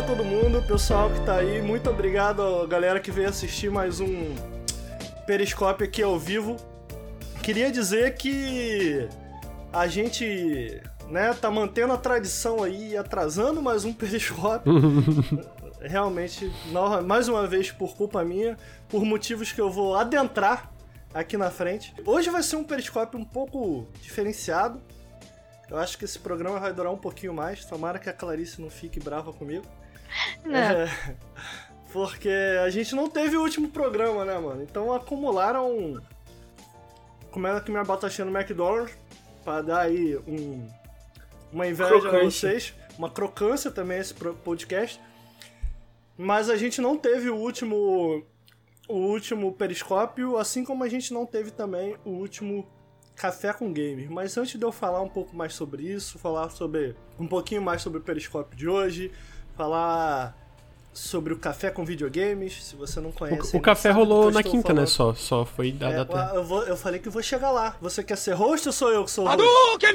a todo mundo, pessoal que tá aí. Muito obrigado galera que veio assistir mais um Periscópio aqui ao vivo. Queria dizer que a gente, né, tá mantendo a tradição aí, atrasando mais um Periscópio. Realmente, mais uma vez por culpa minha, por motivos que eu vou adentrar aqui na frente. Hoje vai ser um Periscópio um pouco diferenciado. Eu acho que esse programa vai durar um pouquinho mais. Tomara que a Clarice não fique brava comigo. Não. É, porque a gente não teve o último programa, né, mano? Então acumularam. Comendo aqui minha batatinha no McDonald's. Pra dar aí um, uma inveja Crocante. a vocês. Uma crocância também esse podcast. Mas a gente não teve o último. O último periscópio, assim como a gente não teve também o último Café com Gamer. Mas antes de eu falar um pouco mais sobre isso, falar sobre um pouquinho mais sobre o Periscópio de hoje, falar sobre o café com videogames, se você não conhece. O, o café rolou na quinta, falando. né? Só, só foi dado é, até. Eu, vou, eu falei que vou chegar lá. Você quer ser host ou sou eu que sou host?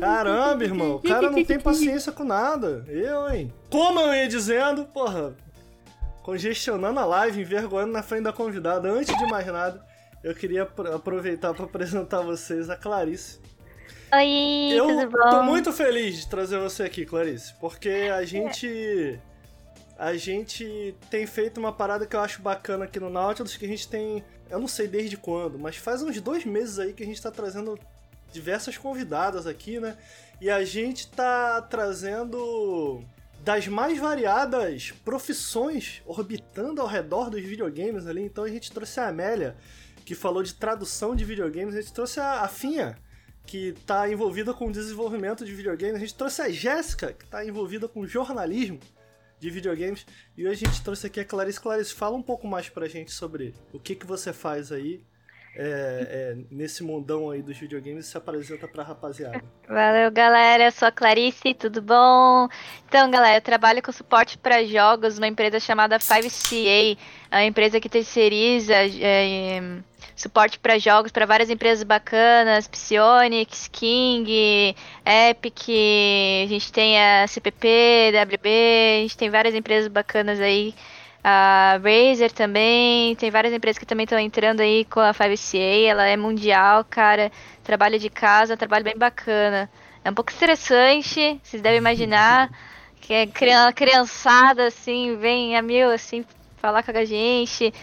Caramba, irmão. O cara não tem paciência com nada. Eu, hein? Como eu ia dizendo, porra. Congestionando a live, envergonhando na frente da convidada. Antes de mais nada, eu queria aproveitar para apresentar vocês a Clarice. Oi, eu tudo bom? tô muito feliz de trazer você aqui, Clarice, porque a gente a gente tem feito uma parada que eu acho bacana aqui no Nautilus, que a gente tem, eu não sei desde quando, mas faz uns dois meses aí que a gente tá trazendo diversas convidadas aqui, né? E a gente tá trazendo das mais variadas profissões orbitando ao redor dos videogames ali. Então a gente trouxe a Amélia, que falou de tradução de videogames, a gente trouxe a, Finha, que está envolvida com o desenvolvimento de videogames, a gente trouxe a Jéssica, que está envolvida com jornalismo de videogames, e hoje a gente trouxe aqui a Clarice. Clarice, fala um pouco mais pra gente sobre o que, que você faz aí é, é, nesse mundão aí dos videogames se apresenta pra rapaziada. Valeu, galera. Eu sou a Clarice, tudo bom? Então, galera, eu trabalho com suporte para jogos numa empresa chamada 5CA, é uma empresa que terceiriza é, suporte para jogos para várias empresas bacanas, Psionics, King, Epic, a gente tem a CPP, WB, a gente tem várias empresas bacanas aí, a Razer também, tem várias empresas que também estão entrando aí com a 5CA, ela é mundial, cara, trabalho de casa, trabalho bem bacana. É um pouco estressante, vocês devem imaginar, que é criançada assim, vem a mil assim falar com a gente,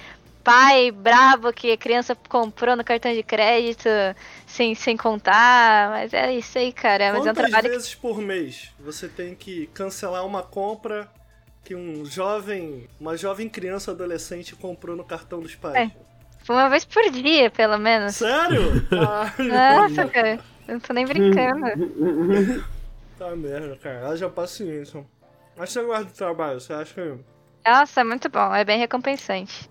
pai bravo que a criança comprou no cartão de crédito sem, sem contar. Mas é isso aí, cara. Mas Quantas é um trabalho vezes que... por mês você tem que cancelar uma compra que um jovem, uma jovem criança adolescente comprou no cartão dos pais? É. Uma vez por dia, pelo menos. Sério? Nossa, cara. Eu não tô nem brincando. tá merda, cara. Haja paciência. Mas você gosta do trabalho, você acha que. Nossa, é muito bom. É bem recompensante.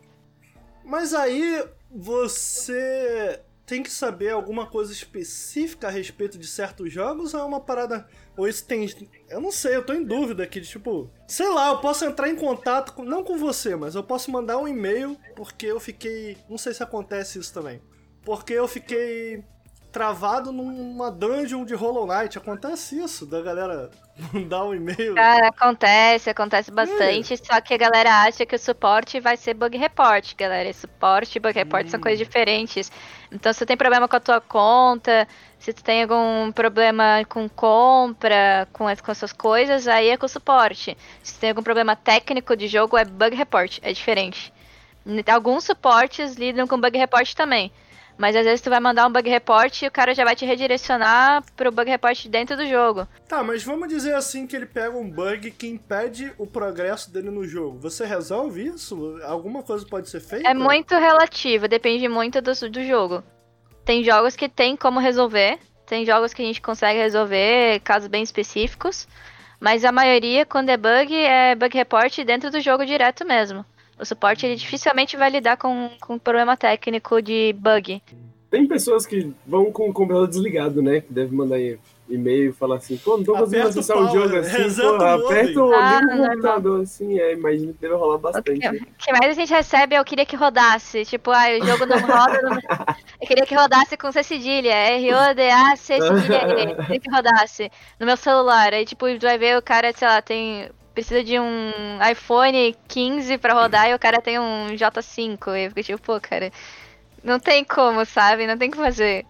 Mas aí você tem que saber alguma coisa específica a respeito de certos jogos ou é uma parada. Ou isso tem. Eu não sei, eu tô em dúvida aqui. De, tipo, sei lá, eu posso entrar em contato, com... não com você, mas eu posso mandar um e-mail porque eu fiquei. Não sei se acontece isso também. Porque eu fiquei travado numa dungeon de Hollow Knight. Acontece isso, da galera mandar um e-mail. Cara, acontece, acontece bastante. É. Só que a galera acha que o suporte vai ser bug report, galera. E suporte e bug report hum. são coisas diferentes. Então, se você tem problema com a tua conta, se tu tem algum problema com compra, com as, com as suas coisas, aí é com o suporte. Se tem algum problema técnico de jogo, é bug report, é diferente. Alguns suportes lidam com bug report também. Mas às vezes tu vai mandar um bug report e o cara já vai te redirecionar pro bug report dentro do jogo. Tá, mas vamos dizer assim que ele pega um bug que impede o progresso dele no jogo. Você resolve isso? Alguma coisa pode ser feita? É muito relativo, depende muito do, do jogo. Tem jogos que tem como resolver, tem jogos que a gente consegue resolver, casos bem específicos. Mas a maioria, quando é bug, é bug report dentro do jogo direto mesmo. O suporte ele dificilmente vai lidar com, com problema técnico de bug. Tem pessoas que vão com o computador desligado, né? Que deve mandar e-mail e falar assim, pô, não tô conseguindo acessar o jogo assim, pô, aperta o ah, computador assim, é, imagina que deve rolar bastante. O que, mais a gente recebe eu queria que rodasse, tipo, ah, o jogo não roda, não... eu queria que rodasse com C cedilha, R-O-D-A-C cedilha E, queria que rodasse no meu celular, aí tipo, vai ver o cara, sei lá, tem precisa de um iPhone 15 pra rodar e o cara tem um J5. E eu fico tipo, pô, cara, não tem como, sabe? Não tem o que fazer.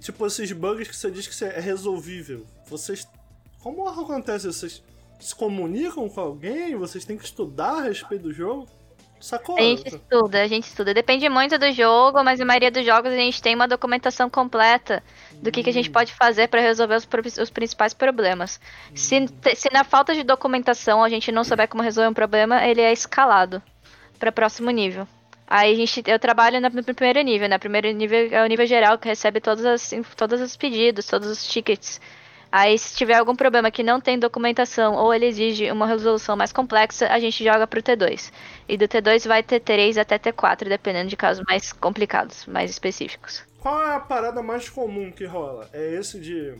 Tipo, esses bugs que você diz que é resolvível. Vocês. Como acontece? Vocês se comunicam com alguém? Vocês têm que estudar a respeito do jogo? Sacou? A gente estuda, a gente estuda. Depende muito do jogo, mas a maioria dos jogos a gente tem uma documentação completa do que, hum. que a gente hum. pode fazer para resolver os, os, principais problemas. Hum. Se, se na falta de documentação a gente não souber como resolver um problema, ele é escalado para próximo nível. Aí a gente, eu trabalho no primeiro nível, né? Primeiro nível é o nível geral que recebe todos, as, todos os pedidos, todos os tickets. Aí, se tiver algum problema que não tem documentação ou ele exige uma resolução mais complexa, a gente joga pro T2. E do T2 vai T3 até T4, dependendo de casos mais complicados, mais específicos. Qual é a parada mais comum que rola? É esse de.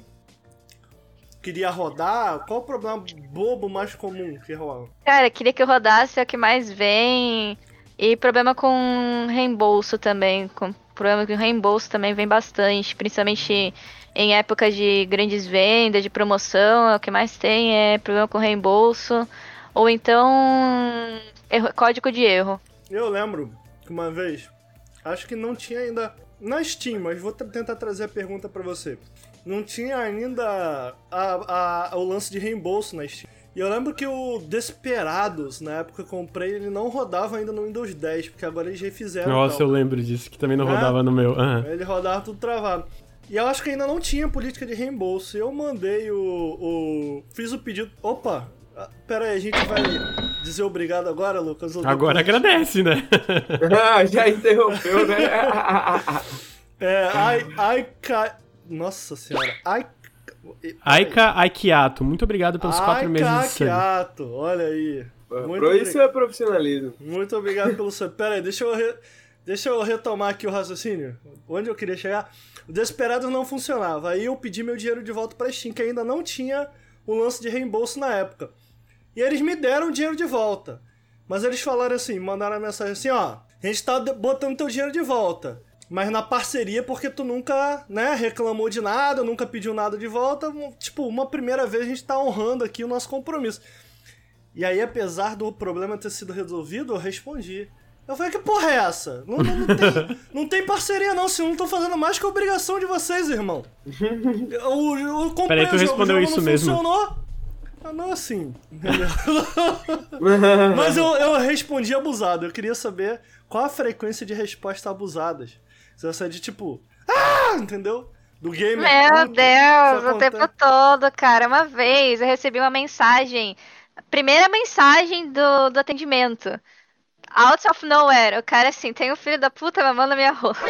Queria rodar? Qual o problema bobo mais comum que rola? Cara, queria que eu rodasse é o que mais vem. E problema com reembolso também. Com problema com reembolso também vem bastante, principalmente em épocas de grandes vendas, de promoção, é o que mais tem é problema com reembolso. Ou então erro, código de erro. Eu lembro que uma vez, acho que não tinha ainda na Steam, mas vou tentar trazer a pergunta para você. Não tinha ainda a, a, o lance de reembolso na Steam. E eu lembro que o Desperados, na época que eu comprei, ele não rodava ainda no Windows 10, porque agora eles refizeram. Nossa, eu lembro disso, que também não é? rodava no meu. Uhum. Ele rodava tudo travado. E eu acho que ainda não tinha política de reembolso. Eu mandei o. o fiz o pedido. Opa! Ah, pera aí, a gente vai dizer obrigado agora, Lucas? Agora agradece, né? ah, já interrompeu, né? é, ai, ai, ca... Nossa senhora. Ai, Aika Aikiato, muito obrigado pelos Aika quatro meses de sub. Aikiato, olha aí. Muito isso é profissionalismo. Muito obrigado pelo sub. Pera aí, deixa eu, re... deixa eu retomar aqui o raciocínio. Onde eu queria chegar? O Desesperados não funcionava. Aí eu pedi meu dinheiro de volta pra Steam, que ainda não tinha o lance de reembolso na época. E eles me deram o dinheiro de volta. Mas eles falaram assim, mandaram a mensagem assim, ó, a gente tá botando teu dinheiro de volta mas na parceria porque tu nunca, né, reclamou de nada, nunca pediu nada de volta. Tipo, uma primeira vez a gente tá honrando aqui o nosso compromisso. E aí, apesar do problema ter sido resolvido, eu respondi. Eu falei, que porra é essa? Não, não, não, tem, não tem, parceria não, se não tô fazendo mais que a obrigação de vocês, irmão. Eu, eu comprei Peraí, tu respondeu jogo, isso mesmo. Funcionou. Ah, não assim. Mas eu, eu respondi abusado. Eu queria saber qual a frequência de respostas abusadas. Você sai de tipo. Ah! Entendeu? Do game. Meu Deus, o tempo todo, cara. Uma vez eu recebi uma mensagem. Primeira mensagem do, do atendimento. Out of nowhere. O cara assim, tem um filho da puta mamando minha roupa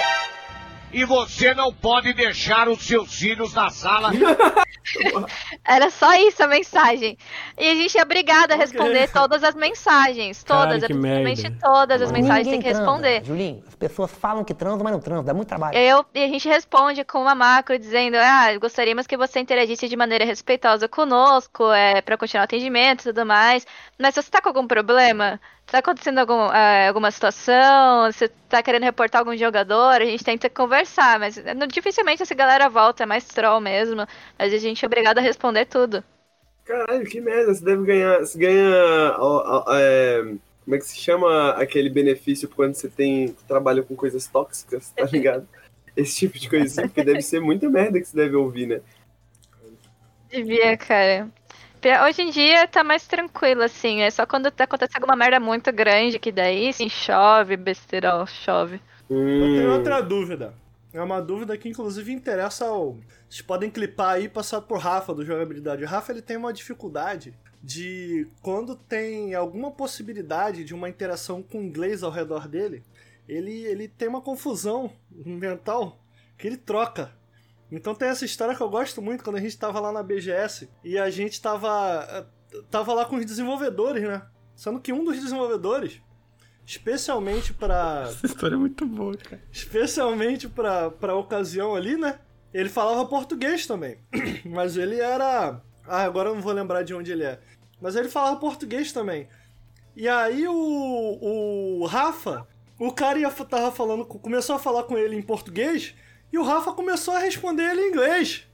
e você não pode deixar os seus filhos na sala. Era só isso a mensagem. E a gente é obrigado a responder okay. todas as mensagens. Todas, absolutamente todas as mensagens tem que responder. Julinho, as pessoas falam que transam, mas não transam, dá muito trabalho. Eu, e a gente responde com uma macro dizendo: ah, gostaríamos que você interagisse de maneira respeitosa conosco, é, para continuar o atendimento e tudo mais. Mas se você tá com algum problema, tá acontecendo algum, uh, alguma situação, você tá querendo reportar algum jogador, a gente tenta conversar, mas não, dificilmente essa galera volta, é mais troll mesmo. Mas a gente é obrigado a responder tudo. Caralho, que merda, você deve ganhar. Você ganha. Ó, ó, é, como é que se chama aquele benefício quando você tem. trabalha com coisas tóxicas, tá ligado? Esse tipo de coisa assim, porque deve ser muita merda que você deve ouvir, né? Devia, cara. Hoje em dia tá mais tranquilo, assim. É só quando acontece alguma merda muito grande que daí sim chove, besteirol, chove. Hum. Eu tenho outra dúvida. É uma dúvida que inclusive interessa ao. Vocês podem clipar aí e passar por Rafa do jogabilidade. O Rafa ele tem uma dificuldade de quando tem alguma possibilidade de uma interação com inglês ao redor dele, ele, ele tem uma confusão mental que ele troca então tem essa história que eu gosto muito quando a gente tava lá na BGS e a gente tava, tava lá com os desenvolvedores, né? Sendo que um dos desenvolvedores, especialmente para Essa história é muito boa, cara. Especialmente pra, pra ocasião ali, né? ele falava português também. Mas ele era. Ah, agora eu não vou lembrar de onde ele é. Mas ele falava português também. E aí o, o Rafa, o cara ia, tava falando, começou a falar com ele em português e o Rafa começou a responder ele em inglês.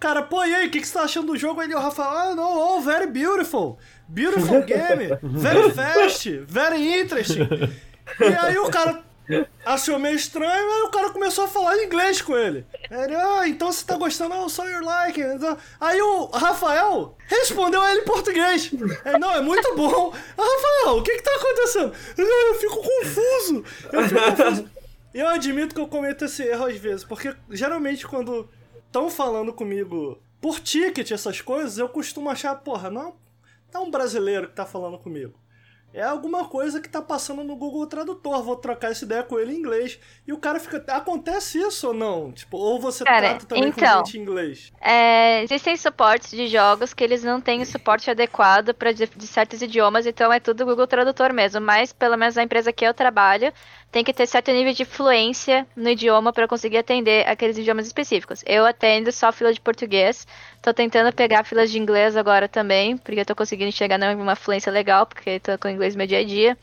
Cara, pô, e aí, o que, que você tá achando do jogo? Aí o Rafa, ah, não, oh, very beautiful. Beautiful game. Very fast. Very interesting. E aí o cara achou meio estranho, aí o cara começou a falar inglês com ele. Ele, ah, então você tá gostando, oh, so you're liking. Aí o Rafael respondeu a ele em português. Ele, não, é muito bom. Ah, Rafael, o que que tá acontecendo? Eu fico confuso. Eu fico confuso. Eu admito que eu cometo esse erro às vezes, porque geralmente quando estão falando comigo por ticket, essas coisas, eu costumo achar, porra, não, é um brasileiro que tá falando comigo é alguma coisa que tá passando no Google Tradutor. Vou trocar essa ideia com ele em inglês. E o cara fica. Acontece isso ou não? Tipo, ou você cara, trata também então, com gente em inglês? É, existem suportes de jogos que eles não têm o suporte adequado para de, de certos idiomas, então é tudo Google Tradutor mesmo. Mas, pelo menos a empresa que eu trabalho, tem que ter certo nível de fluência no idioma para conseguir atender aqueles idiomas específicos. Eu atendo só fila de português, tô tentando pegar filas de inglês agora também, porque eu tô conseguindo chegar numa fluência legal, porque tô com inglês meu dia a dia.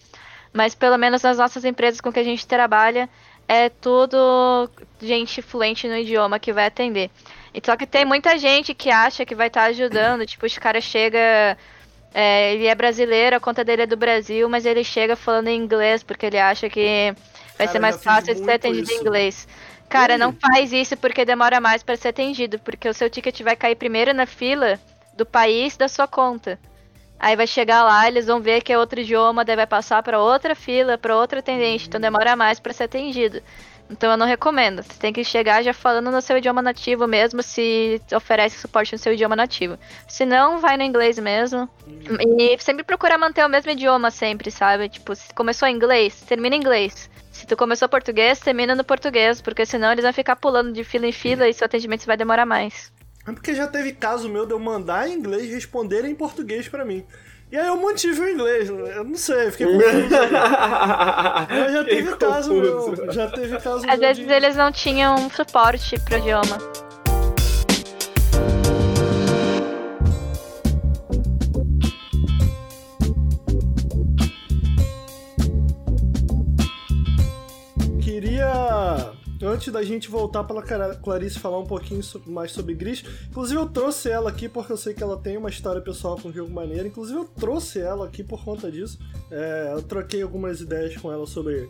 Mas pelo menos nas nossas empresas com que a gente trabalha, é tudo gente fluente no idioma que vai atender. E só que tem muita gente que acha que vai estar tá ajudando, tipo, os caras chega é, ele é brasileiro, a conta dele é do Brasil, mas ele chega falando em inglês porque ele acha que vai Cara, ser mais fácil de ser atendido isso. em inglês. Cara, não faz isso porque demora mais para ser atendido, porque o seu ticket vai cair primeiro na fila do país da sua conta. Aí vai chegar lá, eles vão ver que é outro idioma, daí vai passar para outra fila, para outra atendente, então demora mais para ser atendido. Então eu não recomendo. Você tem que chegar já falando no seu idioma nativo mesmo, se oferece suporte no seu idioma nativo. Se não, vai no inglês mesmo. E sempre procura manter o mesmo idioma sempre, sabe? Tipo, se começou em inglês, termina em inglês. Se tu começou português, termina no português, porque senão eles vão ficar pulando de fila em fila e seu atendimento vai demorar mais. É porque já teve caso meu de eu mandar em inglês e responder em português para mim. E aí eu mantive o inglês, eu não sei, fiquei confuso. Mas já teve caso, meu, já teve caso Às vezes de... eles não tinham suporte pro idioma. Queria antes da gente voltar para Clarice falar um pouquinho mais sobre Gris, inclusive eu trouxe ela aqui porque eu sei que ela tem uma história pessoal com o jogo maneiro, inclusive eu trouxe ela aqui por conta disso. É, eu troquei algumas ideias com ela sobre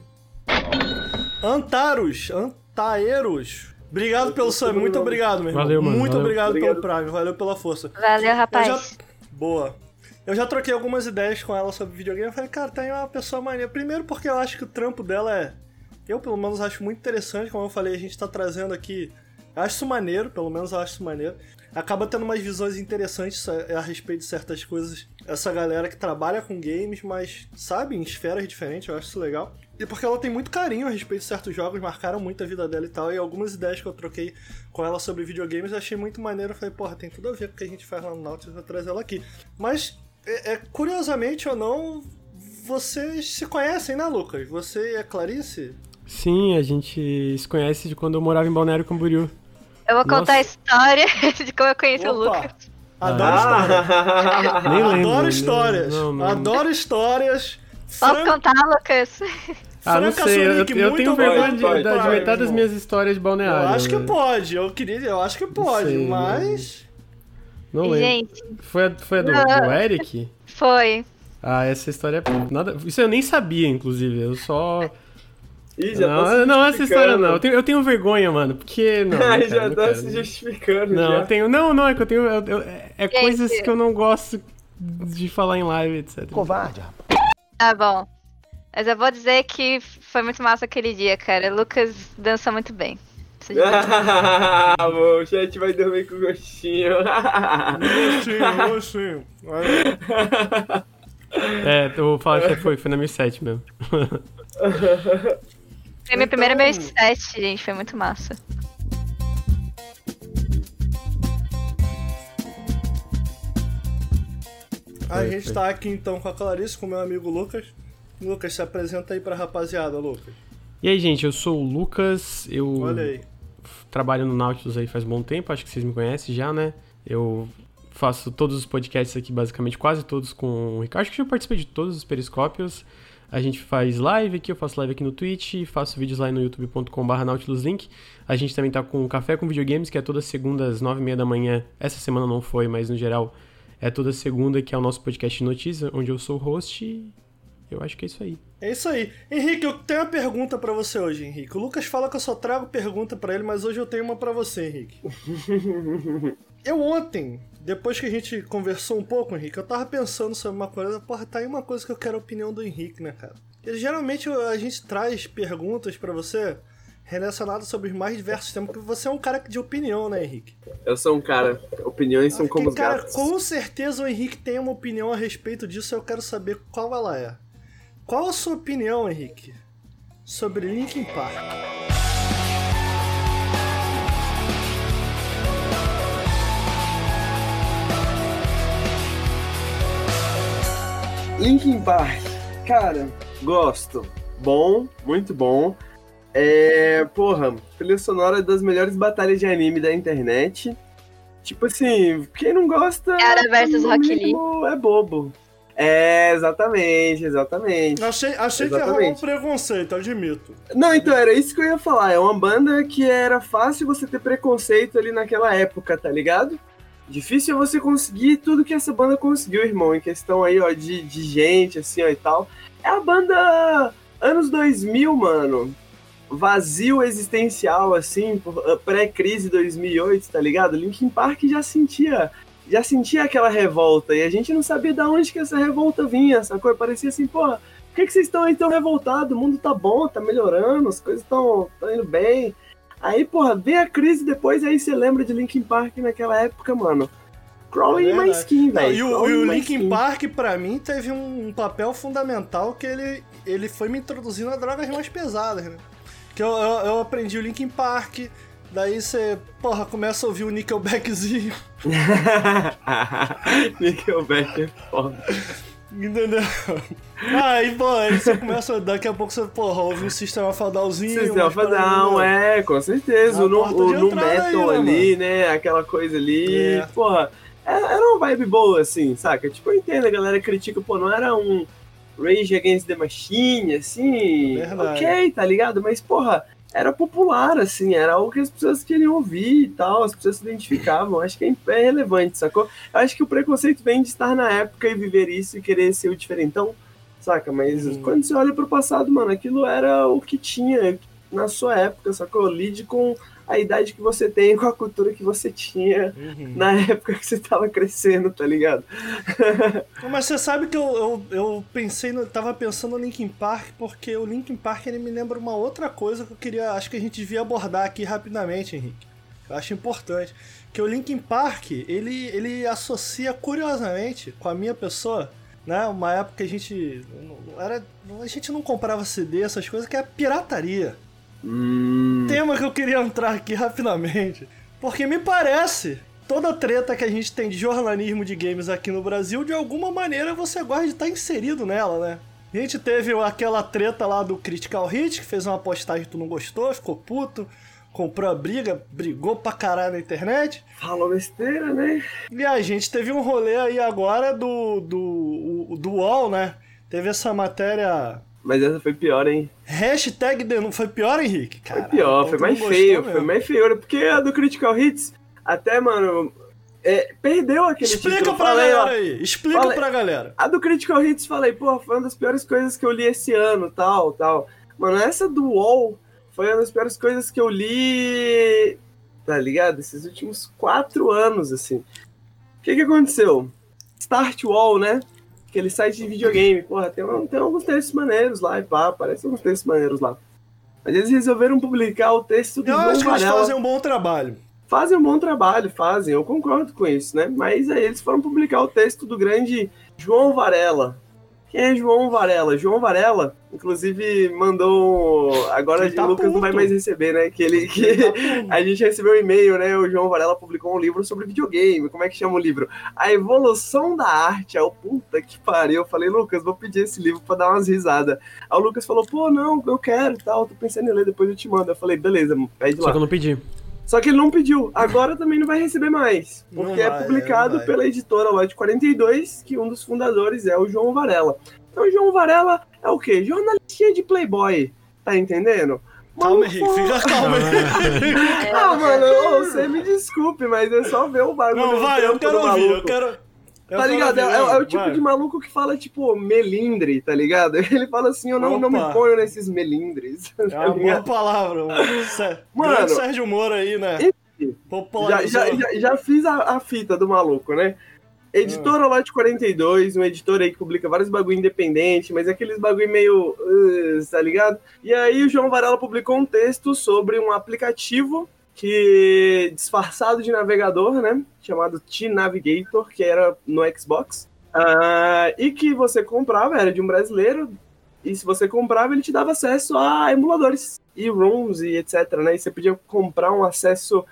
Antaros, Antaeros. Obrigado pelo sub, muito obrigado, meu irmão. Valeu, mano. Muito valeu. obrigado, obrigado, pelo Prime, valeu pela força. Valeu, rapaz. Já... Boa. Eu já troquei algumas ideias com ela sobre videogame. Eu falei, cara, tem uma pessoa maneira. Primeiro porque eu acho que o trampo dela é eu, pelo menos, acho muito interessante, como eu falei, a gente tá trazendo aqui. Acho isso maneiro, pelo menos eu acho isso maneiro. Acaba tendo umas visões interessantes a, a respeito de certas coisas. Essa galera que trabalha com games, mas sabe, em esferas diferentes, eu acho isso legal. E porque ela tem muito carinho a respeito de certos jogos, marcaram muito a vida dela e tal. E algumas ideias que eu troquei com ela sobre videogames eu achei muito maneiro. Eu falei, porra, tem tudo a ver com o que a gente faz lá no Nautilus, vou trazer ela aqui. Mas, é, é, curiosamente ou não, vocês se conhecem, né, Lucas? Você e a Clarice? Sim, a gente se conhece de quando eu morava em Balneário Camboriú. Eu vou Nossa. contar a história de como eu conheci Opa. o Lucas. Adoro ah. histórias. Nem lembro. Adoro histórias. Não, não. Adoro histórias. Posso Fran... contar, Lucas? Ah, não sei, eu, eu tenho vergonha de, pode, de, de metade das minhas histórias de balneário. Eu acho que pode, eu queria, eu acho que pode, sei, mas... Não, lembro. Gente... Foi a, foi a do, do Eric? Foi. Ah, essa história é... Nada... Isso eu nem sabia, inclusive, eu só... Ih, já não, tá não, essa história não. Eu tenho, eu tenho vergonha, mano. Porque. Não, Ai, não já tá se justificando. Não, já. eu tenho. Não, não, é que eu tenho. Eu, eu, é coisas que eu não gosto de falar em live, etc. Covarde, rapaz. Tá bom. Mas eu vou dizer que foi muito massa aquele dia, cara. Lucas dança muito bem. Ah, o chat vai dormir com gostinho. gostinho, gostinho. É, eu vou falar que foi, foi na 1007 mesmo. Foi minha então... primeira vez 7, gente, foi muito massa. A gente tá aqui então com a Clarice, com o meu amigo Lucas. Lucas, se apresenta aí pra rapaziada, Lucas. E aí, gente, eu sou o Lucas, eu. Olha aí. trabalho no Nautilus aí faz um bom tempo, acho que vocês me conhecem já, né? Eu faço todos os podcasts aqui, basicamente, quase todos com o Ricardo. Acho que eu já participei de todos os periscópios. A gente faz live aqui, eu faço live aqui no Twitch, faço vídeos lá no youtube.com.br nautiluslink. A gente também tá com o Café com Videogames, que é toda segunda às nove e meia da manhã. Essa semana não foi, mas no geral é toda segunda, que é o nosso podcast de notícias, onde eu sou o host e eu acho que é isso aí. É isso aí. Henrique, eu tenho uma pergunta para você hoje, Henrique. O Lucas fala que eu só trago pergunta para ele, mas hoje eu tenho uma para você, Henrique. eu ontem, depois que a gente conversou um pouco, Henrique, eu tava pensando sobre uma coisa. Porra, tá aí uma coisa que eu quero a opinião do Henrique, né, cara? Ele, geralmente a gente traz perguntas para você relacionadas sobre os mais diversos temas, porque você é um cara de opinião, né, Henrique? Eu sou um cara. Opiniões são como os cara, gatos. com certeza o Henrique tem uma opinião a respeito disso, eu quero saber qual ela é. Qual a sua opinião, Henrique, sobre Linkin Park? Linkin Park, cara, gosto. Bom, muito bom. É, porra, trilha sonora das melhores batalhas de anime da internet. Tipo assim, quem não gosta. Cara versus no Rock Lee. É bobo. É, exatamente, exatamente. Achei, achei que ia rolar um Exatamente. preconceito, admito. Não, então era isso que eu ia falar. É uma banda que era fácil você ter preconceito ali naquela época, tá ligado? Difícil é você conseguir tudo que essa banda conseguiu, irmão, em questão aí, ó, de, de gente, assim, ó, e tal. É a banda anos 2000, mano. Vazio existencial, assim, uh, pré-crise 2008, tá ligado? Linkin Park já sentia, já sentia aquela revolta e a gente não sabia de onde que essa revolta vinha, sacou? Parecia assim, porra, por que, que vocês estão aí tão revoltados? O mundo tá bom, tá melhorando, as coisas estão indo bem. Aí, porra, vem a crise depois, aí você lembra de Linkin Park naquela época, mano. Crawling É My. Skin, velho. e o, e o Linkin Skin. Park, pra mim, teve um, um papel fundamental que ele, ele foi me introduzindo a drogas mais pesadas, né? Que eu, eu, eu aprendi o Linkin Park, daí você, porra, começa a ouvir o Nickelbackzinho, Nickelback é foda. Entendeu? Aí, pô, aí você começa, daqui a pouco você, porra, ouve o System of a Downzinho. System umas of a Down, paradas, é, com certeza. É O a nu, porta o de nu entrada aí, metal né, ali, né? Aquela coisa ali. É. Porra, era era uma vibe boa, assim, saca? Tipo, eu entendo, a galera critica, pô, não era um Rage Against the Machine, assim. Verdade. Ok, tá ligado? Mas, porra, era popular, assim, era algo que as pessoas queriam ouvir e tal, as pessoas se identificavam. Acho que é é relevante, sacou? Eu acho que o preconceito vem de estar na época e viver isso e querer ser o diferentão, saca? Mas Uhum. quando você olha pro passado, mano, aquilo era o que tinha na sua época, sacou? Lide com a idade que você tem, com a cultura que você tinha Uhum. na época que você tava crescendo, tá ligado? Mas você sabe que eu, eu, eu pensei, no, tava pensando no Linkin Park, porque o Linkin Park ele me lembra uma outra coisa que eu queria, acho que a gente devia abordar aqui rapidamente, Henrique. Eu acho importante. Que o Linkin Park, ele, ele associa curiosamente com a minha pessoa, né? Uma época que a gente era, a gente não comprava CD, essas coisas, que é pirataria. Hum, Tema que eu queria entrar aqui rapidamente. Porque me parece, toda treta que a gente tem de jornalismo de games aqui no Brasil, de alguma maneira você gosta de estar inserido nela, né? A gente teve aquela treta lá do Critical Hit, que fez uma postagem que tu não gostou, ficou puto, comprou a briga, brigou pra caralho na internet. falou besteira, né? E a gente teve um rolê aí agora do, do, do UOL, né? Teve essa matéria. Mas essa foi pior, hein? Hashtag denúncia. Foi pior, Henrique? Foi pior, foi mais feio, gostou foi mesmo. mais feio, porque a do Critical Hits, até, mano, é, perdeu aquele Explica título. pra Falei, ó, galera aí. Explica falei- pra galera. A do Critical Hits, falei, pô, foi uma das piores coisas que eu li esse ano, tal, tal. Mano, essa do UOL foi uma das piores coisas que eu li, tá ligado? Esses últimos quatro anos, assim. O que que aconteceu? Start UOL, né? Aquele site de videogame. Porra, tem, um- tem alguns textos maneiros lá e pá, aparecem alguns textos maneiros lá. Mas eles resolveram publicar o texto do Eu João acho que eles fazem um bom trabalho. fazem um bom trabalho, fazem, eu concordo com isso, né? Mas aí eles foram publicar o texto do grande João Varela. Quem é João Varela? João Varela, inclusive, mandou. Agora tá o Lucas não vai puto. mais receber, né? Que ele. Que... Tá puto. A gente recebeu um e-mail, né? O João Varela publicou um livro sobre videogame. Como é que chama o livro? A Evolução da Arte. Eu, puta que pariu. Eu falei, Lucas, vou pedir esse livro pra dar umas risadas. Aí o Lucas falou, pô, não, eu quero e tal. Tô pensando em ler, depois eu te mando. Eu falei, beleza, pede Só lá. que eu não pedi. Só que ele não pediu. Agora também não vai receber mais. Porque é vai, publicado não vai. pela editora Lote 42, que um dos fundadores é o João Varela. Então o João Varela é o quê? Jornalistinha de Playboy. Tá entendendo? Calma, Henrique, fica calma aí. Ah, mano, você me desculpe, mas é só ver o bagulho. Não, vai, eu quero ouvir, eu quero. Eu Tá ligado? É, é- é o tipo vai. de maluco que fala, tipo, melindre, tá ligado? Ele fala assim, eu não, não me ponho nesses melindres. É tá uma boa palavra, mano. Sé- Mano. Sérgio Moro aí, né? Enfim, Já, já, já, já fiz a, a fita do maluco, né? Editora Lote 42, um editor aí que publica vários bagulho independente, mas é aqueles bagulho meio. uh, tá ligado? E aí o João Varela publicou um texto sobre um aplicativo que disfarçado de navegador, né? Chamado T-Navigator, que era no Xbox. Ah, e que você comprava, era de um brasileiro, e se você comprava, ele te dava acesso a emuladores e rooms e etc, né? E você podia comprar um acesso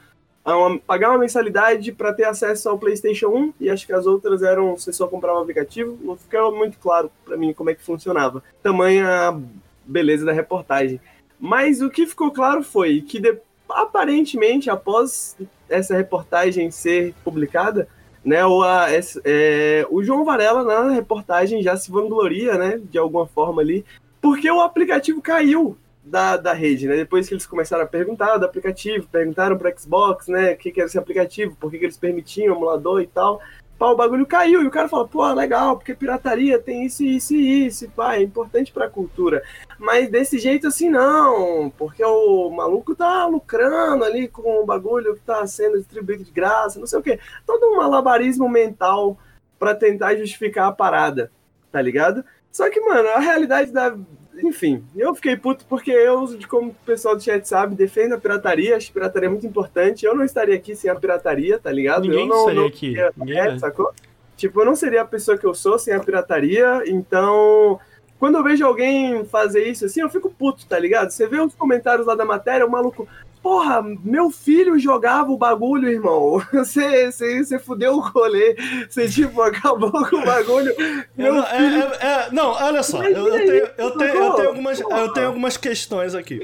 a uma- pagar uma mensalidade para ter acesso ao PlayStation 1 e acho que as outras eram você só comprava o aplicativo. Não ficava muito claro para mim como é que funcionava. Tamanha beleza da reportagem. Mas o que ficou claro foi que de- aparentemente após essa reportagem ser publicada, né, ou a- é, o João Varela na reportagem já se vangloria, né, de alguma forma ali, porque o aplicativo caiu da, da rede, né? Depois que eles começaram a perguntar do aplicativo, perguntaram para Xbox, né, o que, que era esse aplicativo, por que, que eles permitiam emulador e tal. Pá, o bagulho caiu e o cara fala, pô, legal, porque pirataria tem isso, isso e isso, pá, é importante pra cultura. Mas desse jeito assim não, porque o maluco tá lucrando ali com o bagulho que tá sendo distribuído de graça, não sei o quê. Todo um malabarismo mental pra tentar justificar a parada, tá ligado? Só que, mano, a realidade da. Enfim, eu fiquei puto porque eu, de como o pessoal do chat sabe, defendo a pirataria, acho que pirataria é muito importante. Eu não estaria aqui sem a pirataria, tá ligado? Ninguém eu não, estaria não aqui. Ninguém é, é. sacou? Tipo, eu não seria a pessoa que eu sou sem a pirataria, então. Quando eu vejo alguém fazer isso assim, eu fico puto, tá ligado? Você vê os comentários lá da matéria, o maluco. Porra, meu filho jogava o bagulho, irmão. Você, você, você fudeu o rolê. Você, tipo, acabou com o bagulho. Não, é- filho. é- é- não, olha só, eu, eu tenho, eu, tenho, eu, tenho algumas, eu tenho algumas questões aqui.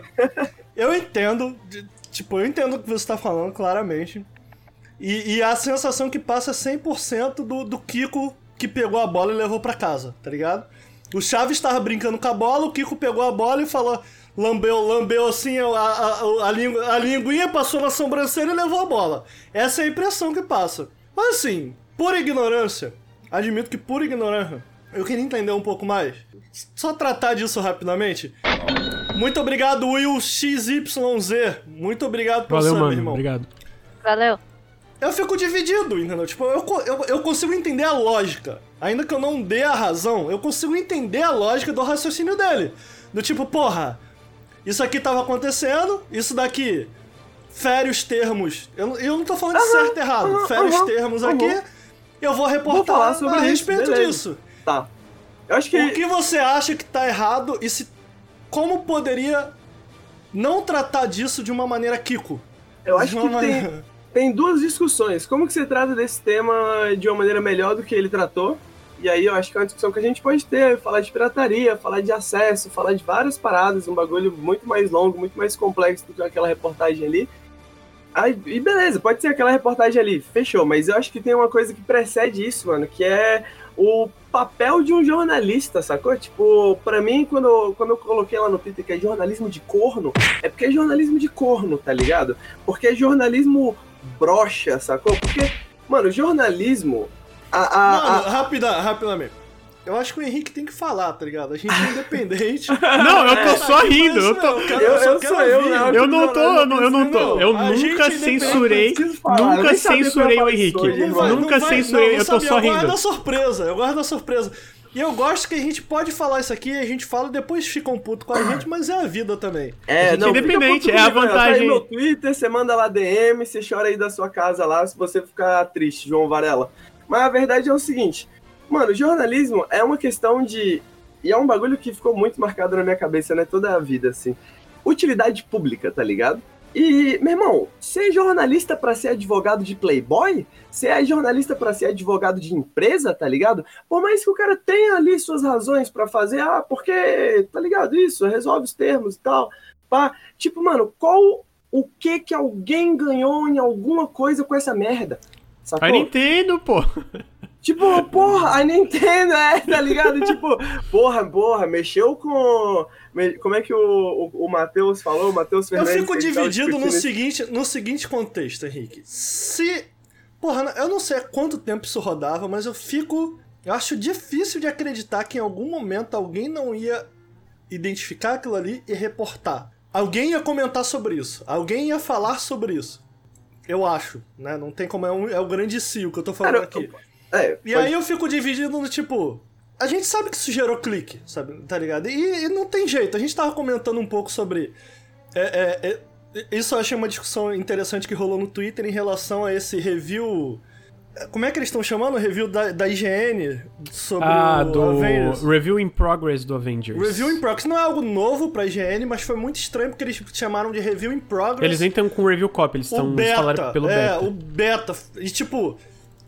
Eu entendo, tipo, eu entendo o que você tá falando, claramente. E, e a sensação que passa é 100% do, do Kiko que pegou a bola e levou pra casa, tá ligado? O Chaves tava brincando com a bola, o Kiko pegou a bola e falou. Lambeu, lambeu assim a, a, a, a, lingu- a linguinha, passou na sobrancelha e levou a bola. Essa é a impressão que passa. Mas assim, por ignorância, admito que por ignorância, eu queria entender um pouco mais. Só tratar disso rapidamente. Muito obrigado, Will XYZ. Muito obrigado pelo Valeu, sub, mano. irmão. Obrigado. Valeu. Eu fico dividido, entendeu? Tipo, eu, eu, eu consigo entender a lógica. Ainda que eu não dê a razão, eu consigo entender a lógica do raciocínio dele. Do tipo, porra, isso aqui tava acontecendo, isso daqui fere os termos. Eu, não- eu não tô falando de certo e errado. aham, Fere os aham, termos aham. aqui. Eu vou reportar sobre a isso, respeito beleza. disso. Tá. Eu acho que. O que você acha que tá errado e se como poderia não tratar disso de uma maneira Kiko? Eu acho que uma tem, maneira- tem duas discussões. Como que você trata desse tema de uma maneira melhor do que ele tratou? E aí eu acho que é uma discussão que a gente pode ter, falar de pirataria, falar de acesso, falar de várias paradas, um bagulho muito mais longo, muito mais complexo do que aquela reportagem ali. Aí, e beleza, pode ser aquela reportagem ali, fechou, mas eu acho que tem uma coisa que precede isso, mano, que é o papel de um jornalista, sacou? Tipo, pra mim, quando eu, quando eu coloquei lá no Twitter que é jornalismo de corno, é porque é jornalismo de corno, tá ligado? Porque é jornalismo brocha, sacou? Porque, mano, jornalismo. A, a, Mano, a- rapida, rapidamente. Eu acho que o Henrique tem que falar, tá ligado? A gente é independente. Não, eu tô só rindo. Eu, tô, Eu, quero- Eu- só eu quero sou eu, né? eu não tô, eu não, eu não tô. Eu A gente nunca censurei. eu Nunca eu censurei o Henrique. Não Nunca não vai, censurei, não, não eu tô só Eu guardo rindo. a surpresa, eu guardo a surpresa. E eu gosto que a gente pode falar isso aqui, a gente fala e depois ficam puto com a gente, mas é a vida também. É, não, é independente, fica é a comigo, Tá aí vantagem. meu Twitter, você manda lá DM, você chora aí da sua casa lá, se você ficar triste, João Varela. Mas a verdade é o seguinte, mano, jornalismo é uma questão de... E é um bagulho que ficou muito marcado na minha cabeça, né, toda a vida, assim. Utilidade pública, tá ligado? E, meu irmão, ser jornalista pra ser advogado de Playboy? Ser jornalista pra ser advogado de empresa, tá ligado? Por mais que o cara tenha ali suas razões pra fazer, ah, porque, tá ligado, isso, resolve os termos e tal. Pá. Tipo, mano, qual o que que alguém ganhou em alguma coisa com essa merda. Sacou? A Nintendo, pô. Tipo, porra, a Nintendo é, tá ligado? tipo, porra, porra, mexeu com. Como é que o, o, o Matheus falou? O Matheus Eu Fernandes. fico gente tava dividido no seguinte, no seguinte contexto, Henrique. Se. Porra, eu não sei há quanto tempo isso rodava, mas eu fico. Eu acho difícil de acreditar que em algum momento alguém não ia identificar aquilo ali e reportar. Alguém ia comentar sobre isso. Alguém ia falar sobre isso. Eu acho, né? Não tem como. É, um, é o grande cio que eu tô falando Cara, aqui. É, E pode- aí eu fico dividido no tipo. A gente sabe que isso gerou clique, sabe? Tá ligado? E, e não tem jeito. A gente tava comentando um pouco sobre. é, é, é, isso eu achei uma discussão interessante que rolou no Twitter em relação a esse review. Como é que eles estão chamando? Review da, da IGN sobre Ah, o do Avengers. Review in Progress do Avengers. Review in Progress não é algo novo pra IGN, mas foi muito estranho porque eles chamaram de Review in Progress. Eles nem estão com review copy, eles O estão falaram pelo é, beta. o beta. E tipo.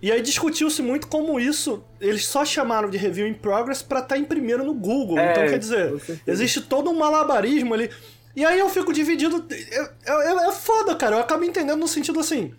E aí discutiu-se muito como isso. Eles só chamaram de review in progress pra estar em primeiro no Google. É, então, quer dizer, existe todo um malabarismo ali. E aí eu fico dividido. É, é, é foda, cara. Eu acabo entendendo no sentido assim.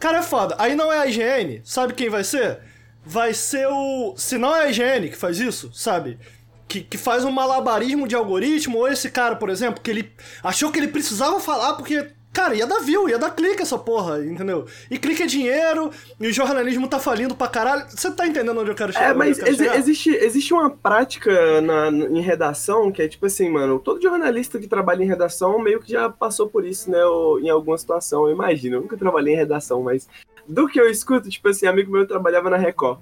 Cara, é foda. Aí não é a IGN. Sabe quem vai ser? Vai ser o. Se não é a IGN que faz isso, sabe? Que, que faz um malabarismo de algoritmo, ou esse cara, por exemplo, que ele achou que ele precisava falar porque. Cara, ia dar view, ia dar clique essa porra, entendeu? E clique é dinheiro, e o jornalismo tá falindo pra caralho. Você tá entendendo onde eu quero chegar? É, mas exi- chegar? existe, existe uma prática na, em redação que é tipo assim, mano, todo jornalista que trabalha em redação meio que já passou por isso, né, ou, em alguma situação, eu imagino. Eu nunca trabalhei em redação, mas do que eu escuto, tipo assim, amigo meu trabalhava na Record.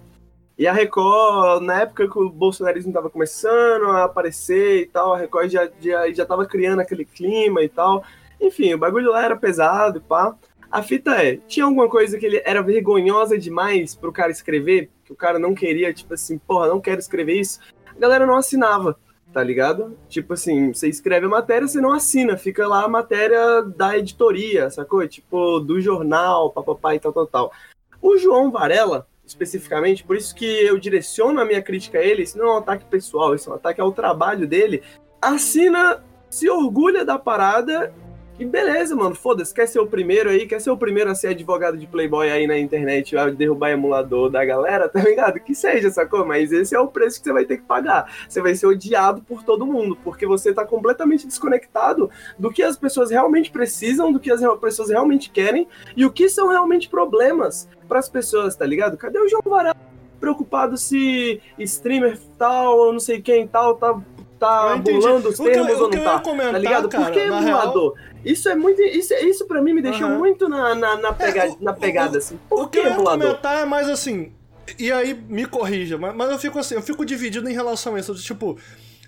E a Record, na época que o bolsonarismo tava começando a aparecer e tal, a Record já, já, já tava criando aquele clima e tal. Enfim, o bagulho lá era pesado pá. A fita é, tinha alguma coisa que ele era vergonhosa demais pro cara escrever, que o cara não queria, tipo assim, porra, não quero escrever isso. A galera não assinava, tá ligado? Tipo assim, você escreve a matéria, você não assina, fica lá a matéria da editoria, sacou? Tipo, do jornal, papapá e tal, tal, tal. O João Varela, especificamente, por isso que eu direciono a minha crítica a ele, isso não é um ataque pessoal, isso é um ataque ao trabalho dele, assina, se orgulha da parada e beleza, mano, foda-se, quer ser o primeiro aí, quer ser o primeiro a ser advogado de Playboy aí na internet, a derrubar emulador da galera, tá ligado? Que seja, sacou? Mas esse é o preço que você vai ter que pagar. Você vai ser odiado por todo mundo, porque você tá completamente desconectado do que as pessoas realmente precisam, do que as pessoas realmente querem e o que são realmente problemas pras pessoas, tá ligado? Cadê o João Varela preocupado se streamer tal, ou não sei quem tal, tá, tá Eu burlando os O que eu- termos o ou não eu tá? comentar, tá ligado? cara, Por que emulador? Isso é muito. Isso, isso pra mim me deixou Aham. muito na, na, na, pega- É, o- na pegada, o- assim. Por O que que eu ia comentar é mais assim. E aí, me corrija, mas, mas eu fico assim, eu fico dividido em relação a isso. Tipo,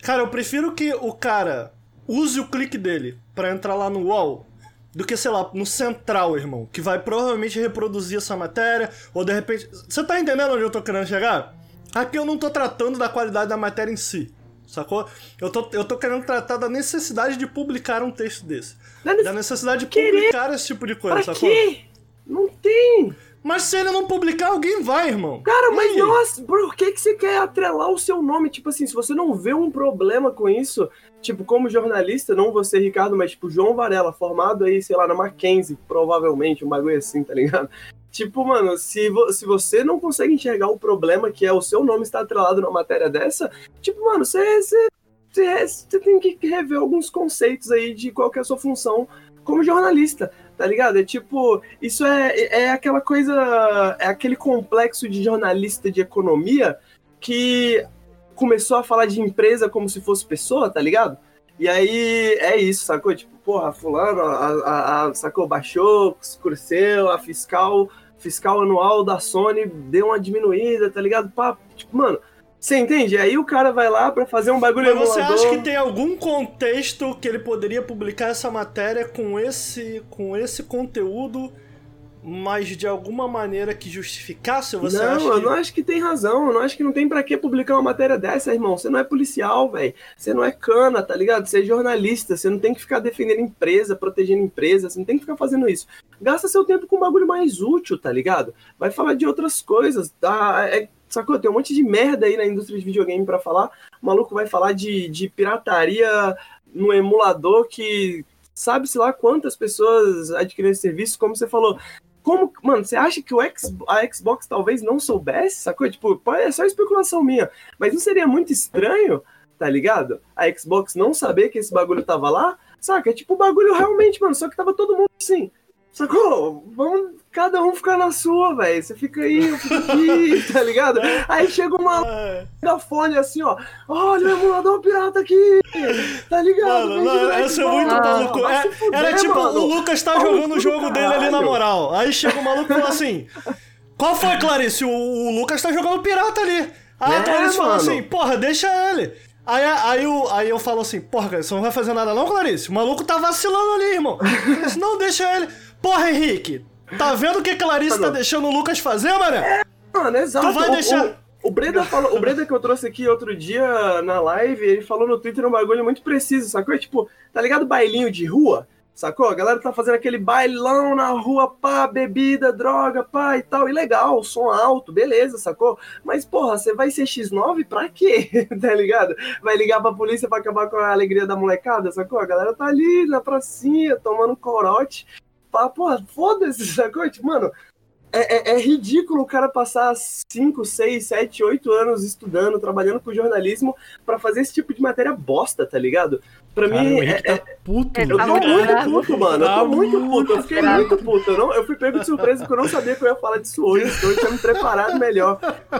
cara, eu prefiro que o cara use o clique dele pra entrar lá no UOL do que, sei lá, no Central, irmão, que vai provavelmente reproduzir essa matéria, ou de repente. Você tá entendendo onde eu tô querendo chegar? Aqui eu não tô tratando da qualidade da matéria em si. Sacou? Eu tô, eu tô querendo tratar da necessidade de publicar um texto desse. Da Da necessidade de Querer. publicar esse tipo de coisa, Pra sacou? quê? Não tem. Mas se ele não publicar, alguém vai, irmão. Cara, mas nossa, por que, que você quer atrelar o seu nome? Tipo assim, se você não vê um problema com isso, tipo, como jornalista, não você, Ricardo, mas tipo, João Varela, formado aí, sei lá, na Mackenzie, provavelmente, um bagulho assim, tá ligado? Tipo, mano, se, vo- se você não consegue enxergar o problema que é o seu nome estar atrelado numa matéria dessa, tipo, mano, você, você, você, tem que rever alguns conceitos aí de qual é a sua função como jornalista, tá ligado? É tipo, isso é, é aquela coisa, é aquele complexo de jornalista de economia que começou a falar de empresa como se fosse pessoa, tá ligado? E aí é isso, sacou? Tipo, porra, fulano, a, a, a- sacou, baixou, escureceu, a fiscal, fiscal anual da Sony deu uma diminuída, tá ligado? Pá, tipo, mano, você entende? Aí o cara vai lá pra fazer um bagulho Mas você emulador. acha que tem algum contexto que ele poderia publicar essa matéria com esse, com esse conteúdo, mas de alguma maneira que justificasse? Você não, acha eu que... não acho que tem razão. Eu não acho que não tem pra que publicar uma matéria dessa, irmão. Você não é policial, velho. Você não é cana, tá ligado? Você é jornalista. Você não tem que ficar defendendo empresa, protegendo empresa. Você não tem que ficar fazendo isso. Gasta seu tempo com um bagulho mais útil, tá ligado? Vai falar de outras coisas. Tá? É, sacou? Tem um monte de merda aí na indústria de videogame pra falar. O maluco vai falar de, de pirataria no emulador que sabe-se lá quantas pessoas adquiriram esse serviço, como você falou. Como, mano, você acha que o X, a Xbox talvez não soubesse, sacou? Tipo, é só especulação minha. Mas não seria muito estranho, tá ligado? A Xbox não saber que esse bagulho tava lá? Saca? É tipo o bagulho realmente, mano, só que tava todo mundo assim. Sacou? Vamos cada um ficar na sua, velho. Você fica aí, eu fico aqui, tá ligado? Aí chega uma É. megafone assim, ó. Olha o emulador pirata aqui! Tá ligado? Mano, não, é de muito maluco. É- fuder, era tipo, mano. o Lucas tá jogando o jogo dele ali na moral. Aí chega o maluco e fala assim: Qual foi, Clarice? O, o Lucas tá jogando pirata ali. Aí a É, Clarice fala mano. assim: Porra, deixa ele. Aí, aí, eu, aí eu falo assim: Porra, você não vai fazer nada não, Clarice? O maluco tá vacilando ali, irmão. Eu disse, não, deixa ele. Porra, Henrique, tá vendo o que a Clarice tá Tá deixando o Lucas fazer, mané? Mano, exato. Tu vai O- deixar- O, o Breda falou, o Breda que eu trouxe aqui outro dia na live, ele falou no Twitter um bagulho muito preciso, sacou? É tipo, tá ligado bailinho de rua? Sacou? A galera tá fazendo aquele bailão na rua, pá, bebida, droga, pá e tal. E legal, som alto, beleza, sacou? Mas, porra, você vai ser X9 pra quê? tá ligado? Vai ligar pra polícia pra acabar com a alegria da molecada, sacou? A galera tá ali na pracinha, tomando corote. Porra, foda-se, sacou? Tipo, mano, é, é- é ridículo o cara passar 5, 6, 7, 8 anos estudando, trabalhando com jornalismo pra fazer esse tipo de matéria bosta, tá ligado? Pra Cara, mim, o é, Henrique tá puto, Ele eu tá tô muito bravo. puto, mano. Eu Tá tô muito puto. Eu fiquei bravo. muito puto. Eu, não, eu fui pego de surpresa porque eu não sabia que eu ia falar disso hoje. Então eu tinha me preparado melhor.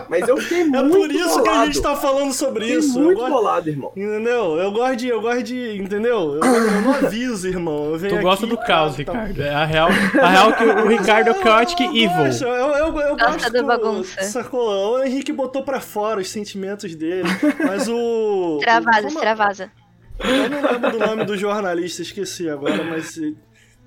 Mas eu fiquei É muito por isso bolado. que a gente tá falando sobre Fiquei isso. Eu muito gosto- bolado, irmão. Entendeu? Eu gosto de. Eu gosto de. Entendeu? Eu, eu não aviso, irmão. Eu venho Tu gosta aqui, do caos, tá- Ricardo. É a real, a real que o Ricardo é o Chaotic eu Evil. gosto, Eu, eu, eu Gosta gosto da do- bagunça. Sacou? O Henrique botou pra fora os sentimentos dele. Mas o. Extravasa, como- extravasa. Eu não lembro do nome do jornalista, esqueci agora, mas.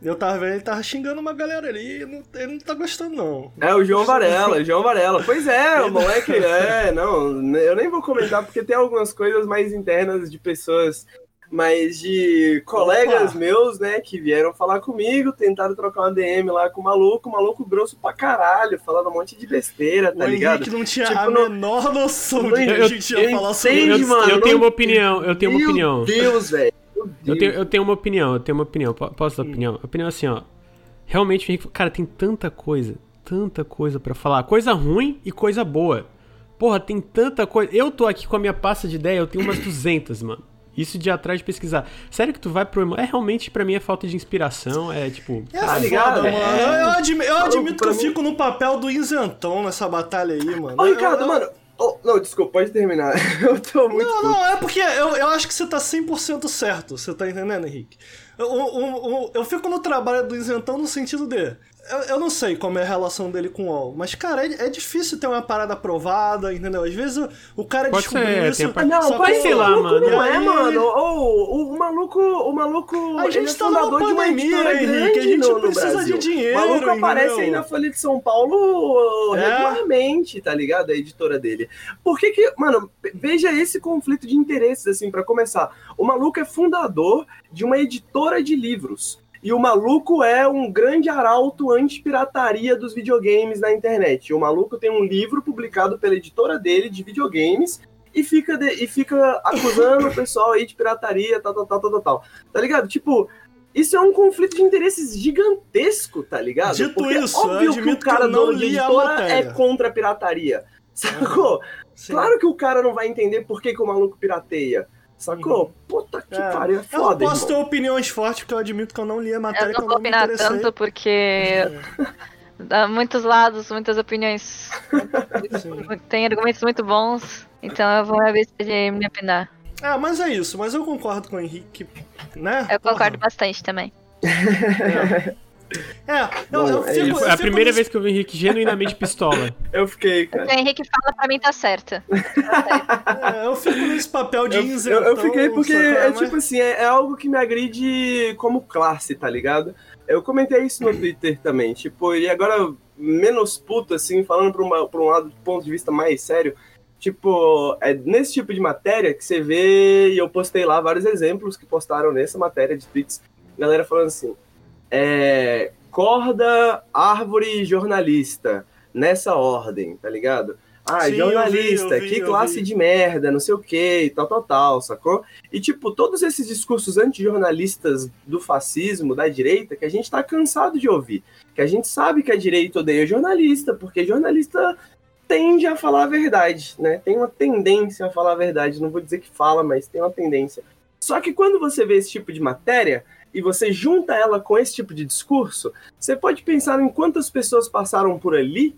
Eu tava vendo, ele tava xingando uma galera ali e não- ele não tá gostando, não. É, o João Varela, João Varela. Pois é, o moleque, é, não, eu nem vou comentar porque tem algumas coisas mais internas de pessoas, mas de colegas Opa. meus, né, que vieram falar comigo, tentaram trocar uma DM lá com o maluco, o maluco grosso pra caralho, falando um monte de besteira, tá o ligado? Henrique não tinha Tipo, a não- menor noção de que a eu- gente ia eu falar sobre entendo, isso. mano. eu não- tenho uma opinião, eu tenho uma Meu opinião. Deus, velho. Meu Eu Deus. tenho, eu tenho uma opinião, eu tenho uma opinião. Po- Posso dar opinião? A opinião é assim, ó. Realmente, cara, tem tanta coisa, tanta coisa pra falar. Coisa ruim e coisa boa. Porra, tem tanta coisa. Eu tô aqui com a minha pasta de ideia, eu tenho umas 200, mano. Isso de atrás de pesquisar. Sério que tu vai pro... É realmente, pra mim, é falta de inspiração. É tipo... É Tá foda, ligado? mano. É. Eu, admi- eu admito que pra eu mim- fico no papel do isentão nessa batalha aí, mano. Ô, Eu- Ricardo, eu- mano. oh, não, desculpa, pode terminar. Eu tô muito. Não, puto. não, é porque eu, eu acho que você tá 100% certo, você tá entendendo, Henrique? Eu, eu, eu, eu fico no trabalho do isentão no sentido de. Eu, eu não sei como é a relação dele com o UOL, mas, cara, é, é difícil ter uma parada aprovada, entendeu? Às vezes o, o cara Pode descobriu ser, isso. Ah, não, só pode que- ser lá, mano. Não é, aí- mano. Ô, o, o maluco, o maluco, A gente ele é tá numa fundador de uma Henrique, grande a gente no, no precisa Brasil. de dinheiro, O maluco aparece entendeu? aí na Folha de São Paulo É. regularmente, tá ligado? A editora dele. Por que que, mano, veja esse conflito de interesses, assim, pra começar. O maluco é fundador de uma editora de livros. E o maluco é um grande arauto anti-pirataria dos videogames na internet. O maluco tem um livro publicado pela editora dele de videogames e fica, de- e fica acusando o pessoal aí de pirataria, tal, tal, tal, tal, tal. Tá ligado? Tipo, isso é um conflito de interesses gigantesco, tá ligado? Dito Porque isso, é óbvio que o cara não dono de editora é contra a pirataria. Sacou? Sim. Claro que o cara não vai entender por que, que o maluco pirateia. Sacou? Puta que É. pariu, é Eu não foda, posso ter opiniões fortes, porque eu admito que eu não li a matéria, Eu não eu vou não me opinar tanto porque dá muitos lados, muitas opiniões. Tem argumentos muito bons, então eu vou abster de me opinar. É, mas é isso, mas eu concordo com o Henrique, né? Eu Porra. concordo bastante também. É, eu, Bom, eu é fico, eu É a primeira vez que eu vi o Henrique genuinamente pistola. Eu fiquei, cara. O Henrique fala pra mim tá certo. é, eu fico nesse papel de Eu, isentão. eu, eu fiquei porque é Mas- tipo assim, é, é algo que me agride como classe, tá ligado? Eu comentei isso no Twitter também, tipo, e agora menos puto, assim, falando pra, uma, pra um lado, ponto de vista mais sério, tipo, é nesse tipo de matéria que você vê, e eu postei lá vários exemplos que postaram nessa matéria de tweets, galera falando assim, é, corda, árvore, jornalista, nessa ordem, tá ligado? Ah, Sim, jornalista, eu vi, eu vi, que classe de merda, não sei o que, tal, tal, tal, sacou? E, tipo, todos esses discursos antijornalistas do fascismo, da direita, que a gente tá cansado de ouvir. Que a gente sabe que a direita odeia jornalista, porque jornalista tende a falar a verdade, né? Tem uma tendência a falar a verdade. Não vou dizer que fala, mas tem uma tendência. Só que quando você vê esse tipo de matéria e você junta ela com esse tipo de discurso, você pode pensar em quantas pessoas passaram por ali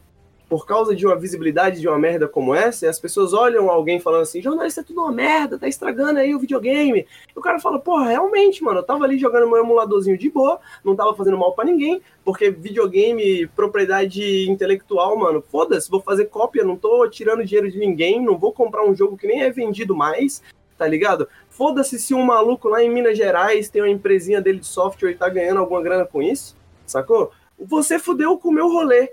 por causa de uma visibilidade de uma merda como essa, e as pessoas olham alguém falando assim, jornalista é tudo uma merda, tá estragando aí o videogame. E o cara fala, porra, realmente, mano, eu tava ali jogando meu emuladorzinho de boa, não tava fazendo mal pra ninguém, porque videogame, propriedade intelectual, mano, foda-se, vou fazer cópia, não tô tirando dinheiro de ninguém, não vou comprar um jogo que nem é vendido mais, tá ligado? Foda-se se um maluco lá em Minas Gerais tem uma empresinha dele de software e tá ganhando alguma grana com isso, sacou? Você fudeu com o meu rolê.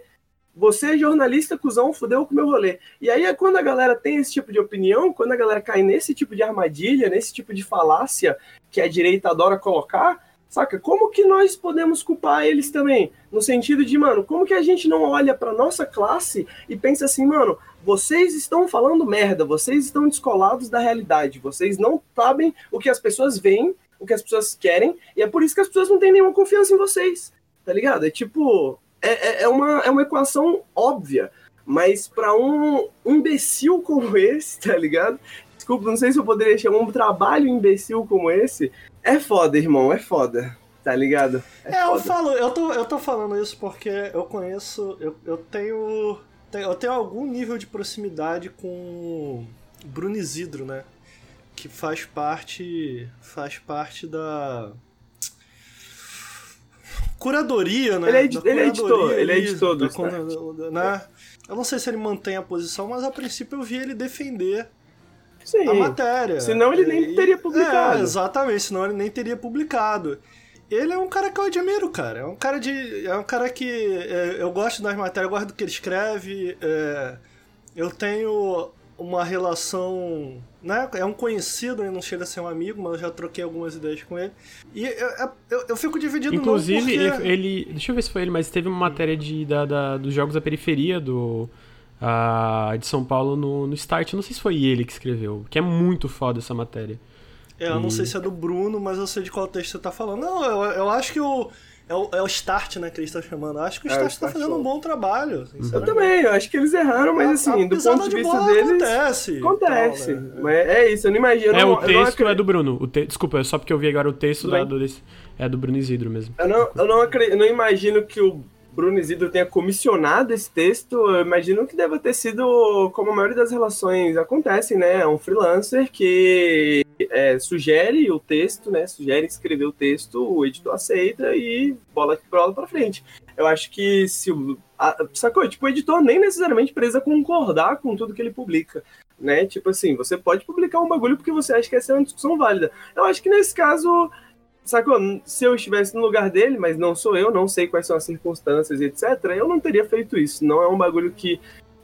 Você, jornalista, cuzão, fudeu com o meu rolê. E aí é quando a galera tem esse tipo de opinião, quando a galera cai nesse tipo de armadilha, nesse tipo de falácia que a direita adora colocar, saca? Como que nós podemos culpar eles também? No sentido de, mano, como que a gente não olha pra nossa classe e pensa assim, mano, vocês estão falando merda, vocês estão descolados da realidade, vocês não sabem o que as pessoas veem, o que as pessoas querem, e é por isso que as pessoas não têm nenhuma confiança em vocês, tá ligado? É tipo, é, é, é uma, é uma equação óbvia, mas pra um imbecil como esse, tá ligado? Desculpa, não sei se eu poderia chamar um trabalho imbecil como esse. É foda, irmão, é foda, tá ligado? É, eu foda. falo, eu tô, eu tô falando isso porque eu conheço, eu, eu tenho- eu tenho algum nível de proximidade com Bruno Isidro, né? Que faz parte, faz parte da curadoria, né? Ele é edi- ele é editor, ele é editor do da né? Eu não sei se ele mantém a posição, mas a princípio eu vi ele defender Sim. a matéria. Senão ele nem E- teria publicado. É, exatamente, senão ele nem teria publicado. Ele é um cara que eu admiro, cara. É um cara de. É um cara que. é, eu gosto das matérias, eu gosto do que ele escreve. é, eu tenho uma relação. Né? É um conhecido, ele não chega a ser um amigo, mas eu já troquei algumas ideias com ele. E eu, eu, eu fico dividido Inclusive, não porque... ele, Deixa eu ver se foi ele, mas teve uma matéria de, da, da- dos jogos da periferia do. ah, de São Paulo no, no Start. Não sei se foi ele que escreveu, que é muito foda essa matéria. É, eu não sei se é do Bruno, mas eu sei de qual texto você tá falando. Não, eu, eu acho que o. É o, é o Start, né, que eles estão chamando. Eu acho que o É, o Start tá Start fazendo um bom trabalho. Eu sinceramente. também, eu acho que eles erraram, mas assim, do A ponto de de vista deles. Acontece. Acontece. tal, né? Mas é isso, eu não imagino. é, eu não- o eu não texto acre- é do Bruno. O te- Desculpa, é só porque eu vi agora o texto da, do, desse- é do Bruno Isidro mesmo. Eu não, eu não, acre- eu não imagino que o Bruno Isidro tenha comissionado esse texto. Eu imagino que deva ter sido, como a maioria das relações acontecem, né? É um freelancer que é, sugere o texto, né? Sugere escrever o texto, o editor aceita e bola, bola pra frente. Eu acho que se o. sacou? Tipo, o editor nem necessariamente precisa concordar com tudo que ele publica. Né? Tipo assim, você pode publicar um bagulho porque você acha que essa é uma discussão válida. Eu acho que nesse caso, Sacou? Se eu estivesse no lugar dele, mas não sou eu, não sei quais são as circunstâncias etc., eu não teria feito isso. Não é um bagulho que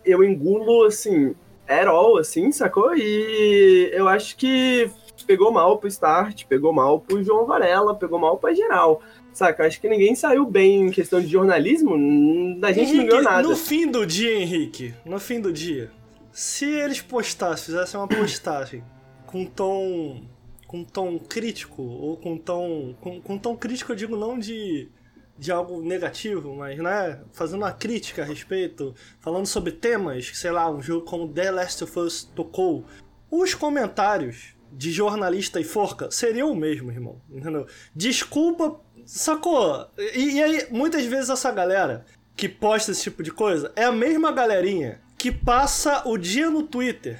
eu engulo, assim, at all, assim, sacou? E eu acho que pegou mal pro Start, pegou mal pro João Varela, pegou mal pra geral. Saca? Acho que ninguém saiu bem em questão de jornalismo, hum, a gente não Henrique, ganhou nada. No fim do dia, Henrique, no fim do dia, se eles postassem, fizessem uma postagem com tom com tom crítico ou com tom com, com tom crítico eu digo não de de algo negativo, mas né, fazendo uma crítica a respeito, falando sobre temas, sei lá, um jogo como The Last of Us tocou, os comentários de jornalista e forca seriam o mesmo, irmão. Entendeu? Desculpa, sacou? E, e aí, muitas vezes essa galera que posta esse tipo de coisa é a mesma galerinha que passa o dia no Twitter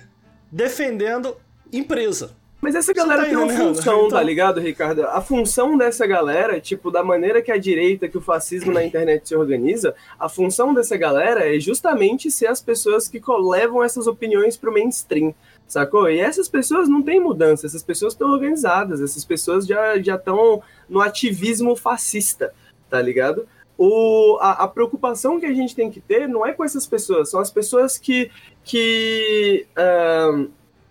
defendendo empresa. Mas essa galera tá tem uma função, Então- tá ligado, Ricardo? A função dessa galera, tipo, da maneira que a direita, que o fascismo na internet se organiza, a função dessa galera é justamente ser as pessoas que levam essas opiniões pro mainstream, sacou? E essas pessoas não têm mudança, essas pessoas estão organizadas, essas pessoas já estão no ativismo fascista, tá ligado? O, a, a preocupação que a gente tem que ter não é com essas pessoas, são as pessoas que, que ahn,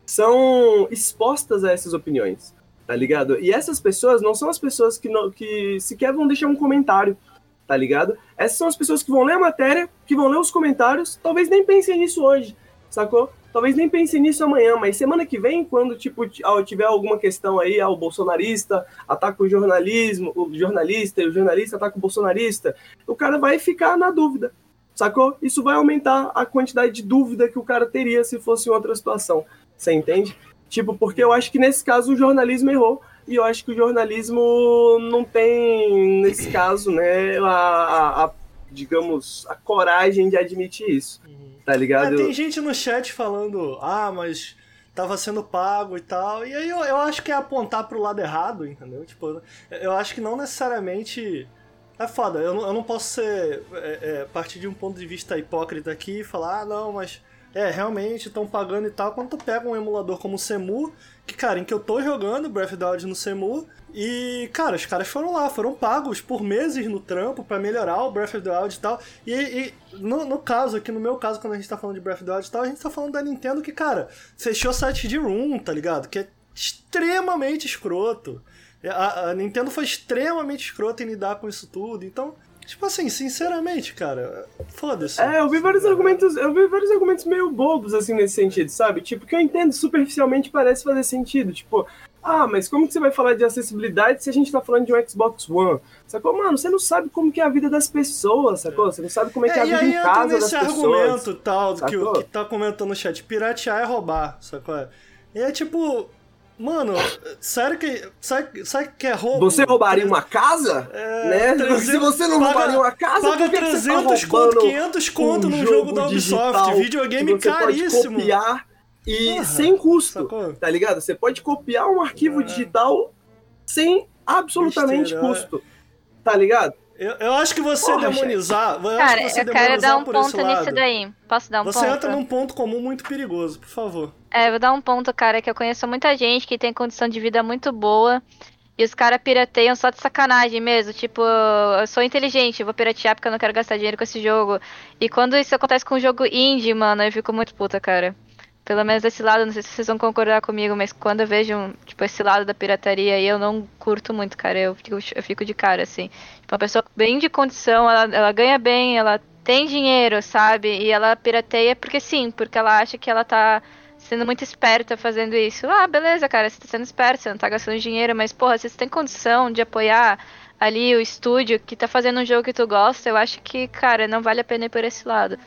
são expostas a essas opiniões, tá ligado? E essas pessoas não são as pessoas que, não, que sequer vão deixar um comentário, tá ligado? Essas são as pessoas que vão ler a matéria, que vão ler os comentários, talvez nem pensem nisso hoje, sacou? Talvez nem pense nisso amanhã, mas semana que vem, quando tipo ah, tiver alguma questão aí, ah, o bolsonarista ataca o jornalismo, o jornalista, e o jornalista ataca o bolsonarista, o cara vai ficar na dúvida, sacou? Isso vai aumentar a quantidade de dúvida que o cara teria se fosse em outra situação, você entende? Tipo, porque eu acho que nesse caso o jornalismo errou, e eu acho que o jornalismo não tem, nesse caso, né, a, a- a, digamos, a coragem de admitir isso, tá Ah, ligado? tem gente no chat falando, ah, mas tava sendo pago e tal. E aí eu, eu acho que é apontar pro lado errado, entendeu? Tipo, eu acho que não necessariamente. É foda, eu não, eu não posso ser. É, é, partir de um ponto de vista hipócrita aqui e falar, ah, não, mas. É, realmente estão pagando e tal. Quando tu pega um emulador como o Semu, que, cara, em que eu tô jogando Breath of the Wild no Semu, e, cara, os caras foram lá, foram pagos por meses no trampo pra melhorar o Breath of the Wild e tal. E, e no, no caso, aqui no meu caso, quando a gente tá falando de Breath of the Wild e tal, a gente tá falando da Nintendo que, cara, fechou site de room, tá ligado? Que é extremamente escroto. A, a Nintendo foi extremamente escrota em lidar com isso tudo, então. Tipo assim, sinceramente, cara, foda-se. É, eu vi vários argumentos, eu vi vários argumentos meio bobos assim nesse sentido, sabe? Tipo, que eu entendo superficialmente parece fazer sentido, tipo, ah, mas como que você vai falar de acessibilidade se a gente tá falando de um Xbox One? Sacou? Mano, você não sabe como que é a vida das pessoas, sacou? Você não sabe como é que é, a e vida aí em casa das pessoas. argumento tal que, que tá comentando no chat, piratear é roubar, sacou? E é tipo, mano, sério que. Sabe, sabe que é roubo? Você roubaria uma casa? É, né? 300 Se você não paga- roubaria uma casa, Paga por que que você tá 300 conto, roubando 500 conto um num jogo da Ubisoft, videogame caríssimo. Pode copiar e sem custo, sacou? tá ligado? Você pode copiar um arquivo É. digital sem absolutamente Besteira, é. custo, tá ligado? Eu, eu acho que você Porra, demonizar. Eu acho Cara, que você eu quero demonizar dar um por esse ponto nisso lado, daí. Posso dar um Você ponto? entra num ponto comum muito perigoso, por favor. É, vou dar um ponto, cara, que eu conheço muita gente que tem condição de vida muito boa. E os caras pirateiam só de sacanagem mesmo. Tipo, eu sou inteligente, eu vou piratear porque eu não quero gastar dinheiro com esse jogo. E quando isso acontece com um jogo indie, mano, eu fico muito puta, cara. Pelo menos desse lado, não sei se vocês vão concordar comigo, mas quando eu vejo, tipo, esse lado da pirataria aí, eu não curto muito, cara. Eu fico, eu fico de cara, assim. Tipo, uma pessoa bem de condição, ela, ela ganha bem, ela tem dinheiro, sabe? E ela pirateia porque sim, porque ela acha que ela tá sendo muito esperta fazendo isso. Ah, beleza, cara, você tá sendo esperto, você não tá gastando dinheiro, mas, porra, você tem condição de apoiar ali o estúdio que tá fazendo um jogo que tu gosta, eu acho que, cara, não vale a pena ir por esse lado.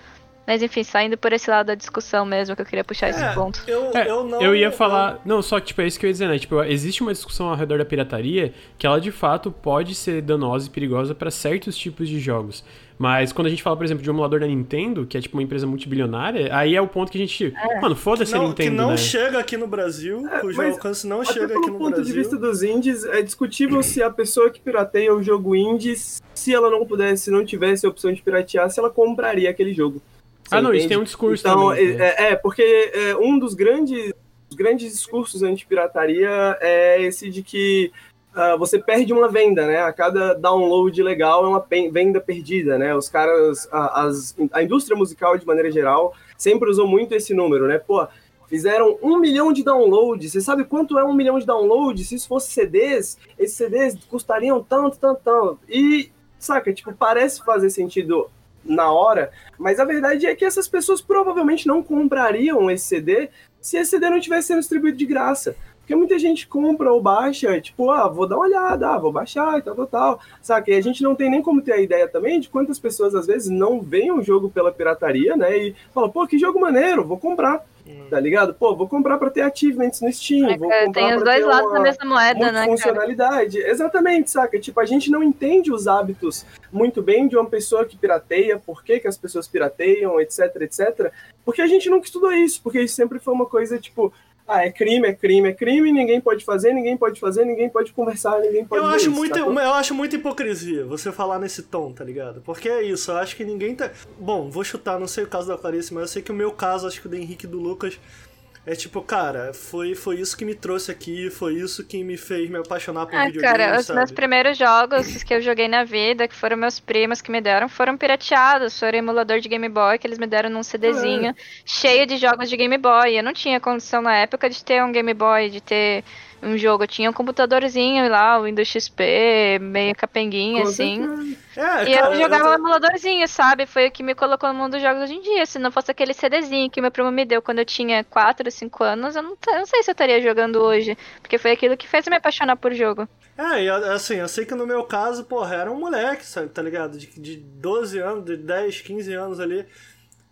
Mas enfim, saindo por esse lado da discussão mesmo, que eu queria puxar esse É, ponto. Eu, É, eu não. eu ia falar. Não, só que, tipo, é isso que eu ia dizer, né? Tipo, existe uma discussão ao redor da pirataria que ela de fato pode ser danosa e perigosa para certos tipos de jogos. Mas quando a gente fala, por exemplo, de um emulador da Nintendo, que é tipo uma empresa multibilionária, aí é o ponto que a gente. Mano, foda-se a não, Nintendo, que não né? chega aqui no Brasil, cujo mas alcance não chega aqui no ponto Brasil. de vista dos indies, é discutível se a pessoa que pirateia o jogo indie, se ela não pudesse, se não tivesse a opção de piratear, se ela compraria aquele jogo. Você Ah, não, isso tem um discurso Então, também. né? é, é, porque é, um dos grandes, os grandes discursos anti-pirataria é esse de que ah, você perde uma venda, né? A cada download legal é uma venda perdida, né? Os caras, a, as- a indústria musical, de maneira geral, sempre usou muito esse número, né? Pô, fizeram um milhão de downloads. Você sabe quanto é um milhão de downloads? Se isso fosse CDs, esses CDs custariam tanto, tanto, tanto. E, saca, tipo, parece fazer sentido na hora, mas a verdade é que essas pessoas provavelmente não comprariam esse CD se esse CD não estivesse sendo distribuído de graça. Porque muita gente compra ou baixa, tipo, ah, vou dar uma olhada, ah, vou baixar e tal, tal, tal. Saca? E a gente não tem nem como ter a ideia também de quantas pessoas às vezes não veem o jogo pela pirataria, né? E falam, pô, que jogo maneiro, vou comprar. Tá ligado? Pô, vou comprar pra ter achievements no Steam. É, vou cara, comprar tem os dois ter lados da mesma moeda, né, cara? multifuncionalidade. Exatamente, saca? Tipo, a gente não entende os hábitos muito bem de uma pessoa que pirateia, por que, que as pessoas pirateiam, etc, etc. Porque a gente nunca estudou isso, porque isso sempre foi uma coisa, tipo, ah, é crime, é crime, é crime, ninguém pode fazer, ninguém pode fazer, ninguém pode conversar, ninguém pode Eu acho, isso, muito, sacou? eu acho muita hipocrisia você falar nesse tom, tá ligado? Porque é isso, eu acho que ninguém tá. Bom, vou chutar, não sei o caso da Clarice, mas eu sei que o meu caso, acho que o do Henrique e do Lucas, é tipo, cara, foi, foi isso que me trouxe aqui, foi isso que me fez me apaixonar por Ah, videogame, cara, os sabe? meus primeiros jogos que eu joguei na vida, que foram meus primos que me deram, foram pirateados. Foram emulador de Game Boy, que eles me deram num CDzinho cheio de jogos de Game Boy. Eu não tinha condição na época de ter um Game Boy, de ter um jogo. Eu tinha um computadorzinho lá, o Windows XP, meio capenguinha, assim. É, E cara, eu jogava eu- um emuladorzinho, sabe? Foi o que me colocou no mundo dos jogos hoje em dia. Se não fosse aquele CDzinho que meu primo me deu quando eu tinha 4, 5 anos, eu não, eu não sei se eu estaria jogando hoje. Porque foi aquilo que fez eu me apaixonar por jogo. É, e assim, eu sei que no meu caso, porra, era um moleque, sabe, tá ligado? De, de 12 anos, de 10, 15 anos ali,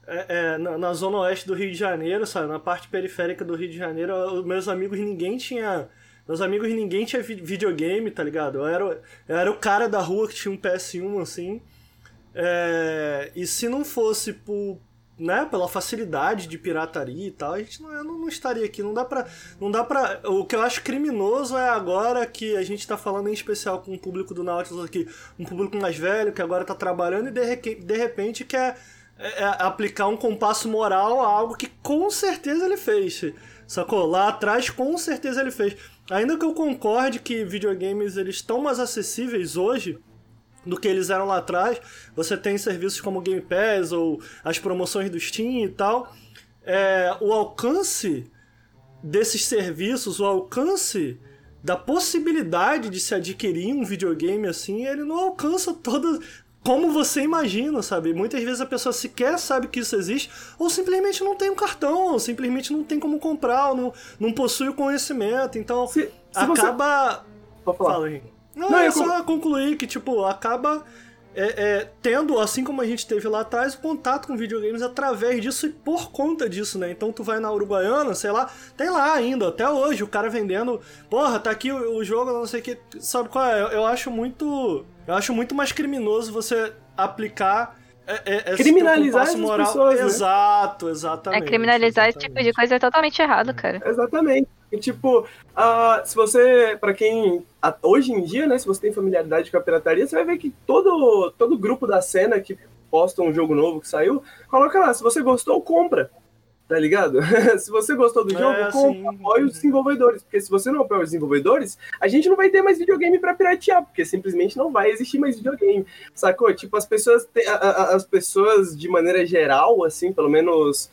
é, é, na, na zona oeste do Rio de Janeiro, sabe? Na parte periférica do Rio de Janeiro, os meus amigos, ninguém tinha. Meus amigos, ninguém tinha vi- videogame, tá ligado? Eu era, eu era o cara da rua que tinha um PS1, assim. É, e se não fosse por, né, pela facilidade de pirataria e tal, a gente não, não, não estaria aqui. Não dá pra. Não dá pra. O que eu acho criminoso é agora que a gente tá falando em especial com o público do Nautilus aqui, um público mais velho que agora tá trabalhando e de, de repente quer é, é, aplicar um compasso moral a algo que com certeza ele fez. Sacou? Lá atrás com certeza ele fez. Ainda que eu concorde que videogames eles estão mais acessíveis hoje, do que eles eram lá atrás. Você tem serviços como Game Pass ou as promoções do Steam e tal. É, o alcance desses serviços, o alcance da possibilidade de se adquirir um videogame assim, ele não alcança toda como você imagina, sabe? Muitas vezes a pessoa sequer sabe que isso existe, ou simplesmente não tem um cartão, ou simplesmente não tem como comprar, ou não, não possui o conhecimento. Então Se, se você... acaba. Falar. Fala, Henrique. Não, Não, é eu só concluir que, tipo, acaba é, é, tendo, assim como a gente teve lá atrás, o contato com videogames através disso e por conta disso, né? Então tu vai na Uruguaiana, sei lá, tem lá ainda, até hoje, o cara vendendo, porra, tá aqui o, o jogo, não sei o que, sabe qual é? Eu, eu acho muito. Eu acho muito mais criminoso você aplicar. É, é, Criminalizar compasso essas pessoas, né? Exato, exatamente. É, criminalizar esse tipo exatamente. de coisa é totalmente errado, cara. Exatamente. E, tipo, ah, se você, pra quem hoje em dia, né, se você tem familiaridade com a pirataria, você vai ver que todo todo grupo da cena que posta um jogo novo que saiu, coloca lá, se você gostou, compra. Tá ligado? se você gostou do É, jogo, sim. apoia os desenvolvedores. Porque se você não apoia os desenvolvedores, a gente não vai ter mais videogame pra piratear, porque simplesmente não vai existir mais videogame. Sacou? Tipo, as pessoas, te- a- a- as pessoas de maneira geral, assim, pelo menos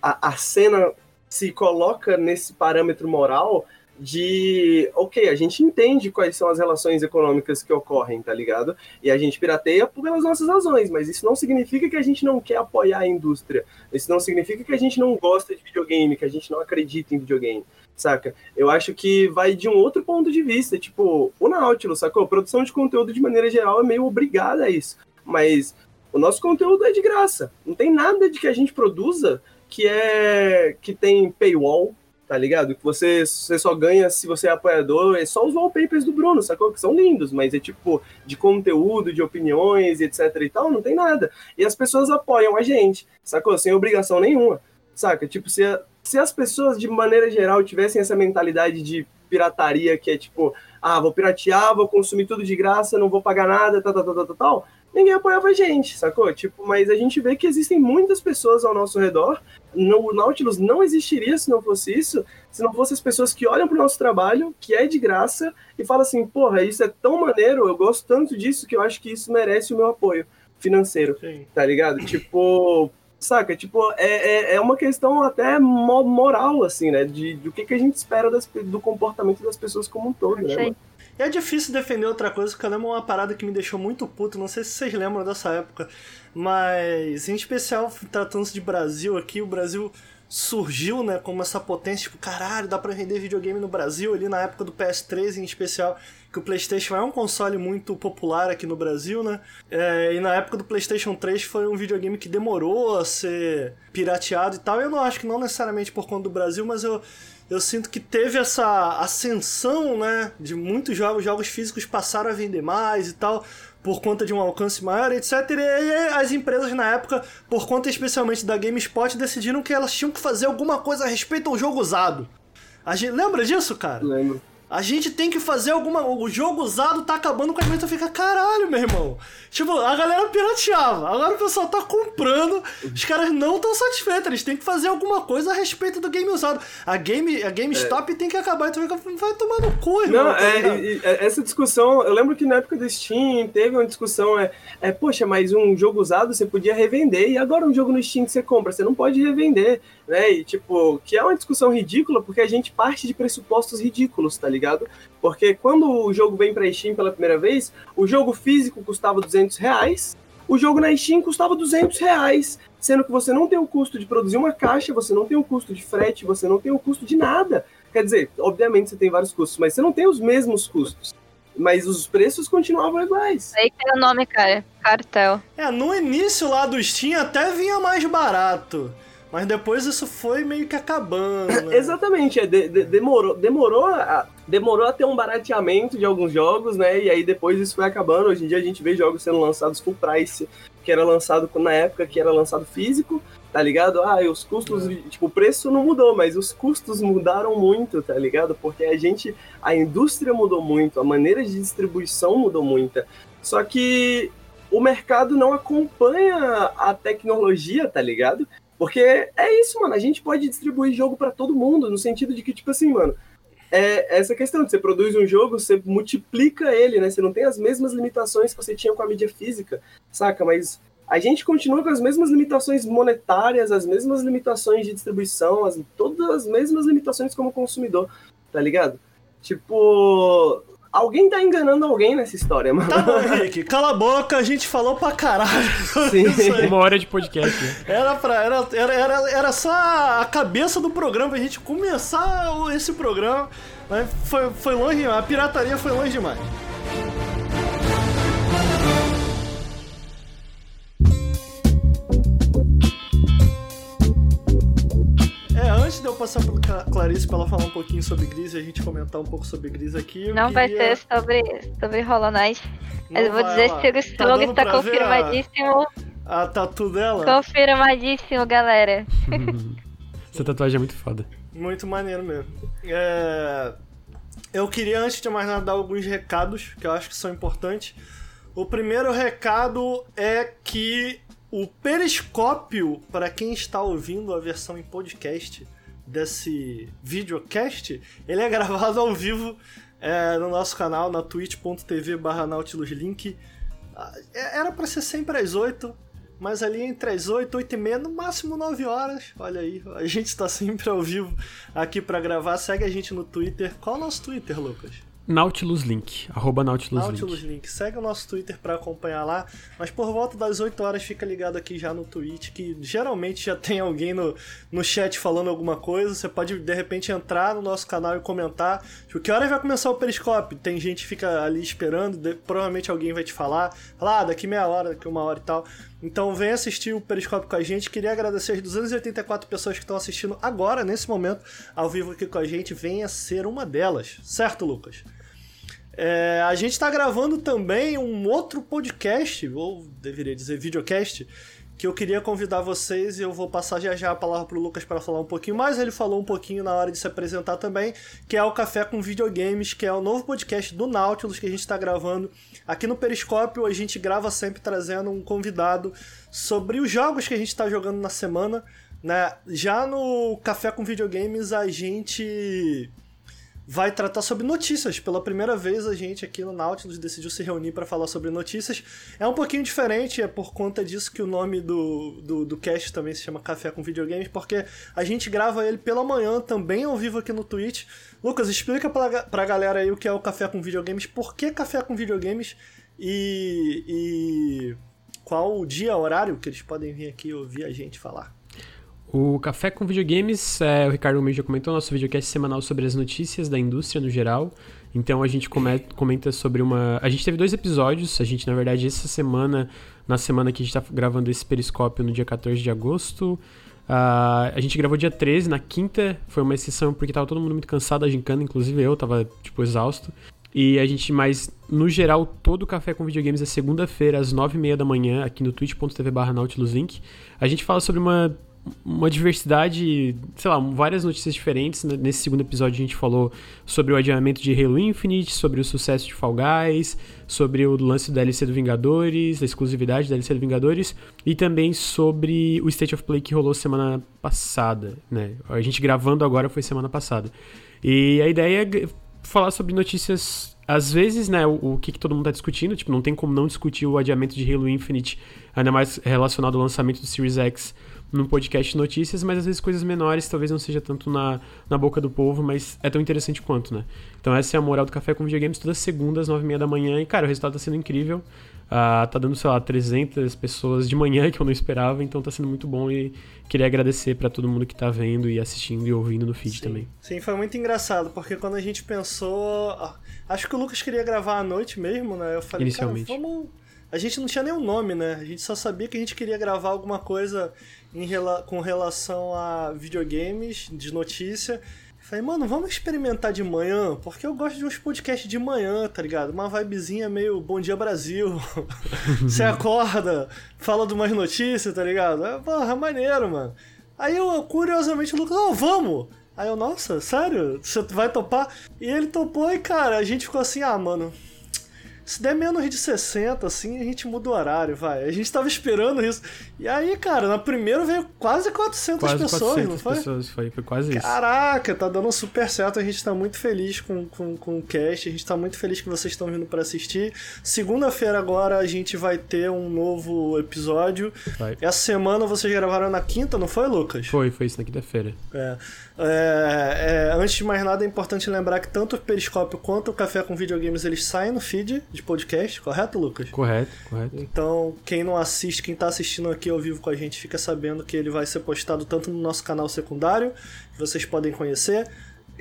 a, a cena se coloca nesse parâmetro moral de, ok, a gente entende quais são as relações econômicas que ocorrem, tá ligado? E a gente pirateia pelas nossas razões, mas isso não significa que a gente não quer apoiar a indústria. Isso não significa que a gente não gosta de videogame, que a gente não acredita em videogame, saca? Eu acho que vai de um outro ponto de vista, tipo, o Nautilus, sacou? Produção de conteúdo de maneira geral é meio obrigada a isso, mas o nosso conteúdo é de graça. Não tem nada de que a gente produza que é que tem paywall, tá ligado? Que você, você só ganha se você é apoiador, é só os wallpapers do Bruno, sacou? Que são lindos, mas é tipo de conteúdo, de opiniões, etc e tal, não tem nada. E as pessoas apoiam a gente, sacou? Sem obrigação nenhuma, saca? Tipo, se, se as pessoas de maneira geral tivessem essa mentalidade de pirataria que é tipo, ah, vou piratear, vou consumir tudo de graça, não vou pagar nada, tal, tal, tal, tal, tal, tal, ninguém apoiava a gente, sacou? Tipo, mas a gente vê que existem muitas pessoas ao nosso redor. No, o Nautilus não existiria se não fosse isso, se não fosse as pessoas que olham pro nosso trabalho, que é de graça, e falam assim, porra, isso é tão maneiro, eu gosto tanto disso que eu acho que isso merece o meu apoio financeiro, Sim. tá ligado? Tipo, saca? Tipo, é, é, é uma questão até mo- moral, assim, né? De, do que, que a gente espera das do comportamento das pessoas como um todo, né? E é difícil defender outra coisa, porque eu lembro uma parada que me deixou muito puto, não sei se vocês lembram dessa época, mas em especial tratando-se de Brasil aqui, o Brasil surgiu, né, como essa potência, tipo, caralho, dá pra vender videogame no Brasil, ali na época do PS3 em especial, que o PlayStation é um console muito popular aqui no Brasil, né, é, e na época do PlayStation 3 foi um videogame que demorou a ser pirateado e tal, eu não acho que não necessariamente por conta do Brasil, mas eu eu sinto que teve essa ascensão, né, de muitos jogos, jogos físicos passaram a vender mais e tal, por conta de um alcance maior, etc. E as empresas na época, por conta especialmente da GameSpot, decidiram que elas tinham que fazer alguma coisa a respeito ao jogo usado. A gente, lembra disso, cara? Lembro. A gente tem que fazer alguma. O jogo usado tá acabando com a gente. Fica, caralho, meu irmão. Tipo, a galera pirateava. Agora o pessoal tá comprando. Os caras não estão satisfeitos. Eles têm que fazer alguma coisa a respeito do game usado. A, game, a GameStop tem que acabar. Então fica, vai tomar no cu, irmão. Não, tá é, e- essa discussão, eu lembro que na época do Steam teve uma discussão, é, é, poxa, mas um jogo usado você podia revender, e agora um jogo no Steam que você compra, você não pode revender. Né? E, tipo, que é uma discussão ridícula porque a gente parte de pressupostos ridículos, tá ligado? Porque quando o jogo vem pra Steam pela primeira vez, o jogo físico custava 200 reais, o jogo na Steam custava 200 reais, sendo que você não tem o custo de produzir uma caixa, você não tem o custo de frete, você não tem o custo de nada. Quer dizer, obviamente você tem vários custos, mas você não tem os mesmos custos. Mas os preços continuavam iguais. Aí que é o nome, cara. Cartel. É, no início lá do Steam até vinha mais barato. Mas depois isso foi meio que acabando. Né? Exatamente, é, de- de- demorou, demorou, a, demorou a ter um barateamento de alguns jogos, né? E aí depois isso foi acabando. Hoje em dia a gente vê jogos sendo lançados full price, que era lançado na época que era lançado físico, tá ligado? Ah, e os custos, tipo, o preço não mudou, mas os custos mudaram muito, tá ligado? Porque a gente, a indústria mudou muito, a maneira de distribuição mudou muito. Só que o mercado não acompanha a tecnologia, tá ligado? Porque é isso, mano. A gente pode distribuir jogo pra todo mundo, no sentido de que, tipo assim, mano, é essa questão de você produz um jogo, você multiplica ele, né? Você não tem as mesmas limitações que você tinha com a mídia física, saca? Mas a gente continua com as mesmas limitações monetárias, as mesmas limitações de distribuição, as, todas as mesmas limitações como consumidor, tá ligado? Tipo, alguém tá enganando alguém nessa história, mano. Tá bom, Henrique, cala a boca, a gente falou pra caralho. Sim. Uma hora de podcast, né? Era, pra, era, era, era, era só a cabeça do programa pra gente começar esse programa. Mas foi, foi longe, a pirataria foi longe demais. Antes de eu passar Cla- Clarice pra ela falar um pouquinho sobre Gris e a gente comentar um pouco sobre Gris aqui. Não vai queria- ser sobre, sobre Hollow Knight. Mas eu vou vai dizer lá. que o Strong dando tá, pra ver a- confirmadíssimo. A, tatu dela? Confirmadíssimo, galera. Essa tatuagem é muito foda. Muito maneiro mesmo. É, Eu queria, antes de mais nada, dar alguns recados que eu acho que são importantes. O primeiro recado é que o Periscópio, para quem está ouvindo a versão em podcast desse videocast, ele é gravado ao vivo é, no nosso canal, na twitch.tv barra nautiluslink. Ah, é- Era para ser sempre às 8, mas ali entre as 8, 8 e meia, no máximo 9 horas. Olha aí, a gente tá sempre ao vivo aqui pra gravar. Segue a gente no Twitter. Qual é o nosso Twitter, Lucas? Nautilus Link, arroba Nautilus, Nautilus Link. Link. Segue o nosso Twitter pra acompanhar lá. Mas por volta das 8 horas fica ligado aqui já no Twitch, que geralmente já tem alguém no, no chat falando alguma coisa. Você pode de repente entrar no nosso canal e comentar. Tipo, que horas vai começar o Periscope? Tem gente que fica ali esperando, de- provavelmente alguém vai te falar. Falar, ah, daqui meia hora, daqui uma hora e tal. Então vem assistir o Periscope com a gente. Queria agradecer as 284 pessoas que estão assistindo agora, nesse momento, ao vivo aqui com a gente. Venha ser uma delas. Certo, Lucas? É, a gente está gravando também um outro podcast, ou deveria dizer videocast, que eu queria convidar vocês e eu vou passar já já a palavra pro Lucas para falar um pouquinho mais. Ele falou um pouquinho na hora de se apresentar também, que é o Café com Videogames, que é o novo podcast do Nautilus que a gente está gravando. Aqui no Periscópio a gente grava sempre trazendo um convidado sobre os jogos que a gente está jogando na semana. Né? Já no Café com Videogames a gente vai tratar sobre notícias. Pela primeira vez a gente aqui no Nautilus decidiu se reunir para falar sobre notícias. É um pouquinho diferente, é por conta disso que o nome do, do, do cast também se chama Café com Videogames, porque a gente grava ele pela manhã também ao vivo aqui no Twitch. Lucas, explica pra, pra galera aí o que é o Café com Videogames, por que Café com Videogames e, e qual o dia, horário que eles podem vir aqui ouvir a gente falar. O Café com Videogames, é, o Ricardo Gomes já comentou, nosso videocast semanal sobre as notícias da indústria no geral. Então a gente come- comenta sobre uma. A gente teve dois episódios, a gente, na verdade, essa semana, na semana que a gente tá gravando esse periscópio no dia 14 de agosto. ah, a gente gravou dia 13, na quinta, foi uma exceção porque tava todo mundo muito cansado da gincana, inclusive eu tava, tipo, exausto. E a gente, mas no geral, todo o Café com Videogames é segunda-feira, às 9h30 da manhã, aqui no twitch.tv barra nautiluslink. A gente fala sobre uma, uma diversidade, sei lá, várias notícias diferentes. N- Nesse segundo episódio a gente falou sobre o adiamento de Halo Infinite, sobre o sucesso de Fall Guys, sobre o lance do DLC do Vingadores, da exclusividade do DLC do Vingadores, e também sobre o State of Play que rolou semana passada, né? A gente gravando agora foi semana passada. E a ideia é falar sobre notícias, às vezes, né, o, o que, que todo mundo tá discutindo, tipo, não tem como não discutir o adiamento de Halo Infinite, ainda mais relacionado ao lançamento do Series X num podcast de notícias, mas às vezes coisas menores, talvez não seja tanto na, na boca do povo, mas é tão interessante quanto, né? Então essa é a moral do Café com Videogames, todas segundas, nove e meia da manhã, e cara, o resultado tá sendo incrível. Uh, tá dando, sei lá, 300 pessoas de manhã que eu não esperava, então tá sendo muito bom e queria agradecer para todo mundo que tá vendo e assistindo e ouvindo no feed Sim. também. Sim, foi muito engraçado, porque quando a gente pensou. Acho que o Lucas queria gravar à noite mesmo, né? Eu falei, cara, Inicialmente. vamos. A gente não tinha nenhum nome, né? A gente só sabia que a gente queria gravar alguma coisa rela... com relação a videogames, de notícia. Falei, mano, vamos experimentar de manhã, porque eu gosto de uns podcasts de manhã, tá ligado? Uma vibezinha meio Bom Dia Brasil. Você acorda, fala de umas notícias, tá ligado? É, porra, maneiro, mano. Aí eu, curiosamente, o Lucas, ó, vamos! Aí eu, nossa, sério? Você vai topar? E ele topou e, cara, a gente ficou assim, ah, mano. Se der menos de 60, assim, a gente muda o horário, vai. A gente tava esperando isso. E aí, cara, na primeira veio quase 400 Quase pessoas, 400 não foi? pessoas, foi, foi quase isso. Caraca, tá dando super certo. A gente tá muito feliz com, com, com o cast. A gente tá muito feliz que vocês estão vindo pra assistir. Segunda-feira agora a gente vai ter um novo episódio. Vai. Essa semana vocês gravaram na quinta, não foi, Lucas? Foi, foi isso na quinta-feira. É. É, é, antes de mais nada, é importante lembrar que tanto o Periscópio quanto o Café com Videogames eles saem no feed de podcast, correto, Lucas? Correto, correto. Então, quem não assiste, quem tá assistindo aqui ao vivo com a gente, fica sabendo que ele vai ser postado tanto no nosso canal secundário, que vocês podem conhecer,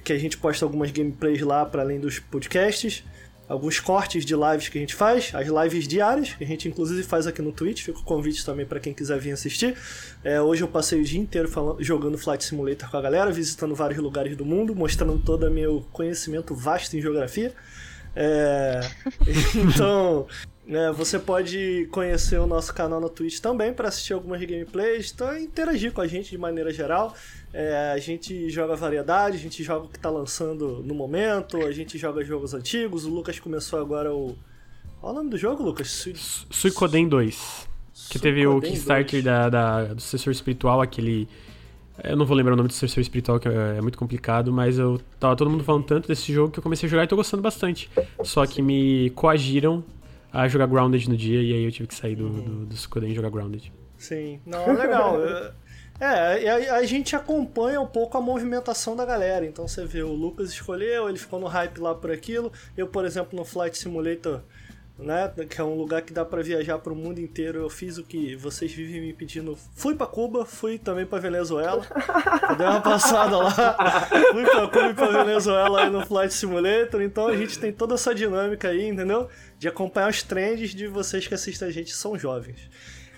que a gente posta algumas gameplays lá para além dos podcasts, alguns cortes de lives que a gente faz, as lives diárias, que a gente inclusive faz aqui no Twitch, fica o convite também para quem quiser vir assistir. É, hoje eu passei o dia inteiro falando- jogando Flight Simulator com a galera, visitando vários lugares do mundo, mostrando todo o meu conhecimento vasto em geografia. É, então, né, você pode conhecer o nosso canal no Twitch também para assistir algumas gameplays, então interagir com a gente de maneira geral. É, a gente joga variedade, a gente joga o que tá lançando no momento, a gente joga jogos antigos. O Lucas começou agora o. Qual é o nome do jogo, Lucas? Su- Suicoden 2. Que teve o Suicoden Kickstarter 2. da, da- do sucessor espiritual, aquele. Eu não vou lembrar o nome do sucessor espiritual, que é, é muito complicado, mas eu tava todo mundo falando tanto desse jogo que eu comecei a jogar e tô gostando bastante. Só que me coagiram a jogar Grounded no dia, e aí eu tive que sair do, do, do Suicoden e jogar Grounded. Sim, não, legal. É, e a, a gente acompanha um pouco a movimentação da galera. Então você vê, o Lucas escolheu, ele ficou no hype lá por aquilo. Eu, por exemplo, no Flight Simulator, né, que é um lugar que dá pra viajar pro mundo inteiro, eu fiz o que vocês vivem me pedindo. Fui pra Cuba, fui também pra Venezuela. Dei uma passada lá. Fui pra Cuba e pra Venezuela aí no Flight Simulator. Então a gente tem toda essa dinâmica aí, entendeu? De acompanhar os trends de vocês que assistem a gente são jovens.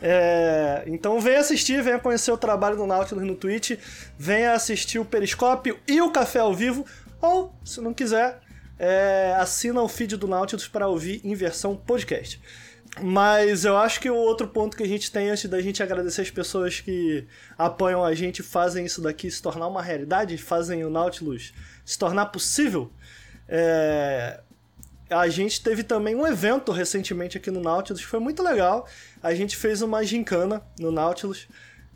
É, então venha assistir, venha conhecer o trabalho do Nautilus no Twitch, venha assistir o Periscópio e o Café ao Vivo, ou, se não quiser, é, assina o feed do Nautilus para ouvir em versão podcast. Mas eu acho que o outro ponto que a gente tem antes da gente agradecer as pessoas que apoiam a gente, fazem isso daqui se tornar uma realidade, fazem o Nautilus se tornar possível, é, a gente teve também um evento recentemente aqui no Nautilus, que foi muito legal. A gente fez uma gincana no Nautilus.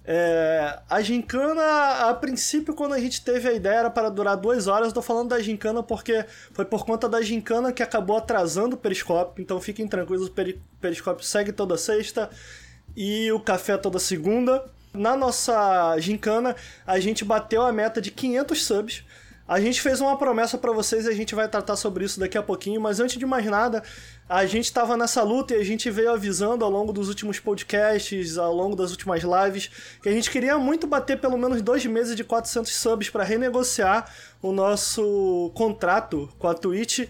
É, a gincana, a princípio, quando a gente teve a ideia, era para durar duas horas. Eu tô falando da gincana porque foi por conta da gincana que acabou atrasando o periscópio. Então fiquem tranquilos, o peri- periscópio segue toda sexta e o café toda segunda. Na nossa gincana, a gente bateu a meta de 500 subs. A gente fez uma promessa pra vocês e a gente vai tratar sobre isso daqui a pouquinho, mas antes de mais nada, a gente tava nessa luta e a gente veio avisando ao longo dos últimos podcasts, ao longo das últimas lives, que a gente queria muito bater pelo menos dois meses de 400 subs pra renegociar o nosso contrato com a Twitch.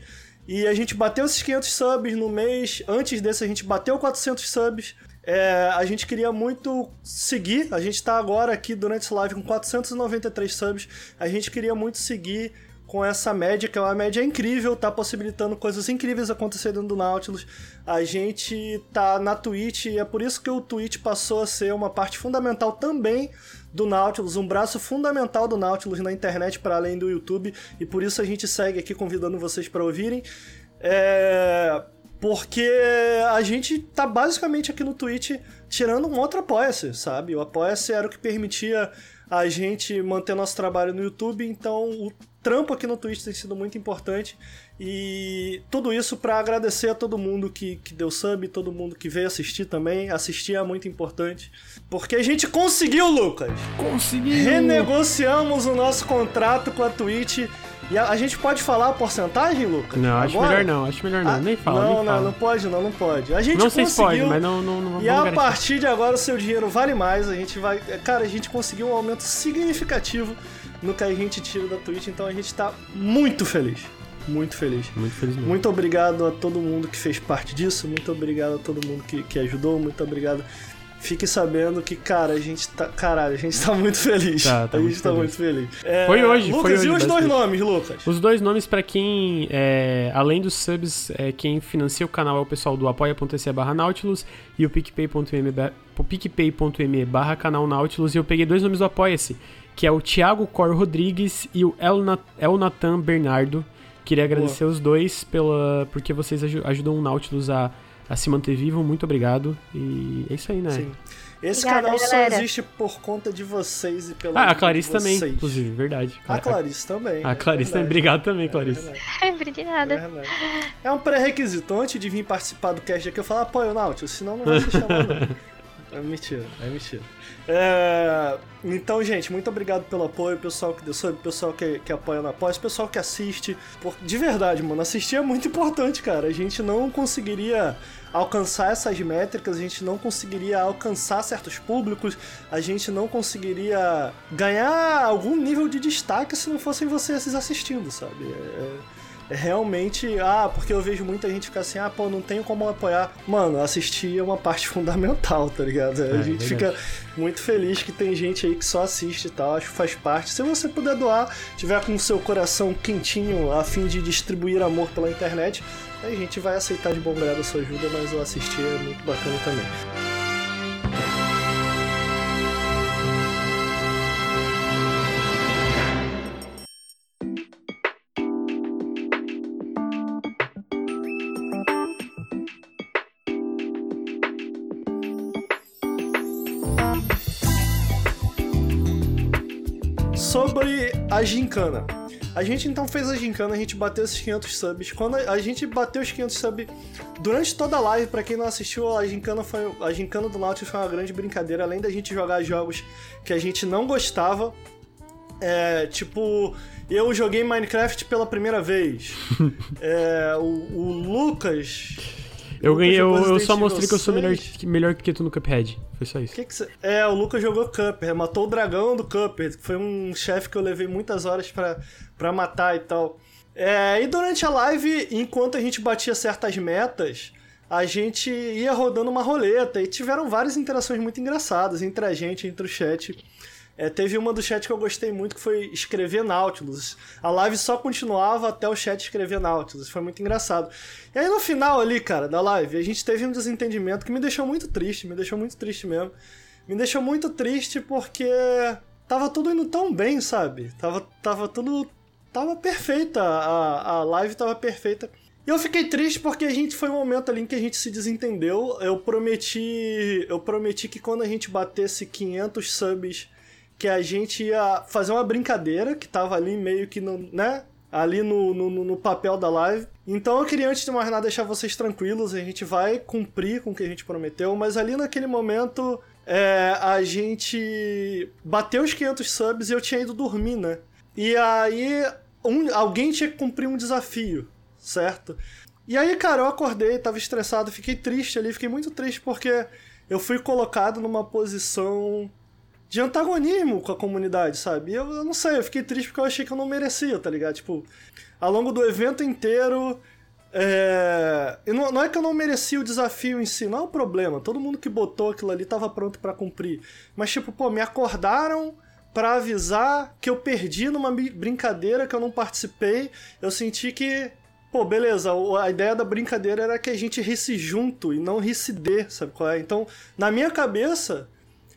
E a gente bateu esses 500 subs no mês. Antes desse, a gente bateu 400 subs. É, a gente queria muito seguir. A gente tá agora aqui durante essa live com 493 subs. A gente queria muito seguir com essa média, que é uma média incrível, tá possibilitando coisas incríveis acontecerem do Nautilus. A gente tá na Twitch e é por isso que o Twitch passou a ser uma parte fundamental também do Nautilus, um braço fundamental do Nautilus na internet para além do YouTube, e por isso a gente segue aqui convidando vocês para ouvirem. É... Porque a gente tá basicamente aqui no Twitch tirando um outro Apoia-se, sabe? O Apoia-se era o que permitia a gente manter nosso trabalho no YouTube, então o trampo aqui no Twitch tem sido muito importante. E tudo isso para agradecer a todo mundo que, que deu sub, todo mundo que veio assistir também. Assistir é muito importante. Porque a gente conseguiu, Lucas! Conseguiu! Renegociamos o nosso contrato com a Twitch. E a, a gente pode falar a porcentagem, Lucas? Não, acho Agora? melhor não, acho melhor não. Ah, nem fala, não, nem não, fala. não pode, não, não pode. A gente Não sei se conseguiu. pode, mas não, não, não E a partir de agora o seu dinheiro vale mais. A gente vai. Cara, a gente conseguiu um aumento significativo no que a gente tira da Twitch, então a gente tá muito feliz. Muito feliz. Muito feliz mesmo. Muito obrigado a todo mundo que fez parte disso, muito obrigado a todo mundo que, que ajudou, muito obrigado. Fique sabendo que, cara, a gente tá. Caralho, a gente tá muito feliz. Tá, tá a gente muito tá feliz. muito feliz. É, Foi hoje, Lucas, foi hoje, e os dois nomes, Lucas? Os dois nomes pra quem, é, além dos subs, é, quem financia o canal é o pessoal do apoia.se barra Nautilus e o picpay.me barra canal Nautilus e eu peguei dois nomes do Apoia-se, que é o Thiago Cor Rodrigues e o Elna- Elnatan Bernardo. Queria agradecer os dois pela, porque vocês aju- ajudam o Nautilus a, a se manter vivo, muito obrigado. E é isso aí, né? Sim. Esse Obrigada, canal só galera. existe por conta de vocês e pela Ah, a Clarice de também, inclusive, verdade. A Clarice também. A é Clarice também. Obrigado também, É Clarice. de É. É um pré-requisito. Antes de vir participar do cast aqui, eu falar apoio o Nautilus, senão não vai ser chamado. não. É mentira, é mentira. É, Então, gente, muito obrigado pelo apoio, pessoal que deu sub, pessoal que, que apoia no apoio, pessoal que assiste. Por- De verdade, mano, assistir é muito importante, cara. A gente não conseguiria alcançar essas métricas, a gente não conseguiria alcançar certos públicos, a gente não conseguiria ganhar algum nível de destaque se não fossem vocês assistindo, sabe? É realmente, ah, porque eu vejo muita gente ficar assim, ah, pô, não tenho como apoiar. Mano, assistir é uma parte fundamental, tá ligado? a É, gente verdade. fica muito feliz que tem gente aí que só assiste e tal, acho que faz parte. Se você puder doar, tiver com o seu coração quentinho a fim de distribuir amor pela internet, a gente vai aceitar de bom grado a sua ajuda, mas o assistir é muito bacana também. Sobre a gincana. A gente então fez a gincana, a gente bateu esses 500 subs. Quando a a gente bateu os 500 subs, durante toda a live, pra quem não assistiu, a gincana, foi, a gincana do Nautilus foi uma grande brincadeira. Além da gente jogar jogos que a gente não gostava, é, tipo, eu joguei Minecraft pela primeira vez. É, o, o Lucas... Eu ganhei, eu, eu só mostrei que eu sou melhor 6. que, melhor que tu no Cuphead. Foi só isso. Que que cê- É, o Lucas jogou Cuphead, matou o dragão do Cuphead, que foi um chefe que eu levei muitas horas pra, pra matar e tal. É, e durante a live, enquanto a gente batia certas metas, a gente ia rodando uma roleta e tiveram várias interações muito engraçadas entre a gente, entre o chat. É, teve uma do chat que eu gostei muito que foi escrever Nautilus. A live só continuava até o chat escrever Nautilus. Foi muito engraçado. E aí no final ali, cara, da live, a gente teve um desentendimento que me deixou muito triste, me deixou muito triste mesmo. Me deixou muito triste porque tava tudo indo tão bem, sabe? Tava, tava tudo. Tava perfeita, a, a live tava perfeita. E eu fiquei triste porque a gente foi um momento ali em que a gente se desentendeu. Eu prometi, eu prometi que quando a gente batesse 500 subs, que a gente ia fazer uma brincadeira que tava ali meio que no, né? Ali no, no, no papel da live. Então eu queria, antes de mais nada, deixar vocês tranquilos. A gente vai cumprir com o que a gente prometeu, mas ali naquele momento é, a gente bateu os 500 subs e eu tinha ido dormir, né? E aí um- alguém tinha que cumprir um desafio, certo? E aí, cara, eu acordei, tava estressado, fiquei triste ali, fiquei muito triste porque eu fui colocado numa posição de antagonismo com a comunidade, sabe? E eu, eu não sei, eu fiquei triste porque eu achei que eu não merecia, tá ligado? Tipo, ao longo do evento inteiro. É... Não, não é que eu não merecia o desafio em si, não é um problema. Todo mundo que botou aquilo ali tava pronto pra cumprir. Mas, tipo, pô, me acordaram pra avisar que eu perdi numa brincadeira que eu não participei. Eu senti que, pô, beleza, o- a ideia da brincadeira era que a gente risse junto e não risse de, sabe qual é? Então, na minha cabeça,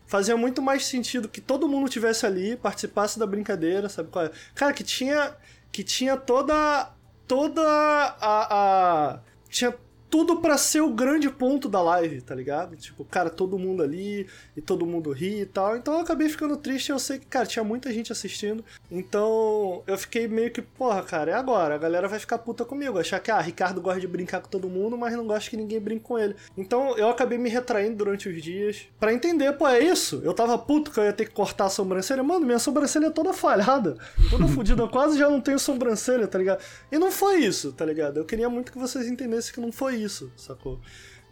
fazia muito mais sentido que todo mundo tivesse ali, participasse da brincadeira, sabe qual é? Cara, que tinha que tinha toda toda a, a tinha tudo pra ser o grande ponto da live, tá ligado? Tipo, cara, todo mundo ali e todo mundo ri e tal. Então eu acabei ficando triste. Eu sei que, cara, tinha muita gente assistindo. Então eu fiquei meio que, porra, cara, é agora. A galera vai ficar puta comigo. Achar que, ah, Ricardo gosta de brincar com todo mundo, mas não gosta que ninguém brinque com ele. Então eu acabei me retraindo durante os dias pra entender, pô, é isso. Eu tava puto que eu ia ter que cortar a sobrancelha. Mano, minha sobrancelha é toda falhada, toda fodida. Eu quase já não tenho sobrancelha, tá ligado? E não foi isso, tá ligado? Eu queria muito que vocês entendessem que não foi isso, sacou?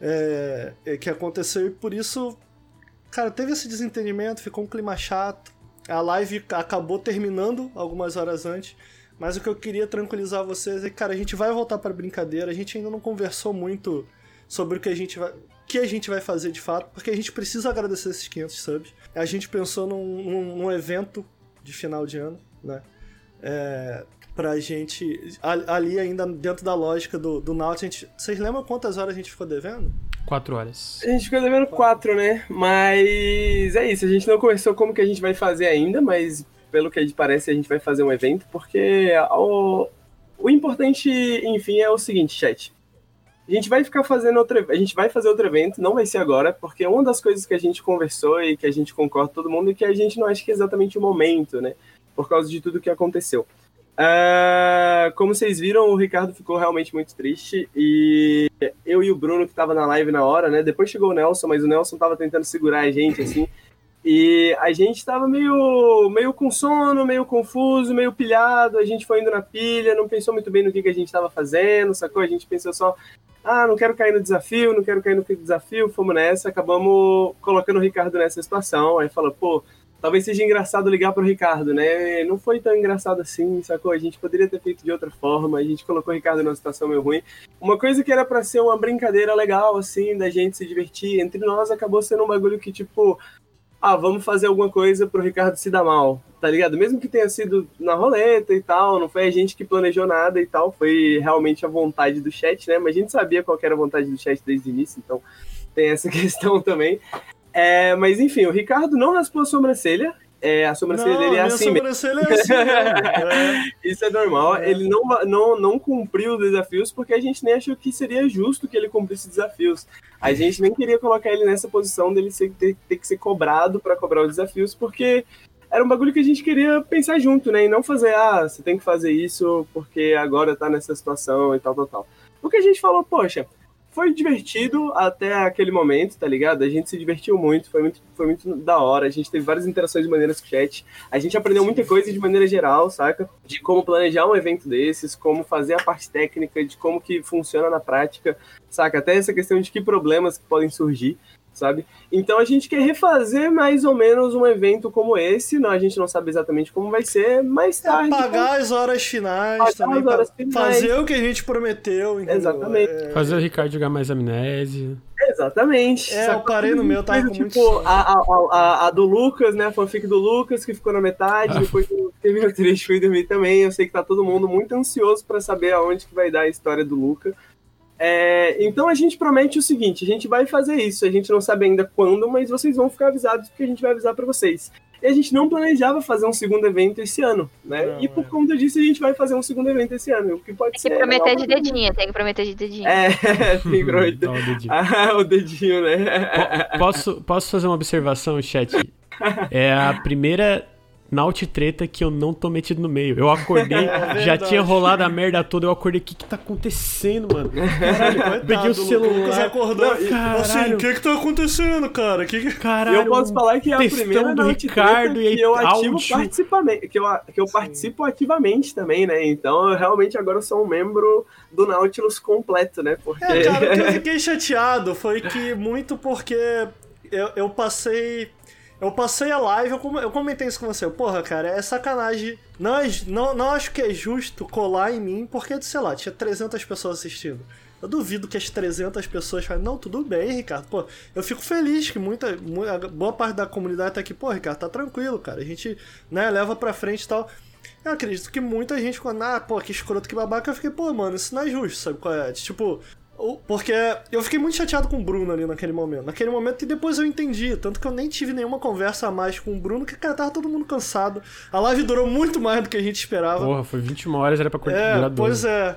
É, é que aconteceu e por isso, cara, teve esse desentendimento, ficou um clima chato. A live acabou terminando algumas horas antes. Mas o que eu queria tranquilizar vocês é que, cara, a gente vai voltar pra brincadeira. A gente ainda não conversou muito sobre o que a gente vai, que a gente vai fazer de fato, porque a gente precisa agradecer esses 500 subs. A gente pensou num, num, num evento de final de ano, né? É, pra gente. a- Ali ainda dentro da lógica do, do Nautilus, a gente, vocês lembram quantas horas a gente ficou devendo? Quatro horas. A gente ficou devendo quatro, né? Mas é isso, a gente não conversou como que a gente vai fazer ainda, mas pelo que parece a gente vai fazer um evento, porque o, o importante, enfim, é o seguinte, chat. A gente vai ficar fazendo outro, a gente vai fazer outro evento, não vai ser agora, porque uma das coisas que a gente conversou e que a gente concorda todo mundo é que a gente não acha que é exatamente o momento, né? Por causa de tudo que aconteceu. Ah, como vocês viram, o Ricardo ficou realmente muito triste e eu e o Bruno, que tava na live na hora, né? Depois chegou o Nelson, mas o Nelson tava tentando segurar a gente, assim. E a gente tava meio, meio com sono, meio confuso, meio pilhado. A gente foi indo na pilha, não pensou muito bem no que, que a gente tava fazendo, sacou? A gente pensou só, ah, não quero cair no desafio, não quero cair no desafio. Fomos nessa, acabamos colocando o Ricardo nessa situação. Aí falou, pô, talvez seja engraçado ligar pro Ricardo, né? Não foi tão engraçado assim, sacou? A gente poderia ter feito de outra forma, a gente colocou o Ricardo numa situação meio ruim. Uma coisa que era pra ser uma brincadeira legal, assim, da gente se divertir entre nós, acabou sendo um bagulho que, tipo, ah, vamos fazer alguma coisa pro Ricardo se dar mal, tá ligado? Mesmo que tenha sido na roleta e tal, não foi a gente que planejou nada e tal, foi realmente a vontade do chat, né? Mas a gente sabia qual era a vontade do chat desde o início, então tem essa questão também. É, mas enfim, o Ricardo não raspou a sobrancelha. É, a sobrancelha Não, dele é assim sobrancelha é assim. É. Isso é normal. É. Ele não, não, não cumpriu os desafios porque a gente nem achou que seria justo que ele cumprisse desafios. A gente nem queria colocar ele nessa posição dele ser, ter, ter que ser cobrado para cobrar os desafios, porque era um bagulho que a gente queria pensar junto, né? E não fazer, ah, você tem que fazer isso porque agora tá nessa situação e tal, tal, tal. Porque a gente falou, poxa, foi divertido até aquele momento, tá ligado? A gente se divertiu muito, foi muito, foi muito da hora. A gente teve várias interações de maneiras com o chat. A gente aprendeu muita coisa de maneira geral, saca? De como planejar um evento desses, como fazer a parte técnica, de como que funciona na prática, saca? Até essa questão de que problemas que podem surgir, sabe? Então a gente quer refazer mais ou menos um evento como esse. Não, a gente não sabe exatamente como vai ser, mais tarde. Pagar as horas finais Pagar também, as horas finais. fazer o que a gente prometeu, entendeu? Exatamente. É, Fazer o Ricardo jogar mais amnésia. Exatamente. É, eu Sacou? parei no meu, tava com tipo, muito a, a, a, a do Lucas, né? A fanfic do Lucas, que ficou na metade, depois que teve o trecho fui dormir também. Eu sei que tá todo mundo muito ansioso pra saber aonde que vai dar a história do Luca. É, então a gente promete o seguinte: a gente vai fazer isso. A gente não sabe ainda quando, mas vocês vão ficar avisados porque a gente vai avisar pra vocês. E a gente não planejava fazer um segundo evento esse ano, né? Não, e por é. conta disso a gente vai fazer um segundo evento esse ano, o que pode Tem ser. que prometer de dedinho, tem que prometer de dedinho. É, tem prometer. O dedinho. Ah, o dedinho, né? Po- posso, posso fazer uma observação, chat? É a primeira Naut treta que eu não tô metido no meio. Eu acordei, É já tinha rolado a merda toda, eu acordei, o que que tá acontecendo, mano? Caralho, coitado, Peguei o Lucas celular. acordou. Não, e- assim, caralho. o que que tá acontecendo, cara? Que que... Caralho, eu posso falar que é a primeira do Naut Ricardo Treta e aí que eu ativo participamente, que eu, que eu participo ativamente também, né? Então eu realmente agora sou um membro do Nautilus completo, né? Porque É, cara, o que eu fiquei chateado foi que muito porque eu, eu passei. Eu passei a live, eu, com- eu comentei isso com você. Porra, cara, é sacanagem. Não, é não, não acho que é justo colar em mim, porque, sei lá, tinha 300 pessoas assistindo. Eu duvido que as 300 pessoas falem, não, tudo bem, Ricardo. Pô, eu fico feliz que muita, mu- a boa parte da comunidade tá aqui, pô, Ricardo, tá tranquilo, cara. A gente, né, leva pra frente e tal. Eu acredito que muita gente, quando, ah, pô, que escroto, que babaca, eu fiquei, pô, mano, isso não é justo, sabe qual é? Tipo, porque eu fiquei muito chateado com o Bruno ali naquele momento. Naquele momento e depois eu entendi. Tanto que eu nem tive nenhuma conversa a mais com o Bruno, que, cara, tava todo mundo cansado. A live durou muito mais do que a gente esperava. Porra, foi 21 horas, era pra É, durar pois 12. é.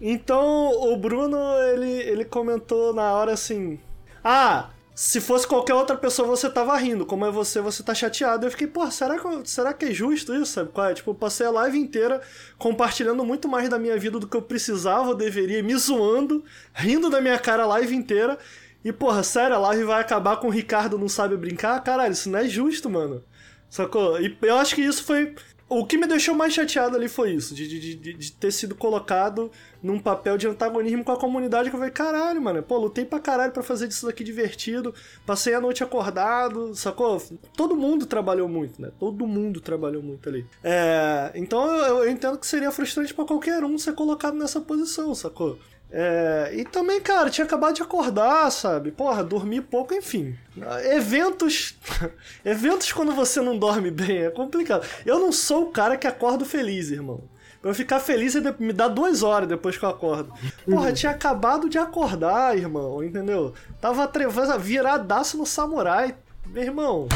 Então o Bruno, ele, ele comentou na hora assim: Ah, se fosse qualquer outra pessoa você tava rindo, como é você, você tá chateado. Eu fiquei, pô, será que, será que é justo isso, sabe qual é? Tipo, eu passei a live inteira compartilhando muito mais da minha vida do que eu precisava ou deveria, me zoando, rindo da minha cara a live inteira. E, porra, sério, a live vai acabar com o Ricardo não sabe brincar? Caralho, isso não é justo, mano. Sacou? E eu acho que isso foi. O que me deixou mais chateado ali foi isso, de, de, de, de ter sido colocado num papel de antagonismo com a comunidade que eu falei, caralho, mano, pô, lutei pra caralho pra fazer disso daqui divertido, passei a noite acordado, sacou? Todo mundo trabalhou muito, né? Todo mundo trabalhou muito ali. É, então eu, eu entendo que seria frustrante pra qualquer um ser colocado nessa posição, sacou? É, e também, cara, tinha acabado de acordar, sabe? Porra, dormi pouco, enfim. Eventos. Eventos quando você não dorme bem é complicado. Eu não sou o cara que acordo feliz, irmão. Pra eu ficar feliz, me dá duas horas depois que eu acordo. Porra, tinha acabado de acordar, irmão, entendeu? Tava trevando, viradaço no samurai. Meu irmão,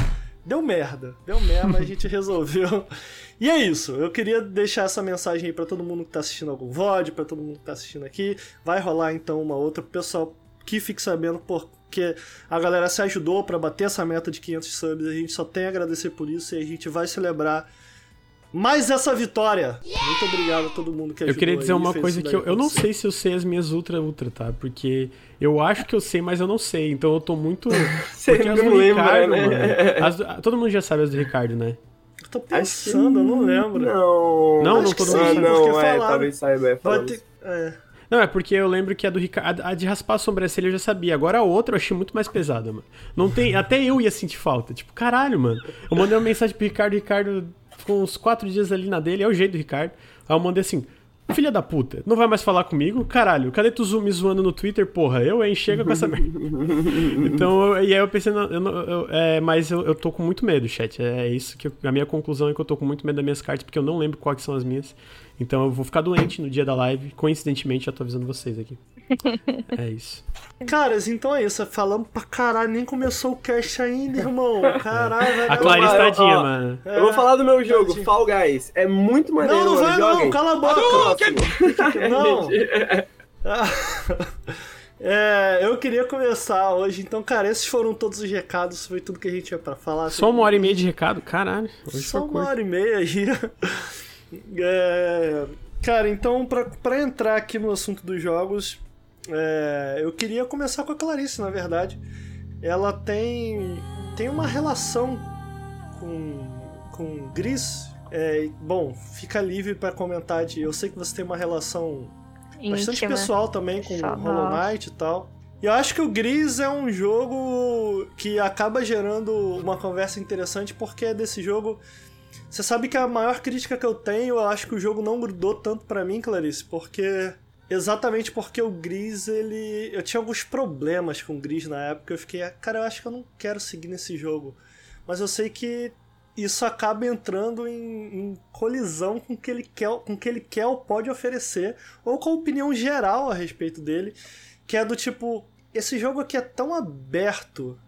deu merda. Deu merda, a gente resolveu. E é isso, eu queria deixar essa mensagem aí pra todo mundo que tá assistindo algum VOD, pra todo mundo que tá assistindo aqui. Vai rolar então uma outra pro pessoal que fique sabendo porque a galera se ajudou para bater essa meta de 500 subs. A gente só tem a agradecer por isso e a gente vai celebrar mais essa vitória. Muito obrigado a todo mundo que ajudou. Eu queria dizer aí, uma coisa que eu, eu não sei se eu sei as minhas ultra ultra, tá? Porque eu acho que eu sei, mas eu não sei. Então eu tô muito. Você não lembra, Ricardo, né? mano, as do- todo mundo já sabe as do Ricardo, né? Eu tô Acho que- pensando, eu não lembro. Não. Não, não todo mundo Ah, sabe. não, porque é, talvez saiba. É, Vai ter... é. Não, é porque eu lembro que a do Ricardo. A de raspar a sobrancelha eu já sabia. Agora a outra eu achei muito mais pesada, mano. Não tem. Até eu ia sentir falta. Tipo, caralho, mano. Eu mandei uma mensagem pro Ricardo, o Ricardo ficou uns quatro dias ali na dele, é o jeito do Ricardo. Aí eu mandei assim. Filha da puta, não vai mais falar comigo? Caralho, cadê tu me zoando no Twitter? Porra, eu, hein? Chega com essa merda. então, eu- e aí eu pensei, não, eu eu- é, mas eu, eu tô com muito medo, chat. É isso que a minha conclusão é que eu tô com muito medo das minhas cartas, porque eu não lembro quais são as minhas. Então eu vou ficar doente no dia da live. Coincidentemente, já tô avisando vocês aqui. É isso. Caras, então é isso. Falamos pra caralho, nem começou o cast ainda, irmão. Caralho, vai A Clarice tadinha, ó, mano. É, Eu vou falar do meu jogo, tadinho. Fall Guys. É muito maneiro, Não, não vai não, Joguem. cala a boca. Não. É, eu queria começar hoje, então, cara, esses foram todos os recados, foi tudo que a gente tinha pra falar. Só uma hora e meia de recado? Caralho. Hoje Só uma curto. hora e meia aí. É, cara, então, pra, pra entrar aqui no assunto dos jogos, é, eu queria começar com a Clarice, na verdade. Ela tem, tem uma relação com, com Gris. É, bom, fica livre pra comentar de. Eu sei que você tem uma relação bastante Íntima. pessoal também com Pessoal, Hollow Knight e tal. E eu acho que o Gris é um jogo que acaba gerando uma conversa interessante porque é desse jogo. Você sabe que a maior crítica que eu tenho, eu acho que o jogo não grudou tanto pra mim, Clarice, porque exatamente porque o Gris, ele, eu tinha alguns problemas com o Gris na época, eu fiquei, cara, eu acho que eu não quero seguir nesse jogo. Mas eu sei que isso acaba entrando em, em colisão com o que ele quer, com o que ele quer ou pode oferecer, ou com a opinião geral a respeito dele, que é do tipo, esse jogo aqui é tão aberto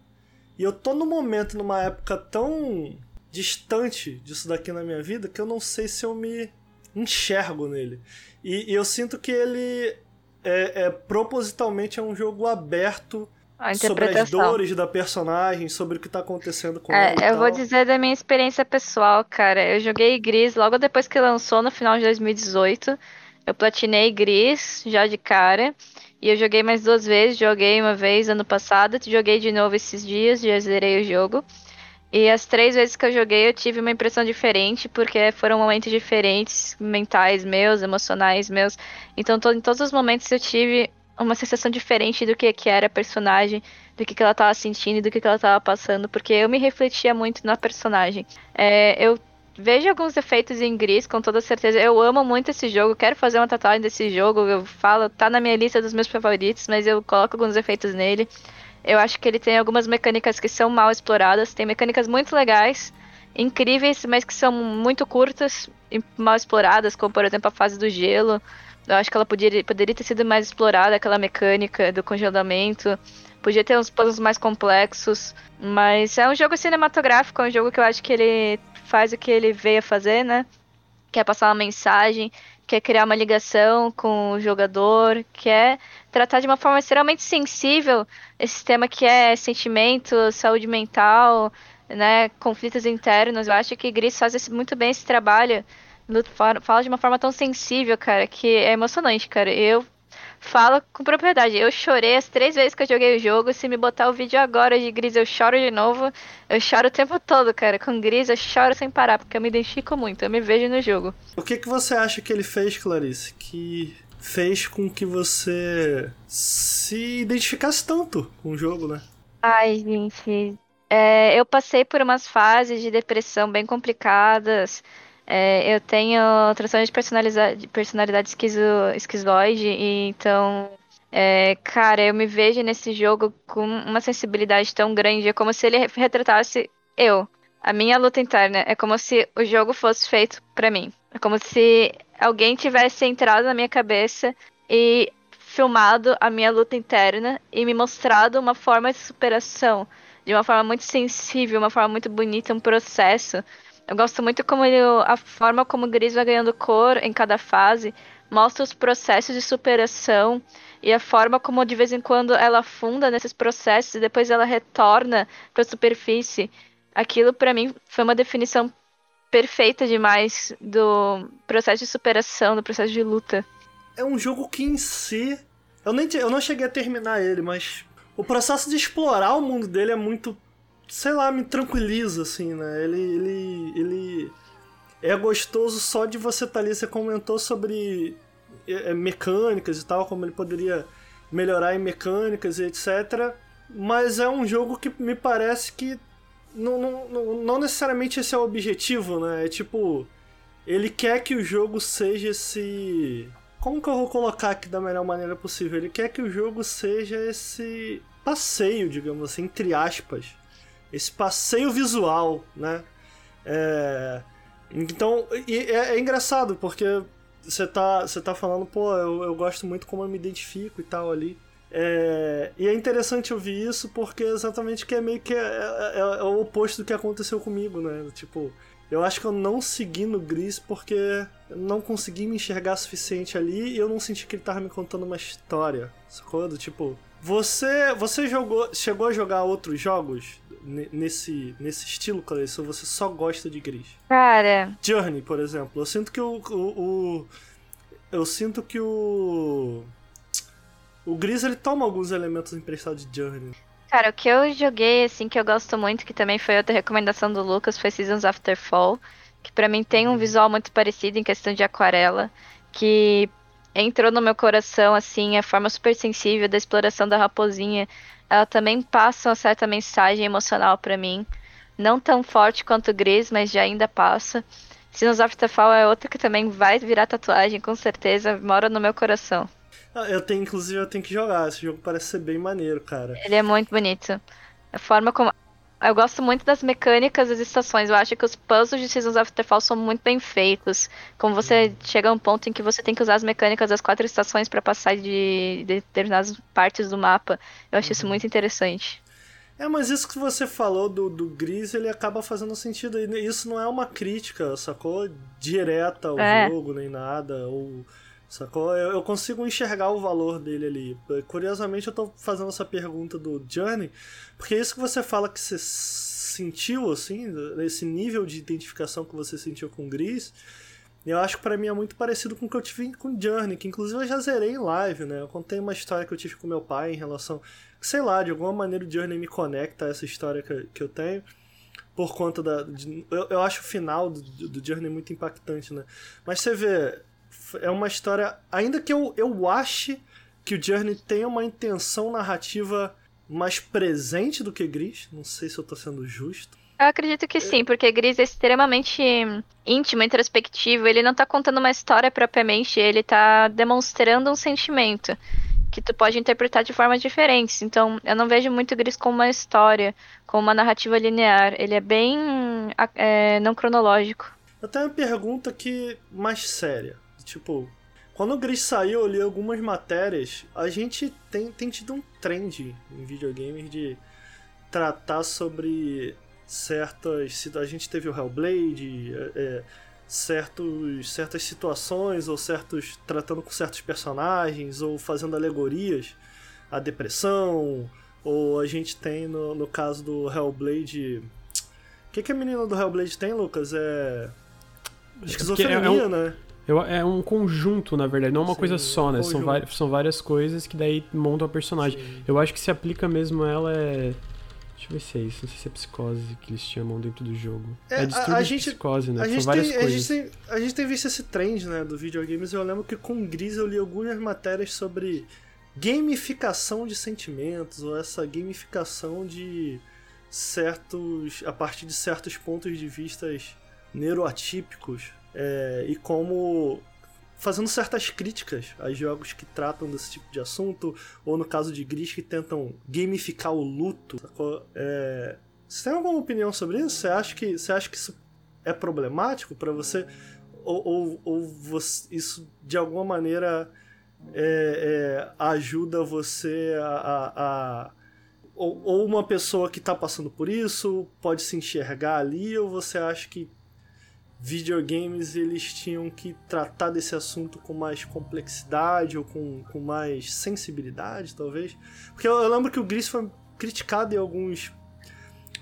e eu tô num momento, numa época tão distante disso daqui na minha vida que eu não sei se eu me enxergo nele. E, e eu sinto que ele é, é propositalmente é um jogo aberto sobre as dores da personagem, sobre o que tá acontecendo com É, ela. eu vou dizer da minha experiência pessoal, cara. Eu joguei Gris logo depois que lançou, no final de 2018. Eu platinei Gris já de cara. E eu joguei mais duas vezes. Joguei uma vez ano passado, joguei de novo esses dias, já zerei o jogo. E as três vezes que eu joguei eu tive uma impressão diferente, porque foram momentos diferentes, mentais meus, emocionais meus. Então, em todos os momentos eu tive uma sensação diferente do que, que era a personagem, do que, que ela tava sentindo e do que, que ela tava passando, porque eu me refletia muito na personagem. É, eu vejo alguns defeitos em Gris, com toda certeza. Eu amo muito esse jogo, quero fazer uma tatuagem desse jogo. Eu falo, tá na minha lista dos meus favoritos, mas eu coloco alguns defeitos nele. Eu acho que ele tem algumas mecânicas que são mal exploradas, tem mecânicas muito legais, incríveis, mas que são muito curtas e mal exploradas, como por exemplo a fase do gelo. Eu acho que ela poderia, poderia ter sido mais explorada, aquela mecânica do congelamento. Podia ter uns puzzles mais complexos. Mas é um jogo cinematográfico, é um jogo que eu acho que ele faz o que ele veio a fazer, né? Que é passar uma mensagem. Quer criar uma ligação com o jogador, quer tratar de uma forma extremamente sensível esse tema que é sentimento, saúde mental, né, conflitos internos. Eu acho que Gris faz esse, muito bem esse trabalho. Fala de uma forma tão sensível, cara, que é emocionante, cara. Eu falo com propriedade. Eu chorei as três vezes que eu joguei o jogo. Se me botar o vídeo agora de Gris, eu choro de novo. Eu choro o tempo todo, cara. Com Gris, eu choro sem parar, porque eu me identifico muito. Eu me vejo no jogo. O que, que você acha que ele fez, Clarice? Que fez com que você se identificasse tanto com o jogo, né? Ai, gente. É, eu passei por umas fases de depressão bem complicadas. É, eu tenho transtorno de personalidade, personalidade esquizo, esquizoide, e então, é, cara, eu me vejo nesse jogo com uma sensibilidade tão grande, é como se ele retratasse eu, a minha luta interna. É como se o jogo fosse feito para mim. É como se alguém tivesse entrado na minha cabeça e filmado a minha luta interna e me mostrado uma forma de superação, de uma forma muito sensível, uma forma muito bonita, um processo. Eu gosto muito como ele, a forma como o Gris vai ganhando cor em cada fase, mostra os processos de superação e a forma como de vez em quando ela afunda nesses processos e depois ela retorna para a superfície. Aquilo para mim foi uma definição perfeita demais do processo de superação, do processo de luta. É um jogo que em si eu nem eu não cheguei a terminar ele, mas o processo de explorar o mundo dele é muito sei lá, me tranquiliza, assim, né? Ele, ele, ele é gostoso só de você estar tá ali. Você comentou sobre é, é, mecânicas e tal, como ele poderia melhorar em mecânicas e etc. Mas é um jogo que me parece que não, não, não necessariamente esse é o objetivo, né? É tipo, ele quer que o jogo seja esse. Como que eu vou colocar aqui da melhor maneira possível? Ele quer que o jogo seja esse passeio, digamos assim, entre aspas, esse passeio visual, né? É, então, é, é, engraçado, porque você tá, você tá falando, pô, eu, eu gosto muito como eu me identifico e tal ali. É, e é interessante ouvir isso porque exatamente que é meio que é, é, é, o oposto do que aconteceu comigo, né? Tipo, eu acho que eu não segui no Gris porque não consegui me enxergar suficiente ali e eu não senti que ele tava me contando uma história, sacou? Tipo, você, você jogou, chegou a jogar outros jogos nesse, nesse estilo, Clarice, ou você só gosta de Gris? Cara. Journey, por exemplo. Eu sinto que o. o, o eu sinto que o. O Gris ele toma alguns elementos emprestados de Journey. Cara, o que eu joguei, assim, que eu gosto muito, que também foi outra recomendação do Lucas, foi Seasons After Fall. Que para mim tem um uhum. visual muito parecido em questão de aquarela. Que entrou no meu coração, assim, a forma super sensível da exploração da raposinha ela também passa uma certa mensagem emocional para mim. Não tão forte quanto o Gris, mas já ainda passa. Sinos of the Fall é outra que também vai virar tatuagem, com certeza, mora no meu coração. Ah, eu tenho, inclusive, eu tenho que jogar. Esse jogo parece ser bem maneiro, cara. Ele é muito bonito. A forma como. Eu gosto muito das mecânicas das estações. Eu acho que os puzzles de Seasons the Fall são muito bem feitos. Como você uhum. chega a um ponto em que você tem que usar as mecânicas das quatro estações para passar de, determinadas partes do mapa. Eu acho uhum. isso muito interessante. É, mas isso que você falou do, do Gris, ele acaba fazendo sentido. Isso não é uma crítica, sacou? Direta ao é. jogo, nem nada. Ou, sacou? Eu, consigo enxergar o valor dele ali. Curiosamente, eu tô fazendo essa pergunta do Journey, porque isso que você fala que você sentiu, assim, esse nível de identificação que você sentiu com o Gris, eu acho que para mim é muito parecido com o que eu tive com Journey, que inclusive eu já zerei em live, né? Eu contei uma história que eu tive com meu pai em relação. Sei lá, de alguma maneira o Journey me conecta a essa história que, que eu tenho. Por conta da. De, eu, eu acho o final do, do Journey muito impactante, né? Mas você vê, é uma história. Ainda que eu, eu ache que o Journey tenha uma intenção narrativa mais presente do que Gris. Não sei se eu tô sendo justo. Eu acredito que sim, porque Gris é extremamente íntimo, introspectivo. Ele não tá contando uma história propriamente, ele tá demonstrando um sentimento que tu pode interpretar de formas diferentes. Então, eu não vejo muito Gris como uma história, como uma narrativa linear. Ele é bem é, não cronológico. Eu tenho uma pergunta aqui mais séria. Tipo, quando o Gris saiu, eu li algumas matérias. A gente tem, tem tido um trend em videogames de tratar sobre certas. A gente teve o Hellblade, é, é, certos, certas situações ou certos tratando com certos personagens ou fazendo alegorias à depressão ou a gente tem no, no caso do Hellblade o que, que a menina do Hellblade tem, Lucas? É. Esquizofrenia, é um- né? Eu- é um conjunto, na verdade, não uma Sim, coisa só, né? São, são várias coisas que daí montam a personagem. Sim. Eu acho que se aplica mesmo ela é. Deixa eu ver se é isso. Não sei se é psicose que eles chamam dentro do jogo. É, É, a- distúrbio a de gente- psicose, né? A São gente, várias tem, a, gente tem, a gente tem visto esse trend né, do videogames. Eu lembro que com o Gris eu li algumas matérias sobre gamificação de sentimentos, ou essa gamificação de certos. a partir de certos pontos de vistas neuroatípicos, é, e como. fazendo certas críticas a jogos que tratam desse tipo de assunto, ou no caso de Gris, que tentam gamificar o luto. É, você tem alguma opinião sobre isso? Você acha que, você acha que isso é problemático pra você? Ou, ou, ou você- isso de alguma maneira é, é, ajuda você a. a- a- ou, ou uma pessoa que tá passando por isso pode se enxergar ali, ou você acha que videogames eles tinham que tratar desse assunto com mais complexidade ou com, com mais sensibilidade, talvez? Porque eu, eu lembro que o Gris foi criticado em alguns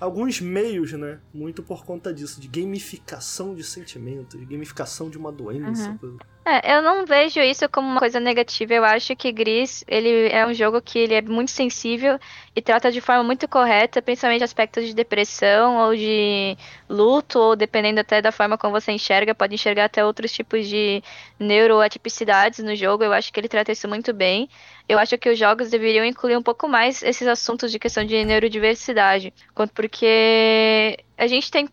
alguns meios, né? Muito por conta disso, de gamificação de sentimentos, de gamificação de uma doença. coisa- É, eu não vejo isso como uma coisa negativa. Eu acho que Gris, ele é um jogo que ele é muito sensível e trata de forma muito correta, principalmente aspectos de depressão ou de luto, ou dependendo até da forma como você enxerga, pode enxergar até outros tipos de neuroatipicidades no jogo. Eu acho que ele trata isso muito bem. Eu acho que os jogos deveriam incluir um pouco mais esses assuntos de questão de neurodiversidade, porque a gente tem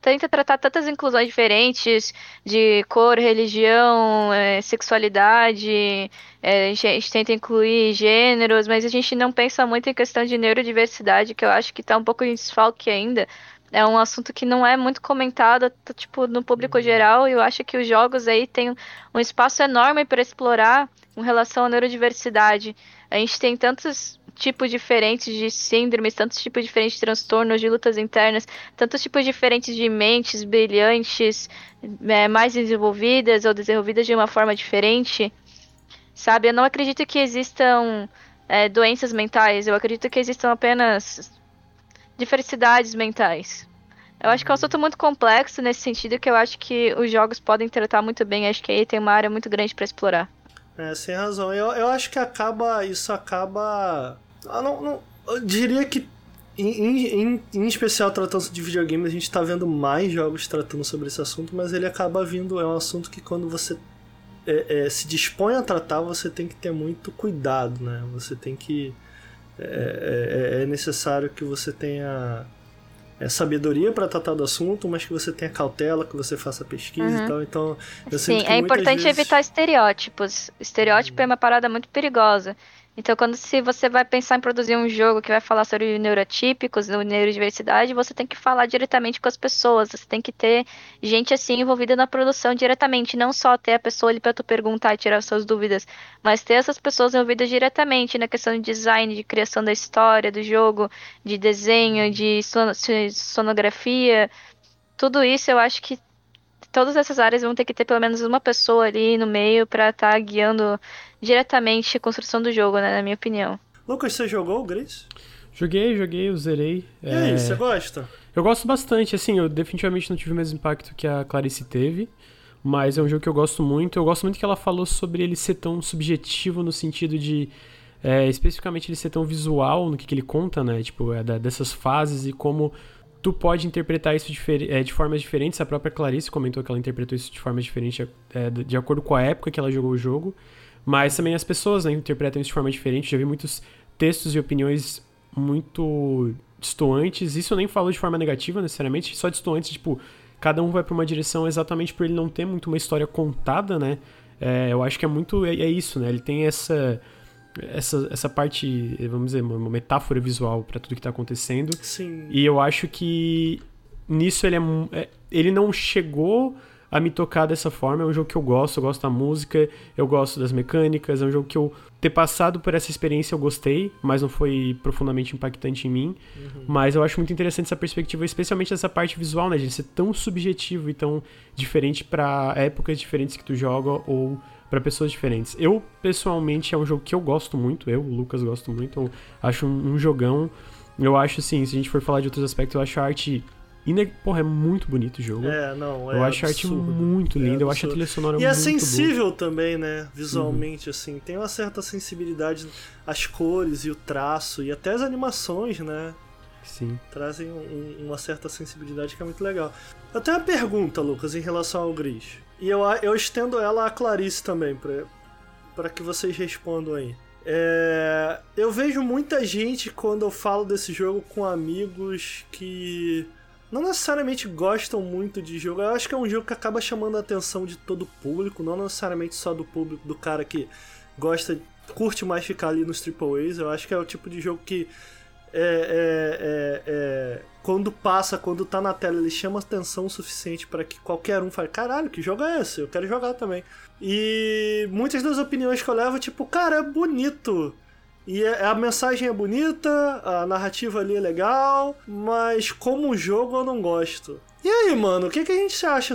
tenta tratar tantas inclusões diferentes de cor, religião, eh, sexualidade, eh, a gente tenta incluir gêneros, mas a gente não pensa muito em questão de neurodiversidade, que eu acho que tá um pouco em desfalque ainda. É um assunto que não é muito comentado, t- tipo, no público geral, e eu acho que os jogos aí têm um espaço enorme para explorar com relação à neurodiversidade. A gente tem tantos tipos diferentes de síndromes, tantos tipos diferentes de transtornos, de lutas internas, tantos tipos diferentes de mentes brilhantes, é, mais desenvolvidas ou desenvolvidas de uma forma diferente, sabe? Eu não acredito que existam é, doenças mentais, eu acredito que existam apenas diversidades mentais. Eu acho que é um assunto muito complexo nesse sentido que eu acho que os jogos podem tratar muito bem. Acho que aí tem uma área muito grande para explorar. É, sem razão. Eu, eu acho que acaba. Isso acaba. Ah, não, não- eu diria que. Em, em, em- especial tratando de videogame, a gente tá vendo mais jogos tratando sobre esse assunto, mas ele acaba vindo. É um assunto que quando você é, é, se dispõe a tratar, você tem que ter muito cuidado, né? Você tem que. É, é- é necessário que você tenha é, sabedoria para tratar do assunto, mas que você tenha cautela, que você faça pesquisa Uhum. e tal. Então, eu Sim, é importante vezes- evitar estereótipos. Estereótipo é uma parada muito perigosa. Então, quando se você vai pensar em produzir um jogo que vai falar sobre neurotípicos, neurodiversidade, você tem que falar diretamente com as pessoas. Você tem que ter gente assim envolvida na produção diretamente, não só ter a pessoa ali para tu perguntar e tirar suas dúvidas, mas ter essas pessoas envolvidas diretamente na questão de design, de criação da história do jogo, de desenho, de sono- sonografia. Tudo isso eu acho que todas essas áreas vão ter que ter pelo menos uma pessoa ali no meio para estar guiando diretamente a construção do jogo, né, na minha opinião. Lucas, você jogou o Grace? Joguei, joguei, eu zerei. E É, aí, você gosta? Eu gosto bastante, assim, eu definitivamente não tive o mesmo impacto que a Clarice teve, mas é um jogo que eu gosto muito. Eu gosto muito que ela falou sobre ele ser tão subjetivo no sentido de, é, especificamente, ele ser tão visual no que, que ele conta, né? Tipo, é, da- dessas fases e como tu pode interpretar isso difer- é, de formas diferentes. A própria Clarice comentou que ela interpretou isso de formas diferentes, é, de de acordo com a época que ela jogou o jogo. Mas também as pessoas né, interpretam isso de forma diferente. Já vi muitos textos e opiniões muito distoantes. Isso eu nem falo de forma negativa necessariamente, só distoantes, tipo, cada um vai pra uma direção exatamente por ele não ter muito uma história contada, né? É, eu acho que é muito. É, é isso, né? Ele tem essa. Essa, essa parte, vamos dizer, uma metáfora visual pra tudo que tá acontecendo. Sim. E eu acho que nisso ele é, é- ele não chegou a me tocar dessa forma. É um jogo que eu gosto, eu gosto da música, eu gosto das mecânicas, é um jogo que eu ter passado por essa experiência eu gostei, mas não foi profundamente impactante em mim. Uhum. Mas eu acho muito interessante essa perspectiva, especialmente essa parte visual, né, de ser tão subjetivo e tão diferente para épocas diferentes que tu joga ou para pessoas diferentes. Eu, pessoalmente, é um jogo que eu gosto muito, eu, o Lucas, gosto muito, eu acho um, um jogão. Eu acho, assim, se a gente for falar de outros aspectos, eu acho a arte e, porra, é muito bonito o jogo. É, não, é Eu acho absurdo. a arte muito linda, é eu acho a trilha sonora e muito é sensível boa. também, né? Visualmente, uhum. assim. Tem uma certa sensibilidade, as cores e o traço, e até as animações, né? Sim. Trazem um, uma certa sensibilidade que é muito legal. Eu tenho uma pergunta, Lucas, em relação ao Gris. E eu, eu estendo ela a Clarice também, para que vocês respondam aí. É, eu vejo muita gente quando eu falo desse jogo com amigos que não necessariamente gostam muito de jogo. Eu acho que é um jogo que acaba chamando a atenção de todo o público, não necessariamente só do público, do cara que gosta, curte mais ficar ali nos Triple. Eu acho que é o tipo de jogo que é, é, é, é, quando passa, quando tá na tela, ele chama atenção o suficiente para que qualquer um fale: caralho, que jogo é esse? Eu quero jogar também. E muitas das opiniões que eu levo, tipo, cara, é bonito. E é, a mensagem é bonita, a narrativa ali é legal, mas como jogo eu não gosto. E aí, mano, o que, que a gente acha?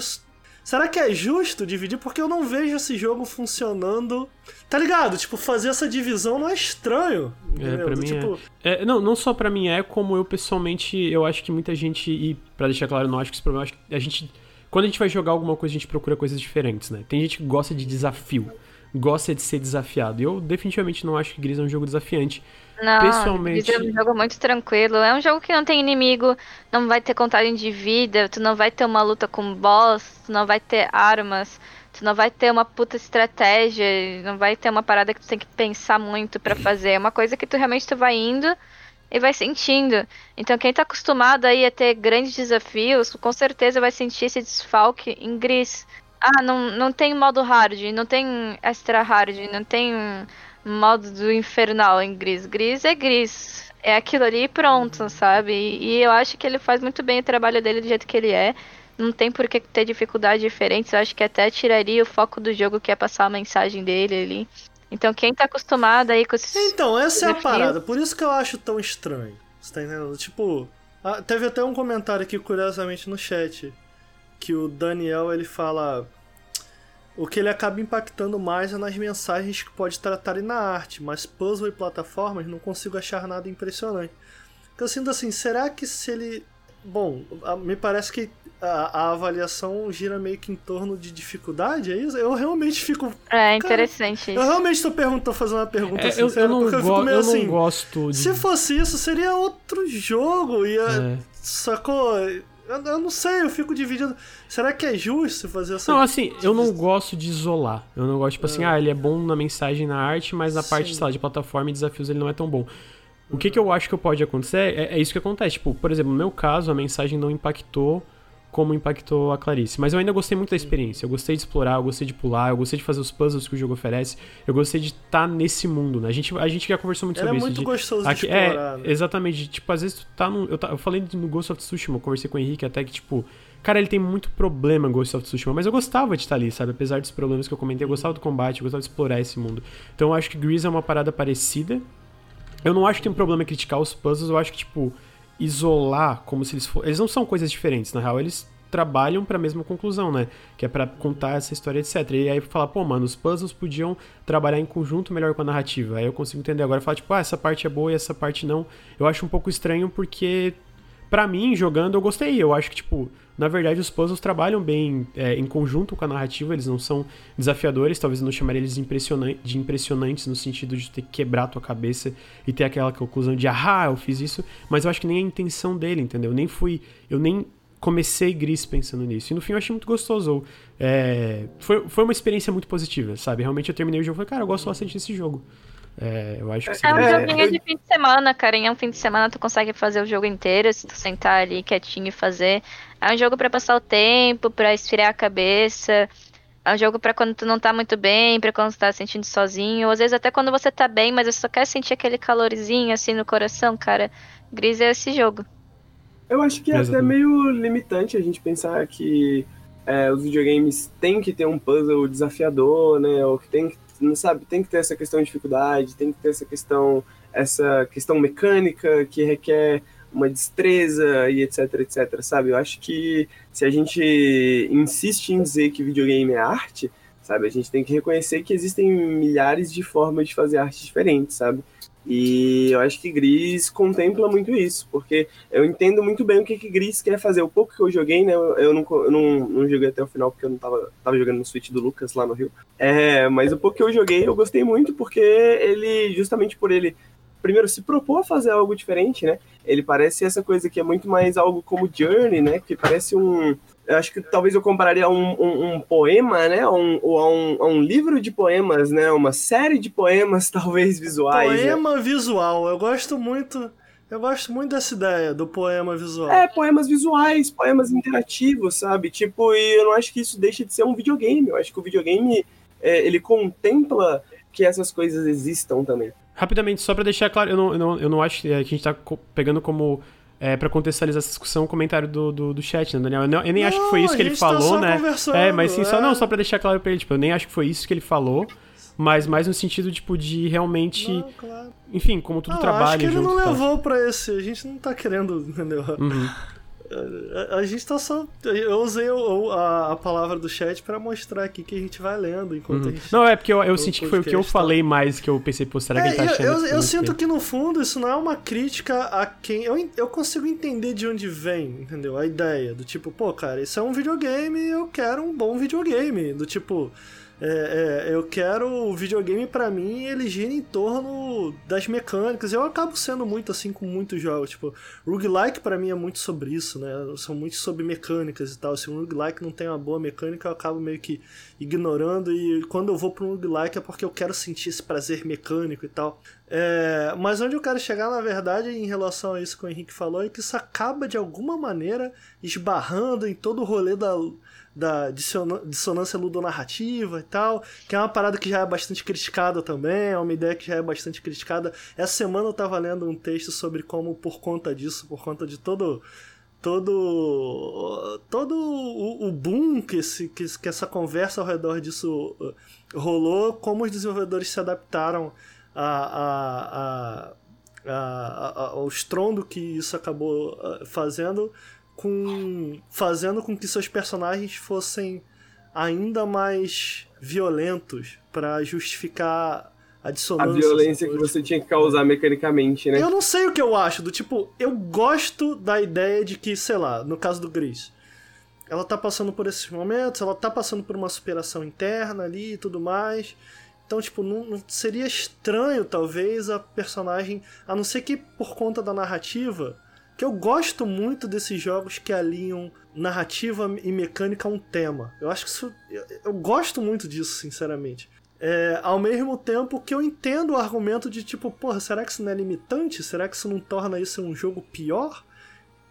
Será que é justo dividir? Porque eu não vejo esse jogo funcionando. Tá ligado? Tipo, fazer essa divisão não é estranho. É, pra mim tipo... é. é. Não, não só pra mim é, como eu pessoalmente, eu acho que muita gente, e para deixar claro, não acho que esse problema, acho que a gente. Quando a gente vai jogar alguma coisa, a gente procura coisas diferentes, né? Tem gente que gosta de desafio gosta de ser desafiado. E eu definitivamente não acho que Gris é um jogo desafiante. Não, Pessoalmente... É um jogo muito tranquilo. É um jogo que não tem inimigo, não vai ter contagem de vida, tu não vai ter uma luta com boss, tu não vai ter armas, tu não vai ter uma puta estratégia, não vai ter uma parada que tu tem que pensar muito para fazer. É uma coisa que tu realmente tu vai indo e vai sentindo. Então quem tá acostumado aí a ter grandes desafios, com certeza vai sentir esse desfalque em Gris. Ah, não, não tem modo hard, não tem extra hard, não tem modo do infernal em gris. Gris é gris. É aquilo ali e pronto, uhum. sabe? E, e eu acho que ele faz muito bem o trabalho dele do jeito que ele é. Não tem por que ter dificuldades diferentes. Eu acho que até tiraria o foco do jogo, que é passar a mensagem dele ali. Então quem tá acostumado aí com esses. Então, essa é a parada. Por isso que eu acho tão estranho. Você tá entendendo? Tipo, teve até um comentário aqui, curiosamente, no chat. Que o Daniel ele fala. O que ele acaba impactando mais é nas mensagens que pode tratar na arte, mas puzzle e plataformas não consigo achar nada impressionante. Eu sinto assim, será que se ele. Bom, me parece que a, a, avaliação gira meio que em torno de dificuldade, é isso? Eu realmente fico. É interessante. Cara, eu realmente estou perguntando, fazendo uma pergunta é, assim, eu, eu, não porque eu fico meio eu assim. Não gosto de... Se fosse isso, seria outro jogo. Ia, é. Sacou? Eu, eu, não sei, eu fico dividindo. Será que é justo fazer essa. Não, assim, eu não gosto de isolar. Eu não gosto, tipo assim, é. assim, ah, ele é bom na mensagem, na arte, mas na Sim. parte, sei lá, de plataforma e desafios ele não é tão bom. O que, que eu acho que pode acontecer é, é isso que acontece. Tipo, por exemplo, no meu caso, a mensagem não impactou como impactou a Clarice. Mas eu ainda gostei muito da experiência. Eu gostei de explorar, eu gostei de pular, eu gostei de fazer os puzzles que o jogo oferece. Eu gostei de estar tá nesse mundo, né? A gente, a gente já conversou muito Era sobre é isso. É muito gostoso aqui, de explorar. É, né? exatamente. Tipo, às vezes tu tá no. Eu, tá, eu falei no Ghost of Tsushima, eu conversei com o Henrique até que, tipo. Cara, ele tem muito problema Ghost of Tsushima, mas eu gostava de estar ali, sabe? Apesar dos problemas que eu comentei, eu gostava do combate, eu gostava de explorar esse mundo. Então eu acho que Grease é uma parada parecida. Eu não acho que tem um problema criticar os puzzles, eu acho que, tipo, isolar como se eles fossem. Eles não são coisas diferentes, na real, eles trabalham para a mesma conclusão, né? Que é para contar essa história, etc. E aí falar, pô, mano, os puzzles podiam trabalhar em conjunto melhor com a narrativa. Aí eu consigo entender. Agora falar, tipo, ah, essa parte é boa e essa parte não. Eu acho um pouco estranho porque, para mim, jogando, eu gostei. Eu acho que, tipo, na verdade, os puzzles trabalham bem é, em conjunto com a narrativa, eles não são desafiadores, talvez eu não chamaria eles de, impressionante, de impressionantes no sentido de ter que quebrar a tua cabeça e ter aquela conclusão de, ah, eu fiz isso, mas eu acho que nem a intenção dele, entendeu? Eu nem fui, eu nem comecei gris pensando nisso. E no fim eu achei muito gostoso. É, foi, foi uma experiência muito positiva, sabe? Realmente eu terminei o jogo e falei, cara, eu gosto bastante desse jogo. É, eu acho que É um joguinho de fim de semana, cara. Em um fim de semana tu consegue fazer o jogo inteiro, se tu sentar ali quietinho e fazer. É um jogo para passar o tempo, para esfriar a cabeça. É um jogo para quando tu não tá muito bem, pra quando tu tá sentindo sozinho. Ou às vezes até quando você tá bem, mas você só quer sentir aquele calorzinho assim no coração, cara. Gris é esse jogo. Eu acho que é até meio limitante a gente pensar que é, os videogames têm que ter um puzzle desafiador, né? Ou que tem que, não sabe, tem que ter essa questão de dificuldade, tem que ter essa questão, essa questão mecânica que requer uma destreza e etc, etc, sabe? Eu acho que se a gente insiste em dizer que videogame é arte, sabe? A gente tem que reconhecer que existem milhares de formas de fazer arte diferentes, sabe? E eu acho que Gris contempla muito isso, porque eu entendo muito bem o que, que Gris quer fazer. O pouco que eu joguei, né? Eu não, eu não, não joguei até o final porque eu não tava, tava jogando no Switch do Lucas lá no Rio. É, mas o pouco que eu joguei eu gostei muito porque ele, justamente por ele, primeiro, se propor a fazer algo diferente, né? Ele parece essa coisa que é muito mais algo como Journey, né? Que parece um, acho que talvez eu compararia a um, um, um, poema, né? Um, ou a um, a um livro de poemas, né? Uma série de poemas, talvez visuais. Né? Poema né? visual. Eu gosto muito. Eu gosto muito dessa ideia do poema visual. É, poemas visuais, poemas interativos, sabe? Tipo, e eu não acho que isso deixa de ser um videogame. Eu acho que o videogame, é, ele contempla que essas coisas existam também. Rapidamente, só para deixar claro, eu não, eu, não, eu não acho que a gente tá pegando como é, para contextualizar essa discussão, o comentário do, do, do chat, né, Daniel? Eu, não, eu nem não, acho que foi isso que ele tá falou, tá né? É, mas sim, é. só não, só para deixar claro pra ele, tipo, eu nem acho que foi isso que ele falou, mas mais no sentido, tipo, de realmente. Não, claro. Enfim, como tudo não, trabalha. Acho que ele junto, não tá. levou pra esse. A gente não tá querendo, entendeu? Uhum. A, a, gente tá só. Eu usei o, a, a, palavra do chat pra mostrar aqui que a gente vai lendo enquanto uhum. a gente. Não, é porque eu, eu senti que foi o que eu tá. falei mais que eu pensei, pô, será que é, ele tá achando? Eu, eu, eu sinto que no fundo isso não é uma crítica a quem. Eu, eu consigo entender de onde vem, entendeu? A ideia do tipo, pô, cara, isso é um videogame eu quero um bom videogame. Do tipo. É, é, eu quero o videogame para mim ele gira em torno das mecânicas. Eu acabo sendo muito assim com muitos jogos. Tipo, roguelike para mim é muito sobre isso, né? São muito sobre mecânicas e tal. Se um roguelike não tem uma boa mecânica, eu acabo meio que ignorando. E quando eu vou pra um roguelike é porque eu quero sentir esse prazer mecânico e tal. É, mas onde eu quero chegar, na verdade, em relação a isso que o Henrique falou, é que isso acaba de alguma maneira esbarrando em todo o rolê da da dissonância ludonarrativa e tal, que é uma parada que já é bastante criticada também, é uma ideia que já é bastante criticada. Essa semana eu tava lendo um texto sobre como, por conta disso, por conta de todo todo todo o, o boom que, esse, que, que essa conversa ao redor disso uh, rolou, como os desenvolvedores se adaptaram a, a, a, a, ao estrondo que isso acabou uh, fazendo com fazendo com que seus personagens fossem ainda mais violentos para justificar a dissonância. A violência que você tinha que causar mecanicamente, né? Eu não sei o que eu acho, do tipo, eu gosto da ideia de que, sei lá, no caso do Gris, ela tá passando por esses momentos, ela tá passando por uma superação interna ali e tudo mais. Então, tipo, não, não, seria estranho, talvez, a personagem, a não ser que por conta da narrativa, que eu gosto muito desses jogos que alinham narrativa e mecânica a um tema. Eu acho que isso. Eu, eu gosto muito disso, sinceramente. É, ao mesmo tempo que eu entendo o argumento de tipo, porra, será que isso não é limitante? Será que isso não torna isso um jogo pior?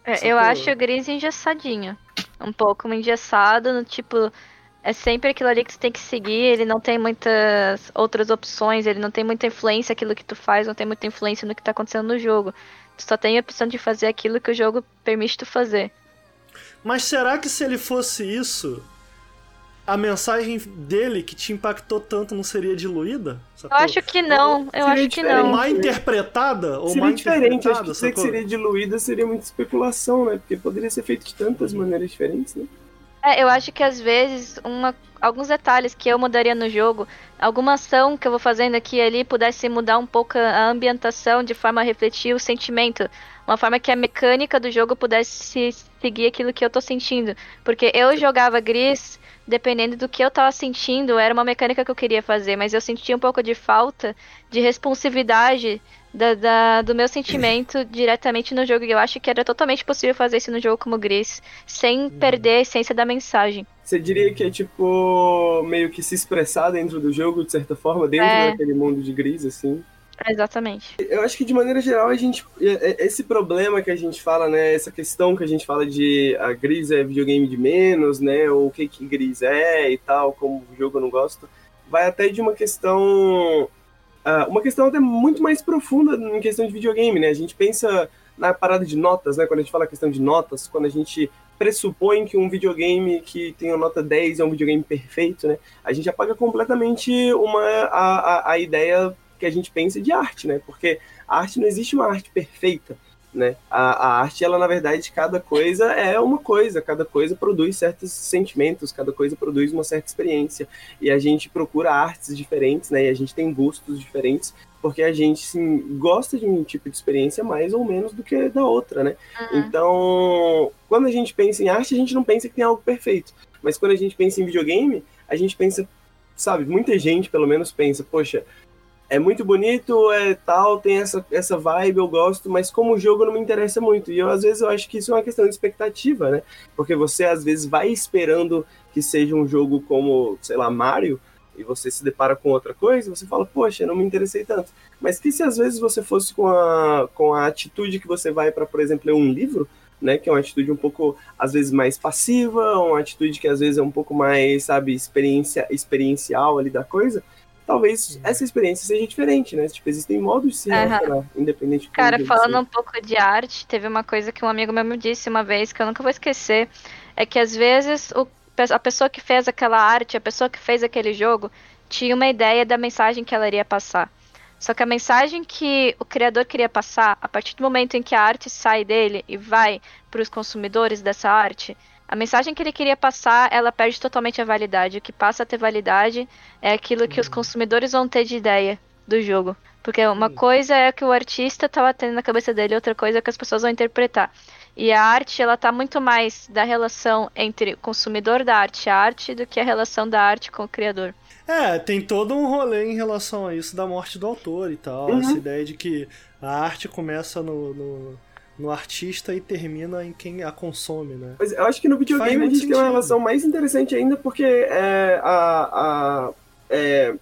É, eu acho o Gris engessadinho. Um pouco engessado, no tipo. É sempre aquilo ali que você tem que seguir, ele não tem muitas outras opções, ele não tem muita influência aquilo que tu faz, não tem muita influência no que tá acontecendo no jogo. Tu só tem a opção de fazer aquilo que o jogo permite tu fazer. Mas será que se ele fosse isso, a mensagem dele que te impactou tanto não seria diluída? Sacou? Eu acho que não, eu acho que não. Ou mal interpretada? Ou seria mal diferente, acho que dizer que seria diluída seria muita especulação, né? Porque poderia ser feito de tantas maneiras diferentes, né? É, eu acho que às vezes uma, alguns detalhes que eu mudaria no jogo, alguma ação que eu vou fazendo aqui e ali pudesse mudar um pouco a ambientação de forma a refletir o sentimento, uma forma que a mecânica do jogo pudesse seguir aquilo que eu tô sentindo, porque eu jogava Gris dependendo do que eu tava sentindo, era uma mecânica que eu queria fazer, mas eu sentia um pouco de falta de responsividade da, da, do meu sentimento diretamente no jogo. E eu acho que era totalmente possível fazer isso no jogo como Gris, sem perder a essência da mensagem. Você diria que é tipo meio que se expressar dentro do jogo, de certa forma, dentro é. daquele mundo de Gris, assim? Exatamente. Eu acho que de maneira geral a gente. Esse problema que a gente fala, né? Essa questão que a gente fala de a Gris é videogame de menos, né? Ou o que, que Gris é e tal, como o jogo eu não gosto, vai até de uma questão uh, uma questão até muito mais profunda em questão de videogame, né? A gente pensa na parada de notas, né? Quando a gente fala questão de notas, quando a gente pressupõe que um videogame que tem a nota 10 é um videogame perfeito, né? A gente apaga completamente uma, a, a, a ideia que a gente pensa de arte, né? Porque a arte não existe uma arte perfeita né? A, a, arte, ela na verdade, cada coisa é uma coisa, cada coisa produz certos sentimentos, cada coisa produz uma certa experiência. E a gente procura artes diferentes, né? E a gente tem gostos diferentes, porque a gente sim, gosta de um tipo de experiência mais ou menos do que da outra, né? Uhum. Então, quando a gente pensa em arte, a gente não pensa que tem algo perfeito. Mas quando a gente pensa em videogame, a gente pensa, sabe, muita gente pelo menos pensa, poxa, é muito bonito, é tal, tem essa, essa vibe, eu gosto, mas como jogo não me interessa muito. E eu, às vezes, eu acho que isso é uma questão de expectativa, né? Porque você, às vezes, vai esperando que seja um jogo como, sei lá, Mario, e você se depara com outra coisa, você fala, poxa, não me interessei tanto. Mas que se às vezes você fosse com a, com a atitude que você vai para, por exemplo, ler um livro, né, que é uma atitude um pouco, às vezes, mais passiva, uma atitude que às vezes é um pouco mais, sabe, experiência, experiencial ali da coisa, talvez essa experiência seja diferente, né? Tipo, existem modos de se relacionar, uhum. independente Cara, falando um pouco de arte, teve uma coisa que um amigo meu me disse uma vez que eu nunca vou esquecer, é que às vezes o, a pessoa que fez aquela arte, a pessoa que fez aquele jogo, tinha uma ideia da mensagem que ela iria passar. Só que a mensagem que o criador queria passar, a partir do momento em que a arte sai dele e vai para os consumidores dessa arte, a mensagem que ele queria passar, ela perde totalmente a validade. O que passa a ter validade é aquilo que os uhum. consumidores vão ter de ideia do jogo. Porque uma coisa é que o artista estava tendo na cabeça dele, outra coisa é que as pessoas vão interpretar. E a arte, ela tá muito mais da relação entre o consumidor da arte e a arte do que a relação da arte com o criador. É, tem todo um rolê em relação a isso da morte do autor e tal. Uhum. Essa ideia de que a arte começa no, no no artista e termina em quem a consome, né? Mas eu acho que no videogame a gente sentido. tem uma relação mais interessante ainda porque é, a, a é,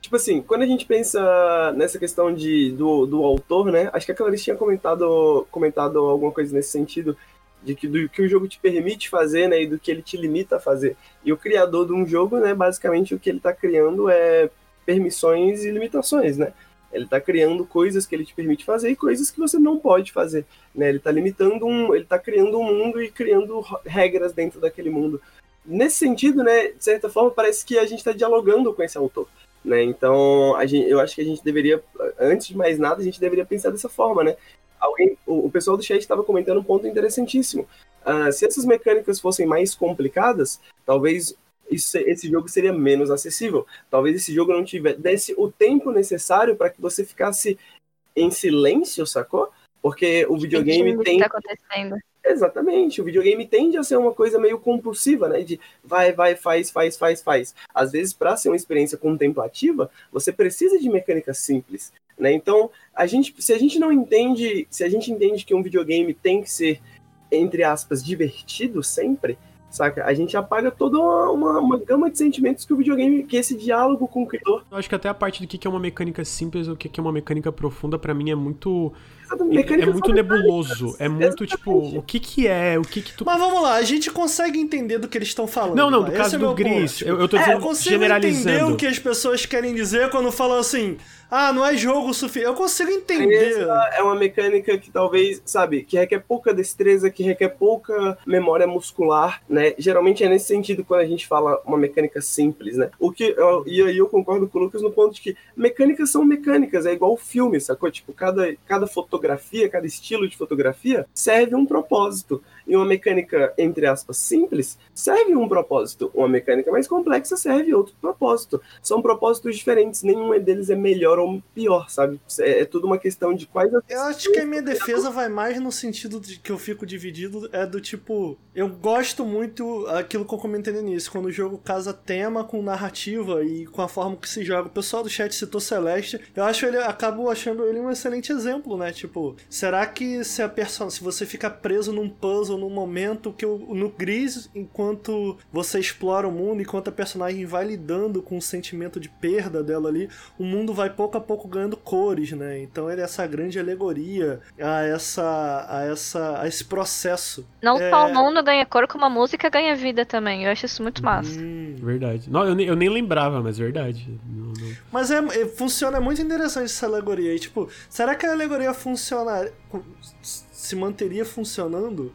tipo assim, quando a gente pensa nessa questão de, do, do autor, né? Acho que a Clarice tinha comentado, comentado alguma coisa nesse sentido de que do que o jogo te permite fazer, né, e do que ele te limita a fazer. E o criador de um jogo, né, basicamente o que ele está criando é permissões e limitações, né? Ele está criando coisas que ele te permite fazer e coisas que você não pode fazer. Né? Ele está limitando um. Ele está criando um mundo e criando regras dentro daquele mundo. Nesse sentido, né, de certa forma, parece que a gente está dialogando com esse autor. Né? Então, gente, eu acho que a gente deveria, antes de mais nada, a gente deveria pensar dessa forma, né? Alguém, o, o pessoal do chat estava comentando um ponto interessantíssimo. Uh, se essas mecânicas fossem mais complicadas, talvez isso, esse jogo seria menos acessível. Talvez esse jogo não tivesse o tempo necessário para que você ficasse em silêncio, sacou? Porque o videogame tem. Que tá acontecendo. Exatamente, o videogame tende a ser uma coisa meio compulsiva, né? De vai, vai, faz, faz, faz, faz. Às vezes, para ser uma experiência contemplativa, você precisa de mecânicas simples, né? Então, a gente, se a gente não entende, se a gente entende que um videogame tem que ser, entre aspas, divertido sempre, saca? A gente apaga toda uma, uma, uma, gama de sentimentos que o videogame, que esse diálogo com o criador. Eu acho que até a parte do que é uma mecânica simples ou o que é uma mecânica profunda, para mim é muito. É, é muito nebuloso. É muito tipo, o que que é, o que que tu. Mas vamos lá, a gente consegue entender do que eles estão falando. Não, não, do caso é do Gris, eu, eu tô dizendo, é, eu consigo generalizando. entender o que as pessoas querem dizer quando falam assim, ah, não é jogo suficiente. Eu consigo entender. É uma mecânica que talvez, sabe, que requer pouca destreza, que requer pouca memória muscular, né? Geralmente é nesse sentido quando a gente fala uma mecânica simples, né? O que eu, e aí eu concordo com o Lucas no ponto de que mecânicas são mecânicas, é igual filme, sacou? Tipo, cada, cada fotografia, cada estilo de fotografia serve um propósito. E uma mecânica, entre aspas, simples, serve um propósito. Uma mecânica mais complexa serve outro propósito. São propósitos diferentes, nenhum deles é melhor ou pior, sabe? É, é tudo uma questão de quais. Eu acho que a minha defesa vai mais no sentido de que eu fico dividido, é do tipo. Eu gosto muito aquilo que eu comentei no início, quando o jogo casa tema com narrativa e com a forma que se joga. O pessoal do chat citou Celeste. Eu acho ele, acabo achando ele um excelente exemplo, né? Tipo, será que se a pessoa, se você fica preso num puzzle no momento que eu, no gris, enquanto você explora o mundo, enquanto a personagem vai lidando com o sentimento de perda dela ali, o mundo vai pouco a pouco ganhando cores, né? Então ele é essa grande alegoria a essa a essa a esse processo. Não é... só o mundo ganha cor, como a música ganha vida também. Eu acho isso muito massa. Hum. Verdade. Não, eu, nem, eu nem lembrava, mas verdade. Não, não... Mas é, é, funciona é muito interessante essa alegoria. E, tipo, será que a alegoria funciona se manteria funcionando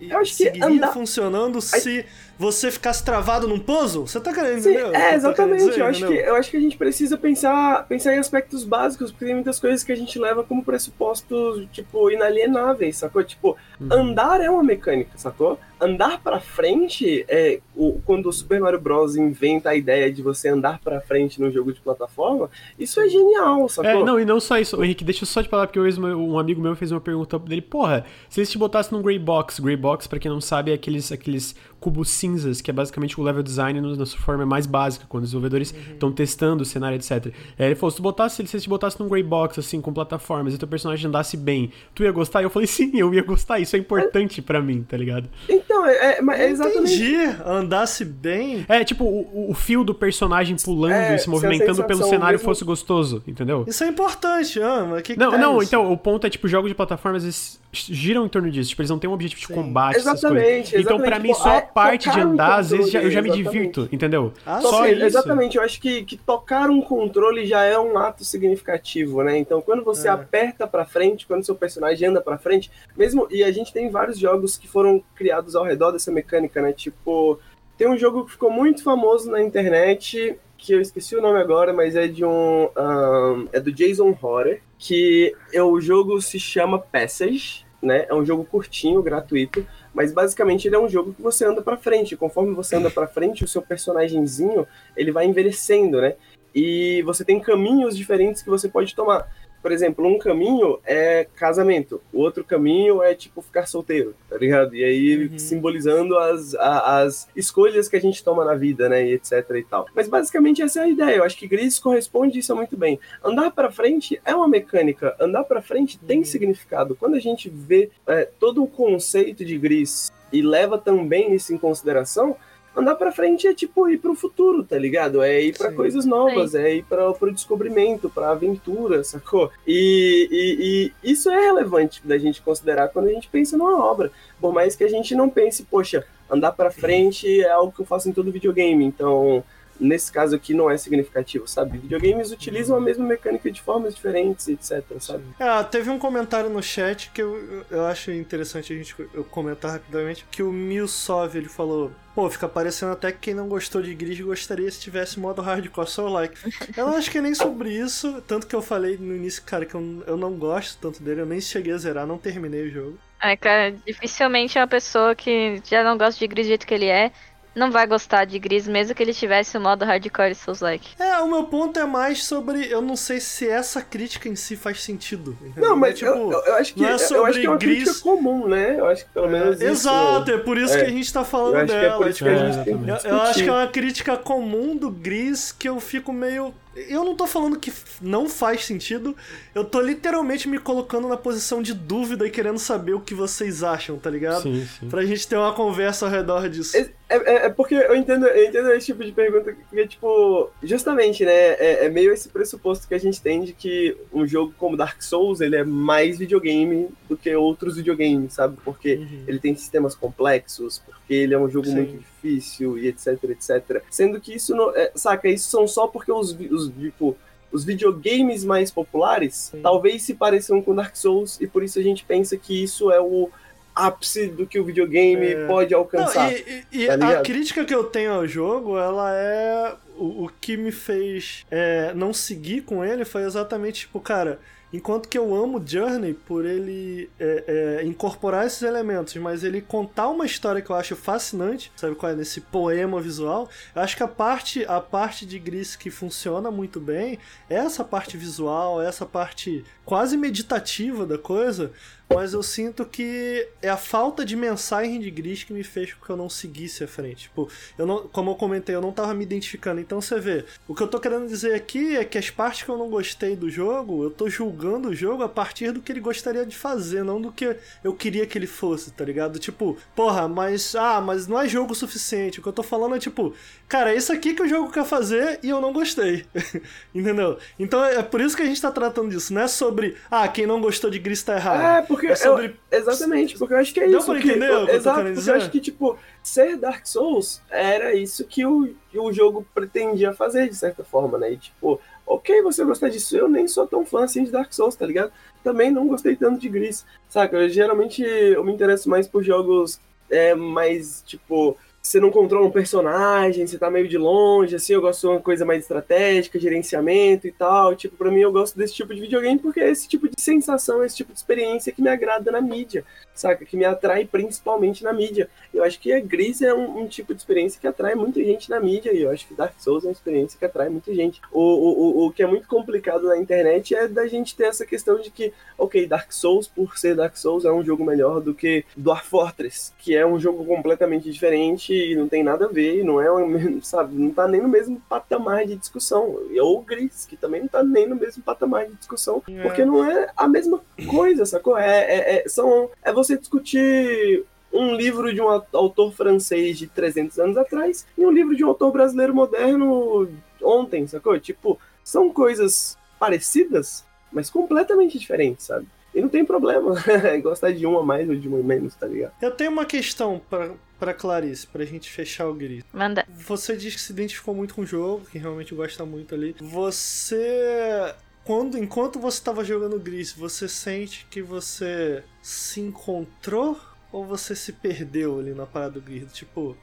Eu acho que andar- funcionando se você ficasse travado num puzzle? Você tá querendo, Sim, entendeu? é, exatamente. Dizer, eu, acho que, eu acho que a gente precisa pensar, pensar em aspectos básicos, porque tem muitas coisas que a gente leva como pressupostos, tipo, inalienáveis, sacou? Tipo, Uhum. andar é uma mecânica, sacou? Andar pra frente é. O, quando o Super Mario Bros. inventa a ideia de você andar pra frente num jogo de plataforma, isso é genial, sacou? É, não, e não só isso. Henrique, deixa eu só te falar, porque hoje um amigo meu fez uma pergunta dele, porra, se eles te botassem num Grey Box, Grey Box, pra quem não sabe, é aqueles, aqueles cubos cinzas, que é basicamente o level design no- na sua forma mais básica, quando os desenvolvedores estão testando o cenário, etc. É, ele falou, se tu botasse, se eles te botassem num Grey Box, assim, com plataformas, e teu personagem andasse bem, tu ia gostar? E eu falei, sim, eu ia gostar, isso é importante pra mim, tá ligado? Então, é, é- mas é exatamente. Entendi, andasse bem. É, tipo, o, o fio do personagem pulando É, e se movimentando pelo cenário mesmo- fosse gostoso, entendeu? Isso é importante, ah, mas que que Não, é não, isso? então, o ponto é, tipo, jogos de plataforma às vezes giram em torno disso. Tipo, eles não têm um objetivo de Sim. combate, essas Exatamente. Então, pra mim, tipo, só é parte de tocar um andar, às vezes, já- eu já me divirto, entendeu? Ah, só isso. Exatamente, eu acho que, que tocar um controle já é um ato significativo, né? Então, quando você É. aperta pra frente, quando seu personagem anda pra frente, mesmo e a gente tem vários jogos que foram criados ao redor dessa mecânica, né? Tipo, tem um jogo que ficou muito famoso na internet, que eu esqueci o nome agora, mas é de um, ahn, é do Jason Horner, que é, o jogo se chama Passage, né? É um jogo curtinho, gratuito, mas basicamente ele é um jogo que você anda pra frente. Conforme você anda pra frente, o seu personagemzinho, ele vai envelhecendo, né? E você tem caminhos diferentes que você pode tomar. Por exemplo, um caminho é casamento, o outro caminho é tipo ficar solteiro, tá ligado? E aí Uhum. simbolizando as, a- as escolhas que a gente toma na vida, né? E etc e tal. Mas basicamente essa é a ideia. Eu acho que Gris corresponde isso muito bem. Andar pra frente é uma mecânica. Andar pra frente tem significado. Quando a gente vê é, todo o conceito de Gris e leva também isso em consideração, andar pra frente é tipo ir pro futuro, tá ligado? É ir pra Sim. coisas novas, é ir para pro descobrimento, pra aventura, sacou? E, e- e isso é relevante da gente considerar quando a gente pensa numa obra. Por mais que a gente não pense, poxa, andar pra frente é algo que eu faço em todo videogame, então nesse caso aqui não é significativo, sabe? Videogames utilizam a mesma mecânica de formas diferentes, etc, sabe? Ah, teve um comentário no chat que eu, eu acho interessante a gente eu comentar rapidamente, que o Milsov, ele falou, pô, fica parecendo até que quem não gostou de Gris gostaria se tivesse modo hardcore só like. Eu não acho que é nem sobre isso, tanto que eu falei no início, cara, que eu, eu não gosto tanto dele, eu nem cheguei a zerar, não terminei o jogo. É, cara, dificilmente uma pessoa que já não gosta de Gris do jeito que ele é, não vai gostar de Gris, mesmo que ele tivesse o modo hardcore Souls like. É, o meu ponto é mais sobre, eu não sei se essa crítica em si faz sentido. entendeu? Não, mas É tipo, eu, eu- eu acho que não é eu sobre acho que é uma Gris- crítica comum, né? Eu acho que pelo menos isso, Exato, é por isso É. que a gente tá Eu falando que é dela. por isso que a É, gente tem que exatamente. Eu, eu acho que é uma crítica comum do Gris que eu fico meio. Eu não tô falando que não faz sentido, eu tô literalmente me colocando na posição de dúvida e querendo saber o que vocês acham, tá ligado? Sim, sim. Pra gente ter uma conversa ao redor disso. É, é- é porque eu entendo, eu entendo esse tipo de pergunta, porque, tipo, justamente, né, é, é meio esse pressuposto que a gente tem de que um jogo como Dark Souls, ele é mais videogame do que outros videogames, sabe? Porque Uhum. ele tem sistemas complexos, porque ele é um jogo Sim. muito difícil e etc, etc. Sendo que isso, não, é, saca, isso são só porque os, os tipo, os videogames mais populares Sim. talvez se pareçam com Dark Souls e por isso a gente pensa que isso é o ápice do que o videogame É. pode Não, alcançar. e e- e tá a crítica que eu tenho ao jogo, ela é. O, o que me fez é, não seguir com ele foi exatamente, tipo, cara. Enquanto que eu amo Journey por ele é, é, incorporar esses elementos, mas ele contar uma história que eu acho fascinante, sabe qual é? Nesse poema visual, eu acho que a parte, a parte de Gris que funciona muito bem é essa parte visual, é essa parte quase meditativa da coisa, mas eu sinto que é a falta de mensagem de Gris que me fez com que eu não seguisse à frente. Tipo, eu não, como eu comentei, eu não tava me identificando. Então você vê, o que eu tô querendo dizer aqui é que as partes que eu não gostei do jogo, eu tô julgando o jogo a partir do que ele gostaria de fazer, não do que eu queria que ele fosse, tá ligado? Tipo, porra, mas ah, mas não é jogo suficiente. O que eu tô falando é tipo, cara, é isso aqui que o jogo quer fazer e eu não gostei. Entendeu? Então é por isso que a gente tá tratando disso, não é sobre, ah, quem não gostou de Gris tá errado. É, porque É sobre- eu- exatamente, porque eu acho que é Deu isso pra que entender que eu tô exato, porque dizer? eu acho que tipo ser Dark Souls era isso que o, que o jogo pretendia fazer de certa forma, né? E tipo ok você gostar disso. Eu nem sou tão fã assim de Dark Souls, tá ligado? Também não gostei tanto de Gris, saca? Eu, geralmente eu me interesso mais por jogos é, mais, tipo, você não controla um personagem, você tá meio de longe, assim, eu gosto de uma coisa mais estratégica, gerenciamento e tal. Tipo, pra mim eu gosto desse tipo de videogame porque é esse tipo de sensação, esse tipo de experiência que me agrada na mídia, saca? Que me atrai principalmente na mídia. Eu acho que a Gris é um, um tipo de experiência que atrai muita gente na mídia e eu acho que Dark Souls é uma experiência que atrai muita gente. O, o, o, o que é muito complicado na internet é da gente ter essa questão de que, ok, Dark Souls, por ser Dark Souls, é um jogo melhor do que Dwarf Fortress, que é um jogo completamente diferente e não tem nada a ver, não é, sabe, não tá nem no mesmo patamar de discussão. Ou Gris, que também não tá nem no mesmo patamar de discussão, É. porque não é a mesma coisa, sacou? É, é, é, são, é você discutir um livro de um autor francês de 300 anos atrás e um livro de um autor brasileiro moderno ontem, sacou? Tipo, são coisas parecidas, mas completamente diferentes, sabe? E não tem problema gostar de uma mais ou de uma menos, tá ligado? Eu tenho uma questão pra, pra Clarice, pra gente fechar o Gris. Manda. Você diz que se identificou muito com o jogo, que realmente gosta muito ali. Você. Quando, enquanto você estava jogando Gris, você sente que você se encontrou ou você se perdeu ali na parada do Gris? Tipo,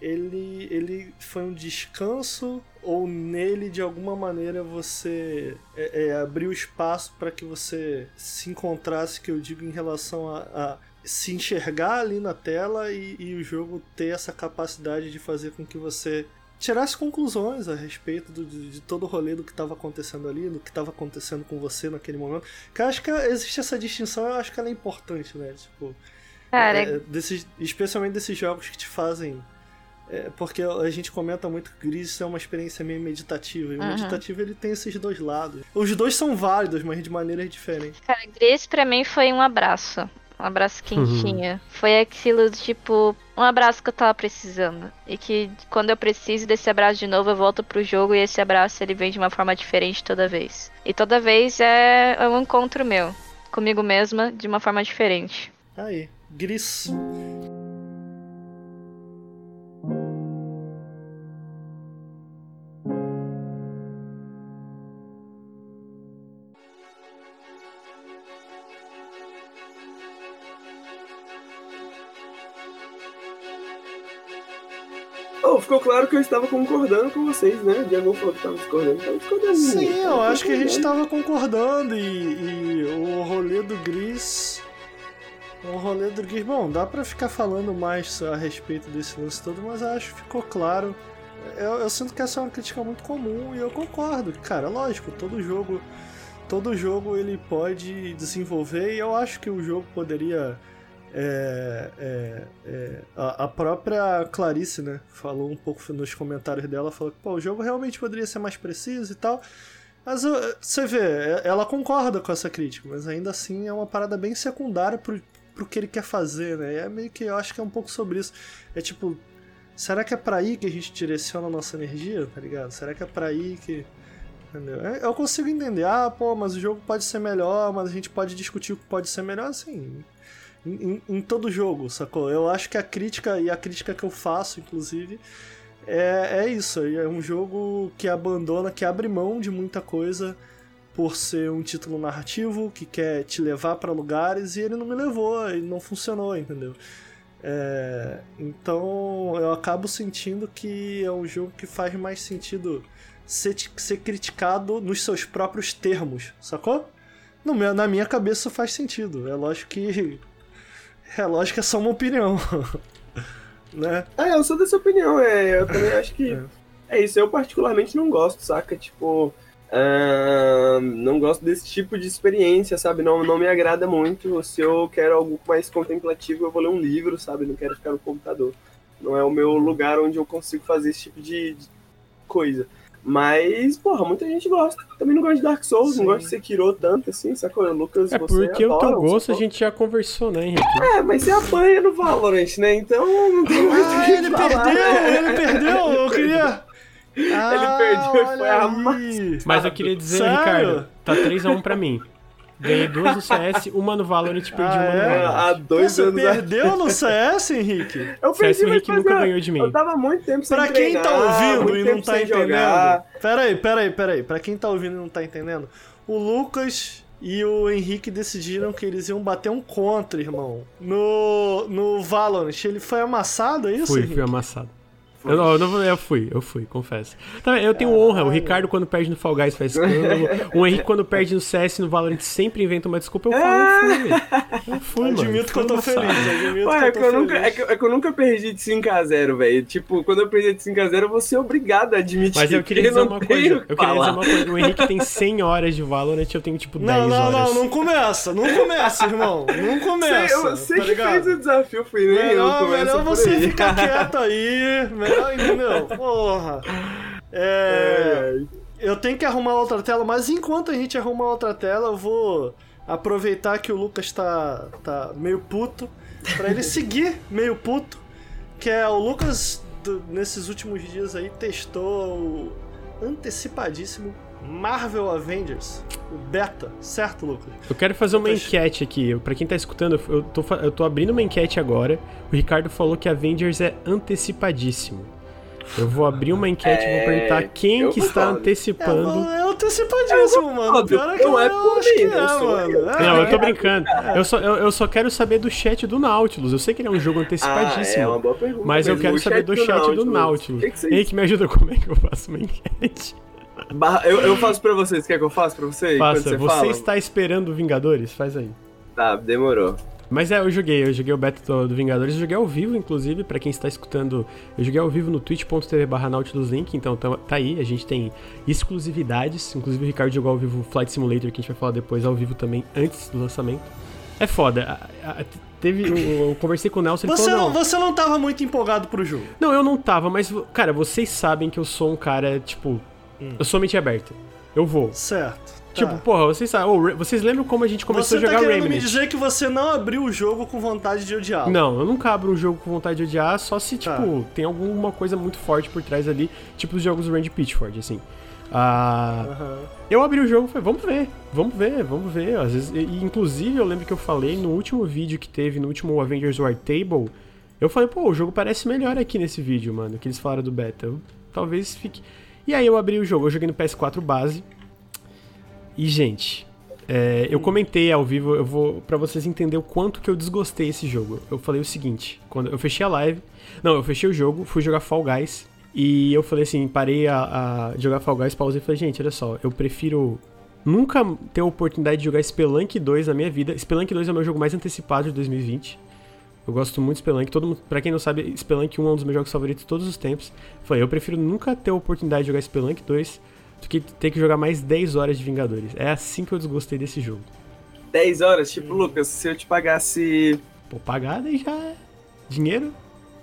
ele, ele foi um descanso ou nele de alguma maneira você é, é, abriu espaço para que você se encontrasse, que eu digo em relação a, a se enxergar ali na tela e, e o jogo ter essa capacidade de fazer com que você tirasse conclusões a respeito do- de, de todo o rolê do que estava acontecendo ali, do que estava acontecendo com você naquele momento. Que acho que existe essa distinção, eu acho que ela é importante, né? Tipo, Cara, é, desses, especialmente desses jogos que te fazem. É, porque a gente comenta muito que Gris é uma experiência meio meditativa. E o Uhum. meditativo ele tem esses dois lados. Os dois são válidos, mas de maneiras diferentes. Cara, Gris pra mim foi um abraço. Um abraço quentinho. Foi aquilo tipo, um abraço que eu tava precisando. E que quando eu preciso desse abraço de novo, eu volto pro jogo e esse abraço ele vem de uma forma diferente toda vez. E toda vez é é um encontro meu. Comigo mesma, de uma forma diferente. Aí, Gris. Ficou claro que eu estava concordando com vocês, né? O Diego falou que estava discordando, estava discordando. Sim, eu tava acho que a gente concordando. tava concordando e, e o rolê do Gris. O rolê do Gris. Bom, dá pra ficar falando mais a respeito desse lance todo, mas eu acho que ficou claro. Eu, eu sinto que essa é uma crítica muito comum e eu concordo. Cara, lógico, todo jogo. Todo jogo ele pode desenvolver e eu acho que o jogo poderia. É, é, é, a, a própria Clarice, né, falou um pouco nos comentários dela, falou que o jogo realmente poderia ser mais preciso e tal. Mas você vê, é- ela concorda com essa crítica, mas ainda assim é uma parada bem secundária pro, pro que ele quer fazer, né? É meio que eu acho que é um pouco sobre isso. É tipo, será que é pra aí que a gente direciona a nossa energia, tá ligado? Será que é pra aí que. Entendeu? É, Eu consigo entender, ah, pô, mas o jogo pode ser melhor, mas a gente pode discutir o que pode ser melhor, assim. Em, em- todo jogo, sacou? Eu acho que a crítica, e a crítica que eu faço, inclusive, é, é isso. É um jogo que abandona, que abre mão de muita coisa por ser um título narrativo, que quer te levar pra lugares, e ele não me levou, ele não funcionou, entendeu? É, então eu acabo sentindo que é um jogo que faz mais sentido ser, ser criticado nos seus próprios termos, sacou? No meu, na minha cabeça faz sentido. É lógico que. É lógico que é só uma opinião. né? É, eu sou dessa opinião, é. Eu também acho que. É isso, eu particularmente não gosto, saca? Tipo. ahn, não gosto desse tipo de experiência, sabe? Não, não me agrada muito. Se eu quero algo mais contemplativo, eu vou ler um livro, sabe? Não quero ficar no computador. Não é o meu lugar onde eu consigo fazer esse tipo de, de coisa. Mas, porra, muita gente gosta. Também não gosta de Dark Souls, Sim. não gosta de Sekiro tanto assim, sacou? Lucas, É você porque o teu gosto a gente já conversou, né, Henrique? É, mas você apanha no Valorant, né? Então não tem muito o Ah, que ele falar, perdeu! né? Ele perdeu! Eu queria. Ah, perdeu e foi amassado. Mas eu queria dizer, Sério? Ricardo, tá 3x1 pra mim. Ganhei duas no CS, uma no Valorant e perdi Ah, uma no é? Valorant. Há dois Você anos perdeu no CS, Henrique? Eu CS perdi, o mas Henrique nunca fazia- ganhou de mim. Eu tava muito tempo sem Pra quem tá ouvindo e não tá entendendo. jogar. Peraí, peraí, peraí. Pra quem tá ouvindo e não tá entendendo, o Lucas e o Henrique decidiram que eles iam bater um contra, irmão. No, no Valorant. Ele foi amassado, é isso? Fui, Henrique? fui amassado. Eu, não, eu, não, eu fui, eu fui, confesso. Tá, eu tenho honra, o Ricardo quando perde no Fall Guys faz escândalo, o Henrique quando perde no CS e no Valorant sempre inventa uma desculpa, eu falo, eu fui, velho. Eu fui, mano. Admito que eu tô feliz, admito Ué, que é eu que tô eu, nunca, feliz. é, que, é que eu nunca perdi de 5x0, velho. Tipo, quando eu perdi de 5x0, eu vou ser obrigado a admitir. Mas eu queria que dizer não uma coisa, eu que queria dizer uma coisa, o Henrique tem 100 horas de Valorant, eu tenho tipo 10 Não, não, horas. não, não começa, não começa, irmão. Não começa. Sei, eu sei tá que ligado? fez o desafio, fui nem eu. Melhor, começa melhor você ficar quieto aí. Melhor, entendeu? Porra. É, eu tenho que arrumar outra tela, mas enquanto a gente arruma outra tela, eu vou aproveitar que o Lucas tá, tá meio puto, pra ele seguir meio puto, que é o Lucas, do- nesses últimos dias aí, testou o antecipadíssimo Marvel Avengers, o beta, certo, Lucas? Eu quero fazer uma enquete aqui. Pra quem tá escutando, eu tô, eu tô abrindo uma enquete agora. O Ricardo falou que Avengers é antecipadíssimo. Eu vou abrir uma enquete e vou É, perguntar quem eu que está concordo. antecipando. É, é antecipadíssimo, mano. concordo. Pior é que Não é eu por acho mim, que não é, mano. É, Não, eu é. tô brincando. Eu só, eu, eu só quero saber do chat do Nautilus. Eu sei que ele é um jogo Ah, antecipadíssimo. é uma boa pergunta. Mas eu quero saber do chat do Nautilus. O que que vocês- Henrique, me ajuda como é que eu faço uma enquete. Eu, eu faço pra vocês. Quer que eu faça pra você? Enquanto Faça, você, você fala? está esperando Vingadores? Faz aí. Tá, demorou. Mas é, eu joguei, eu joguei o beta do, do Vingadores, eu joguei ao vivo, inclusive, pra quem está escutando, eu joguei ao vivo no twitch.tv barra Nautilus Link, então tá, tá aí, a gente tem exclusividades, inclusive o Ricardo jogou ao vivo Flight Simulator, que a gente vai falar depois ao vivo também, antes do lançamento. É foda, a- a- teve, eu, eu conversei com o Nelson, ele Você falou, não, você não tava muito empolgado pro jogo. Não, eu não tava, mas, cara, vocês sabem que eu sou um cara, tipo, eu sou mente aberta, eu vou. Certo. Tipo, tá. porra, vocês sabem, oh, vocês lembram como a gente começou Você a tá jogar querendo Remnant? me dizer que você não abriu o jogo com vontade de odiá-lo. Não, eu nunca abro um jogo com vontade de odiar, só se, Tá. tipo, tem alguma coisa muito forte por trás ali, tipo os jogos do Randy Pitchford, assim. Ah, Aham. eu abri o jogo e falei, vamos ver, vamos ver, vamos ver. Às vezes, e, e, inclusive, eu lembro que eu falei no último vídeo que teve, no último Avengers War Table, eu falei, pô, o jogo parece melhor aqui nesse vídeo, mano, que eles falaram do beta. Eu, talvez fique... E aí eu abri o jogo, eu joguei no PS4 base. E, gente, é, eu comentei ao vivo, eu vou para vocês entenderem o quanto que eu desgostei esse jogo. Eu falei o seguinte, quando eu fechei a live, não, eu fechei o jogo, fui jogar Fall Guys e eu falei assim, parei a, a jogar Fall Guys, pausei e falei, gente, olha só, eu prefiro nunca ter a oportunidade de jogar Spelunk 2 na minha vida. Spelunk 2 é o meu jogo mais antecipado de 2020. Eu gosto muito de Spelunk. Todo mundo, pra quem não sabe, Spelunk 1 é um dos meus jogos favoritos de todos os tempos. Falei, eu prefiro nunca ter a oportunidade de jogar Spelunk 2 do que ter que jogar mais 10 horas de Vingadores. É assim que eu desgostei desse jogo. 10 horas, tipo, Lucas, se eu te pagasse Pô, pagar daí já é dinheiro?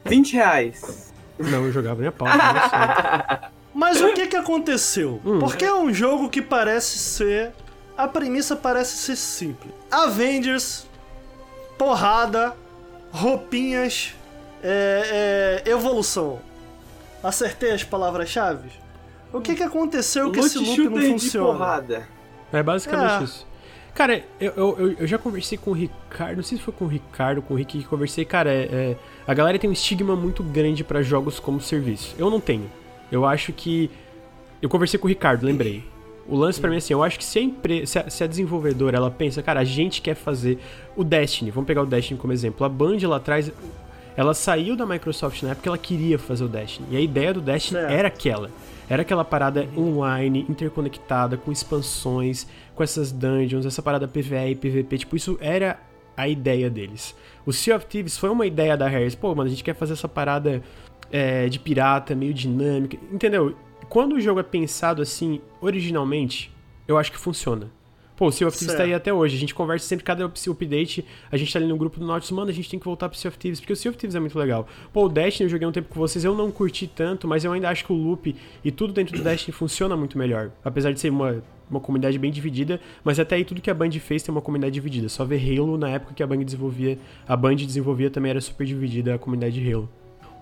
20 reais. Não, eu jogava minha pau. não sei. Mas o que que aconteceu? Hum. Porque é um jogo que parece ser. A premissa parece ser simples: Avengers, porrada, roupinhas, é, é, evolução. Acertei as palavras-chave? O que que aconteceu que esse loop não funciona? porrada. É basicamente É. isso. Cara, eu, eu, eu- já conversei com o Ricardo, não sei se foi com o Ricardo, com o Rick que conversei, cara, é, é- a galera tem um estigma muito grande pra jogos como serviço. Eu não tenho. Eu acho que. Eu conversei com o Ricardo, lembrei. O lance pra mim é assim, eu acho que se a, empre... se, a, se a desenvolvedora ela pensa, cara, a gente quer fazer o Destiny, vamos pegar o Destiny como exemplo. A Band lá atrás, ela saiu da Microsoft na época ela queria fazer o Destiny. E a ideia do Destiny era aquela. Era aquela parada online, interconectada, com expansões, com essas dungeons, essa parada PvE e PvP. Tipo, isso era a ideia deles. O Sea of Thieves foi uma ideia da Harris. Pô, mano, a gente quer fazer essa parada é, de pirata, meio dinâmica. Entendeu? Quando o jogo é pensado assim, originalmente, eu acho que funciona. Pô, o Sea of Thieves tá aí até hoje. A gente conversa sempre, cada update, a gente tá ali no grupo do Nautilus, mano, a gente tem que voltar pro Sea of Thieves, porque o Sea of Thieves é muito legal. Pô, o Destiny eu joguei um tempo com vocês, eu não curti tanto, mas eu ainda acho que o loop e tudo dentro do Destiny funciona muito melhor. Apesar de ser uma, uma comunidade bem dividida, mas até aí tudo que a Band fez tem uma comunidade dividida. Só ver Halo na época que a Band desenvolvia, a Band desenvolvia também era super dividida a comunidade de Halo.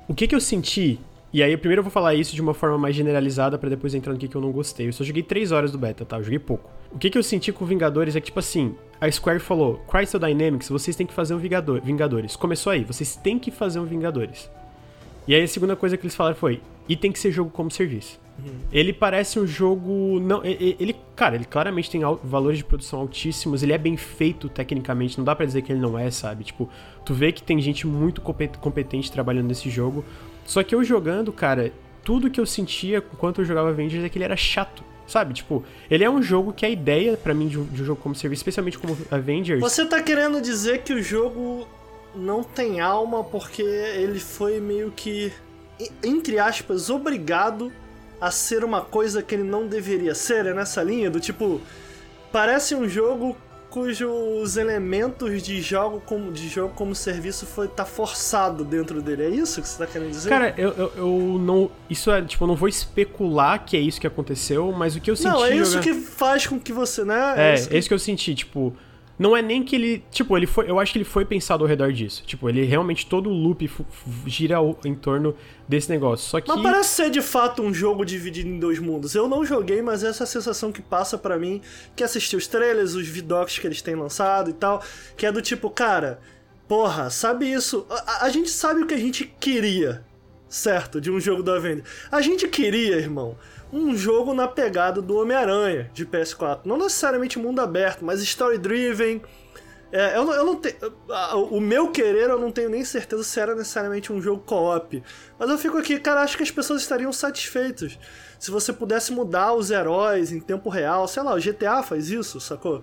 O que que eu senti e aí, primeiro eu vou falar isso de uma forma mais generalizada pra depois entrar no que, que eu não gostei. Eu só joguei 3 horas do beta, tá? Eu joguei pouco. O que, que eu senti com Vingadores é que, tipo assim, a Square falou: Crystal Dynamics, vocês têm que fazer um Vingador, Vingadores. Começou aí, vocês têm que fazer um Vingadores. E aí a segunda coisa que eles falaram foi: e tem que ser jogo como serviço. Ele parece um jogo. não Ele, cara, ele claramente tem al- valores de produção altíssimos, ele é bem feito tecnicamente, não dá pra dizer que ele não é, sabe? Tipo, tu vê que tem gente muito compet- competente trabalhando nesse jogo. Só que eu jogando, cara, tudo que eu sentia enquanto eu jogava Avengers é que ele era chato. Sabe, tipo, ele é um jogo que a ideia pra mim de um, de um jogo como serviço, especialmente como Avengers, Você tá querendo dizer que o jogo não tem alma porque ele foi meio que, entre aspas, obrigado a ser uma coisa que ele não deveria ser? É nessa linha do tipo. Parece um jogo cujos elementos de jogo como, de jogo como serviço foi tá forçado dentro dele. É isso que você tá querendo dizer? Cara, eu, eu, eu não. Isso é, tipo, eu não vou especular que é isso que aconteceu, mas o que eu senti. não, é isso que faz com que você, né? É, isso é isso que eu senti, tipo. Não é nem que ele. Tipo, ele foi. Eu acho que ele foi pensado ao redor disso. Tipo, ele realmente. Todo o loop gira em torno desse negócio. Só que. Mas parece ser de fato um jogo dividido em dois mundos. Eu não joguei, mas essa é a sensação que passa pra mim, que assistir os trailers, os vidocs que eles têm lançado e tal, que é do tipo, cara, porra, sabe isso? A, a gente sabe o que a gente queria, certo? De um jogo do Avengers. A gente queria, irmão, um jogo na pegada do Homem-Aranha de PS4. Não necessariamente mundo aberto, mas story-driven. É, eu eu não ah, O meu querer eu não tenho nem certeza se era necessariamente um jogo co-op. Mas eu fico aqui, cara, acho que as pessoas estariam satisfeitas se você pudesse mudar os heróis em tempo real. Sei lá, o GTA faz isso, sacou?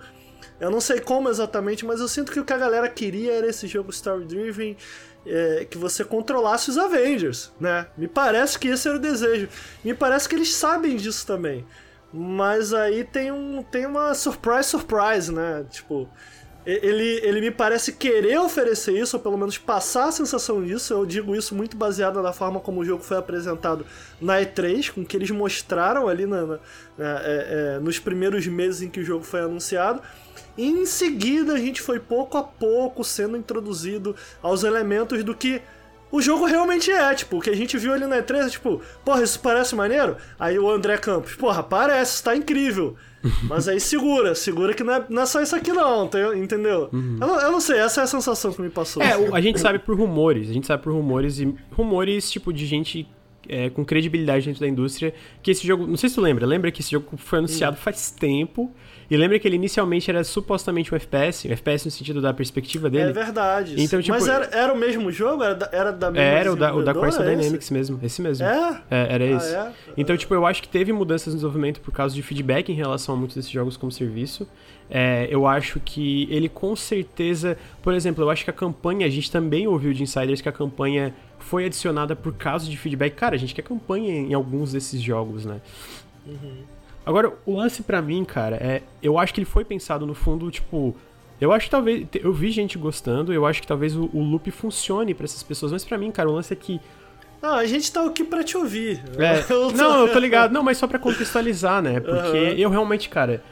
Eu não sei como exatamente, mas eu sinto que o que a galera queria era esse jogo story-driven, é, que você controlasse os Avengers, né? Me parece que esse era o desejo. Me parece que eles sabem disso também. Mas aí tem, um, tem uma surprise, surprise, né? Tipo, ele, ele me parece querer oferecer isso, ou pelo menos passar a sensação disso. Eu digo isso muito baseado na forma como o jogo foi apresentado na E3, com o que eles mostraram ali na, na- na- é, é, nos primeiros meses em que o jogo foi anunciado. E em seguida a gente foi pouco a pouco sendo introduzido aos elementos do que o jogo realmente é, tipo, o que a gente viu ali na E3 é tipo, porra, isso parece maneiro? Aí o André Campos, porra, parece, tá incrível. Mas aí segura, segura que não é, não é só isso aqui não, tem- entendeu? Eu, não, eu não sei, essa é a sensação que me passou. É, o- a gente sabe por rumores, a gente sabe por rumores e rumores tipo de gente é, com credibilidade dentro da indústria que esse jogo, não sei se tu lembra, lembra que esse jogo foi anunciado faz tempo e lembra que ele inicialmente era supostamente um FPS, um FPS no sentido da perspectiva É dele. verdade. Então, tipo, Mas era, era o mesmo jogo? Era da, era da mesma É, era o da, o da Crystal esse? Dynamics mesmo, esse mesmo. É? É, era esse. é? Então, tipo, eu acho que teve mudanças no desenvolvimento por causa de feedback em relação a muitos desses jogos como serviço. É, eu acho que ele com certeza. Por exemplo, eu acho que a campanha, a gente também ouviu de insiders que a campanha foi adicionada por causa de feedback. Cara, a gente quer campanha em alguns desses jogos, né? Agora, o lance pra mim, cara, é. Eu acho que ele foi pensado no fundo, tipo. Eu acho que talvez. Eu vi gente gostando, eu acho que talvez o, o loop funcione pra essas pessoas, mas pra mim, cara, o lance é que. Não, a gente tá aqui pra te ouvir. É, Eu tô- não, eu tô ligado. Não, mas só pra contextualizar, né? Porque Aham. eu realmente, cara.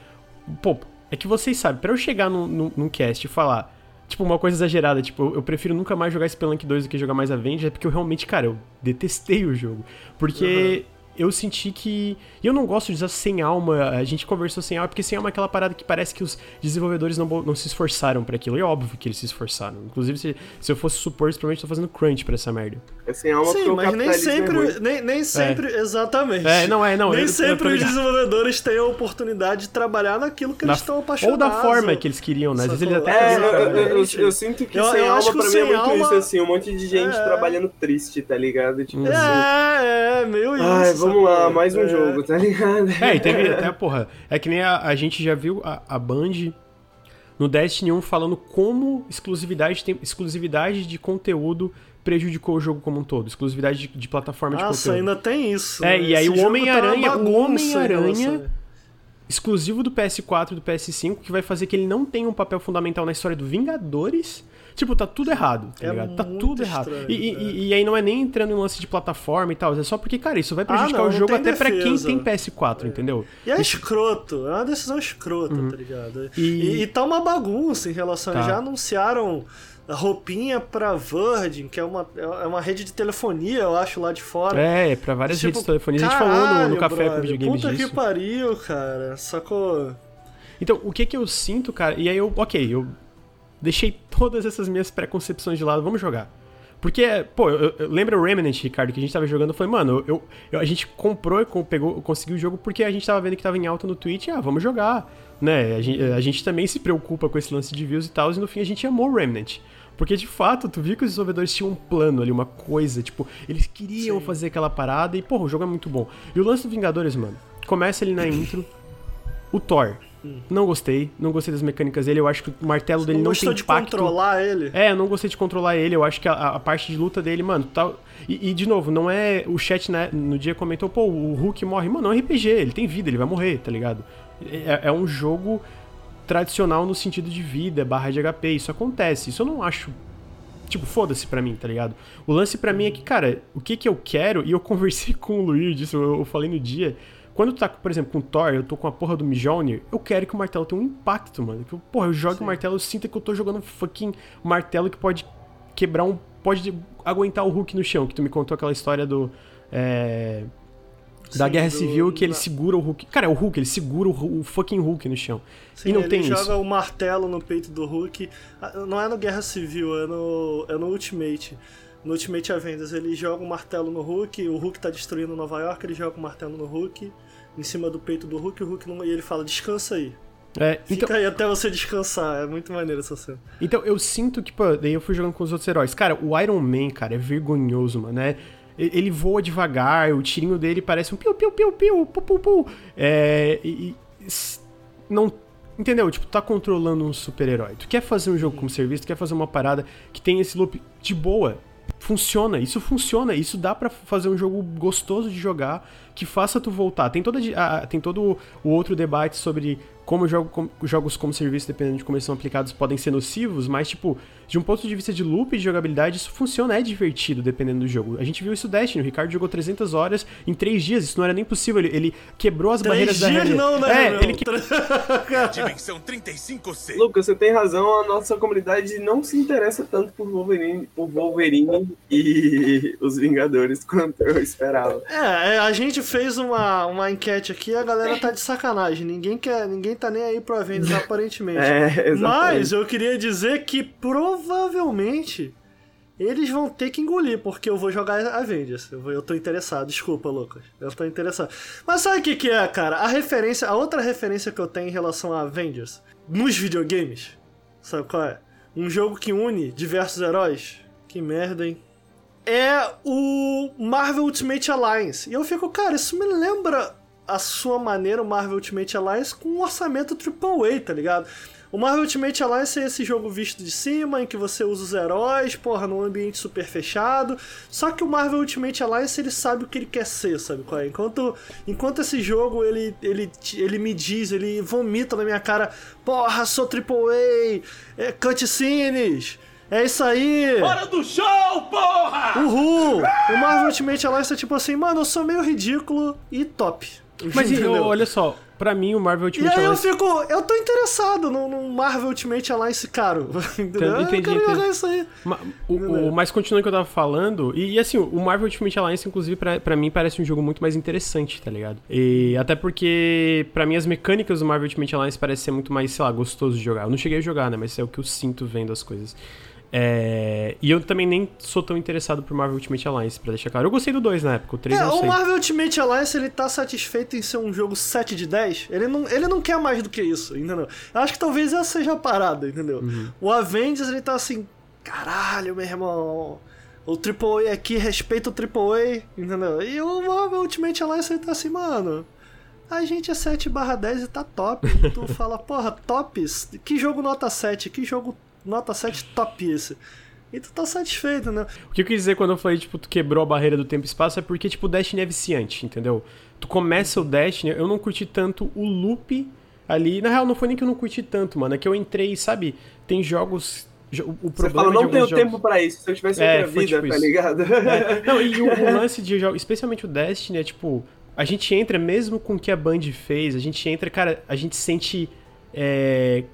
Pô, é que vocês sabem, pra eu chegar num, num, num cast e falar. Tipo, uma coisa exagerada, tipo, eu- prefiro nunca mais jogar Spelunk 2 do que jogar mais Avengers, é porque eu realmente, cara, eu detestei o jogo. Porque eu senti que. E eu não gosto de usar sem alma, a gente conversou sem alma, porque sem alma é aquela parada que parece que os desenvolvedores não, não se esforçaram pra aquilo. E é óbvio que eles se esforçaram. Inclusive, se, se eu fosse supor, eles provavelmente tô fazendo crunch pra essa merda. É sem alma Sim, mas nem é sempre, nem, nem sempre, exatamente. É, não, é, não, Nem eu- eu sempre os ligado. desenvolvedores têm a oportunidade de trabalhar naquilo que Da- eles estão apaixonados. ou da forma que eles queriam, né? Às vezes eles até É, eu, eu- eu- eu sinto que Eu- sem eu alma acho que pra mim é muito alma- isso, assim, um monte de gente É. trabalhando triste, tá ligado? Tipo assim. É, é, meio isso. Ai, vamos lá, mais um É. jogo, tá ligado? É, e teve até, porra, é que nem a, a gente já viu a, a Band no Destiny 1 falando como exclusividade, tem, exclusividade de conteúdo prejudicou o jogo como um todo. Exclusividade de, de plataforma de Nossa, conteúdo. ainda tem isso. É, né? e aí Esse o jogo Homem-Aranha- tá o Homem-Aranha- Exclusivo do PS4 e do PS5, que vai fazer que ele não tenha um papel fundamental na história do Vingadores. Tipo, tá tudo errado, tá É ligado? Tá tudo errado. estranho, E, e- é. e- e aí não é nem entrando em lance de plataforma e tal, é só porque, cara, isso vai prejudicar Ah, não, o jogo até pra quem tem PS4, entendeu? E é escroto, é uma decisão escrota, tá ligado? Uhum. E- E... e tá uma bagunça em relação. Tá. Já anunciaram a roupinha pra Virgin, que é uma, é uma rede de telefonia, eu acho, lá de fora. É, pra várias Tipo, redes de telefonia. A gente falou no, no caralho, Café com brother, Videogames Puta disso. que pariu, cara. Sacou? Então, o que que eu sinto, cara, e aí eu, ok, eu deixei todas essas minhas preconcepções de lado, vamos jogar. Porque, pô, eu, eu, lembra o Remnant, Ricardo, que a gente tava jogando? Eu falei, mano, eu, eu, a gente comprou e pegou, conseguiu o jogo porque a gente tava vendo que tava em alta no Twitch, ah, vamos jogar, né? A gente, a gente também se preocupa com esse lance de views e tal, e no fim a gente amou o Remnant. Porque de fato, tu viu que os desenvolvedores tinham um plano ali, uma coisa, tipo, eles queriam Sim. fazer aquela parada e, porra, o jogo é muito bom. E o lance do Vingadores, mano, começa ali na intro, o Thor. Não gostei, não gostei das mecânicas dele, eu acho que o martelo dele Não não, gostou tem de impacto. controlar ele? É, eu não gostei de controlar ele. Eu acho que a, a parte de luta dele, mano, tal. E, e, de novo, não é. O chat né, no dia comentou, pô, o Hulk morre. Mano, não é RPG, ele tem vida, ele vai morrer, tá ligado? É, é um jogo tradicional no sentido de vida, barra de HP. Isso acontece. Isso eu não acho. Tipo, foda-se pra mim, tá ligado? O lance pra mim é que, cara, o que que eu quero, e eu conversei com o Luiz disso, eu, eu falei no dia. Quando tu tá, por exemplo, com o Thor, eu tô com a porra do Mjolnir, eu quero que o martelo tenha um impacto, mano. Que, eu, porra, eu jogo o martelo, eu sinto que eu tô jogando um fucking martelo que pode quebrar um. Pode aguentar o Hulk no chão, que tu me contou aquela história do. É, da Sim, Guerra do- Civil que ele segura o Hulk. Cara, é o Hulk, ele segura o, o fucking Hulk no chão. Sim, e não ele tem joga isso. o martelo no peito do Hulk. Ah, Não é no Guerra Civil, é no, é no Ultimate. No Ultimate Avengers, ele joga o martelo no Hulk, o Hulk tá destruindo Nova York, ele joga o martelo no Hulk, em cima do peito do Hulk, o Hulk não, e ele fala, descansa aí. É, Fica então, aí até você descansar, é muito maneiro essa cena. Então, eu sinto que, pô, daí eu fui jogando com os outros heróis. Cara, o Iron Man, cara, é vergonhoso, mano, né? Ele voa devagar, o tirinho dele parece um piu, piu, piu, piu, pu, pu, pu. É. E. e não. Entendeu? Tipo, tá controlando um super-herói. Tu quer fazer um jogo como serviço, tu quer fazer uma parada que tem esse loop de boa. Funciona, isso funciona, isso dá pra fazer um jogo gostoso de jogar, que faça tu voltar. Tem, toda, a- tem todo o outro debate sobre como jogo, com- jogos como serviço, dependendo de como eles são aplicados, podem ser nocivos, mas, tipo, de um ponto de vista de loop e de jogabilidade, isso funciona, é divertido, dependendo do jogo. A gente viu isso no Destiny, o Ricardo jogou 300 horas em 3 dias, isso não era nem possível, ele, ele quebrou as barreiras Três da dias realidade. não, né, É, meu? ele que- Dimensão 35C. Lucas, você tem razão, a nossa comunidade não se interessa tanto por Wolverine, por Wolverine e os Vingadores quanto eu esperava. É, é, a gente fez uma, uma enquete aqui e a galera tá de sacanagem. Ninguém quer, ninguém tá nem aí pro Avengers, aparentemente. É, exatamente. Mas eu queria dizer que provavelmente eles vão ter que engolir, porque eu vou jogar Avengers. Eu, vou- eu tô interessado, desculpa, Lucas. Eu tô interessado. Mas sabe o que, que é, cara? A referência, a outra referência que eu tenho em relação a Avengers nos videogames, sabe qual é? Um jogo que une diversos heróis. Que merda, hein? é o Marvel Ultimate Alliance. E eu fico, cara, isso me lembra a sua maneira, o Marvel Ultimate Alliance, com um orçamento AAA, tá ligado? O Marvel Ultimate Alliance é esse jogo visto de cima, em que você usa os heróis, porra, num ambiente super fechado. Só que o Marvel Ultimate Alliance, ele sabe o que ele quer ser, sabe qual é? Enquanto, enquanto esse jogo, ele, ele, ele me diz, ele vomita na minha cara, porra, sou AAA, é cutscenes, é isso aí! Hora do show, porra! Uhul! O Marvel Ultimate Alliance é tipo assim, mano, eu sou meio ridículo e top. Mas e, olha só, pra mim o Marvel E Ultimate aí eu Alliance... fico, eu tô interessado no, no Marvel Ultimate Alliance caro. Entendi, eu quero entendi. jogar isso aí. Ma- o, o- mas continuando o que eu tava falando, e, e assim, o Marvel Ultimate Alliance, inclusive, pra, pra mim parece um jogo muito mais interessante, tá ligado? E até porque, pra mim, as mecânicas do Marvel Ultimate Alliance parecem ser muito mais, sei lá, gostoso de jogar. Eu não cheguei a jogar, né? Mas é o que eu sinto vendo as coisas. É, E eu também nem sou tão interessado por Marvel Ultimate Alliance, pra deixar claro. Eu gostei do 2 na época, o 3 É, eu não o sei. Marvel Ultimate Alliance, ele tá satisfeito em ser um jogo 7 de 10. Ele não, ele não quer mais do que isso, entendeu? Eu acho que talvez essa seja a parada, entendeu? Uhum. O Avengers, ele tá assim, caralho, meu irmão. O AAA aqui respeita o AAA, entendeu? E o Marvel Ultimate Alliance, ele tá assim, mano... A gente é 7 barra 10 e tá top. E tu fala, porra, tops? Que jogo nota 7? Que jogo nota 7 top esse? E tu tá satisfeito, né? O que eu quis dizer quando eu falei, tipo, tu quebrou a barreira do tempo e espaço é porque, tipo, o Destiny é viciante, entendeu? Tu começa o Destiny, eu não curti tanto o loop ali. Na real, não foi nem que eu não curti tanto, mano. É que eu entrei, sabe? Tem jogos. jo- O Você fala, não tenho jogos... tempo pra isso. Se eu tivesse É, outra vida, tipo tá isso. ligado? É, Não, e o, o lance de jogos, especialmente o Destiny, é tipo, a gente entra, mesmo com o que a Band fez, a gente entra, cara, a gente sente. é,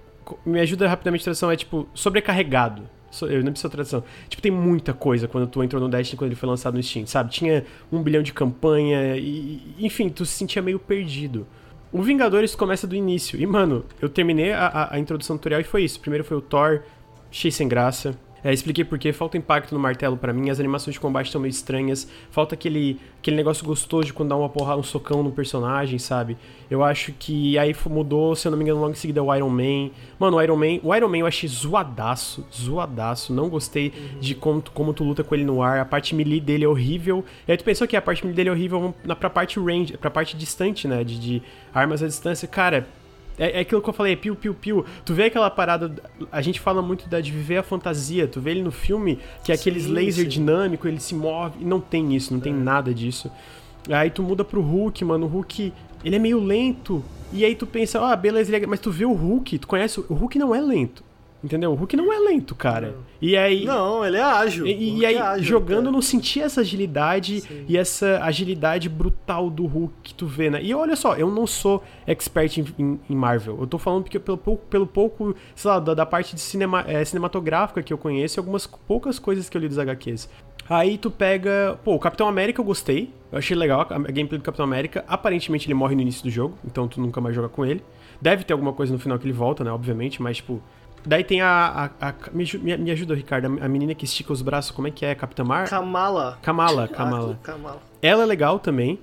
me ajuda rapidamente a tradução, é tipo, sobrecarregado. So- Eu não preciso de tradução. Tipo, tem muita coisa quando tu entrou no Destiny quando ele foi lançado no Steam, sabe? Tinha um bilhão de campanha e, enfim, tu se sentia meio perdido. O Vingadores começa do início. E, mano, eu terminei a, a, a introdução tutorial e foi isso. Primeiro foi o Thor, achei sem graça. É, expliquei porque falta impacto no martelo para mim, as animações de combate estão meio estranhas, falta aquele, aquele negócio gostoso de quando dá uma porrada, um socão no personagem, sabe? Eu acho que aí mudou, se eu não me engano, logo em seguida o Iron Man. Mano, o Iron Man, o Iron Man eu achei zoadaço, zoadaço, não gostei uhum. de como, como tu luta com ele no ar, a parte melee dele é horrível. E aí tu pensou que a parte melee dele é horrível na, pra parte range, pra parte distante, né, de, de armas à distância. Cara, é, é aquilo que eu falei, é piu, piu, piu. Tu vê aquela parada. A gente fala muito da, de viver a fantasia. Tu vê ele no filme, que é aqueles sim, laser sim. dinâmico, ele se move. E não tem isso, não é. tem nada disso. Aí tu muda pro Hulk, mano. O Hulk, ele é meio lento. E aí tu pensa, ah, beleza, é... mas tu vê o Hulk, tu conhece. O Hulk não é lento. Entendeu? O Hulk não é lento, cara. Não. E aí. Não, ele é ágil. E, e aí, é ágil, jogando, eu não senti essa agilidade Sim. e essa agilidade brutal do Hulk que tu vê, né? E olha só, eu não sou expert em, em, em Marvel. Eu tô falando porque pelo pouco, pelo pouco sei lá, da, da parte de cinema, é, cinematográfica que eu conheço e algumas poucas coisas que eu li dos HQs. Aí tu pega. Pô, o Capitão América eu gostei. Eu achei legal a gameplay do Capitão América. Aparentemente ele morre no início do jogo, então tu nunca mais joga com ele. Deve ter alguma coisa no final que ele volta, né? Obviamente, mas tipo Daí tem a. a, a me, me, ajuda, Ricardo. A menina que estica os braços, como é que é? Capitã Mar? Kamala. Kamala, Kamala. Kamala. Ela é legal também.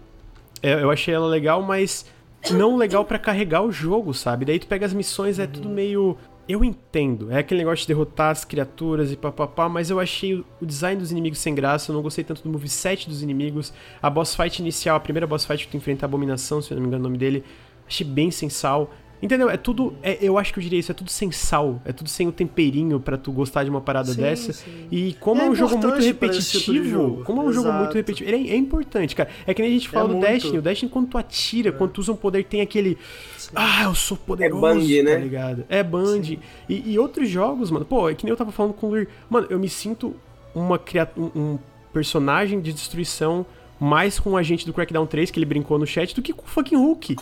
É, eu achei ela legal, mas não legal para carregar o jogo, sabe? Daí tu pega as missões, é tudo uhum. meio. Eu entendo, é aquele negócio de derrotar as criaturas e papapá, mas eu achei o design dos inimigos sem graça, eu não gostei tanto do moveset dos inimigos. A boss fight inicial, a primeira boss fight que tu enfrenta a Abominação, se eu não me engano o nome dele, achei bem sem sal. Entendeu? É tudo. É, eu acho que eu diria isso, é tudo sem sal. É tudo sem o temperinho para tu gostar de uma parada sim, dessa. Sim. E como é, é um jogo muito repetitivo. Tipo jogo. Como é um Exato. jogo muito repetitivo. Ele é, é, importante, cara. É que nem a gente fala é do muito. Destiny. O Destiny, quando tu atira, é. quando tu usa um poder, tem aquele. Sim. Ah, eu sou poderoso. É bang, né? Tá ligado? É band. E, e, outros jogos, mano. Pô, é que nem eu tava falando com o Luir. Mano, eu me sinto uma criatura. Um personagem de destruição mais com o agente do Crackdown 3, que ele brincou no chat, do que com o fucking Hulk.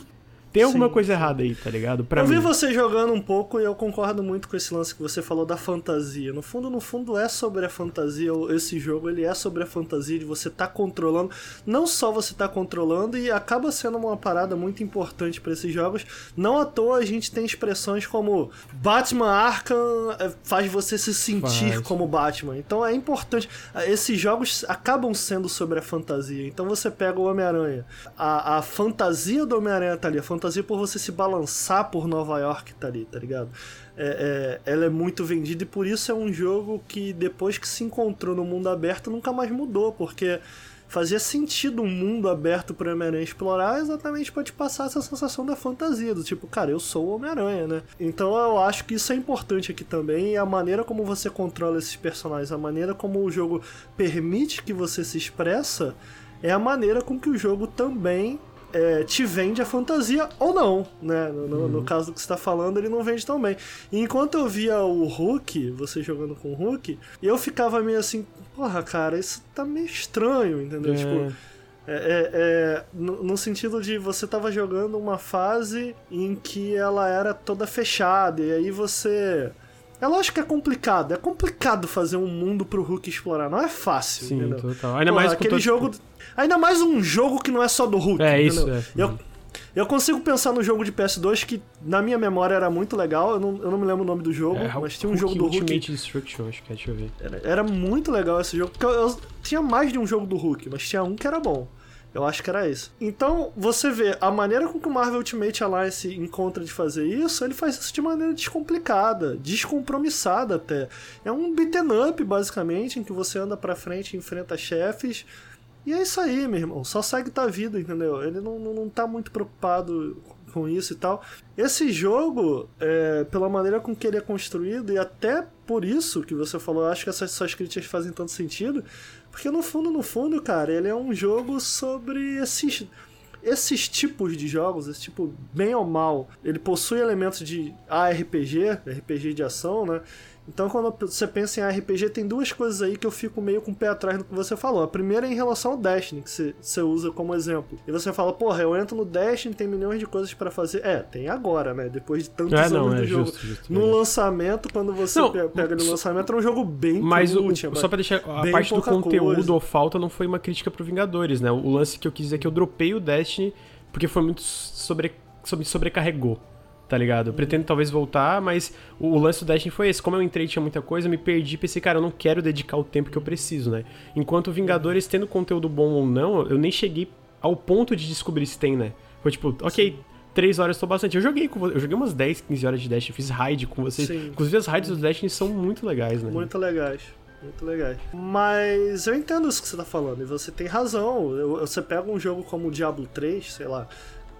Tem alguma sim, coisa sim. errada aí, tá ligado? Pra eu mim. vi você jogando um pouco e eu concordo muito com esse lance que você falou da fantasia. No fundo, no fundo é sobre a fantasia. Esse jogo ele é sobre a fantasia de você tá controlando. Não só você tá controlando e acaba sendo uma parada muito importante para esses jogos. Não à toa a gente tem expressões como Batman Arkham é, faz você se sentir faz. como Batman. Então é importante. Esses jogos acabam sendo sobre a fantasia. Então você pega o Homem-Aranha. A, a fantasia do Homem-Aranha tá ali. A fantasia por você se balançar por Nova York tá ali, tá ligado? É, é, ela é muito vendida e por isso é um jogo que depois que se encontrou no mundo aberto nunca mais mudou, porque fazia sentido um mundo aberto para Homem-Aranha explorar exatamente para te passar essa sensação da fantasia, do tipo, cara, eu sou o Homem-Aranha, né? Então eu acho que isso é importante aqui também, e a maneira como você controla esses personagens, a maneira como o jogo permite que você se expressa, é a maneira com que o jogo também é, te vende a fantasia ou não, né? No, no, uhum. no caso do que você está falando, ele não vende tão bem. E enquanto eu via o Hulk, você jogando com o Hulk, eu ficava meio assim, porra, cara, isso tá meio estranho, entendeu? É. Tipo. É, é, é, no, no, sentido de você tava jogando uma fase em que ela era toda fechada, e aí você. É lógico que é complicado, é complicado fazer um mundo pro Hulk explorar, não é fácil. Sim, entendeu? total. Ainda Porra, mais aquele jogo. Tipo Ainda mais um jogo que não é só do Hulk. É isso. É. Eu, eu consigo pensar no jogo de PS2 que, na minha memória, era muito legal. Eu não, eu não me lembro o nome do jogo, é, mas tinha um Hulk jogo do Hulk. Ultimate Destruction, acho que é, deixa eu ver. Era, era muito legal esse jogo, porque eu, eu, tinha mais de um jogo do Hulk, mas tinha um que era bom. Eu acho que era esse. Então, você vê a maneira com que o Marvel Ultimate Alliance encontra de fazer isso, ele faz isso de maneira descomplicada, descompromissada até. É um beaten up, basicamente, em que você anda pra frente e enfrenta chefes e é isso aí, meu irmão. Só segue tua vida, entendeu? Ele não, não, não tá muito preocupado com isso e tal. Esse jogo, é, pela maneira com que ele é construído, e até por isso que você falou, acho que essas suas críticas fazem tanto sentido, porque no fundo, no fundo, cara, ele é um jogo sobre esses esses tipos de jogos, esse tipo bem ou mal, ele possui elementos de ARPG, RPG de ação, né? Então, quando você pensa em RPG, tem duas coisas aí que eu fico meio com o pé atrás no que você falou. A primeira é em relação ao Destiny, que você, usa como exemplo. E você fala, porra, eu entro no Destiny, tem milhões de coisas para fazer. É, tem agora, né? Depois de tantos é, não, anos é, do jogo. Justo, justo, no lançamento, quando você não, pega no lançamento, era um jogo bem Mas o, só pra deixar, a parte do conteúdo coisa. ou falta não foi uma crítica pro Vingadores, né? O lance que eu quis dizer é que eu dropei o Destiny porque foi muito sobre me sobrecarregou. Tá ligado? Eu pretendo talvez voltar, mas o, o lance do Destiny foi esse. Como eu entrei tinha muita coisa, eu me perdi pensei, cara, eu não quero dedicar o tempo que eu preciso, né? Enquanto Vingadores, tendo conteúdo bom ou não, eu nem cheguei ao ponto de descobrir se tem, né? Foi tipo, ok, três horas tô bastante. Eu joguei com eu joguei umas 10, 15 horas de Destiny, fiz raid com vocês. Sim. Inclusive as raids do Destiny são muito legais, né? Muito legais. Muito legais. Mas eu entendo isso que você tá falando, e você tem razão. Eu- você pega um jogo como o Diablo 3, sei lá.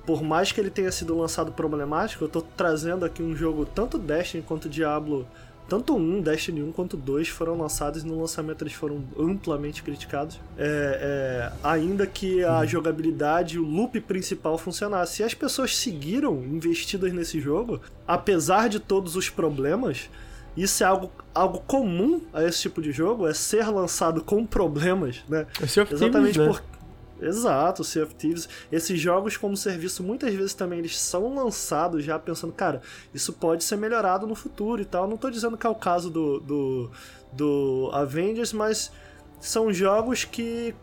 Por mais que ele tenha sido lançado problemático, eu tô trazendo aqui um jogo, tanto Destiny quanto Diablo. Tanto um, Destiny 1 quanto 2 foram lançados e no lançamento eles foram amplamente criticados. É, é, ainda que a jogabilidade, o loop principal funcionasse. E as pessoas seguiram investidas nesse jogo, apesar de todos os problemas, isso é algo, algo comum a esse tipo de jogo, é ser lançado com problemas, né? É Exatamente né? por. Exato, Sea of Thieves. Esses jogos como serviço, muitas vezes também eles são lançados já pensando, cara, isso pode ser melhorado no futuro e tal. Não tô dizendo que é o caso do, do, do Avengers, mas são jogos que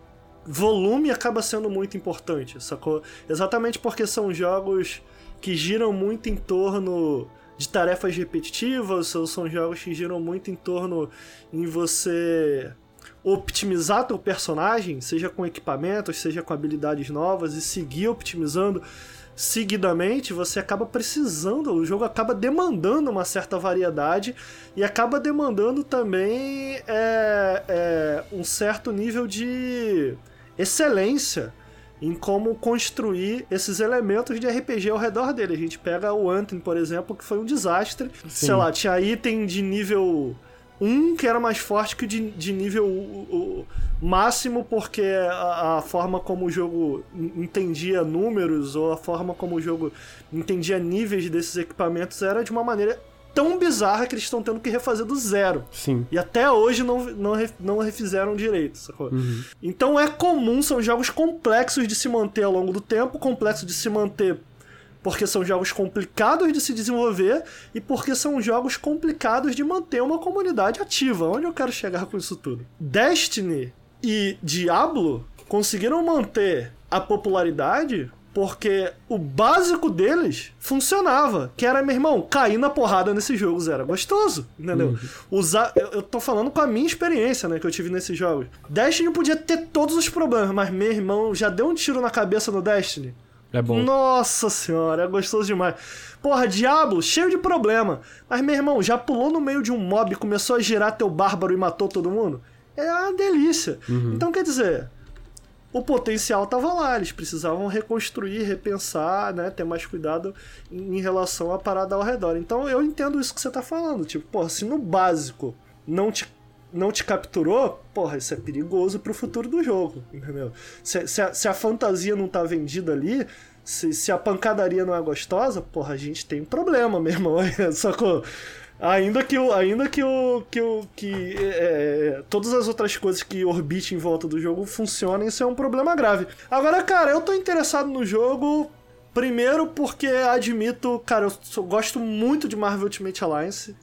volume acaba sendo muito importante, sacou? Exatamente porque são jogos que giram muito em torno de tarefas repetitivas, ou são jogos que giram muito em torno em você optimizar teu personagem, seja com equipamentos, seja com habilidades novas e seguir optimizando seguidamente, você acaba precisando, o jogo acaba demandando uma certa variedade e acaba demandando também é, é, um certo nível de excelência em como construir esses elementos de RPG ao redor dele. A gente pega o Anthem, por exemplo, que foi um desastre. Sim. Sei lá, tinha item de nível 1 que era mais forte que o de, de nível o- o máximo, porque a, a forma como o jogo en- entendia números ou a forma como o jogo entendia níveis desses equipamentos era de uma maneira tão bizarra que eles estão tendo que refazer do zero. Sim. E até hoje não, não, não refizeram direito, sacou? Então é comum, são jogos complexos de se manter ao longo do tempo, complexos de se manter porque são jogos complicados de se desenvolver e porque são jogos complicados de manter uma comunidade ativa. Onde eu quero chegar com isso tudo? Destiny e Diablo conseguiram manter a popularidade porque o básico deles funcionava. Que era, meu irmão, cair na porrada nesses jogos era gostoso, entendeu? Usar. Eu, eu tô falando com a minha experiência, né, que eu tive nesses jogos. Destiny podia ter todos os problemas, mas meu irmão já deu um tiro na cabeça no Destiny. É bom. Nossa senhora, é gostoso demais. Porra, Diablo, cheio de problema. Mas, meu irmão, já pulou no meio de um mob e começou a girar teu bárbaro e matou todo mundo? É uma delícia. Então, quer dizer, o potencial tava lá, eles precisavam reconstruir, repensar, né, ter mais cuidado em em relação à parada ao redor. Então eu entendo isso que você tá falando, tipo, porra, se no básico não te, não te capturou, porra, isso é perigoso pro futuro do jogo, entendeu? Se, se, a, se a fantasia não tá vendida ali, se, se a pancadaria não é gostosa, porra, a gente tem um problema, meu irmão, sacou? Ainda que o. Ainda que o. Que, o, que é, todas as outras coisas que orbitem em volta do jogo funcionem, isso é um problema grave. Agora, cara, eu tô interessado no jogo. Primeiro porque admito, cara, eu gosto muito de Marvel Ultimate Alliance.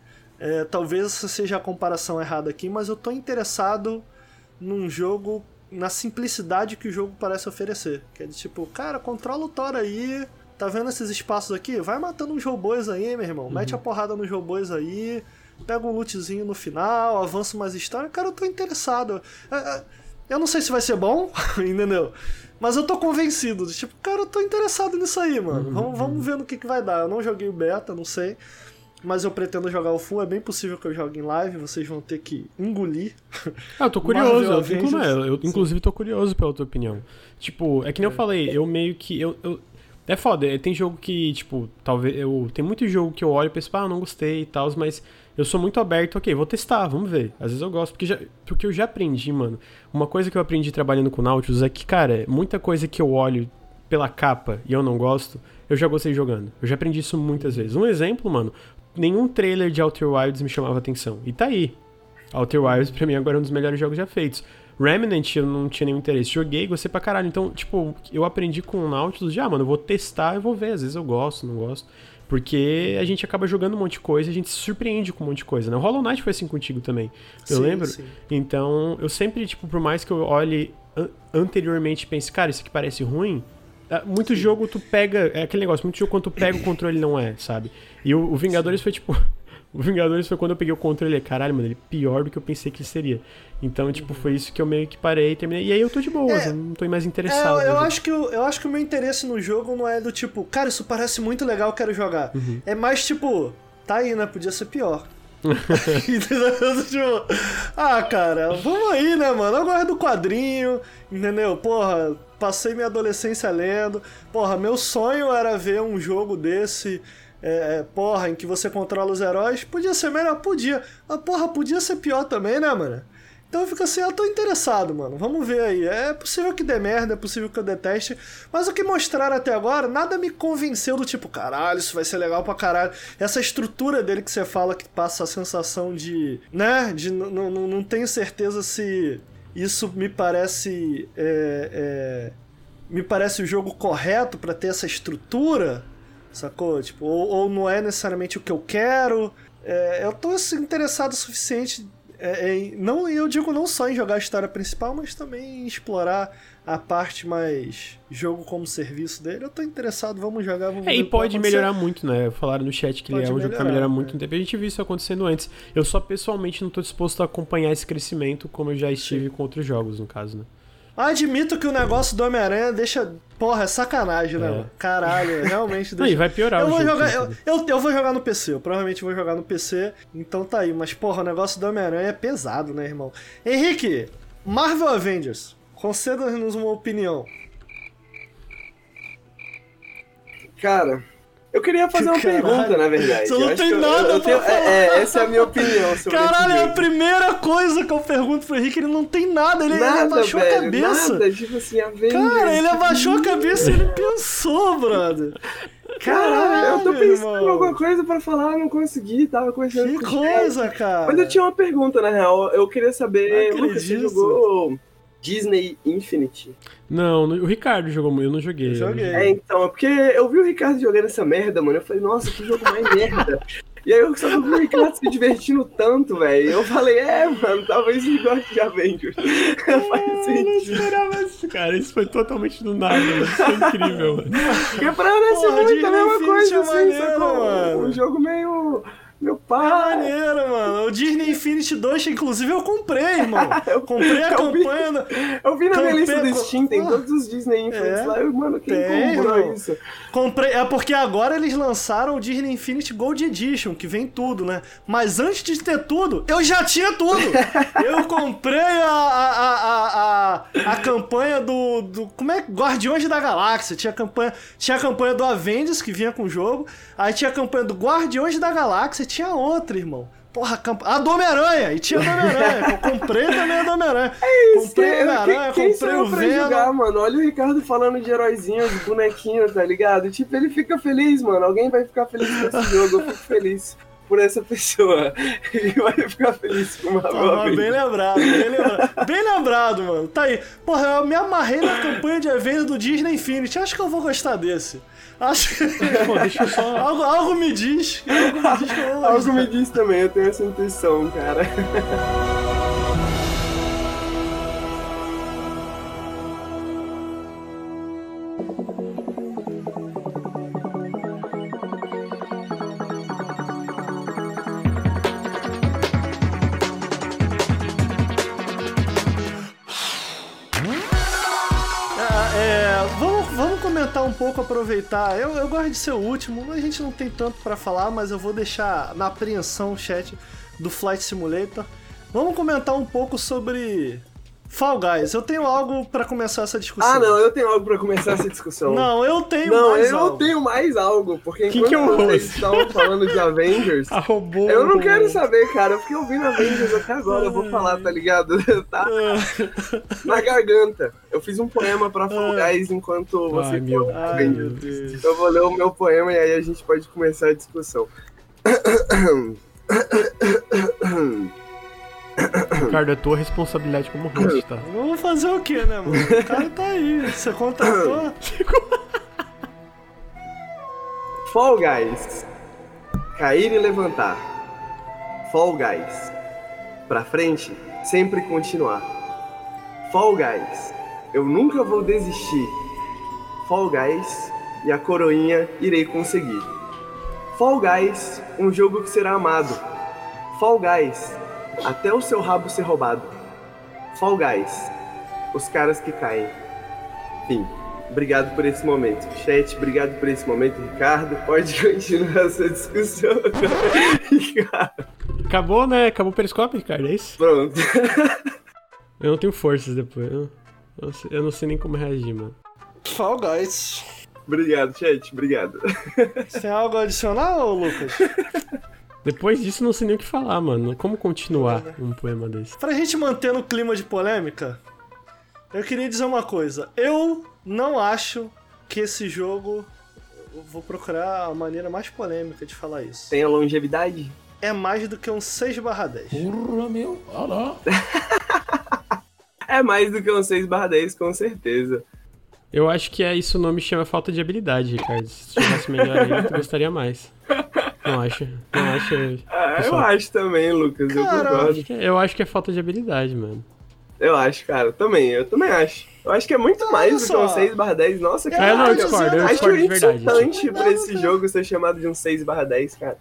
É, talvez essa seja a comparação errada aqui, mas eu tô interessado num jogo na simplicidade que o jogo parece oferecer. Que é de tipo, cara, controla o Thor aí, tá vendo esses espaços aqui? Vai matando uns robôs aí, meu irmão. Mete a porrada nos robôs aí, pega um lootzinho no final, avança umas histórias. Cara, eu tô interessado. É, é, Eu não sei se vai ser bom, entendeu? Mas eu tô convencido. Tipo, cara, eu tô interessado nisso aí, mano. Vamos, vamos ver no que, que vai dar. Eu não joguei o beta, não sei. Mas eu pretendo jogar o full. É bem possível que eu jogue em live. Vocês vão ter que engolir. Ah, eu tô curioso, eu, Avengers. né, eu inclusive tô curioso pela tua opinião. Tipo, é que nem eu falei, eu meio que. Eu, eu- é foda, é, tem jogo que, tipo, talvez. Eu, tem muito jogo que eu olho e penso, ah, não gostei e tal, mas eu sou muito aberto, ok, vou testar, vamos ver. Às vezes eu gosto, porque, já, porque eu já aprendi, mano. Uma coisa que eu aprendi trabalhando com Nautilus é que, cara, muita coisa que eu olho pela capa e eu não gosto, eu já gostei jogando. Eu já aprendi isso muitas vezes. Um exemplo, mano, nenhum trailer de Outer Wilds me chamava atenção. E tá aí. Outer Wilds, pra mim, agora é um dos melhores jogos já feitos. Remnant, eu não tinha nenhum interesse. Joguei, gostei pra caralho. Então, tipo, eu aprendi com o Nautilus já, mano, eu vou testar e vou ver. Às vezes eu gosto, não gosto. Porque a gente acaba jogando um monte de coisa e a gente se surpreende com um monte de coisa, né? O Hollow Knight foi assim contigo também. Eu Sim, lembro. sim. Então, eu sempre, tipo, por mais que eu olhe an- anteriormente e pense, cara, isso aqui parece ruim, Ah, Muito jogo tu pega. É aquele negócio, muito jogo quando tu pega o controle não é, sabe? E o, o Vingadores foi tipo. O Vingadores foi quando eu peguei o controle caralho, mano, ele é pior do que eu pensei que ele seria. Então, tipo, foi isso que eu meio que parei e terminei. E aí eu tô de boas, É. eu não tô mais É, interessado. eu, eu né? acho que o, eu acho que o meu interesse no jogo não é do tipo, cara, isso parece muito legal, eu quero jogar. Uhum. É mais tipo, tá aí, né? Podia ser pior. Entendeu? Tipo, ah, cara, vamos aí, né, mano? Eu gosto do quadrinho, entendeu? Porra, passei minha adolescência lendo. Porra, meu sonho era ver um jogo desse. É, é, porra, em que você controla os heróis. Podia ser melhor? Podia. Mas, porra, podia ser pior também, né, mano? Então eu fico assim, eu tô interessado, mano. Vamos ver aí. É possível que dê merda, é possível que eu deteste. Mas o que mostraram até agora, nada me convenceu do tipo, caralho, isso vai ser legal pra caralho. Essa estrutura dele que você fala que passa a sensação de. né? De não tenho certeza se isso me parece. é, é, me parece o jogo correto pra ter essa estrutura, sacou? Tipo, ou, ou não é necessariamente o que eu quero. É, eu tô assim, interessado o suficiente é, em, não, eu digo não só em jogar a história principal, mas também em explorar a parte mais jogo como serviço dele. Eu tô interessado, vamos jogar, vamos É, e pode melhorar muito, né? Falaram no chat que ele Pode é um jogo que vai melhorar, muito é. no tempo. A gente viu isso acontecendo antes. Eu só pessoalmente não tô disposto a acompanhar esse crescimento como eu já estive com outros jogos, no caso, né? Admito que o negócio do Homem-Aranha deixa. Porra, é sacanagem, né, É. mano? Caralho, realmente deixa. e vai piorar eu o vou jogo. jogar, eu, eu, eu vou jogar no PC, eu provavelmente vou jogar no PC, então tá aí. Mas, porra, o negócio do Homem-Aranha é pesado, né, irmão? Henrique, Marvel Avengers, conceda-nos uma opinião. Cara, eu queria fazer uma Caralho. pergunta, na verdade. Você não acho tem nada eu, eu pra tenho- falar. é, é, essa é a minha opinião sobre Caralho, é a primeira coisa que eu pergunto pro Henrique, ele não tem nada, ele, ele Nada, abaixou velho, a cabeça. Nada, tipo assim, Avengers. Cara, ele abaixou a cabeça e ele pensou, brother. Caralho, eu tô pensando irmão. em alguma coisa pra falar, não consegui, tava conversando Que com coisa, cara. Mas eu tinha uma pergunta, na real. Eu queria saber, Lucas, você jogou Disney Infinity? Não, no- o Ricardo jogou muito, eu não joguei. Eu joguei. É, então, é porque eu vi o Ricardo jogando essa merda, mano. Eu falei, nossa, que jogo mais merda. E aí eu só vi o Ricardo se divertindo tanto, velho. Eu falei, é, mano, talvez ele goste de Avengers. Faz Eu não sentido. esperava isso, cara. Isso foi totalmente do nada, mano. Isso foi incrível, mano. Porque Porra, muito Disney a mesma coisa, é assim, maneiro, sacou? mano. Um jogo meio. Meu Que pai. maneiro, mano. O Disney Infinity 2, inclusive, eu comprei, irmão. Comprei a Eu vi. campanha. do- Eu vi na minha lista do Steam, tem todos os Disney Infinites É. lá. Eu, mano, quem Tem, comprou irmão. isso? Comprei. É porque agora eles lançaram o Disney Infinity Gold Edition, que vem tudo, né? Mas antes de ter tudo, eu já tinha tudo. Eu comprei a, a, a, a, a, a campanha do, do. Como é? Guardiões da Galáxia. Tinha a campanha, tinha a campanha do Avengers, que vinha com o jogo. Aí tinha a campanha do Guardiões da Galáxia. Tinha outra, irmão. Porra, a, do Homem-Aranha! E tinha a do Homem-Aranha. Eu comprei também a do Homem-Aranha. comprei o Quem- Homem-Aranha, quem sou comprei o Venom. mano? Olha o Ricardo falando de heróizinhos, de bonequinho, tá ligado? Tipo, ele fica feliz, mano. Alguém vai ficar feliz com esse jogo. Eu fico feliz por essa pessoa. Ele vai ficar feliz com uma Tava bem lembrado, bem lembrado. Bem lembrado, mano. Tá aí. Porra, eu me amarrei na campanha de evento do Disney Infinity. Acho que eu vou gostar desse. Acho que. Pô, deixa eu só. algo, algo me diz. Algo me diz que eu vou Algo me diz também, eu tenho essa intuição, cara. Comentar um pouco, aproveitar. Eu, eu gosto de ser o último, a gente não tem tanto pra falar, mas eu vou deixar na apreensão o chat do Flight Simulator. Vamos comentar um pouco sobre Fall Guys. Eu tenho algo pra começar essa discussão. Ah, não, eu tenho algo pra começar essa discussão. Não, eu tenho Não, mais eu algo. tenho mais algo, porque Que enquanto que eu vocês estavam falando de Avengers, Arrobou. eu não quero saber, cara. Eu fiquei ouvindo Avengers até agora, eu vou falar, tá ligado? tá na garganta. Eu fiz um poema pra Fall Guys enquanto você Ai, meu Ai, meu. Deus. Eu vou ler o meu poema e aí a gente pode começar a discussão. Ricardo, é tua responsabilidade como host, tá? Vamos fazer o que, né, mano? O cara tá aí. Você contratou. Fall Guys. Cair e levantar. Fall Guys. Pra frente, sempre continuar. Fall Guys. Eu nunca vou desistir. Fall Guys e a coroinha irei conseguir. Fall Guys, um jogo que será amado. Fall Guys, até o seu rabo ser roubado. Fall Guys, os caras que caem. Fim. Obrigado por esse momento. Chat, obrigado por esse momento, Ricardo. Pode continuar essa discussão. Ricardo. Acabou, né? Acabou o periscópio, Ricardo, é isso? Pronto. Eu não tenho forças depois. Eu, eu não sei- eu não sei nem como reagir, mano. Fall Guys. Obrigado, chat. Obrigado. Você tem algo a adicionar, ô Lucas? Depois disso, não sei nem o que falar, mano. Como continuar um poema desse? Pra gente manter no clima de polêmica, eu queria dizer uma coisa. Eu não acho que esse jogo. eu Vou procurar a maneira mais polêmica de falar isso. Tem a longevidade? É mais do que um 6/10. Porra, meu. Olha lá. É mais do que um 6 10, com certeza. Eu acho que é isso o nome chama falta de habilidade, Ricardo. Se tu jogasse melhor aí, tu gostaria mais. Não acho. Não acho. Ah, eu acho também, Lucas. Eu Cara, concordo. Acho que- Eu acho que é falta de habilidade, mano. Eu acho, cara. Também. Eu também acho. Eu acho que é muito mais do que um 6 10. Nossa, É, cara. não, eu tô discordo, eu dizendo- discordo de Acho verdade. insultante pra Não, esse não. jogo ser chamado de um 6 10, cara.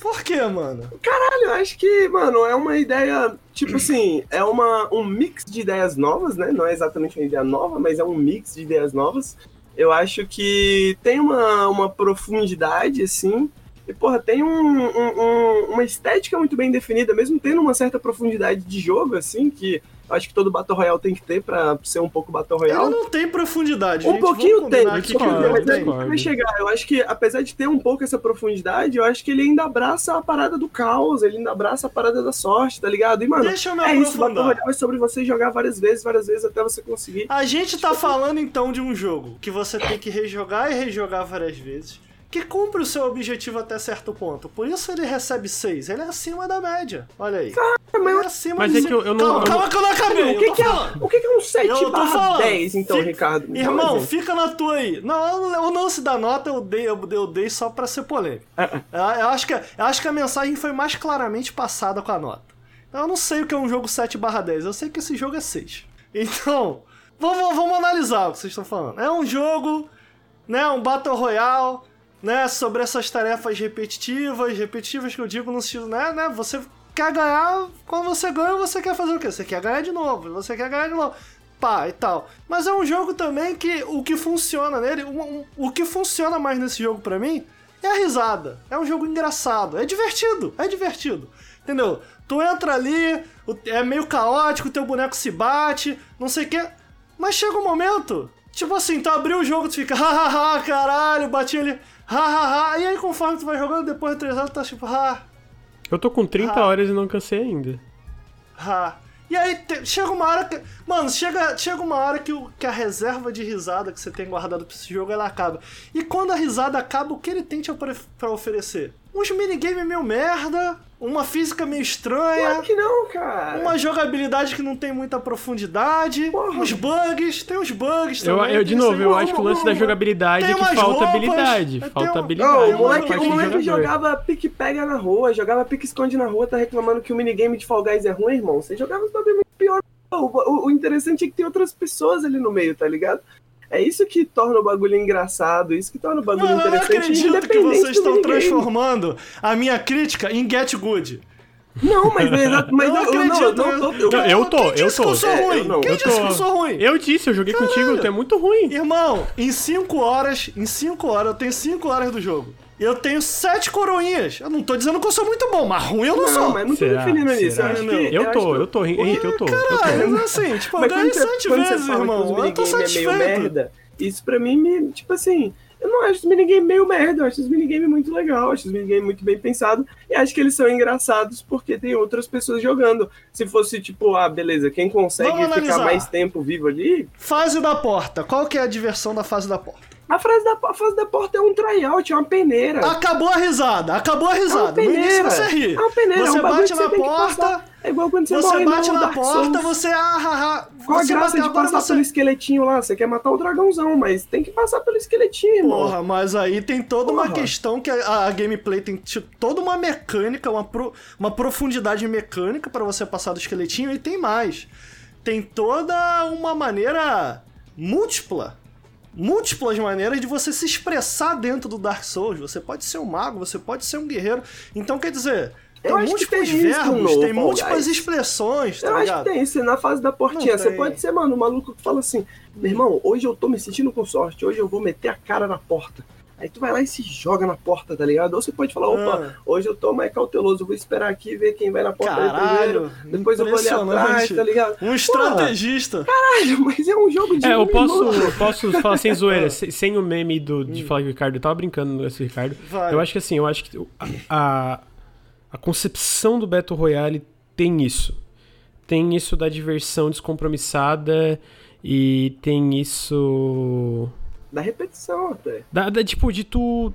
Por quê, mano? Caralho, eu acho que, mano, é uma ideia, tipo assim, é uma, um mix de ideias novas, né? Não é exatamente uma ideia nova, mas é um mix de ideias novas. Eu acho que tem uma, uma profundidade, assim, e, porra, tem um, um- um- uma estética muito bem definida, mesmo tendo uma certa profundidade de jogo, assim, que acho que todo Battle Royale tem que ter pra ser um pouco Battle Ele Royale. não tem profundidade, Um gente. pouquinho tem, um pouquinho que tem, mas aí vai chegar. Eu acho que, apesar de ter um pouco essa profundidade, eu acho que ele ainda abraça a parada do caos, ele ainda abraça a parada da sorte, tá ligado? E, mano, Deixa eu me é isso, Battle. Royale é sobre você jogar várias vezes, várias vezes, até você conseguir. A gente tá falando então de um jogo que você tem que rejogar e rejogar várias vezes, que cumpre o seu objetivo até certo ponto. Por isso ele recebe 6. Ele é acima da média. Olha aí. Ele é acima Mas de é que eu- eu não- Calma, eu não- calma que eu não acabei. o eu que, que é, o que, é um 7 Eu barra falando. 10, então, Fica- Ricardo? Irmão, fica na tua aí. Não, o lance da nota eu dei, eu, eu dei só pra ser polêmico. É, Eu, eu acho que, eu acho que a mensagem foi mais claramente passada com a nota. Eu não sei o que é um jogo 7 barra 10, eu sei que esse jogo é 6. Então, vamos, vamos analisar o que vocês estão falando. É um jogo, né, um Battle Royale, né, sobre essas tarefas repetitivas, repetitivas que eu digo no estilo, né, né, você quer ganhar, quando você ganha, você quer fazer o quê? Você quer ganhar de novo, você quer ganhar de novo. Pá, e tal. Mas é um jogo também que o que funciona nele, um- um- o que funciona mais nesse jogo pra mim é a risada. É um jogo engraçado, é divertido, é divertido. Entendeu? Tu entra ali, é meio caótico, teu boneco se bate, não sei o quê. Mas chega um momento, tipo assim, tu abriu o jogo, tu fica, hahaha, caralho, bati ali, hahaha. E aí conforme tu vai jogando, depois de três horas, tu tá tipo, ha, Eu tô com 30 Ah. horas e não cansei ainda. ha. E aí te- chega uma hora que. Mano, chega, chega uma hora que, o, que a reserva de risada que você tem guardado pra esse jogo ela acaba. E quando a risada acaba, o que ele tem te opre- pra oferecer? Uns minigame meio merda, uma física meio estranha. Claro que não, cara. Uma jogabilidade que não tem muita profundidade, Porra. uns bugs, tem uns bugs Eu, também. eu, de novo, eu uma- acho que o uma- lance da jogabilidade tem é que falta roupas, habilidade. tem Falta um- habilidade. Não, Tem o moleque, o moleque jogava pique-pega na rua, jogava pique-esconde na rua, tá reclamando que o minigame de Fall Guys é ruim, irmão. Você jogava os bagulho muito pior. O, o- o interessante é que tem outras pessoas ali no meio, tá ligado? É isso que torna o bagulho engraçado, isso que torna o bagulho eu não interessante. acredito que vocês estão transformando a minha crítica em Get Good. Não, mas, não é exato- mas Eu não, eu, não, acredito, eu não, eu- tô- eu- Não, eu tô, Quem eu disse tô. que eu sou É, ruim? eu não. Quem Eu disse que eu sou ruim? Eu disse, eu joguei contigo, tu é muito ruim. Irmão, em 5 horas, em 5 horas, eu tenho 5 horas do jogo. Eu tenho 7 coroinhas. Eu não tô dizendo que eu sou muito bom, mas ruim eu não, Não, sou. mas não tô Será? definindo nisso. Eu que. Eu Eu acho tô, que- eu tô, Henrique, eu tô. eu tô. Caralho, mas assim, tipo, eu ganhei quando você, 7 quando vezes, irmão. Eu tô minigame é meio satisfeito. merda, isso pra mim, me, tipo assim, eu não acho os minigame meio merda, eu acho os minigame muito legal, acho os minigame muito bem pensado e acho que eles são engraçados porque tem outras pessoas jogando. Se fosse tipo, ah, beleza, quem consegue Vamos ficar analisar. mais tempo vivo ali, Fase da porta. Qual que é a diversão da fase da porta? A frase da, a fase da porta é um tryout, é uma peneira. Acabou a risada, acabou a é uma risada. No início peneira. você ri. É uma peneira, Você é um bate na porta. É igual quando você, Você bate na porta, você ah, ah, ah. Qual a Você graça de passar você... pelo esqueletinho lá? Você quer matar o dragãozão, mas tem que passar pelo esqueletinho, irmão. Porra, mas aí tem toda uma Porra. questão que a, a gameplay tem tipo, toda uma mecânica, uma, pro- uma profundidade mecânica pra você passar do esqueletinho e tem mais. Tem toda uma maneira múltipla múltiplas maneiras de você se expressar dentro do Dark Souls. Você pode ser um mago, você pode ser um guerreiro. Então, quer dizer, tem Eu acho múltiplos tem verbos, no tem múltiplas expressões, tá Eu acho ligado? que tem isso, na fase da portinha. Você pode ser, mano, um maluco que fala assim: meu irmão, hoje eu tô me sentindo com sorte, hoje eu vou meter a cara na porta. Aí tu vai lá e se joga na porta, tá ligado? Ou você pode falar: opa, Ah. hoje eu tô mais cauteloso, vou esperar aqui ver quem vai na porta Caralho, primeiro. Depois eu vou ali atrás, tá ligado? Um estrategista. Caralho, mas é um jogo de. É, eu posso, eu posso falar sem zoeira, sem, sem o meme do, de falar que o Ricardo eu tava brincando nesse Ricardo. Vai. Eu acho que assim, eu acho que a, a, a concepção do Battle Royale tem isso. Tem isso da diversão descompromissada e tem isso. Da repetição até. Da, da- tipo, de tu.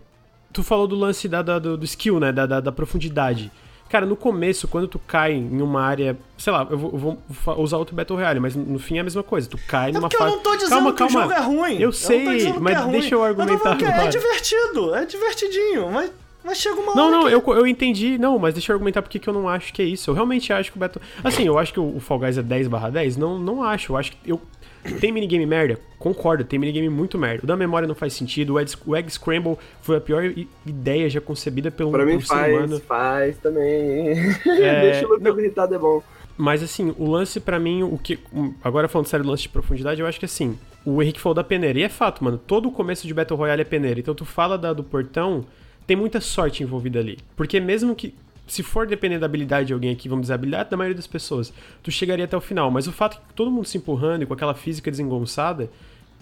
Tu falou do lance da, da- do, do skill, né? Da, da, da profundidade. Cara, no começo, quando tu cai em uma área. Sei lá, eu vou, eu vou usar outro Battle Royale, mas no fim é a mesma coisa. Tu cai É numa porque eu fase. não tô dizendo calma, que calma. o jogo é ruim. Eu sei, que mas é deixa eu argumentar Eu é divertido, é divertidinho, mas, mas chega uma Não, hora não, que... eu, eu entendi. Não, mas deixa eu argumentar porque que eu não acho que é isso. Eu realmente acho que o Battle. Assim, eu acho que o, o Fall Guys é 10 barra 10? Não, não acho. Eu acho que. Eu... Tem minigame merda? Concordo, tem minigame muito merda. O da memória não faz sentido. O Egg, Scramble foi a pior ideia já concebida pelo, Pra mim pelo ser faz, humano. faz também. É, Deixa o Lucas irritado, é bom. Mas assim, o lance pra mim, o que. Agora falando sério do lance de profundidade, eu acho que assim, o Henrique falou da peneira. E é fato, mano. Todo o começo de Battle Royale é peneira. Então tu fala da, do portão, tem muita sorte envolvida ali. Porque mesmo que. Se for depender da habilidade de alguém aqui, vamos dizer, a habilidade da maioria das pessoas, tu chegaria até o final. Mas o fato que todo mundo se empurrando e com aquela física desengonçada,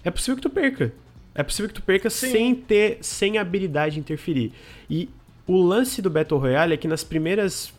é possível que tu perca. É possível que tu perca Sim. sem ter. sem a habilidade interferir. E o lance do Battle Royale é que nas primeiras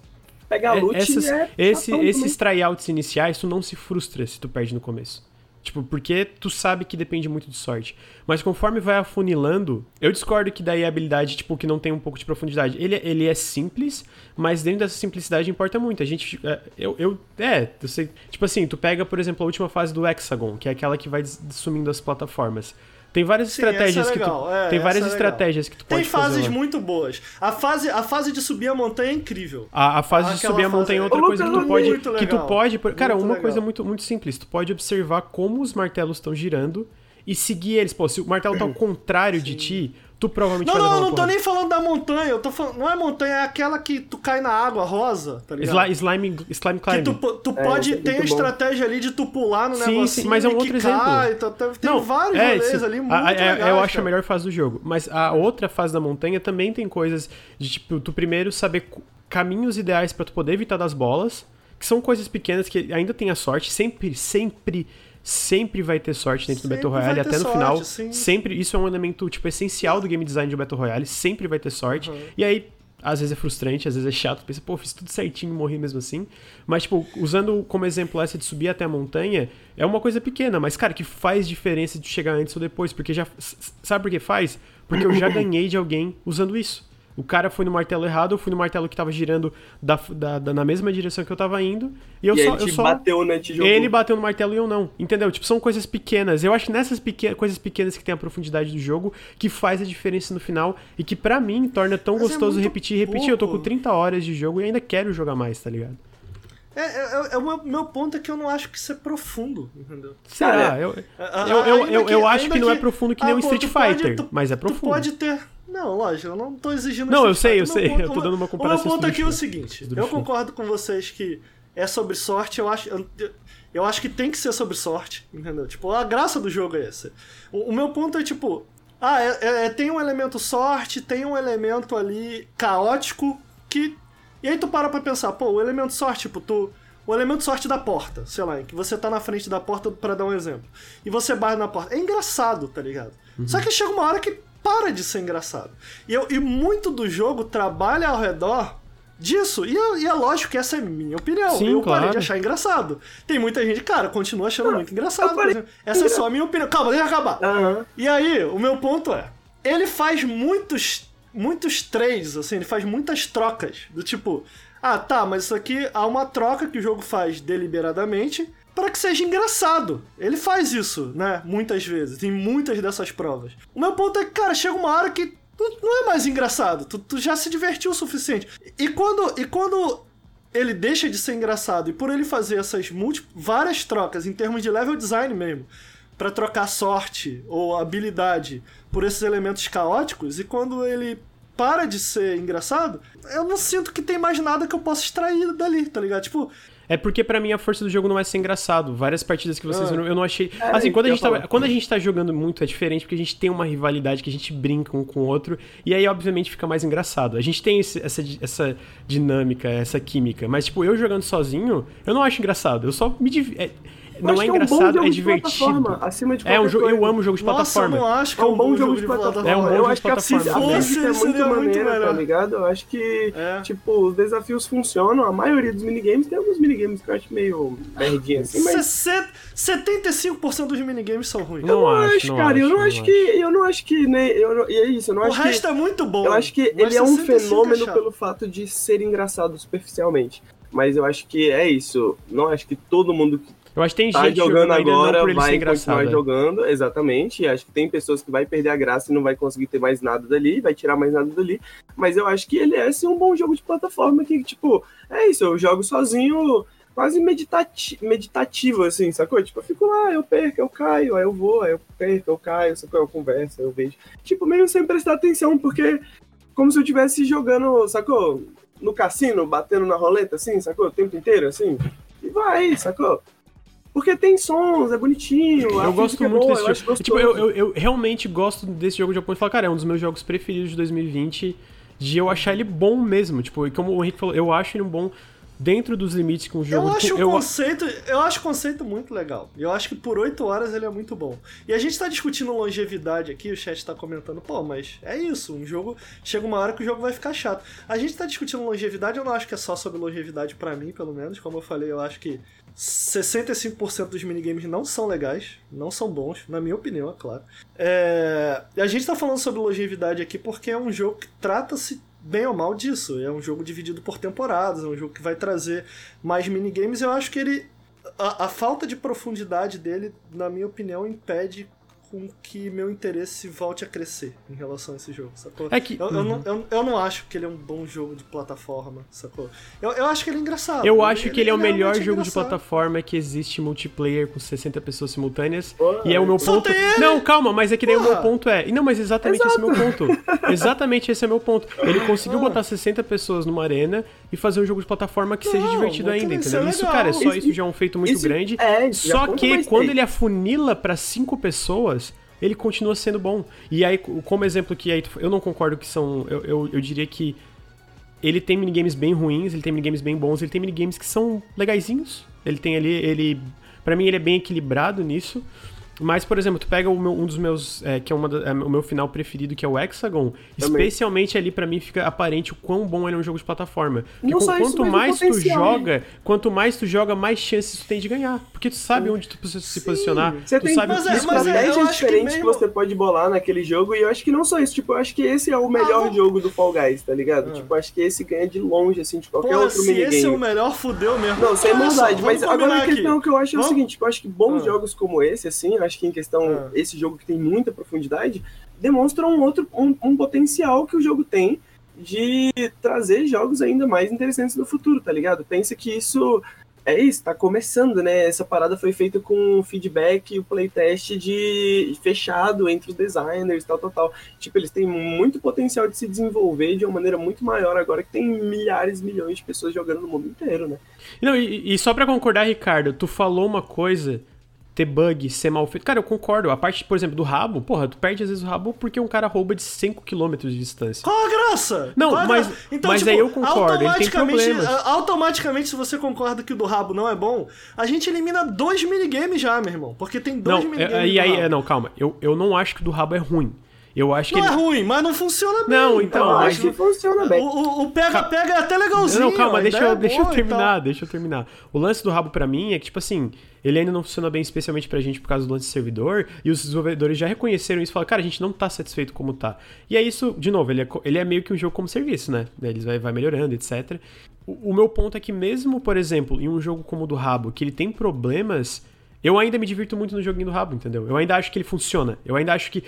Pegar é- loot essas- é esse- chatão esses também. tryouts iniciais, tu não se frustra se tu perde no começo. Tipo, porque tu sabe que depende muito de sorte. Mas conforme vai afunilando, eu discordo que daí a habilidade, tipo, que não tem um pouco de profundidade. Ele, ele é simples, mas dentro dessa simplicidade importa muito. A gente. é, Eu. eu é, eu sei. Tipo assim, tu pega, por exemplo, a última fase do Hexagon, que é aquela que vai sumindo as plataformas. Tem várias Sim, estratégias é que tu. é, tem várias é estratégias que tu Tem pode fazer. fases muito boas. A fase, a fase de subir a montanha é incrível. A, a fase de Aquela subir a montanha é Ô, outra coisa que tu pode. Que tu pode. Cara, uma legal. coisa muito, muito simples. Tu pode observar como os martelos estão girando e seguir eles. Pô, se o martelo tá ao contrário de ti, tu provavelmente Não, vai levar não, não tô porrada. nem falando da montanha. Eu tô falando. Não é montanha, é aquela que tu cai na água rosa, tá ligado? Sli- Slime, slime Que climbing. tu, po- tu É, pode é ter a bom. estratégia ali de tu pular no Sim, negocinho sim, mas é um e outro que exemplo. cai, então tem, tem vários é, rolês sim. ali muito A- a- é- legais, Eu acho cara. a melhor fase do jogo. Mas a outra fase da montanha também tem coisas de, tipo, tu primeiro saber caminhos ideais pra tu poder evitar das bolas, que são coisas pequenas que ainda tem a sorte, sempre, sempre, sempre vai ter sorte dentro do Sempre Battle vai Royale, até no sorte, final. sim. Sempre, isso é um elemento, tipo, essencial do game design de Battle Royale, sempre vai ter sorte. E aí, às vezes é frustrante, às vezes é chato, pensa, pô, fiz tudo certinho e morri mesmo assim. Mas, tipo, usando como exemplo essa de subir até a montanha, é uma coisa pequena, mas, cara, que faz diferença de chegar antes ou depois, porque já. Sabe por que faz? Porque eu já ganhei de alguém usando isso. O cara foi no martelo errado, eu fui no martelo que tava girando da, da- da- na mesma direção que eu tava indo, e eu e só. ele eu só... bateu, né? Ele bateu no martelo e eu não. Entendeu? Tipo, são coisas pequenas. Eu acho que nessas pequenas, coisas pequenas que tem a profundidade do jogo que faz a diferença no final e que pra mim torna tão Mas é gostoso muito repetir e repetir. Eu tô com pouco. 30 horas de jogo e ainda quero jogar mais, tá ligado? É, é- é o meu, ponto é que eu não acho que isso é profundo, entendeu? Será? Eu, A- eu, eu, ainda eu, eu acho que não é profundo que nem pô, Street tu pode- Fighter, tu- mas é Tu profundo. pode ter. Não, lógico, eu não tô exigindo Não, eu sei, eu Fighter. sei, Meu eu tô dando uma O comparação meu ponto aqui é o seguinte: eu concordo com vocês que é sobre sorte, eu acho. Eu, eu acho que tem que ser sobre sorte, entendeu? Tipo, a graça do jogo é essa. O, o meu ponto é tipo. Ah, é- é- é- tem um elemento sorte, tem um elemento ali caótico que. E aí tu para pra pensar, pô, o elemento sorte, tipo, tu. O elemento sorte da porta, sei lá, em que você tá na frente da porta, pra dar um exemplo. E você bate na porta. É engraçado, tá ligado? Uhum. Só que chega uma hora que para de ser engraçado. E, eu, e muito do jogo trabalha ao redor disso. E, eu- e é lógico que essa é minha opinião. Sim, eu parei claro. de achar engraçado. Tem muita gente, cara, continua achando muito engraçado. parei- por exemplo. Essa é só a minha opinião. Calma, deixa eu acabar. Aham. E aí, o meu ponto é, ele faz muitos muitos trades, assim, ele faz muitas trocas, do tipo, ah, tá, mas isso aqui há uma troca que o jogo faz deliberadamente para que seja engraçado. Ele faz isso, né, muitas vezes, em muitas dessas provas. O meu ponto é que, cara, chega uma hora que não- é mais engraçado, tu, tu já se divertiu o suficiente. E quando e quando ele deixa de ser engraçado e por ele fazer essas várias trocas em termos de level design mesmo, pra trocar sorte ou habilidade por esses elementos caóticos, e quando ele para de ser engraçado, eu não sinto que tem mais nada que eu possa extrair dali, tá ligado? Tipo, É porque pra mim a força do jogo não é ser engraçado. Várias partidas que vocês Ah. viram, eu não achei. É, assim, quando a, gente tá, quando a gente tá jogando muito é diferente, porque a gente tem uma rivalidade que a gente brinca um com o outro, e aí, obviamente, fica mais engraçado. A gente tem esse- essa, essa dinâmica, essa química. Mas, tipo, eu jogando sozinho, eu não acho engraçado. Eu só me div... é- Não acho é um bom engraçado, jogo é de divertido. plataforma, acima de É um jogo. Eu amo jogo de nossa, eu plataforma. não acho que É um bom jogo de plataforma. É um bom eu jogo acho de que a, se a plataforma. Fosse, física é muito muito maneira, tá melhor. ligado? Eu acho que, É. tipo, os desafios funcionam. A maioria dos minigames tem alguns minigames que eu acho meio merdinha assim, mas. 60 75% dos minigames são ruins. Não eu não acho, cara. eu não acho que. Eu não acho que. E é isso, eu não o acho resto que. é muito bom. Eu acho que ele é um 65 fenômeno pelo fato de ser engraçado superficialmente. Mas eu acho que é isso. Não acho que todo mundo que Eu acho que tem tá gente jogando não agora vai continuar é. jogando, exatamente. Acho que tem pessoas que vai perder a graça e não vai conseguir ter mais nada dali, vai tirar mais nada dali. Mas eu acho que ele é assim, um bom jogo de plataforma que, tipo, é isso, eu jogo sozinho, quase meditati meditativo, assim, sacou? Tipo, eu fico lá, eu perco, eu caio, aí eu vou, aí eu perco, eu caio, sacou? Eu converso, eu vejo. Tipo, meio sem prestar atenção, porque como se eu estivesse jogando, sacou? No cassino, batendo na roleta, assim, sacou? O tempo inteiro, assim. E vai, sacou? Porque tem sons, é bonitinho. a Eu gosto é muito boa, desse eu jogo. Tipo, gostoso. eu, eu, eu realmente gosto desse jogo de Japão e falo, cara, é um dos meus jogos preferidos de 2020, de eu achar ele bom mesmo. Tipo, e como o Henrique falou, eu acho ele um bom dentro dos limites que um jogo. Eu acho, o eu, conceito, eu acho o conceito muito legal. Eu acho que por 8 horas ele é muito bom. E a gente tá discutindo longevidade aqui, o chat tá comentando, pô, mas é isso, um jogo. Chega uma hora que o jogo vai ficar chato. A gente tá discutindo longevidade, eu não acho que é só sobre longevidade pra mim, pelo menos. Como eu falei, eu acho que 65% dos minigames não são legais, não são bons, na minha opinião, é claro. É, A gente tá falando sobre longevidade aqui porque é um jogo que trata-se bem ou mal disso. É um jogo dividido por temporadas, é um jogo que vai trazer mais minigames. Eu acho que ele. A, a falta de profundidade dele, na minha opinião, impede com que meu interesse volte a crescer em relação a esse jogo, sacou? É que- eu, eu não, eu, eu não acho que ele é um bom jogo de plataforma, sacou? Eu, eu acho que ele é engraçado. Eu acho que ele é o melhor jogo de engraçado. plataforma que existe multiplayer com 60 pessoas simultâneas. Porra, e é o meu ponto. ele! Não, calma, mas é que daí o meu Porra! ponto é. e Não, mas exatamente esse é o meu ponto. Exatamente esse é o meu ponto. Ele conseguiu Ah. botar 60 pessoas numa arena e fazer um jogo de plataforma que seja Não, divertido muito ainda, isso entendeu? é Isso, legal. cara, é só Isso- isso já é um feito muito isso- grande. é, só que quando ele afunila pra cinco pessoas, ele continua sendo bom. E aí, como exemplo que aí, eu não concordo que são. Eu, eu, eu diria que ele tem minigames bem ruins, ele tem minigames bem bons, ele tem minigames que são legaisinhos. Ele tem ali, ele. Pra mim, ele é bem equilibrado nisso. Mas, por exemplo, tu pega o meu- um dos meus. é, que é, uma da- é o meu final preferido, que é o Hexagon. Também. Especialmente ali, pra mim, fica aparente o quão bom ele é um jogo de plataforma. Porque Não com- só isso, quanto mais tu né? joga, quanto mais tu joga, mais chances tu tem de ganhar. Porque tu sabe onde tu precisa se posicionar. Você tu tem sabe o Mas que é- mas é- eu estratégias acho que diferentes que, mesmo- você pode bolar naquele jogo. E eu acho que não só isso, tipo, eu acho que esse é o melhor vamos- jogo do Fall Guys, tá ligado? Ah. Tipo, eu acho que esse ganha de longe, assim, de qualquer Porra, outro se minigame. esse é o melhor, fudeu mesmo. Não, sem maldade, mas agora a questão aqui. que eu acho é o seguinte, tipo, eu acho que bons Ah. jogos como esse, assim, eu acho que em questão, Ah. esse jogo que tem muita profundidade, demonstram um outro, um, um potencial que o jogo tem de trazer jogos ainda mais interessantes no futuro, tá ligado? Pensa que isso é isso, tá começando, né? Essa parada foi feita com feedback e o playtest de fechado entre os designers, tal, tal, tal. Tipo, eles têm muito potencial de se desenvolver de uma maneira muito maior agora que tem milhares, milhões de pessoas jogando no mundo inteiro, né? Não, e, e só pra concordar, Ricardo, tu falou uma coisa, ter bug, ser mal feito. Cara, eu concordo. A parte, por exemplo, do rabo, porra, tu perde às vezes o rabo porque um cara rouba de 5km de distância. Qual a graça? Não, a mas- graça? Então, mas tipo, aí eu concordo, automaticamente- Automaticamente, se você concorda que o do rabo não é bom, a gente elimina dois minigames já, meu irmão. Porque tem dois Não, minigames. é, e aí, é, não, calma. Eu, eu não acho que o do rabo é ruim. Eu acho que Não ele. é ruim, mas não funciona bem. Não, então, eu mas- acho que funciona bem. O, pega-pega é até legalzinho. Não, calma, a deixa eu, é deixa eu terminar, deixa eu terminar. O lance do rabo pra mim é que, tipo assim, ele ainda não funciona bem, especialmente pra gente por causa do lance de servidor, e os desenvolvedores já reconheceram isso e falaram, cara, a gente não tá satisfeito como tá. E é isso, de novo, ele é, ele é meio que um jogo como serviço, né? Eles vai, vai melhorando, etc. O, o meu ponto é que mesmo, por exemplo, em um jogo como o do rabo, que ele tem problemas, eu ainda me divirto muito no joguinho do rabo, entendeu? Eu ainda acho que ele funciona. Eu ainda acho que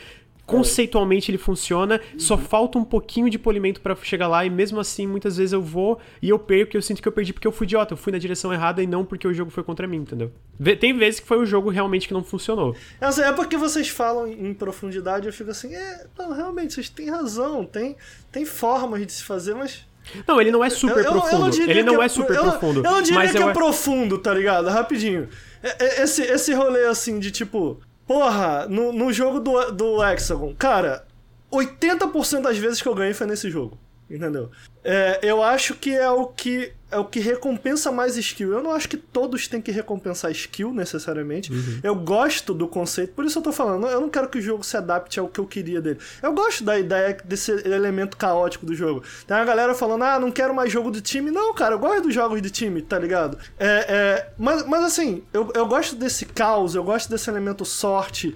conceitualmente ele funciona, só falta um pouquinho de polimento pra chegar lá e mesmo assim muitas vezes eu vou e eu perco, e eu sinto que eu perdi porque eu fui idiota, eu fui na direção errada e não porque o jogo foi contra mim, entendeu? Tem vezes que foi o jogo realmente que não funcionou. É, assim, é porque vocês falam em profundidade, eu fico assim, é, não, realmente, vocês têm razão, tem, tem formas de se fazer, mas. Não, ele não é super eu- eu- eu profundo. diria ele não que é super eu profundo. Eu não diria mas que eu é profundo, tá ligado? Rapidinho. É- é- Esse, esse rolê assim de tipo, porra, no, no jogo do, do Hexagon, cara, 80% das vezes que eu ganhei foi nesse jogo. Entendeu? É, eu acho que é o que é o que recompensa mais skill. Eu não acho que todos têm que recompensar skill necessariamente. Eu gosto do conceito, por isso eu tô falando. Eu não quero que o jogo se adapte ao que eu queria dele. Eu gosto da ideia desse elemento caótico do jogo. Tem uma galera falando, ah, não quero mais jogo de time. Não, cara, eu gosto dos jogos de time, tá ligado? É, é, mas, mas assim, eu, eu gosto desse caos, eu gosto desse elemento sorte.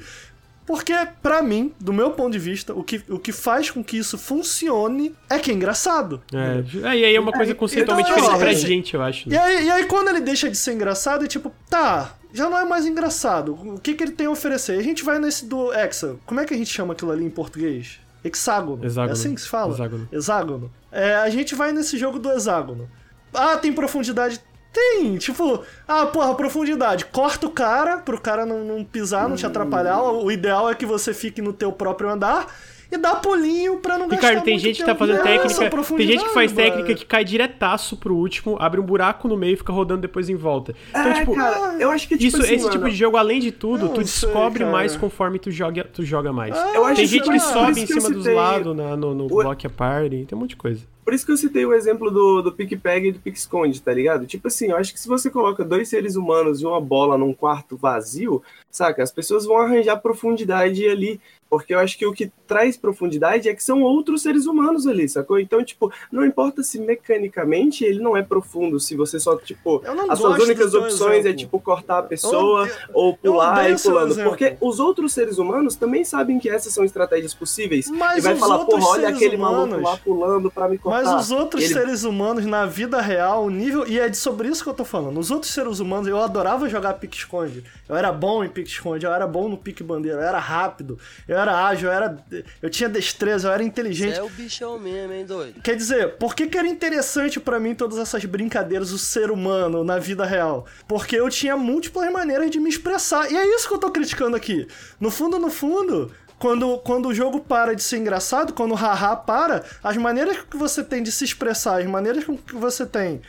Porque, pra mim, do meu ponto de vista, o que, o que faz com que isso funcione é que é engraçado. É, é, e aí é uma coisa conceitualmente então, diferente ó, pra esse- gente, eu acho. E né? aí, e aí, quando ele deixa de ser engraçado, é tipo, tá, já não é mais engraçado. O que, que ele tem a oferecer? A gente vai nesse do Hexa. Como é que a gente chama aquilo ali em português? Hexágono. Hexágono. É assim que se fala? Hexágono. Hexágono. É, a gente vai nesse jogo do hexágono. Ah, tem profundidade? Tem. Tipo, ah, porra, profundidade. Corta o cara, pro cara não, não pisar, não te atrapalhar. O ideal é que você fique no teu próprio andar. E dá pulinho pra não gastar Ricardo, tem muito gente que tá fazendo técnica. Tem gente que faz brother. técnica que cai diretaço pro último, abre um buraco no meio e fica rodando depois em volta. Então, é, tipo, cara, eu acho que tipo isso, assim, esse tipo mano, de jogo, além de tudo, tu sei, descobre cara. mais conforme tu joga, tu joga mais. acho tem que gente que sobe em cima dos lados na- no, no o- block a party, tem um monte de coisa. Por isso que eu citei o exemplo do, do pique-pega e do pique-esconde, tá ligado? Tipo assim, eu acho que se você coloca dois seres humanos e uma bola num quarto vazio, saca? As pessoas vão arranjar profundidade ali. Porque eu acho que o que traz profundidade é que são outros seres humanos ali, sacou? Então, tipo, não importa se mecanicamente ele não é profundo, se você só, tipo, as suas únicas opções é, tipo, cortar a pessoa Eu- ou pular e pulando. Porque os outros seres humanos também sabem que essas são estratégias possíveis. Mas e vai os falar, outros porra, olha seres aquele maluco humanos- lá pulando pra me cortar. Mas os outros Ele- seres humanos na vida real, o nível. E é de sobre isso que eu tô falando. Os outros seres humanos, eu adorava jogar pique-esconde. Eu era bom em pique-esconde, eu era bom no pique-bandeira, eu era rápido, eu era ágil, eu, era... eu tinha destreza, eu era inteligente. É o bichão mesmo, hein, doido? Quer dizer, por que, que era interessante pra mim todas essas brincadeiras, o ser humano na vida real? Porque eu tinha múltiplas maneiras de me expressar. E é isso que eu tô criticando aqui. No fundo, no fundo, quando, quando o jogo para de ser engraçado, quando o haha para, as maneiras que você tem de se expressar, as maneiras que você tem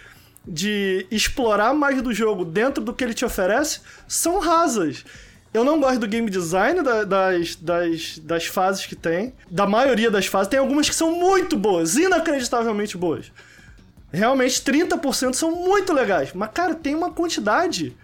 de explorar mais do jogo dentro do que ele te oferece são rasas. Eu não gosto do game design da- das, das, das fases que tem. Da maioria das fases. Tem algumas que são muito boas, inacreditavelmente boas. Realmente, 30% são muito legais. Mas, cara, tem uma quantidade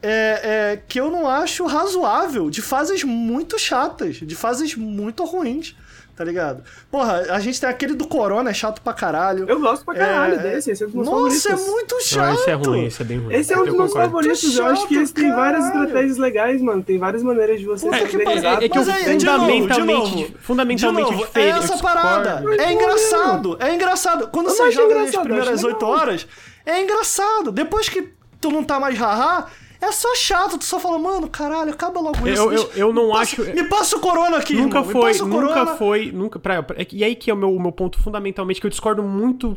é, é, que eu não acho razoável. De fases muito chatas. De fases muito ruins. Tá ligado? Porra, a gente tem aquele do Corona, é chato pra caralho. Eu gosto pra caralho É, desse, esse é um dos meus Nossa, é favoritos. muito chato. Não, esse é ruim, esse é bem ruim. Esse é um dos Eu meus favoritos. Eu acho que esse tem chato, várias estratégias legais, mano. Tem várias maneiras de você Puta que ser. É, é que eu Mas aí, de fundamentalmente, novo, de novo. fundamentalmente De novo, diferente. É essa parada. discordo. É engraçado. É engraçado. Quando Eu você acho joga nas primeiras acho 8 legal. horas, é engraçado. Depois que tu não tá mais haha, é só chato. Tu só fala, mano, caralho, acaba logo isso. Eu- eu- eu não me passa- acho- Me passa o corona aqui, Nunca irmão. Foi, passa nunca foi, nunca. Pra, pra- e aí que é o meu, o meu ponto fundamentalmente, que eu discordo muito,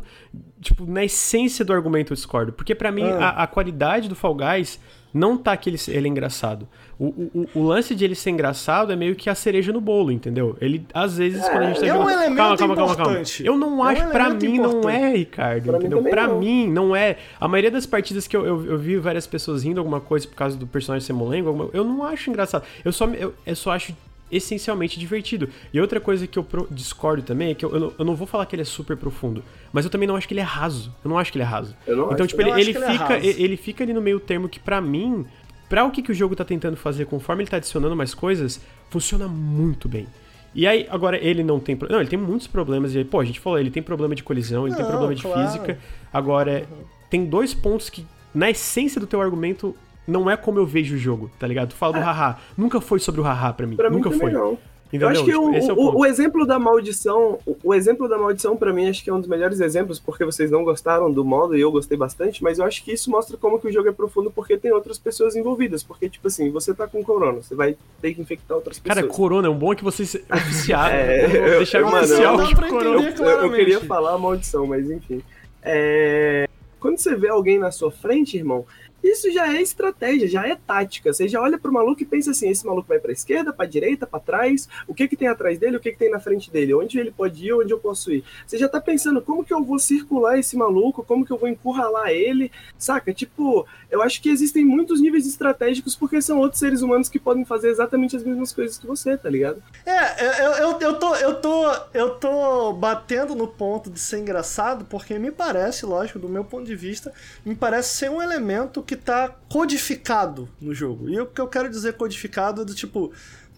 tipo, na essência do argumento eu discordo. Porque pra mim, Ah. a, a qualidade do Fall Guys não tá que ele, ele é engraçado. O, o, o- lance de ele ser engraçado é meio que a cereja no bolo, entendeu? Ele, às vezes, quando a gente tá é um jogando. elemento calma, calma, calma, calma. Eu não É um acho, pra mim, não importante. é, Ricardo, Pra mim entendeu? também pra não. mim, não é. A maioria das partidas que eu, eu, eu vi várias pessoas rindo alguma coisa por causa do personagem ser molengo, alguma- eu não acho engraçado. Eu só, eu, eu só acho essencialmente divertido. E outra coisa que eu discordo também é que eu, eu, não, eu não vou falar que ele é super profundo, mas eu também não acho que ele é raso. Eu não acho que ele é raso. Eu não então, acho. tipo, ele, ele que ele é fica, ele fica ali no meio termo que pra mim, pra o que, que o jogo tá tentando fazer, conforme ele tá adicionando mais coisas, funciona muito bem. E aí, agora, ele não tem... Não, ele tem muitos problemas. E, pô, a gente falou, ele tem problema de colisão, ele tem Não, problema de claro. física. Agora, tem dois pontos que, na essência do teu argumento, não é como eu vejo o jogo, tá ligado? Tu fala do haha. Nunca foi sobre o haha pra mim. Pra mim Nunca também foi. não. Entendeu? Eu acho que Tipo, o, é o o- exemplo da maldição, o, o exemplo da maldição pra mim acho que é um dos melhores exemplos, porque vocês não gostaram do modo e eu gostei bastante, mas eu acho que isso mostra como que o jogo é profundo porque tem outras pessoas envolvidas, porque tipo assim, você tá com corona, você vai ter que infectar outras pessoas. Cara, corona, é um bom que vocês oficiaram. É, eu- deixar eu- mano, oficial corona. eu, eu- eu queria falar a maldição, mas enfim. É, Quando você vê alguém na sua frente, irmão, isso já é estratégia, já é tática. Você já olha pro maluco e pensa assim: esse maluco vai pra esquerda, pra direita, pra trás, o que que tem atrás dele, o que que tem na frente dele, onde ele pode ir, onde eu posso ir. Você já tá pensando como que eu vou circular esse maluco, como que eu vou encurralar ele, saca? Tipo, eu acho que existem muitos níveis estratégicos porque são outros seres humanos que podem fazer exatamente as mesmas coisas que você, tá ligado? É, eu, eu, eu, tô, eu, tô, eu tô batendo no ponto de ser engraçado porque me parece, lógico, do meu ponto de vista, me parece ser um elemento que tá codificado no jogo. E o que eu quero dizer codificado é do tipo.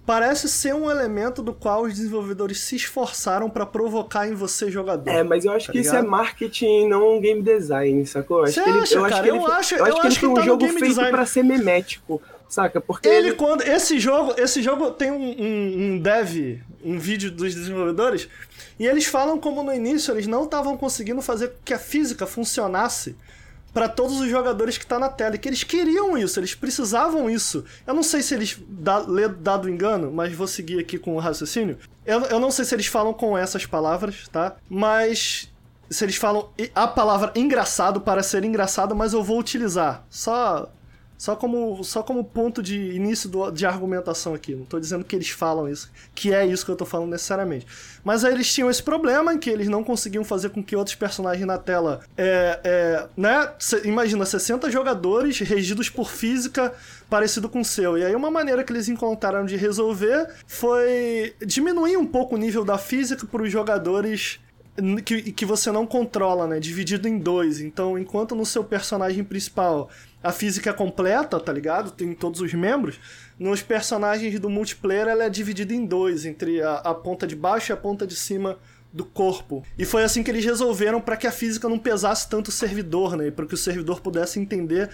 Parece ser um elemento do qual os desenvolvedores se esforçaram pra provocar em você, jogador. É, mas eu acho Tá que isso é ligado? marketing, não game design, sacou? Eu acho Você que ele, acha, eu acho cara? que ele, Eu acho- eu eu acho que ele foi que um tá jogo game feito pra ser memético, saca? Porque Ele, ele, quando. Esse jogo, esse jogo tem um, um, um dev, um vídeo dos desenvolvedores, e eles falam como no início eles não estavam conseguindo fazer com que a física funcionasse para todos os jogadores que tá na tela, e que eles queriam isso, eles precisavam isso. Eu não sei se eles, dá, dado engano, mas vou seguir aqui com o raciocínio. Eu, eu não sei se eles falam com essas palavras, tá? Mas se eles falam a palavra engraçado para ser engraçado, mas eu vou utilizar. Só só como, só como ponto de início do- de argumentação aqui. Não tô dizendo que eles falam isso, que é isso que eu tô falando necessariamente. Mas aí eles tinham esse problema em que eles não conseguiam fazer com que outros personagens na tela. É, é, né? Cê- imagina, 60 jogadores regidos por física parecido com o seu. E aí uma maneira que eles encontraram de resolver foi diminuir um pouco o nível da física para os jogadores que, que você não controla, né? Dividido em dois. Então, enquanto no seu personagem principal a física é completa, tá ligado? Tem todos os membros. Nos personagens do multiplayer ela é dividida em dois, entre a, a ponta de baixo e a ponta de cima do corpo. E foi assim que eles resolveram para que a física não pesasse tanto o servidor, né? Para que o servidor pudesse entender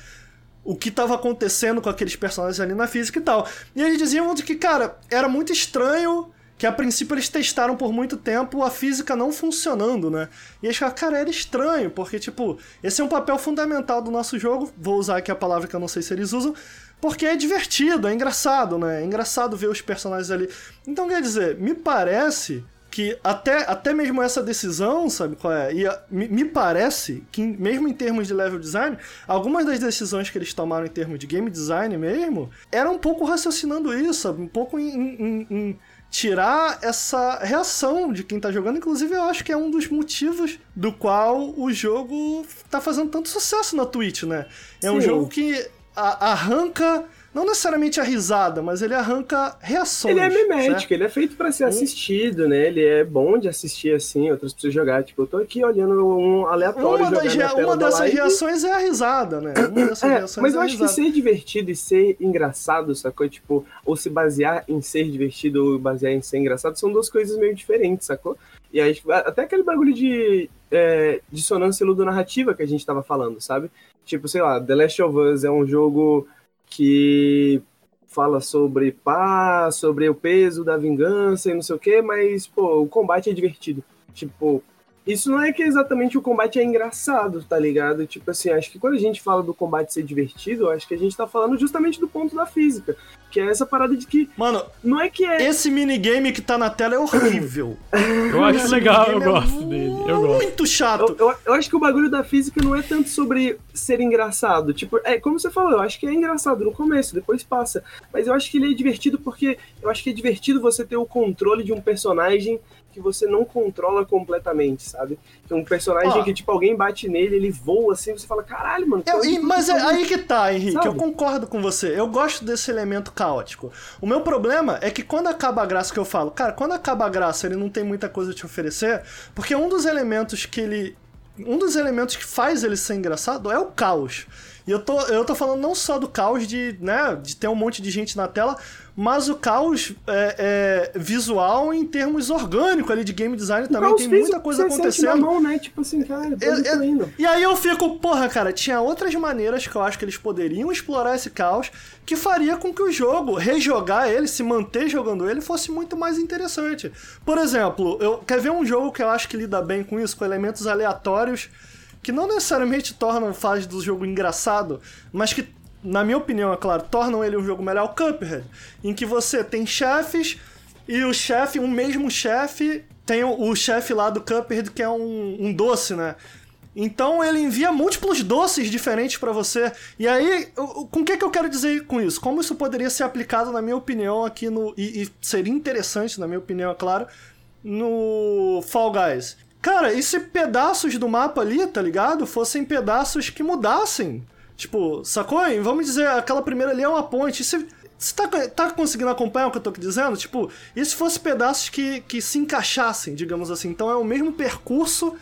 o que estava acontecendo com aqueles personagens ali na física e tal. E eles diziam que, cara, era muito estranho que a princípio eles testaram por muito tempo a física não funcionando, né? E eles falaram, cara, era estranho, porque, tipo, esse é um papel fundamental do nosso jogo, vou usar aqui a palavra que eu não sei se eles usam, porque é divertido, é engraçado, né? É engraçado ver os personagens ali. Então, quer dizer, me parece que até, até mesmo essa decisão, sabe qual é? E a- me, me parece que, mesmo em termos de level design, algumas das decisões que eles tomaram em termos de game design mesmo, eram um pouco raciocinando isso, sabe? Um pouco em, em- em tirar essa reação de quem tá jogando. Inclusive, eu acho que é um dos motivos do qual o jogo tá fazendo tanto sucesso na Twitch, né? É um Sim. jogo que arranca. Não necessariamente a risada, mas ele arranca reações. ele é certo? memético, ele é feito pra ser assistido, né? Ele é bom de assistir assim, outras pessoas jogar. Tipo, eu tô aqui olhando um aleatório Uma, das uma dessas reações é a risada, né? Uma dessas É, reações mas é eu a acho que risada. ser divertido e ser engraçado, sacou? Tipo, ou se basear em ser divertido ou basear em ser engraçado são duas coisas meio diferentes, sacou? E aí, tipo, até aquele bagulho de é, dissonância ludonarrativa que a gente tava falando, sabe? Tipo, sei lá, The Last of Us é um jogo que fala sobre paz, sobre o peso da vingança e não sei o quê, mas, pô, o combate é divertido. Tipo, isso não é que exatamente o combate é engraçado, tá ligado? Tipo assim, acho que quando a gente fala do combate ser divertido, acho que a gente tá falando justamente do ponto da física. Que é essa parada de que Mano, não é que é. esse minigame que tá na tela é horrível. Eu acho Esse legal, eu é gosto dele. Eu gosto. Muito chato. Eu, eu, eu acho que o bagulho da física não é tanto sobre ser engraçado. Tipo, é como você falou, eu acho que é engraçado no começo, depois passa. Mas eu acho que ele é divertido porque eu acho que é divertido você ter o controle de um personagem que você não controla completamente, sabe? Que é um personagem que, tipo, alguém bate nele, ele voa assim, você fala, caralho, mano. Eu- e- mas é aí que tá, Henrique. Sabe? Eu concordo com você. Eu gosto desse elemento caótico. O meu problema é que quando acaba a graça que eu falo, cara, quando acaba a graça, ele não tem muita coisa a te oferecer, porque um dos elementos que ele. Um dos elementos que faz ele ser engraçado é o caos. E eu tô, eu tô falando não só do caos de, né, de ter um monte de gente na tela, mas o caos é, é, visual em termos orgânicos ali de game design também tem muita coisa acontecendo. mão, né? Tipo assim, cara, tô indo? E aí eu fico, porra, cara, tinha outras maneiras que eu acho que eles poderiam explorar esse caos que faria com que o jogo, rejogar ele, se manter jogando ele, fosse muito mais interessante. Por exemplo, eu quer ver um jogo que eu acho que lida bem com isso, com elementos aleatórios que não necessariamente tornam faz do jogo engraçado, mas que, na minha opinião, é claro, tornam ele um jogo melhor, o Cuphead, em que você tem chefes e o chefe, um mesmo chefe, tem o, chefe lá do Cuphead que é um, um doce, né? Então ele envia múltiplos doces diferentes pra você. E aí, com o que, que eu quero dizer com isso? Como isso poderia ser aplicado, na minha opinião, aqui no. E, e seria interessante, na minha opinião, é claro, no Fall Guys. Cara, e se pedaços do mapa ali, tá ligado? Fossem pedaços que mudassem. Tipo, sacou? E Vamos dizer, aquela primeira ali é uma ponte. Se. Você tá, tá conseguindo acompanhar o que eu tô dizendo? Tipo, e se fosse pedaços que, que se encaixassem, digamos assim? Então é o mesmo percurso,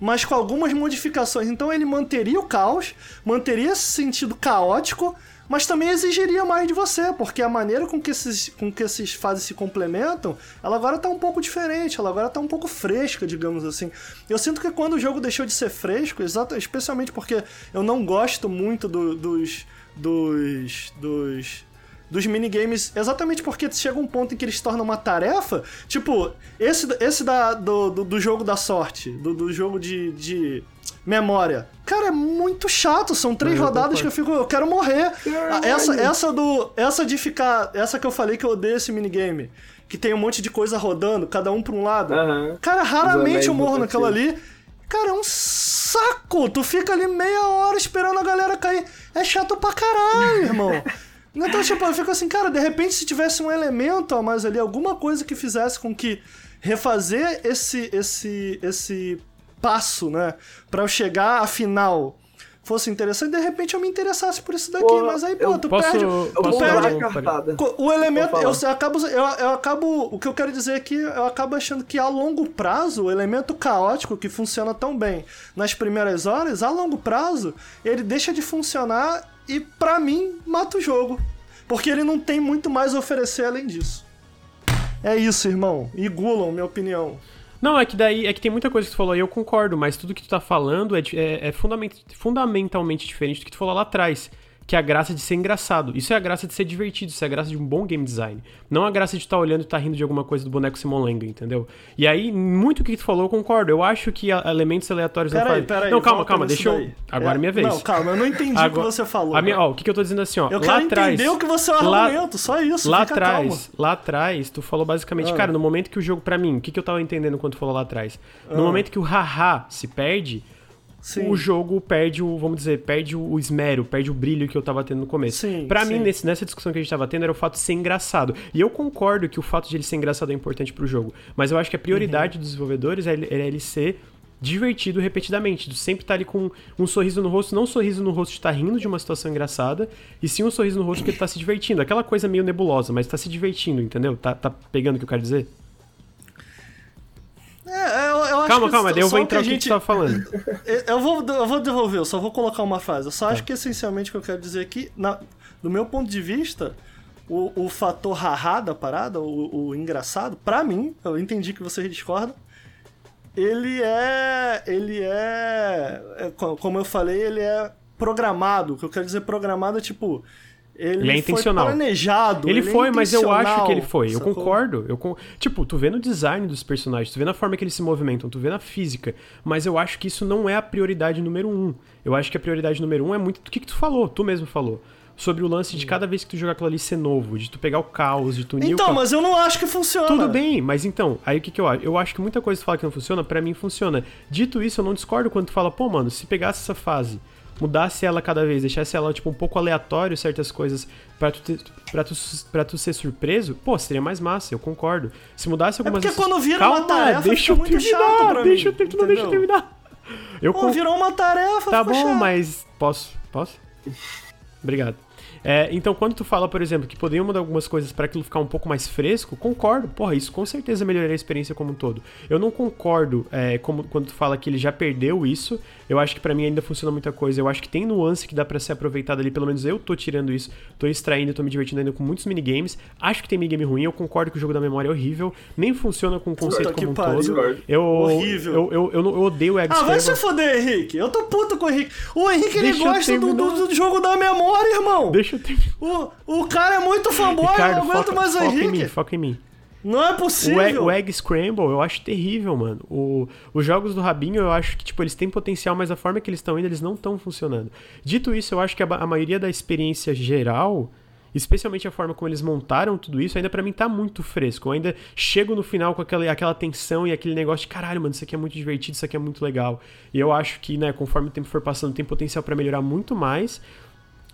mas com algumas modificações. Então ele manteria o caos, manteria esse sentido caótico, mas também exigiria mais de você, porque a maneira com que esses, com que esses fases se complementam, ela agora tá um pouco diferente, ela agora tá um pouco fresca, digamos assim. Eu sinto que quando o jogo deixou de ser fresco, especialmente porque eu não gosto muito do- dos. dos. dos dos minigames, exatamente porque chega um ponto em que eles tornam uma tarefa. Tipo, esse, esse da, do, do, do jogo da sorte, do, do jogo de, de memória. Cara, é muito chato. São três Eu rodadas que eu fico, eu quero morrer. Ah, Essa, essa do. Essa de ficar. Essa que eu falei que eu odeio esse minigame. Que tem um monte de coisa rodando, cada um pra um lado. Aham. Cara, raramente eu morro naquela ali. Cara, é um saco! Tu fica ali meia hora esperando a galera cair. É chato pra caralho, irmão. Então, tipo, eu fico assim, cara, de repente se tivesse um elemento a mais ali, alguma coisa que fizesse com que refazer esse esse esse passo, né, Pra eu chegar à final fosse interessante, de repente eu me interessasse por isso daqui, Porra, mas aí, pô, eu tu Posso, perde, Eu tu posso perde, um-. Co- O elemento, eu, eu acabo, eu, eu acabo, o que eu quero dizer aqui, eu acabo achando que a longo prazo, o elemento caótico que funciona tão bem nas primeiras horas, a longo prazo, ele deixa de funcionar e pra mim mata o jogo, porque ele não tem muito mais a oferecer além disso. É isso, irmão. Igulam, minha opinião. Não, é que daí é que tem muita coisa que tu falou e eu concordo, mas tudo que tu tá falando é, é, é fundament- fundamentalmente diferente do que tu falou lá atrás. Que é a graça de ser engraçado. Isso é a graça de ser divertido, isso é a graça de um bom game design. Não a graça de tu tá olhando e tá rindo de alguma coisa do boneco Simon Lenga, entendeu? E aí, muito o que tu falou, eu concordo. Eu acho que elementos aleatórios não Peraí, fazem. peraí. Não, calma, calma, deixa eu. daí. Agora é minha vez. Não, calma, eu não entendi o que você falou. A minha- ó, o que, que eu tô dizendo assim, ó. eu lá quero atrás, entender o que você é o lá- argumento, só isso, Lá atrás, lá atrás, tu falou basicamente, Ah. cara, no momento que o jogo, pra mim, o que, que eu tava entendendo quando tu falou lá atrás? No Ah. momento que o haha se perde, Sim. o jogo perde o, vamos dizer, perde o esmero, perde o brilho que eu tava tendo no começo. Sim, pra sim. mim, nesse- nessa discussão que a gente tava tendo, era o fato de ser engraçado. E eu concordo que o fato de ele ser engraçado é importante pro jogo. Mas eu acho que a prioridade Uhum. dos desenvolvedores é ele, é ele ser divertido repetidamente, de sempre estar ali com um sorriso no rosto, não um sorriso no rosto de estar rindo de uma situação engraçada, e sim um sorriso no rosto que ele tá se divertindo. Aquela coisa meio nebulosa, mas tá se divertindo, entendeu? Tá, tá pegando o que eu quero dizer? É, eu, eu calma, calma, daí eu vou o entrar no que gente tava falando. Eu vou, eu vou devolver, eu só vou colocar uma frase. Eu só Tá. acho que essencialmente o que eu quero dizer aqui, na, do meu ponto de vista, o, o fator haha da parada, o, o engraçado, pra mim, eu entendi que vocês discordam, ele é. Ele é, é, co- Como eu falei, ele é programado. O que eu quero dizer programado é tipo. Ele, Ele é foi intencional. planejado. Ele, é foi, mas eu acho que ele foi. Eu sacou? concordo. Eu con- Tipo, tu vê no design dos personagens, tu vê na forma que eles se movimentam, tu vê na física. Mas eu acho que isso não é a prioridade número um. Eu acho que a prioridade número um é muito do que, que tu falou, tu mesmo falou. Sobre o lance de cada vez que tu jogar aquilo ali ser novo, de tu pegar o caos, de tu unir Então, mas eu não acho que funciona. Tudo bem, mas então, aí o que, que eu acho? Eu acho que muita coisa que tu fala que não funciona, pra mim funciona. Dito isso, eu não discordo quando tu fala, pô, mano, se pegasse essa fase, mudasse ela cada vez, deixasse ela, tipo, um pouco aleatório certas coisas pra tu, ter, pra tu, pra tu ser surpreso, pô, seria mais massa, eu concordo. Se mudasse algumas... porque dessas- quando vira Calma, uma tarefa, deixa eu muito terminar, deixa eu ter, tu não deixa eu terminar. Eu Pô, virou uma tarefa, Tá bom, chato. mas posso? Posso? Obrigado. É, então, quando tu fala, por exemplo, que poderiam mudar algumas coisas para aquilo ficar um pouco mais fresco, concordo. Porra, isso com certeza melhoraria a experiência como um todo. Eu não concordo é, como, quando tu fala que ele já perdeu isso. Eu acho que para mim ainda funciona muita coisa. Eu acho que tem nuance que dá para ser aproveitado ali. Pelo menos eu tô tirando isso, tô extraindo, tô me divertindo ainda com muitos minigames. Acho que tem minigame ruim. Eu concordo que o jogo da memória é horrível. Nem funciona com o conceito como um pariu. todo. Eu, Horrível. Eu, eu, eu, eu odeio o Egg Ah, vai se foder, Henrique. Eu tô puto com o Henrique. O Henrique, ele Deixa eu gosta do, do, do jogo da memória, irmão. Deixa eu terminar. O, o cara é muito fanboy, eu Ricardo, não aguento foca, mais o foca em Henrique. mim, foca em mim. Não é O possível. egg, o Egg Scramble eu acho terrível, mano. O- os jogos do Rabinho eu acho que, tipo, eles têm potencial, mas a forma que eles estão indo, eles não estão funcionando. Dito isso, eu acho que a, a maioria da experiência geral, especialmente a forma como eles montaram tudo isso, ainda pra mim tá muito fresco. Eu ainda chego no final com aquela, aquela tensão e aquele negócio de caralho, mano, isso aqui é muito divertido, isso aqui é muito legal. E eu acho que, né, conforme o tempo for passando, tem potencial pra melhorar muito mais.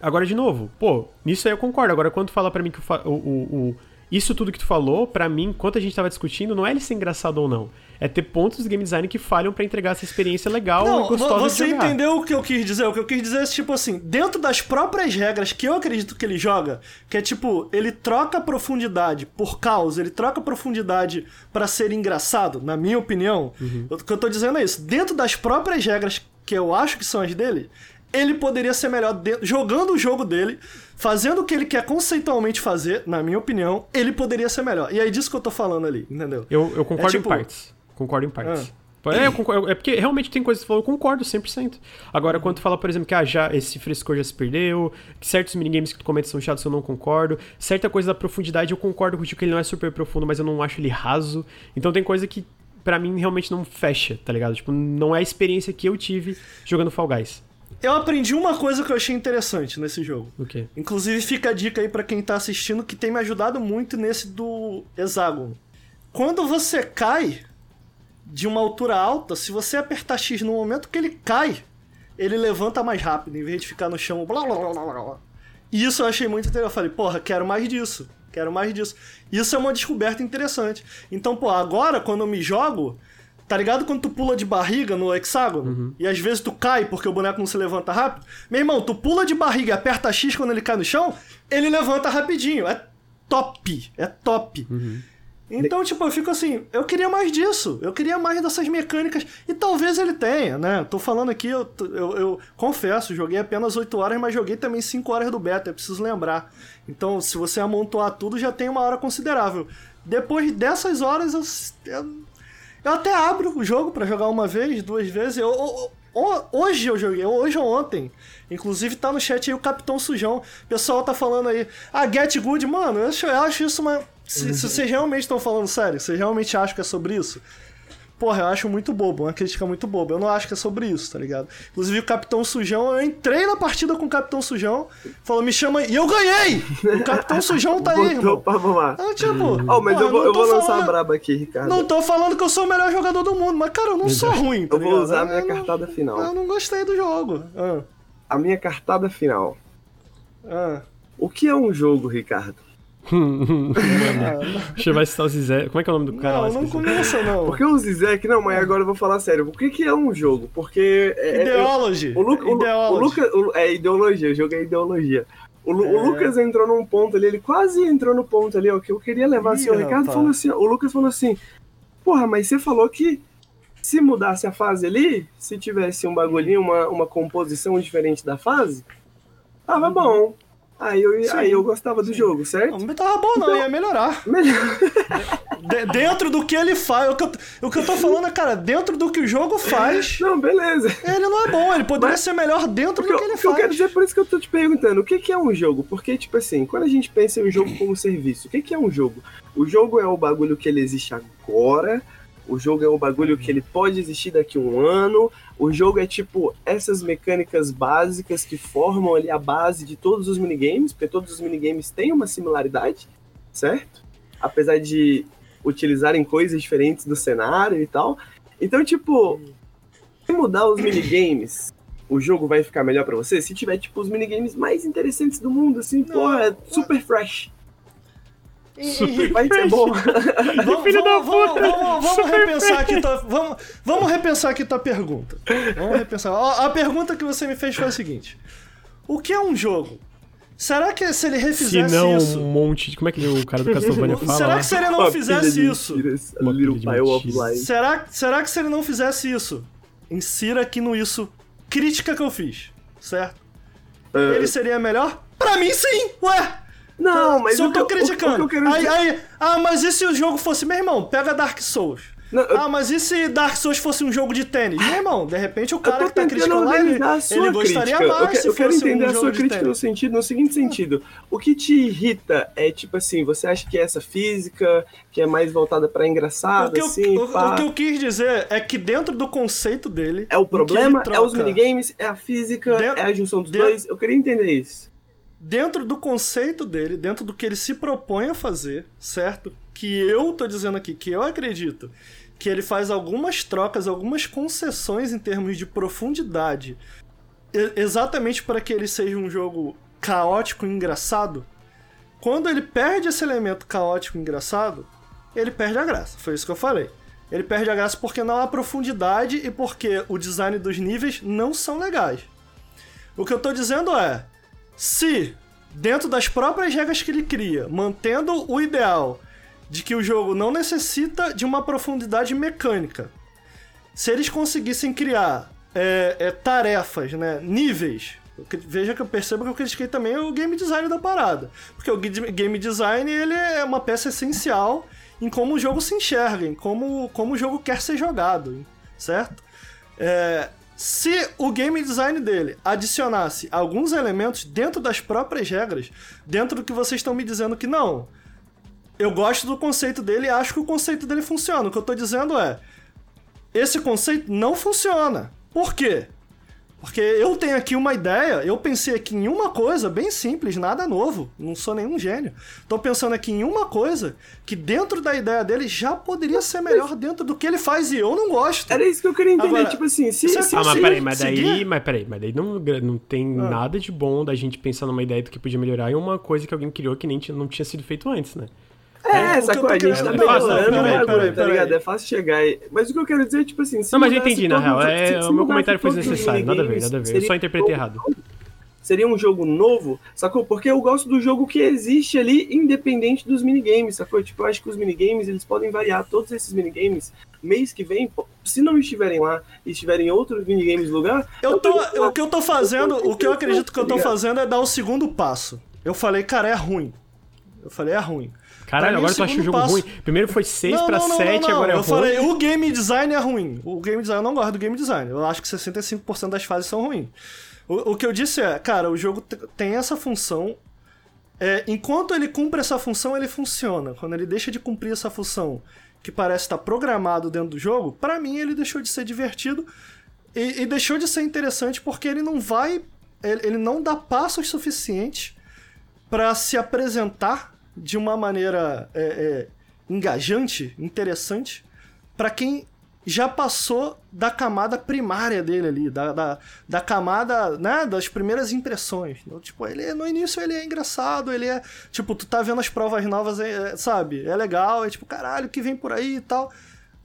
Agora, de novo, pô, nisso aí eu concordo. Agora, quando fala pra mim que o, o- o- o- isso tudo que tu falou, pra mim, enquanto a gente tava discutindo, não é ele ser engraçado ou não. É ter pontos de game design que falham pra entregar essa experiência legal Não, e gostosa você de jogar. entendeu o que eu quis dizer? O que eu quis dizer é tipo assim, dentro das próprias regras que eu acredito que ele joga, que é tipo, ele troca profundidade por caos, ele troca profundidade pra ser engraçado, na minha opinião. Uhum. O que eu tô dizendo é isso. Dentro das próprias regras que eu acho que são as dele, ele poderia ser melhor dentro- jogando o jogo dele, fazendo o que ele quer conceitualmente fazer, na minha opinião, ele poderia ser melhor. E é disso que eu tô falando ali, entendeu? Eu, eu concordo É tipo- em partes. Concordo em partes. É, eu concordo- é porque realmente tem coisas que tu falou, eu concordo 100%. Agora, quando tu fala, por exemplo, que ah, já, esse frescor já se perdeu, que certos minigames que tu comenta são chatos, eu não concordo. Certa coisa da profundidade, eu concordo contigo que ele não é super profundo, mas eu não acho ele raso. Então tem coisa que, pra mim, realmente não fecha, tá ligado? Tipo, não é a experiência que eu tive jogando Fall Guys. Eu aprendi uma coisa que eu achei interessante nesse jogo. Inclusive fica a dica aí pra quem tá assistindo que tem me ajudado muito nesse do hexágono. Quando você cai de uma altura alta, se você apertar X no momento que ele cai, ele levanta mais rápido, em vez de ficar no chão. Blá, blá, blá, blá, blá. E isso eu achei muito interessante. Eu falei, porra, quero mais disso. Quero mais disso. Isso é uma descoberta interessante. Então, pô, agora quando eu me jogo, tá ligado quando tu pula de barriga no hexágono? E às vezes tu cai porque o boneco não se levanta rápido? Meu irmão, tu pula de barriga e aperta X quando ele cai no chão, ele levanta rapidinho. É top. É top. Então, tipo, eu fico assim, eu queria mais disso, eu queria mais dessas mecânicas, e talvez ele tenha, né? Tô falando aqui, eu, eu, eu confesso, joguei apenas 8 horas, mas joguei também 5 horas do beta, é preciso lembrar. Então, se você amontoar tudo, já tem uma hora considerável. Depois dessas horas, eu, eu, eu até abro o jogo pra jogar uma vez, duas vezes. Eu, eu- ho- hoje eu joguei, hoje ou ontem. Inclusive tá no chat aí o Capitão Sujão. O pessoal tá falando aí, ah, Get Good, mano, eu acho, eu acho isso uma. Se, se vocês realmente estão falando sério, vocês realmente acham que é sobre isso? Porra, eu acho muito bobo, uma crítica muito boba. Eu não acho que é sobre isso, tá ligado? Inclusive o Capitão Sujão, eu entrei na partida com o Capitão Sujão, falou, me chama aí, e eu ganhei! O Capitão Sujão tá aí, irmão. pra mamar. Ah, tipo, Oh, mas porra, eu vou, não eu vou lançar falando- a braba aqui, Ricardo. Não tô falando que eu sou o melhor jogador do mundo, mas cara, eu não sou ruim, tá eu vou ligado? usar a minha Eu não- cartada final. Eu não gostei do jogo. Ah, A minha cartada final. ah. O que é um jogo, Ricardo? Deixa eu ver se tá o Zizé. Como é que é o nome do cara? Não, não começa não. Porque o Zizek, não, mas agora eu vou falar sério. O que, que é um jogo? Porque. É, é- Ideology. o, Luca, o, Lu- o Ideology. Luca. o- é ideologia, o jogo é ideologia. O, Lu- o É. Lucas entrou num ponto ali, ele quase entrou no ponto ali, ó, que eu queria levar assim. Ih, O Ricardo falou assim, o Lucas falou assim: Porra, mas você falou que se mudasse a fase ali, se tivesse um bagulhinho, uma, uma composição diferente da fase, tava bom. Aí eu. Sim, aí eu gostava do jogo, certo? Não, tava bom não, ia melhorar. Melhor. De- dentro do que ele faz, o que, eu, o que eu tô falando é, cara, dentro do que o jogo faz, Não, beleza. ele não é bom, ele poderia Mas- ser melhor dentro que, do eu, que ele o que eu faz. quero dizer, por isso que eu tô te perguntando, o que, que é um jogo? Porque, tipo assim, quando a gente pensa em um jogo como serviço, o que, que é um jogo? O jogo é o bagulho que ele existe agora, o jogo é o bagulho que ele pode existir daqui a um ano, o jogo é tipo essas mecânicas básicas que formam ali a base de todos os minigames, porque todos os minigames têm uma similaridade, certo? Apesar de utilizarem coisas diferentes do cenário e tal. Então, tipo, se mudar os minigames, o jogo vai ficar melhor pra você? Se tiver, tipo, os minigames mais interessantes do mundo, assim, porra, é super fresh. Henrique, Vai ser bom. Vamos, Filho da vamos, puta! vamos, repensar aqui tua, vamos, vamos repensar aqui tua pergunta. Vamos repensar. Ó, A pergunta que você me fez foi a seguinte: O que é um jogo? Será que se ele Se refizesse não, isso. um monte de. Como é que o cara do Castlevania fala? Será que se ele não fizesse isso? a. Será, será que se ele não fizesse isso? Insira aqui no isso crítica que eu fiz, certo? É, Ele seria melhor? Pra mim sim! Ué! Não, mas se eu o tô que o- criticando. O, que eu aí, dizer... aí, ah, mas e se o jogo fosse. Meu irmão, pega Dark Souls. Não, eu- Ah, mas e se Dark Souls fosse um jogo de tênis? Meu irmão, de repente o cara que tá criticando lá, ele, a sua ele gostaria crítica. mais eu, que- se eu quero entender um a sua crítica no sentido, no seguinte sentido. O que te irrita é tipo assim, você acha que é essa física que é mais voltada pra O engraçado, que, eu, assim, o- o que eu quis dizer é que dentro do conceito dele. é o problema, é os minigames, é a física, Dentro- é a junção dos dentro- dois. Eu queria entender isso. Dentro do conceito dele, dentro do que ele se propõe a fazer, certo? Que eu tô dizendo aqui, que eu acredito que ele faz algumas trocas, algumas concessões em termos de profundidade, exatamente para que ele seja um jogo caótico e engraçado. Quando ele perde esse elemento caótico e engraçado, ele perde a graça. Foi isso que eu falei. Ele perde a graça porque não há profundidade e porque o design dos níveis não são legais. O que eu tô dizendo é, se dentro das próprias regras que ele cria, mantendo o ideal de que o jogo não necessita de uma profundidade mecânica, se eles conseguissem criar é, é, tarefas, né, níveis, veja que eu percebo que eu critiquei também o game design da parada, porque o game design ele é uma peça essencial em como o jogo se enxerga, em como, como o jogo quer ser jogado, certo? É, se o game design dele adicionasse alguns elementos dentro das próprias regras, dentro do que vocês estão me dizendo que não, eu gosto do conceito dele e acho que o conceito dele funciona. O que eu tô dizendo é, esse conceito não funciona. Por quê? Porque eu tenho aqui uma ideia, eu pensei aqui em uma coisa bem simples, nada novo, não sou nenhum gênio. Tô pensando aqui em uma coisa que dentro da ideia dele já poderia ser melhor dentro do que ele faz e eu não gosto. Era isso que eu queria entender. Agora, tipo assim, se, isso é se Ah, mas se- peraí, mas daí, seguir- mas peraí, mas daí não, não tem Ah. nada de bom da gente pensar numa ideia do que podia melhorar em uma coisa que alguém criou que nem não tinha sido feito antes, né? É, É, eu sacou? A gente tá É fácil, melhorando peraí, o bagulho, peraí, tá ligado? É fácil chegar aí. Mas o que eu quero dizer é, tipo assim... se Não, mas eu entendi, na real. É, o meu comentário foi desnecessário. Nada a ver, nada a ver. Eu só interpretei errado. Seria um jogo novo, sacou? Porque eu gosto do jogo que existe ali, independente dos minigames, sacou? Tipo, eu acho que os minigames, eles podem variar. Todos esses minigames, mês que vem, se não estiverem lá e estiverem outros minigames no lugar... Eu tô, tô- o que eu tô fazendo, o que eu acredito que eu tô Ligado? fazendo é dar o segundo passo. Eu falei, cara, é ruim. Eu falei, é ruim. Caralho, mim, agora tu acha o jogo passo- ruim. Primeiro foi 6 Não, pra não, não, 7, não, não. agora é Eu ruim. falei, o game design é ruim. O game design, eu não gosto do game design. Eu acho que 65% das fases são ruins. O, o que eu disse é, cara, o jogo te- tem essa função. é, enquanto ele cumpre essa função, ele funciona. Quando ele deixa de cumprir essa função, que parece estar programado dentro do jogo, pra mim ele deixou de ser divertido e, e deixou de ser interessante porque ele não vai. Ele, ele não dá passos suficientes pra se apresentar de uma maneira é, é, engajante, interessante, pra quem já passou da camada primária dele ali, da, da, da camada, né, das primeiras impressões. Então, tipo, ele no início ele é engraçado, ele é, tipo, tu tá vendo as provas novas, é, é, sabe, é legal, é tipo, caralho, o que vem por aí e tal.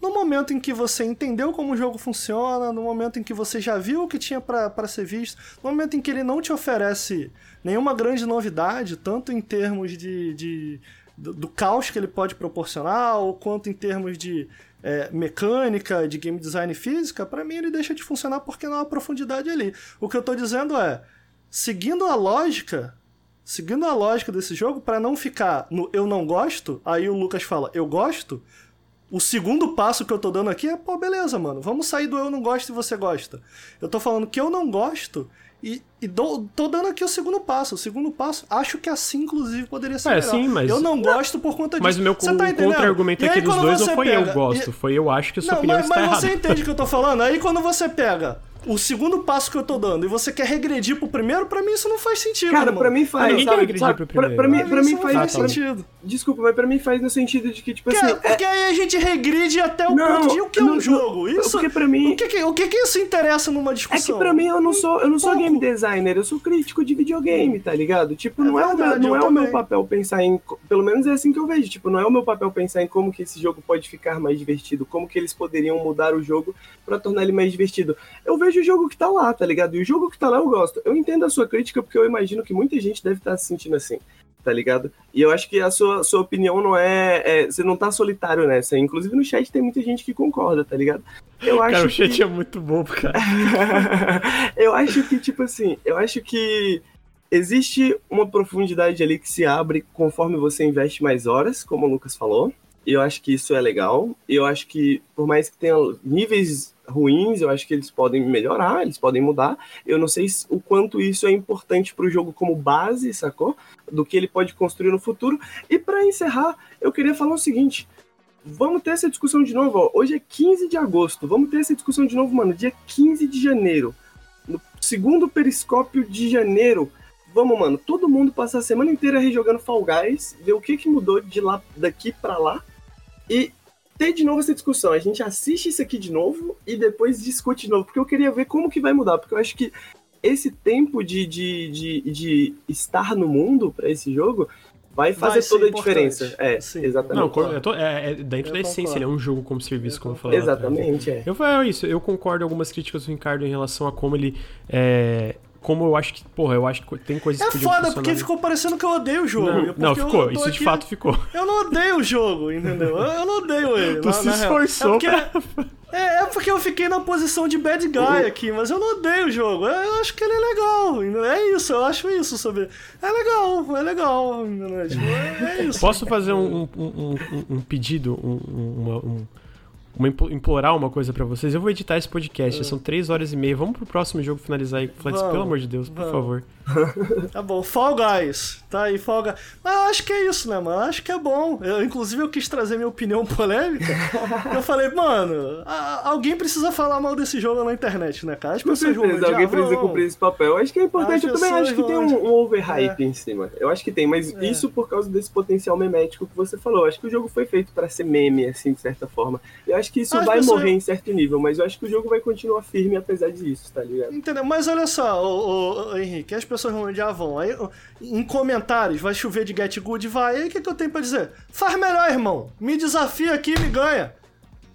No momento em que você entendeu como o jogo funciona, no momento em que você já viu o que tinha pra ser visto, no momento em que ele não te oferece nenhuma grande novidade, tanto em termos de, de do, do caos que ele pode proporcionar, ou quanto em termos de é, mecânica, de game design física, pra mim ele deixa de funcionar porque não há profundidade ali. O que eu tô dizendo é, seguindo a lógica, seguindo a lógica desse jogo, pra não ficar no eu não gosto, aí o Lucas fala eu gosto, o segundo passo que eu tô dando aqui é, pô, beleza, mano, vamos sair do eu não gosto e você gosta. Eu tô falando que eu não gosto e, e dou- tô dando aqui o segundo passo. O segundo passo, acho que assim, inclusive, poderia ser É, melhor. sim, mas- Eu não gosto por conta disso. Mas o meu tá contra-argumento aqui dos dois não você foi pega- eu gosto, e- foi eu acho que sua Não, opinião mas, está mas errada. você entende o que eu tô falando? Aí quando você pega o segundo passo que eu tô dando e você quer regredir pro primeiro, pra mim isso não faz sentido, Cara, irmão. pra mim faz, Ninguém quer regredir sabe? pro Pra, primeiro. pra mim, Pra pra mim mim isso não faz, pra mim- sentido. Desculpa, mas pra mim faz no sentido de que, tipo Porque, assim... porque aí a gente regride até o Não, ponto de o que é não, um jogo. Isso, porque pra mim- O que, que, o que, que isso interessa numa É discussão? que pra mim eu não sou, eu não sou Pouco. game designer, eu sou crítico de videogame, tá ligado? Tipo, não é, o, verdade, meu, não é o meu papel pensar em. Pelo menos é assim que eu vejo. Tipo, não é o meu papel pensar em como que esse jogo pode ficar mais divertido, como que eles poderiam mudar o jogo pra tornar ele mais divertido. Eu vejo vejo o jogo que tá lá, tá ligado? E o jogo que tá lá eu gosto. Eu entendo a sua crítica, porque eu imagino que muita gente deve estar se sentindo assim, tá ligado? E eu acho que a sua, sua opinião não é, é- Você não tá solitário nessa. Inclusive no chat tem muita gente que concorda, tá ligado? Eu acho Cara, o que... chat é muito bobo, cara. eu acho que, tipo assim, eu acho que existe uma profundidade ali que se abre conforme você investe mais horas, como o Lucas falou. E eu acho que isso é legal. E eu acho que, por mais que tenha níveis ruins, eu acho que eles podem melhorar, eles podem mudar. Eu não sei se- o quanto isso é importante para o jogo como base, sacou? Do que ele pode construir no futuro. E para encerrar, eu queria falar o seguinte. Vamos ter essa discussão de novo, ó. Hoje é 15 de agosto. Vamos ter essa discussão de novo, mano. Dia 15 de janeiro. No segundo periscópio de janeiro. Vamos, mano. Todo mundo passar a semana inteira rejogando Fall Guys, ver o que, que mudou de lá daqui pra lá. E ter de novo essa discussão. A gente assiste isso aqui de novo e depois discute de novo. Porque eu queria ver como que vai mudar. Porque eu acho que esse tempo de, de, de, de estar no mundo pra esse jogo vai fazer Vai toda a diferença. É, Sim. exatamente. Não, co- é, é- é dentro Eu da essência, concordo. ele é um jogo como serviço, Eu como. Exatamente, é. Eu falo isso, eu concordo com algumas críticas do Ricardo em relação a como ele. É, como eu acho que. Porra, eu acho que tem coisas É que podiam foda, porque ficou parecendo que eu odeio o jogo. Não, Porque não, ficou, isso de aqui- fato ficou. Eu não odeio o jogo, entendeu? Eu, eu não odeio ele. Tu se esforçou é porque, é, é porque eu fiquei na posição de bad guy aqui, mas eu não odeio o jogo. Eu acho que ele é legal. É isso, eu acho isso sobre. É legal, é legal. Tipo, é, é isso. Posso fazer um, um, um- um- pedido, um- uma, um- uma implo- implorar uma coisa pra vocês? Eu vou editar esse podcast, são três horas e meia. Vamos pro próximo jogo finalizar aí. Flex, Vamos, pelo amor de Deus, por vamos. favor. Tá bom, Fall Guys. Tá aí, Fall Guys. Mas eu acho que é isso, né, mano? Eu acho que é bom. Eu, inclusive, eu quis trazer minha opinião polêmica. eu falei, mano, a- alguém precisa falar mal desse jogo na internet, né, cara? As pessoas vão odiar, alguém precisa cumprir esse papel. Eu acho que é importante. Eu também acho que tem um, um overhype em cima. Eu acho que tem, mas É. isso por causa desse potencial memético que você falou. Eu acho que o jogo foi feito pra ser meme, assim, de certa forma. Eu acho que isso As vai pessoas- morrer em certo nível, mas eu acho que o jogo vai continuar firme apesar disso, tá ligado? Entendeu? Mas olha só, ô, ô, ô, Henrique, as pessoas vão odiar, vão. Aí, em comentários, vai chover de Get Good, vai. Aí o que, que eu tenho pra dizer? Faz melhor, irmão. Me desafia aqui e me ganha.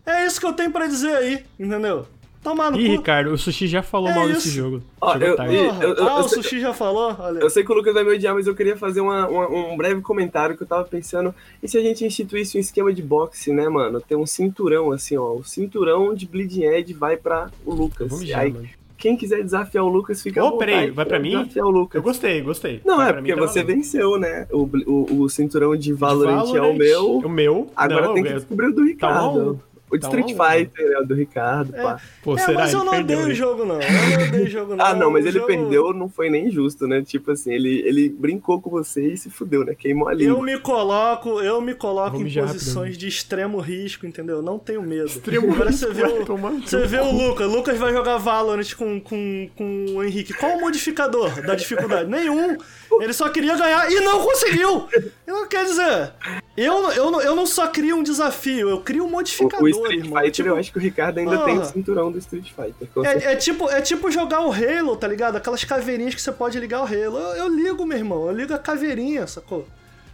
É isso que eu tenho pra dizer aí, entendeu? Tomar no Ih, cu. Ricardo, o Sushi já falou É mal isso. desse jogo. Ó, Chegou eu- tarde. eu- eu- eu- ah, eu o sei- Sushi já falou? Olha. Eu sei que o Lucas vai me odiar, mas eu queria fazer uma- uma- um breve comentário que eu tava pensando. E se a gente instituísse um esquema de boxe, né, mano? Ter um cinturão, assim, ó. O cinturão de Bleeding Edge vai pra o Lucas. Vamos já, Aí, mano. Quem quiser desafiar o Lucas, fica Ô, vontade peraí, vai pra mim? Desafiar o Lucas. Eu gostei, gostei. Não, Vai é pra mim, porque tá você valendo. venceu, né? O, o, o cinturão de Valorant, é o Valorant, meu. O meu. Agora não, tem que descobrir o do Ricardo. O de tá Street um. Fighter é o do Ricardo, É. pá. Pô, é, será? mas eu não perdeu, odeio o né? jogo, não. Eu não odeio o jogo, não. Ah, não, mas O ele jogo- perdeu, não foi nem justo, né? Tipo assim, ele, ele brincou com você e se fudeu, né? Queimou a língua. Eu me coloco, eu me coloco Vou em posições de extremo risco, entendeu? Não tenho medo. Extremo Agora risco, você vê o, você vê o Lucas. Lucas vai jogar Valorant com, com, com o Henrique. Qual o modificador da dificuldade? Nenhum. Ele só queria ganhar e não conseguiu. Então, quer dizer, eu, eu, não- eu não só crio um desafio, eu crio um O, modificador, o Street. Fighter, Tipo, eu acho que o Ricardo ainda Porra. tem o cinturão do Street Fighter. É, é tipo, é tipo jogar o Halo, tá ligado? Aquelas caveirinhas que você pode ligar o Halo. Eu, eu ligo, meu irmão. Eu ligo a caveirinha, sacou?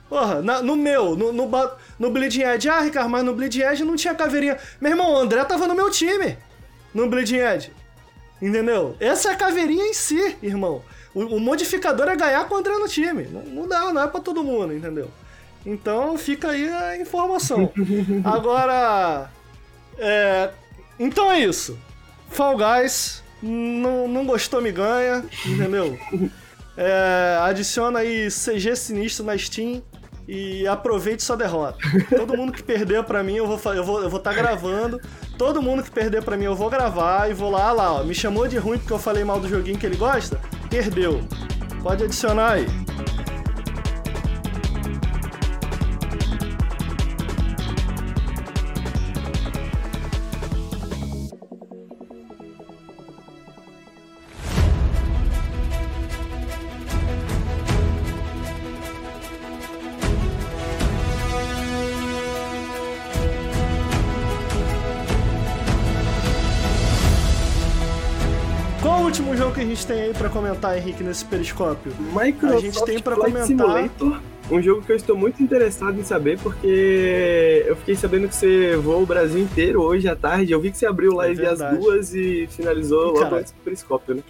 Porra, na- no meu, no, no, no Bleeding Edge. Ah, Ricardo, mas no Bleeding Edge não tinha caveirinha. Meu irmão, o André tava no meu time. No Bleeding Edge. Entendeu? Essa é a caveirinha em si, irmão. O, o modificador é ganhar com o André no time. Não, não dá, não é pra todo mundo, entendeu? Então fica aí a informação. Agora. É, então é isso. Fall Guys, não, não gostou, me ganha, entendeu? É, adiciona aí CG Sinistro na Steam e aproveite sua derrota. Todo mundo que perder pra mim, eu vou eu vou, eu vou tá gravando. Todo mundo que perder pra mim, eu vou gravar e vou lá, lá, ó. Me chamou de ruim porque eu falei mal do joguinho que ele gosta? Perdeu. Pode adicionar aí. Que a gente tem aí pra comentar, Henrique, nesse periscópio? Microsoft A gente tem Flight comentar- Simulator um jogo que eu estou muito interessado em saber, porque eu fiquei sabendo que você voou o Brasil inteiro hoje à tarde. Eu vi que você abriu live É às duas e finalizou logo Cara. antes do periscópio, né?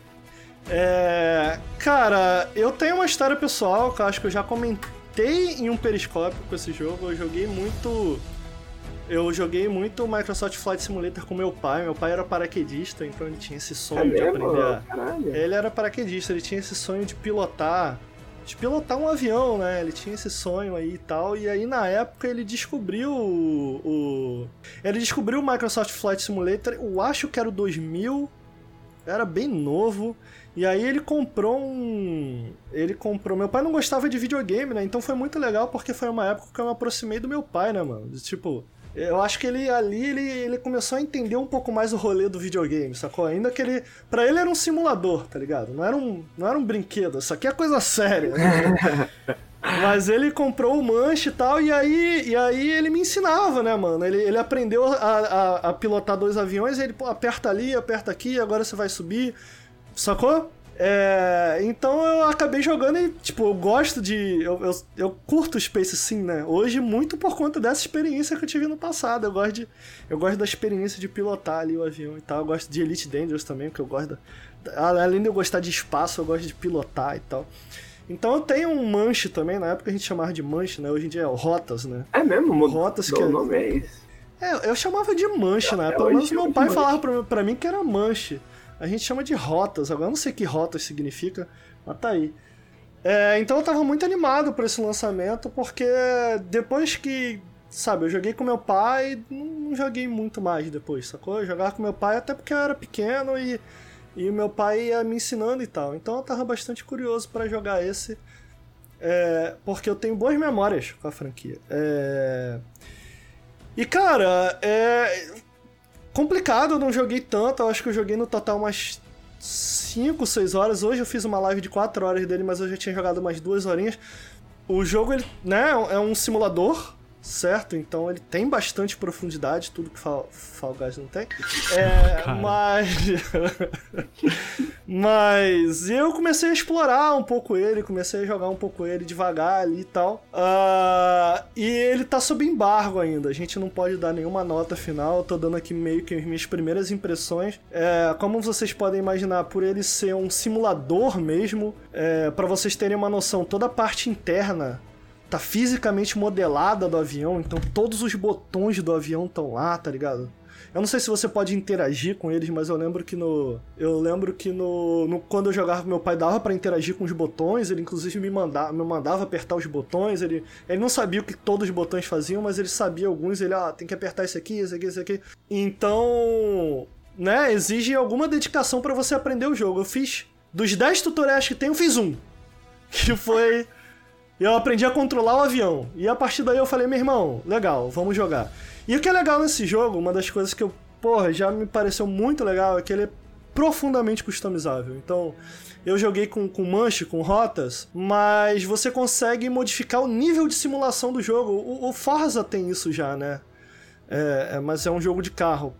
É. Cara, eu tenho uma história pessoal que eu acho que eu já comentei em um periscópio com esse jogo. Eu joguei muito. Eu joguei muito Microsoft Flight Simulator com meu pai. Meu pai era paraquedista, então ele tinha esse É sonho de mesmo? aprender. Caralho. Ele era paraquedista, ele tinha esse sonho de pilotar. De pilotar um avião, né? Ele tinha esse sonho aí e tal. E aí, na época, ele descobriu o. o- Ele descobriu o Microsoft Flight Simulator, eu acho que era o 2000. Era bem novo. E aí ele comprou um. Ele comprou. Meu pai não gostava de videogame, né? Então foi muito legal porque foi uma época que eu me aproximei do meu pai, né, mano? Tipo, eu acho que ele ali ele, ele começou a entender um pouco mais o rolê do videogame, sacou? Ainda que ele. Pra ele era um simulador, tá ligado? Não era um, não era um brinquedo. Isso aqui é coisa séria. né? Mas ele comprou o manche e tal, e aí, e aí ele me ensinava, né, mano? Ele, ele aprendeu a, a, a pilotar dois aviões, ele pô, aperta ali, aperta aqui, agora você vai subir, sacou? É, então eu acabei jogando e, tipo, eu gosto de. Eu, eu, eu curto o Space Sim, né? Hoje, muito por conta dessa experiência que eu tive no passado. Eu gosto, de, eu gosto da experiência de pilotar ali o avião e tal. Eu gosto de Elite Dangerous também, porque eu gosto da, Além de eu gostar de espaço, eu gosto de pilotar e tal. Então eu tenho um manche também, na época a gente chamava de manche, né? Hoje em dia é o Rotas, né? É mesmo? Rotas o que é- nome é esse. É, eu chamava de manche? É, Pelo hoje menos chama meu pai manche. falava pra, pra mim que era manche. A gente chama de rotas, agora eu não sei que rotas significa, mas tá aí. É, então eu tava muito animado por esse lançamento, porque depois que, sabe, eu joguei com meu pai, não, joguei muito mais depois, sacou? Eu jogava com meu pai até porque eu era pequeno e, e meu pai ia me ensinando e tal. Então eu tava bastante curioso pra jogar esse, é, porque eu tenho boas memórias com a franquia. É... E cara, é complicado, eu não joguei tanto, eu acho que eu joguei no total umas 5, 6 horas. Hoje eu fiz uma live de 4 horas dele, mas eu já tinha jogado umas 2 horinhas. O jogo, ele, né, é um simulador, certo? Então ele tem bastante profundidade, tudo que Fall, Fall Guys não tem. É, mas. mas eu comecei a explorar um pouco ele, comecei a jogar um pouco ele devagar ali e tal. Ah, e ele tá sob embargo ainda, a gente não pode dar nenhuma nota final. Eu tô dando aqui meio que as minhas primeiras impressões. É, como vocês podem imaginar, por ele ser um simulador mesmo, é, para vocês terem uma noção, toda a parte interna tá fisicamente modelada do avião, então todos os botões do avião estão lá, tá ligado? Eu não sei se você pode interagir com eles, mas eu lembro que no. Eu lembro que no. no- quando eu jogava meu pai, dava pra interagir com os botões. Ele inclusive me mandava, me mandava apertar os botões. Ele, ele não sabia o que todos os botões faziam, mas ele sabia alguns. Ele, ah, tem que apertar esse aqui, esse aqui, esse aqui. Então. Né, exige alguma dedicação pra você aprender o jogo. Eu fiz. Dos 10 tutoriais que tem, eu fiz um. Que foi. Eu aprendi a controlar o avião. E a partir daí eu falei, meu irmão, legal, vamos jogar. E o que é legal nesse jogo, uma das coisas que eu, porra, já me pareceu muito legal é que ele é profundamente customizável. Então, eu joguei com, com manche, com rotas, mas você consegue modificar o nível de simulação do jogo. O, o Forza tem isso já, né? É, é, mas é um jogo de carro.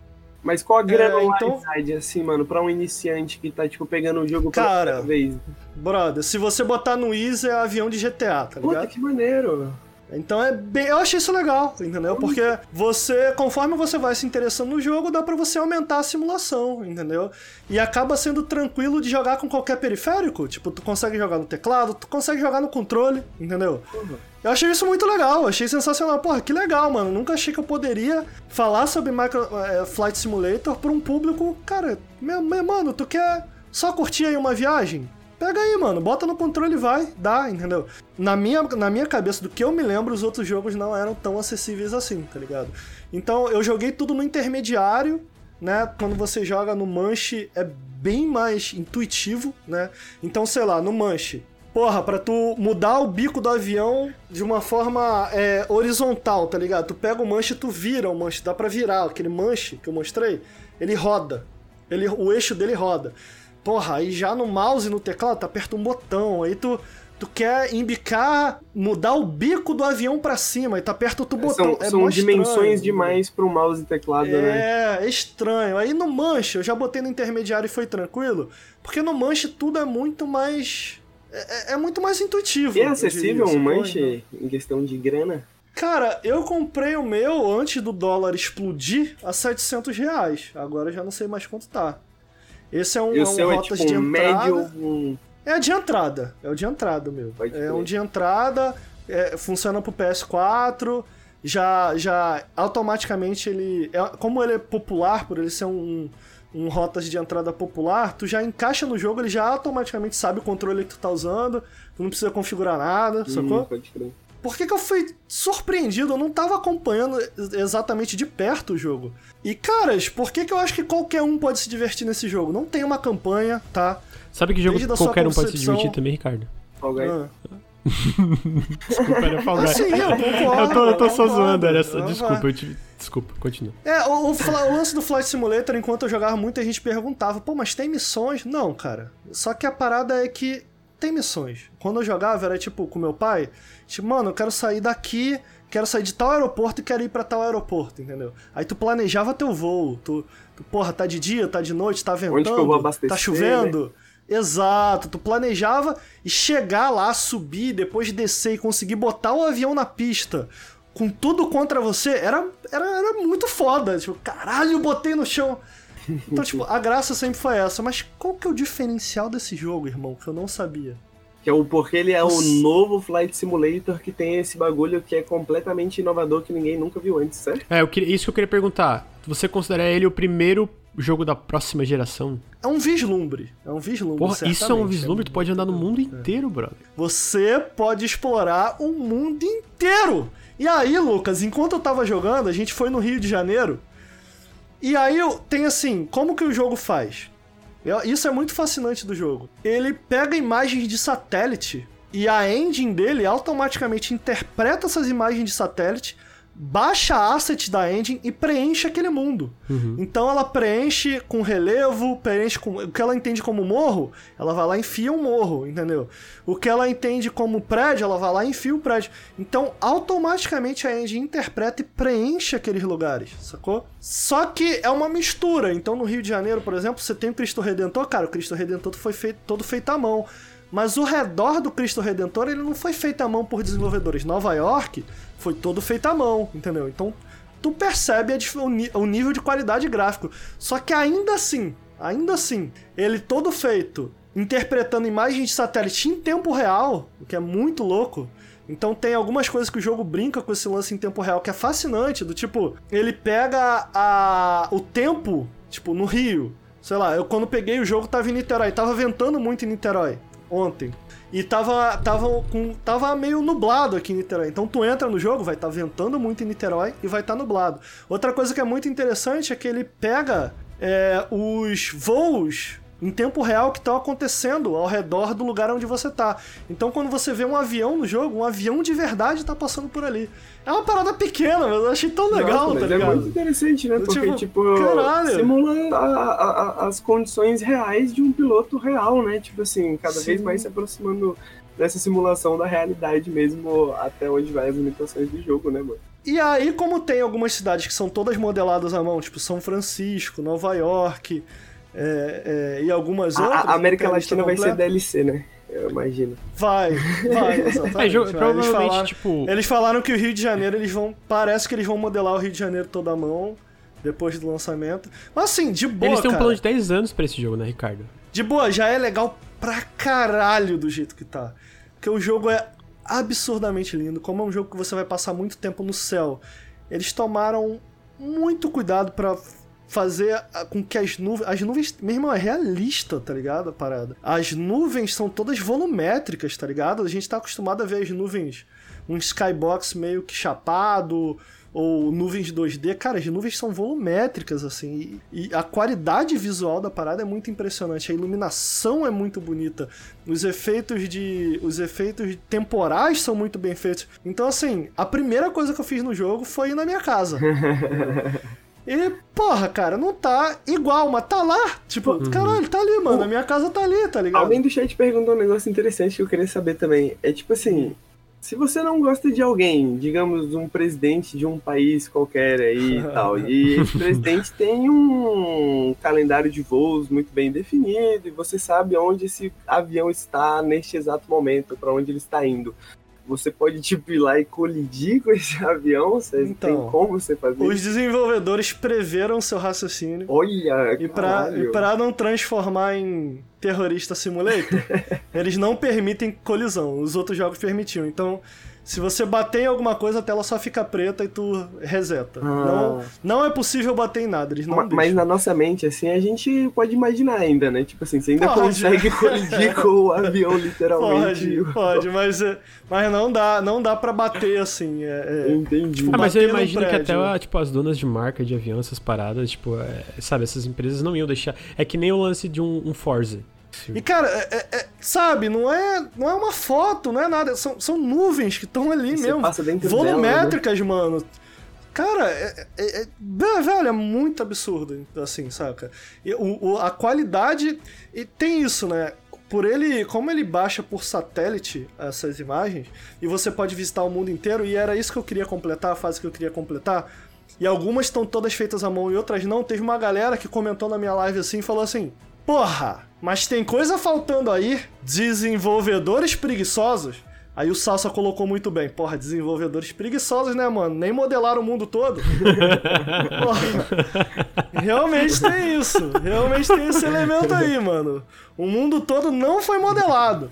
Mas qual a granularidade, então- assim, mano, pra um iniciante que tá, tipo, pegando o jogo pela Cara, primeira vez? Brother, se você botar no Easy é avião de GTA, tá ligado? Puta, que maneiro. Então é bem. Eu achei isso legal, entendeu? Porque você, conforme você vai se interessando no jogo, dá pra você aumentar a simulação, entendeu? E acaba sendo tranquilo de jogar com qualquer periférico. Tipo, tu consegue jogar no teclado, tu consegue jogar no controle, entendeu? Eu achei isso muito legal, achei sensacional. Porra, que legal, mano. Nunca achei que eu poderia falar sobre Micro, eh, Flight Simulator pra um público. Cara, meu, meu, mano, tu quer só curtir aí uma viagem? Pega aí, mano, bota no controle e vai, dá, entendeu? Na minha, na minha cabeça, do que eu me lembro, os outros jogos não eram tão acessíveis assim, tá ligado? Então eu joguei tudo no intermediário, né? Quando você joga no manche é bem mais intuitivo, né? Então, sei lá, no manche. Porra, pra tu mudar o bico do avião de uma forma é, horizontal, tá ligado? Tu pega o manche e tu vira o manche, dá pra virar. Aquele manche que eu mostrei, ele roda. Ele, o eixo dele roda. Porra, aí já no mouse e no teclado, tu aperta um botão, aí tu, tu quer embicar, mudar o bico do avião pra cima, aí tu aperta outro botão. São, é são dimensões estranho, demais pro mouse e teclado, né? é, é estranho. Aí no manche, eu já botei no intermediário e foi tranquilo, porque no manche tudo é muito mais. É, é muito mais intuitivo. E é acessível um manche em questão de grana? Cara, eu comprei o meu antes do dólar explodir a 700 reais. Agora eu já não sei mais quanto tá. Esse é um, E é um é tipo de entrada. médio, um... É de entrada. É o de entrada, meu. Pode é crer. um de entrada, é, funciona pro PS4. Já, já automaticamente ele. é- como ele é popular, por ele ser um, um rotas de entrada popular, tu já encaixa no jogo, ele já automaticamente sabe o controle que tu tá usando, tu não precisa configurar nada, sacou? Hum, pode crer. Por que, que eu fui surpreendido? Eu não tava acompanhando exatamente de perto o jogo. E, caras, por que, que eu acho que qualquer um pode se divertir nesse jogo? Não tem uma campanha, tá? Sabe que jogo Desde qualquer um pode se divertir também, Ricardo? Fall Guys. Ah. Desculpa, era Fall Guys. Sim, eu concordo. Eu tô, eu tô só zoando, era. Ah, Desculpa, eu tive. Desculpa, continua. É, o, o o lance do Flight Simulator, enquanto eu jogava muito, a gente perguntava, pô, mas tem missões? Não, cara. Só que a parada é que tem missões. Quando eu jogava, era tipo com meu pai, tipo, mano, eu quero sair daqui, quero sair de tal aeroporto e quero ir pra tal aeroporto, entendeu? Aí tu planejava teu voo, tu, tu porra, tá de dia, tá de noite, tá ventando, Onde que eu vou abastecer, tá chovendo. Exato, tu planejava e chegar lá, subir, depois descer e conseguir botar o avião na pista com tudo contra você, era, era, era muito foda. Tipo, caralho, botei no chão. Então, tipo, a graça sempre foi essa. Mas qual que é o diferencial desse jogo, irmão? Que eu não sabia. Que é o porque ele é o novo Flight Simulator que tem esse bagulho que é completamente inovador que ninguém nunca viu antes, certo? É, eu queria- isso que eu queria perguntar. Você considera ele o primeiro jogo da próxima geração? É um vislumbre. É um vislumbre. Porra, isso é um certamente. vislumbre, tu pode andar no mundo inteiro, brother. Você pode explorar o mundo inteiro. E aí, Lucas, enquanto eu tava jogando, a gente foi no Rio de Janeiro. E aí tem assim, como que o jogo faz? Isso é muito fascinante do jogo. Ele pega imagens de satélite e a engine dele automaticamente interpreta essas imagens de satélite, baixa asset da engine e preenche aquele mundo. Então ela preenche com relevo, preenche com o que ela entende como morro, ela vai lá e enfia um morro, entendeu? O que ela entende como prédio, ela vai lá e enfia o prédio. Então automaticamente a engine interpreta e preenche aqueles lugares, sacou? Só que é uma mistura. Então no Rio de Janeiro, por exemplo, você tem o Cristo Redentor, cara, o Cristo Redentor foi feito todo feito à mão. Mas o redor do Cristo Redentor, ele não foi feito à mão por desenvolvedores. Nova York foi todo feito à mão, entendeu? Então, tu percebe a o nível de qualidade gráfico. Só que ainda assim, ainda assim, ele todo feito interpretando imagens de satélite em tempo real, o que é muito louco. Então tem algumas coisas que o jogo brinca com esse lance em tempo real que é fascinante, do tipo, ele pega a o tempo, tipo, no Rio. Sei lá, eu quando peguei o jogo tava em Niterói, tava ventando muito em Niterói ontem. E tava, tava, com, tava meio nublado aqui em Niterói. Então tu entra no jogo, vai estar ventando muito em Niterói e vai estar nublado. Outra coisa que é muito interessante é que ele pega é, os voos em tempo real que estão acontecendo ao redor do lugar onde você tá. Então quando você vê um avião no jogo, um avião de verdade tá passando por ali. É uma parada pequena, mas eu achei tão legal, Nossa, tá é ligado? muito interessante, né? Porque, tipo, tipo, caralho. simula a- a- as condições reais de um piloto real, né? Tipo assim, cada Sim. vez mais se aproximando dessa simulação da realidade mesmo, até onde vai as limitações do jogo, né, mano? E aí, como tem algumas cidades que são todas modeladas à mão, tipo São Francisco, Nova York é, é, e algumas A- outras. A, América a lista Latina vai ser. DLC, né? Eu imagino. Vai, vai, exatamente. É, jogo- vai. provavelmente, eles, falaram, tipo. eles falaram que o Rio de Janeiro, eles vão. Parece que eles vão modelar o Rio de Janeiro toda à mão depois do lançamento. Mas assim, de boa. Eles têm um cara, plano de 10 anos pra esse jogo, né, Ricardo? De boa, já é legal pra caralho do jeito que tá. Porque o jogo é absurdamente lindo. Como é um jogo que você vai passar muito tempo no céu, eles tomaram muito cuidado pra fazer com que as nuvens. As nuvens. Meu irmão, é realista, tá ligado? A parada. As nuvens são todas volumétricas, tá ligado? A gente tá acostumado a ver as nuvens. Um skybox meio que chapado. Ou nuvens 2D, cara, as nuvens são volumétricas, assim, e, e a qualidade visual da parada é muito impressionante, a iluminação é muito bonita, os efeitos de. os efeitos temporais são muito bem feitos. Então, assim, a primeira coisa que eu fiz no jogo foi ir na minha casa. E, porra, cara, não tá igual, mas tá lá. Tipo, caralho, tá ali, mano. A minha casa tá ali, tá ligado? Alguém do chat perguntou um negócio interessante que eu queria saber também. É tipo assim, se você não gosta de alguém, digamos, um presidente de um país qualquer aí e tal, e esse presidente tem um calendário de voos muito bem definido, e você sabe onde esse avião está neste exato momento, para onde ele está indo. Você pode, tipo, ir lá e colidir com esse avião? Você Então, tem como você fazer Os isso? desenvolvedores preveram seu raciocínio. Olha, E e pra não transformar em terrorista simulator, eles não permitem colisão. Os outros jogos permitiam. Então, se você bater em alguma coisa, a tela só fica preta e tu reseta. Ah. Não, não é possível bater em nada, eles não Ma- deixam. Mas na nossa mente, assim, a gente pode imaginar ainda, né? Tipo assim, você ainda Pode. consegue colidir com o avião, literalmente. Pode, pode, mas, é- mas não dá, não dá pra bater assim. É, é- Entendi. Tipo, Ah, mas eu imagino que até tipo, as donas de marca de avião, essas paradas, tipo, é, sabe, essas empresas não iam deixar. É que nem o lance de um, um Forza. E cara, é- é- é- sabe, não é, não é uma foto, não é nada, são, são nuvens que estão ali Você mesmo. passa dentro dela, né? Volumétricas, mano. Cara, é, é- é- é- velho, é muito absurdo, assim, saca? E o, o- a qualidade. E tem isso, né? Por ele, como ele baixa por satélite essas imagens, e você pode visitar o mundo inteiro, e era isso que eu queria completar, a fase que eu queria completar. E algumas estão todas feitas à mão e outras não. Teve uma galera que comentou na minha live assim e falou assim: Porra, mas tem coisa faltando aí? Desenvolvedores preguiçosos? Aí o Salsa colocou muito bem. Porra, desenvolvedores preguiçosos, né, mano? Nem modelaram o mundo todo. Porra, realmente tem isso. Realmente tem esse elemento aí, mano. O mundo todo não foi modelado.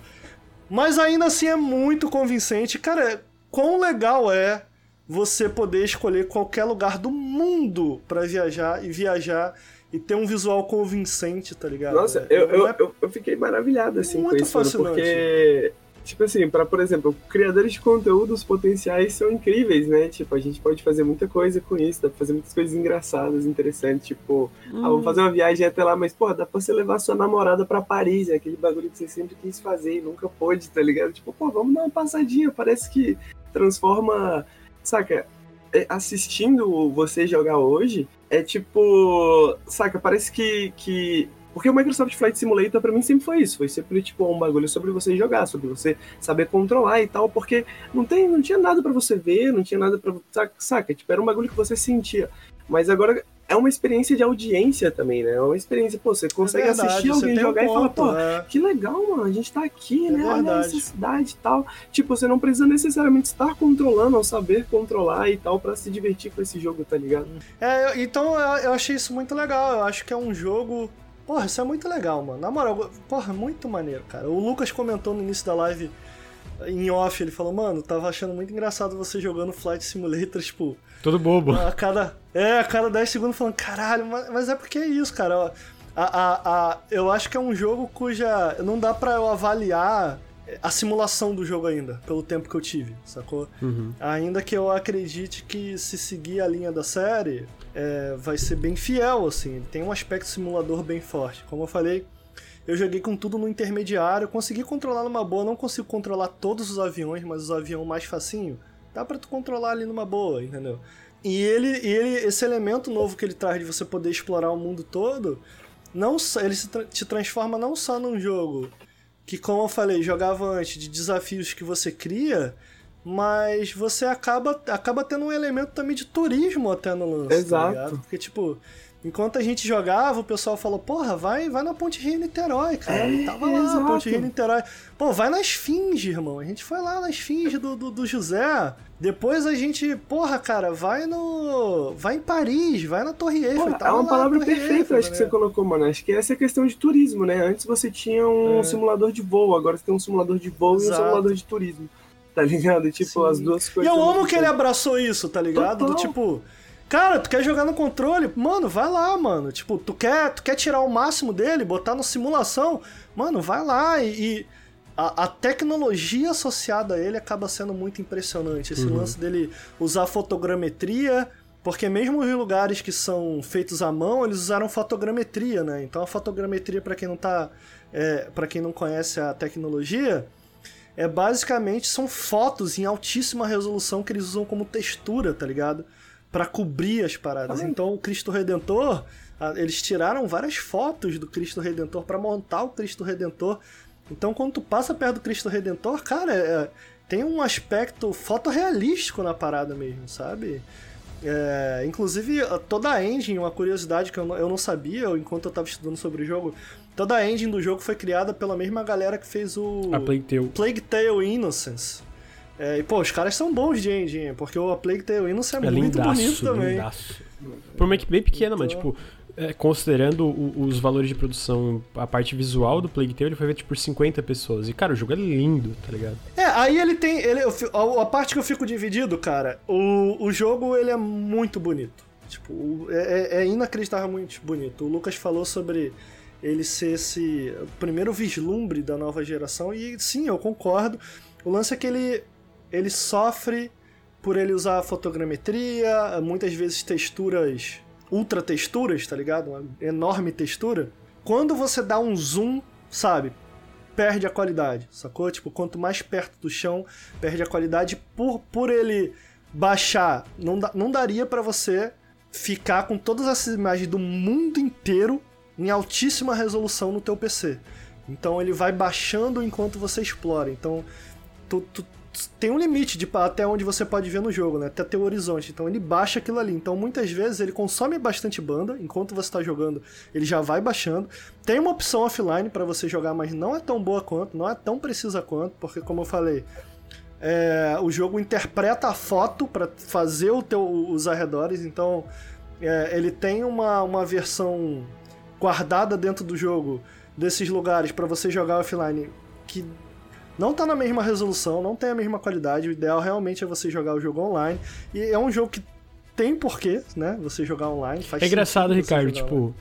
Mas ainda assim é muito convincente. Cara, quão legal é você poder escolher qualquer lugar do mundo pra viajar e viajar e ter um visual convincente, tá ligado? Nossa, eu, Não eu, é- eu, eu fiquei maravilhado, assim, Muito com isso, fascinante. porque... Tipo assim, para por exemplo, criadores de conteúdo, os potenciais são incríveis, né? Tipo, a gente pode fazer muita coisa com isso, dá pra fazer muitas coisas engraçadas, interessantes, tipo, ah, vou fazer uma viagem até lá, mas, pô, dá pra você levar sua namorada pra Paris, é aquele bagulho que você sempre quis fazer e nunca pôde, tá ligado? Tipo, pô, vamos dar uma passadinha, parece que transforma, saca? É, Assistindo você jogar hoje, é tipo, saca, parece que, que porque o Microsoft Flight Simulator pra mim sempre foi isso, foi sempre tipo um bagulho sobre você jogar, sobre você saber controlar e tal, porque não tem, não tinha nada pra você ver, não tinha nada para saca, tipo era um bagulho que você sentia. Mas agora é uma experiência de audiência também, né? É uma experiência, pô, você consegue É verdade, assistir alguém tem um jogar e falar, ponto, pô, é. que legal, mano, a gente tá aqui, É né? Olha essa cidade e tal. Tipo, você não precisa necessariamente estar controlando ou saber controlar e tal pra se divertir com esse jogo, tá ligado? É, então eu, eu achei isso muito legal. Eu acho que é um jogo. Porra, isso é muito legal, mano. Na moral, porra, muito maneiro, cara. O Lucas comentou no início da live em off, ele falou, mano, tava achando muito engraçado você jogando Flight Simulator, tipo, Todo bobo. a cada. É, a cada 10 segundos falando, caralho, mas, mas é porque é isso, cara. A, a, a, eu acho que é um jogo cuja. Não dá pra eu avaliar a simulação do jogo ainda, pelo tempo que eu tive, sacou? Uhum. Ainda que eu acredite que se seguir a linha da série, é, vai ser bem fiel, assim. Ele tem um aspecto simulador bem forte. Como eu falei, eu joguei com tudo no intermediário, consegui controlar numa boa, não consigo controlar todos os aviões, mas os aviões mais facinho, dá pra tu controlar ali numa boa, entendeu? E ele, e ele, esse elemento novo que ele traz de você poder explorar o mundo todo, não só, ele se tra- te transforma não só num jogo que, como eu falei, jogava antes de desafios que você cria, mas você acaba, acaba tendo um elemento também de turismo até no lance. Exato. Tá? Porque, tipo, enquanto a gente jogava, o pessoal falou, porra, vai, vai na Ponte Rio Niterói, cara. É, e tava lá, exato. Ponte Rio Niterói. Pô, vai na Esfinge, irmão. A gente foi lá na Esfinge do, do, do José. Depois a gente, porra, cara, vai no. Vai em Paris, vai na Torre Eiffel. Pô, e é tava uma lá palavra perfeita, Eiffel, acho que você colocou, mano. Acho que essa é a questão de turismo, né? Antes você tinha um É. simulador de voo, agora você tem um simulador de voo e um Exato. simulador de turismo. Tá ligado? Tipo, Sim. as duas E coisas. eu ao amo que ele abraçou isso, tá ligado? Do Total. tipo, cara, tu quer jogar no controle? Mano, vai lá, mano. Tipo, tu quer, tu quer tirar o máximo dele, botar no simulação? Mano, vai lá e. e a, a tecnologia associada a ele acaba sendo muito impressionante. Esse lance dele usar fotogrametria. Porque mesmo em lugares que são feitos à mão, eles usaram fotogrametria, né? Então a fotogrametria, pra quem não tá. É, para quem não conhece a tecnologia, é basicamente são fotos em altíssima resolução que eles usam como textura, tá ligado? Pra cobrir as paradas. Então o Cristo Redentor, eles tiraram várias fotos do Cristo Redentor pra montar o Cristo Redentor. Então quando tu passa perto do Cristo Redentor, cara, é, tem um aspecto fotorrealístico na parada mesmo, sabe? É, inclusive, toda a engine, uma curiosidade que eu não, eu não sabia enquanto eu tava estudando sobre o jogo, toda a engine do jogo foi criada pela mesma galera que fez o A Plague Tale. Plague Tale Innocence. É, e, pô, os caras são bons de engine, porque o A Plague Tale Innocence é, É muito lindaço, bonito também. lindaço. Por uma equipe bem pequena, mas, Então- tipo, é, considerando o- os valores de produção, a parte visual do Plague Tale, ele foi feito por 50 pessoas. E, cara, o jogo é lindo, tá ligado? É, aí ele tem. Ele, a, a parte que eu fico dividido, cara, o, o jogo ele é muito bonito. Tipo, é, é- é inacreditavelmente bonito. O Lucas falou sobre ele ser esse primeiro vislumbre da nova geração, e sim, eu concordo. O lance é que ele, ele sofre por ele usar fotogrametria, muitas vezes texturas, ultra texturas, tá ligado? Uma enorme textura. Quando você dá um zoom, sabe? perde a qualidade, sacou? Tipo, quanto mais perto do chão, perde a qualidade. Por, por ele baixar, não, não daria pra você ficar com todas essas imagens do mundo inteiro em altíssima resolução no teu PC. Então ele vai baixando enquanto você explora. Então tu, tu- tem um limite de até onde você pode ver no jogo, né? Até teu horizonte. Então ele baixa aquilo ali. Então muitas vezes ele consome bastante banda enquanto você está jogando, ele já vai baixando. Tem uma opção offline para você jogar, mas não é tão boa quanto, não é tão precisa quanto, porque como eu falei, é, o jogo interpreta a foto para fazer o teu, os arredores. Então é, ele tem uma, uma versão guardada dentro do jogo desses lugares para você jogar offline que não tá na mesma resolução, não tem a mesma qualidade. O ideal realmente é você jogar o jogo online. E é um jogo que tem porquê, né? Você jogar online. Faz É engraçado, Ricardo, tipo,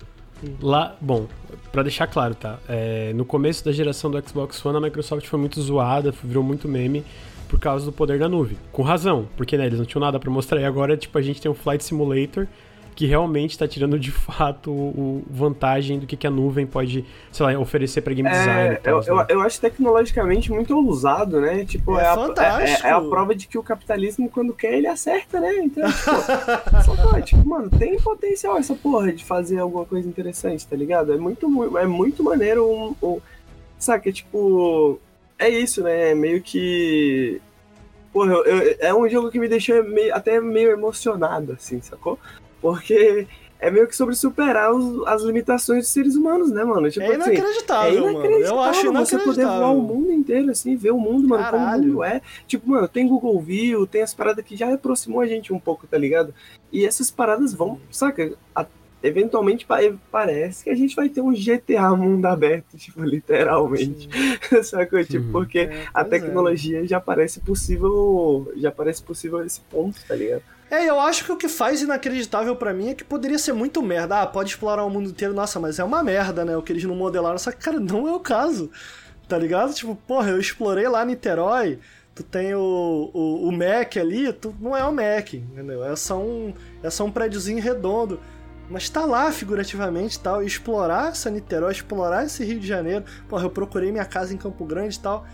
lá, bom, pra deixar claro, tá? É, no começo da geração do Xbox One, a Microsoft foi muito zoada, virou muito meme por causa do poder da nuvem. Com razão, porque né, eles não tinham nada pra mostrar e agora, tipo, a gente tem um Flight Simulator que realmente tá tirando de fato o, vantagem do que, que a nuvem pode, sei lá, oferecer pra game design É, e tal. eu, eu, né? eu acho tecnologicamente muito ousado, né? Tipo, É é, a, é, é a prova de que o capitalismo, quando quer, ele acerta, né? Então, tipo, só pode, tipo, mano, tem potencial essa porra de fazer alguma coisa interessante, tá ligado? É muito, mu- é muito maneiro um, um saca, tipo, é isso, né? É meio que Porra, eu- eu- é um jogo que me deixou meio- até meio emocionado, assim, sacou? Porque é meio que sobre superar os- as limitações dos seres humanos, né, mano? Tipo É assim, inacreditável, é mano. Eu acho inacreditável você poder voar o inacreditável. mundo inteiro, assim, ver o mundo, mano, como o Caralho. mundo é. Tipo, mano, tem Google View, tem as paradas que já aproximou a gente um pouco, tá ligado? E essas paradas vão, saca? A- eventualmente pa- parece que a gente vai ter um GTA mundo aberto, tipo, literalmente. Sacou? Tipo, porque É, a é. tecnologia já parece possível, já parece possível esse ponto, tá ligado? É, eu acho que o que faz inacreditável pra mim é que poderia ser muito merda. Ah, pode explorar o mundo inteiro, nossa, mas é uma merda, né? O que eles não modelaram. Só que, cara, não é o caso. Tá ligado? Tipo, porra, eu explorei lá Niterói, tu tem o, o, o Mac ali, tu não é o Mac, entendeu? É só um, é só um prédiozinho redondo. Mas tá lá figurativamente tal. E explorar essa Niterói, explorar esse Rio de Janeiro. Porra, eu procurei minha casa em Campo Grande e tal.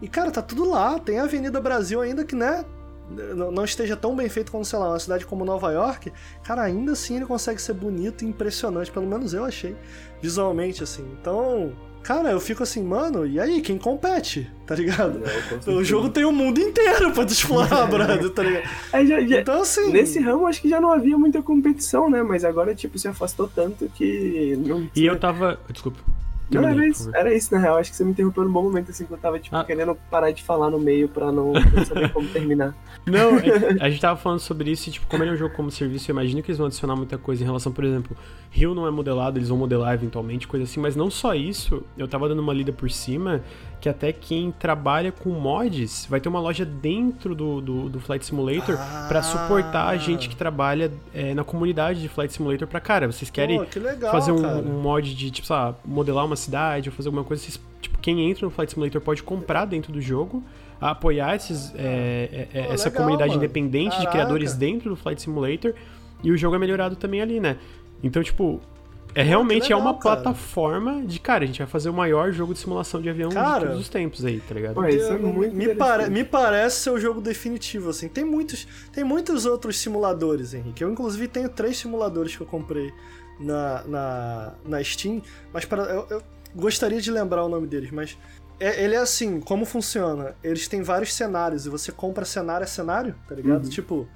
E, cara, tá tudo lá. Tem a Avenida Brasil ainda que, né? Não esteja tão bem feito como, sei lá, uma cidade como Nova York, cara, ainda assim ele consegue ser bonito e impressionante, pelo menos eu achei, visualmente, assim. Então, cara, eu fico assim, mano, e aí, quem compete? Tá ligado? O jogo tem o mundo inteiro pra tu explorar, brother, tá ligado? É, já- já- Então, assim. Nesse ramo, acho que já não havia muita competição, né? Mas agora, tipo, se afastou tanto que. Não, E eu tava. Desculpa. Não, era isso, era isso, na real. Acho que você me interrompeu num bom momento, assim, que eu tava, tipo, Ah. querendo parar de falar no meio pra não, não saber como terminar. Não, é- a gente tava falando sobre isso e, tipo, como ele é um jogo como serviço, eu imagino que eles vão adicionar muita coisa em relação, por exemplo, Rio não é modelado, eles vão modelar eventualmente, coisa assim, mas não só isso, eu tava dando uma lida por cima, que até quem trabalha com mods vai ter uma loja dentro do, do, do Flight Simulator pra suportar a gente que trabalha é, na comunidade de Flight Simulator pra, cara, vocês querem Pô, que legal, fazer um, um mod de, tipo, sei lá, modelar uma cidade ou fazer alguma coisa, vocês, tipo, quem entra no Flight Simulator pode comprar dentro do jogo, apoiar esses, é, é, é, Pô, essa legal, comunidade mano. independente de Caraca. criadores dentro do Flight Simulator e o jogo é melhorado também ali, né? Então, tipo, é realmente é legal, uma cara. plataforma de, cara, a gente vai fazer o maior jogo de simulação de avião Cara, de todos os tempos aí, tá ligado? Pô, isso é muito me, pare- me parece ser o jogo definitivo, assim. Tem muitos, tem muitos outros simuladores, Henrique. Eu, inclusive, tenho três simuladores que eu comprei na, na, na Steam, mas para, eu, eu gostaria de lembrar o nome deles, mas é- ele é assim, como funciona? Eles têm vários cenários e você compra cenário a cenário, tá ligado? Uhum. Tipo,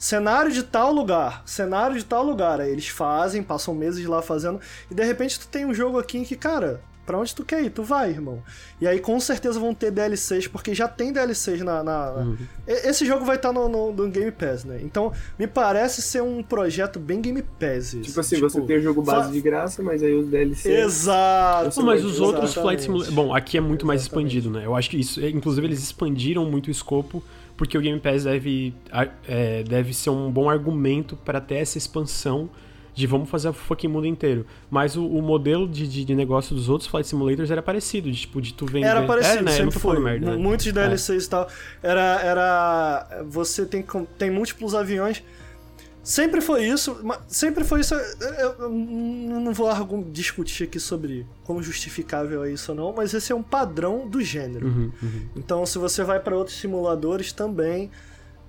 cenário de tal lugar, cenário de tal lugar. Aí eles fazem, passam meses lá fazendo, e de repente tu tem um jogo aqui em que, cara, pra onde tu quer ir? Tu vai, irmão. E aí com certeza vão ter DLCs, porque já tem DLCs na. na- na- E- Esse jogo vai estar no, no- no Game Pass, né? Então, me parece ser um projeto bem Game Pass. Isso. Tipo assim, você tem o jogo base fa- de graça, mas aí os DLC. Exato. Não, mas os outros exatamente. Flight Simulator. Bom, aqui é muito mais expandido, né? Eu acho que isso. Inclusive, eles expandiram muito o escopo, porque o Game Pass deve, é, deve ser um bom argumento para ter essa expansão de vamos fazer o fucking mundo inteiro. Mas o, o modelo de, de, de negócio dos outros Flight Simulators era parecido, de tipo, de tu vender. Era parecido, é, né? Sempre foi. merda, né? Muitos DLCs e tal. Era, era. Você tem, tem múltiplos aviões. Sempre foi isso, sempre foi isso. Eu, não vou discutir aqui sobre como justificável é isso ou não, mas esse é um padrão do gênero. Uhum, uhum. Então, se você vai para outros simuladores também,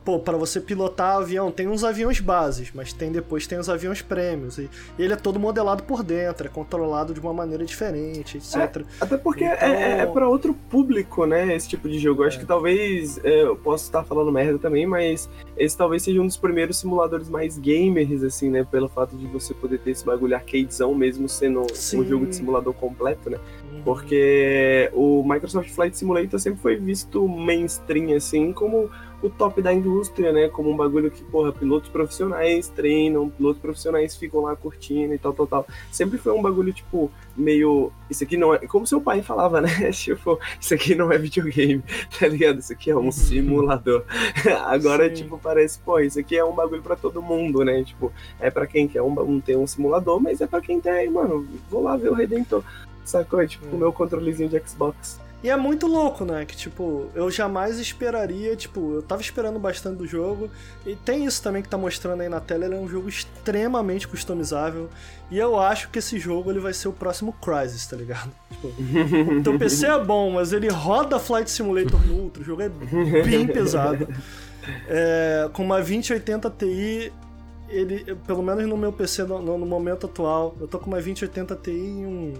pô, para você pilotar avião, tem uns aviões bases, mas tem depois tem os aviões prêmios e, ele é todo modelado por dentro, é controlado de uma maneira diferente, etc. Até porque Então- é, é pra outro público, né? Esse tipo de jogo. Eu Acho que talvez. é, eu posso estar falando merda também, mas esse talvez seja um dos primeiros simuladores mais gamers, assim, né? Pelo fato de você poder ter esse bagulho arcadezão mesmo sendo Sim. um jogo de simulador completo, né? Uhum. Porque o Microsoft Flight Simulator sempre foi visto mainstream, assim, como o top da indústria, né? Como um bagulho que, porra, pilotos profissionais treinam, pilotos profissionais ficam lá curtindo e tal, tal, tal. Sempre foi um bagulho, tipo, meio. Isso aqui não é. Como seu pai falava, né? Tipo, isso aqui não é videogame, tá ligado? Isso aqui é um simulador. Agora, Sim. tipo, parece, pô, isso aqui é um bagulho pra todo mundo, né? Tipo, é pra quem quer um, um, ter um simulador, mas é pra quem tem, mano, vou lá ver o Redentor. Sacou? Tipo, Hum. o meu controlezinho de Xbox. E é muito louco, né? Que, tipo, eu jamais esperaria, tipo, eu tava esperando bastante do jogo. E tem isso também que tá mostrando aí na tela, ele é um jogo extremamente customizável. E eu acho que esse jogo ele vai ser o próximo Crysis, tá ligado? Tipo, o teu PC é bom, mas ele roda Flight Simulator no Ultra, o jogo é bem pesado. É, com uma 2080 Ti, ele, pelo menos no meu PC no, no- momento atual, eu tô com uma 2080 Ti em um.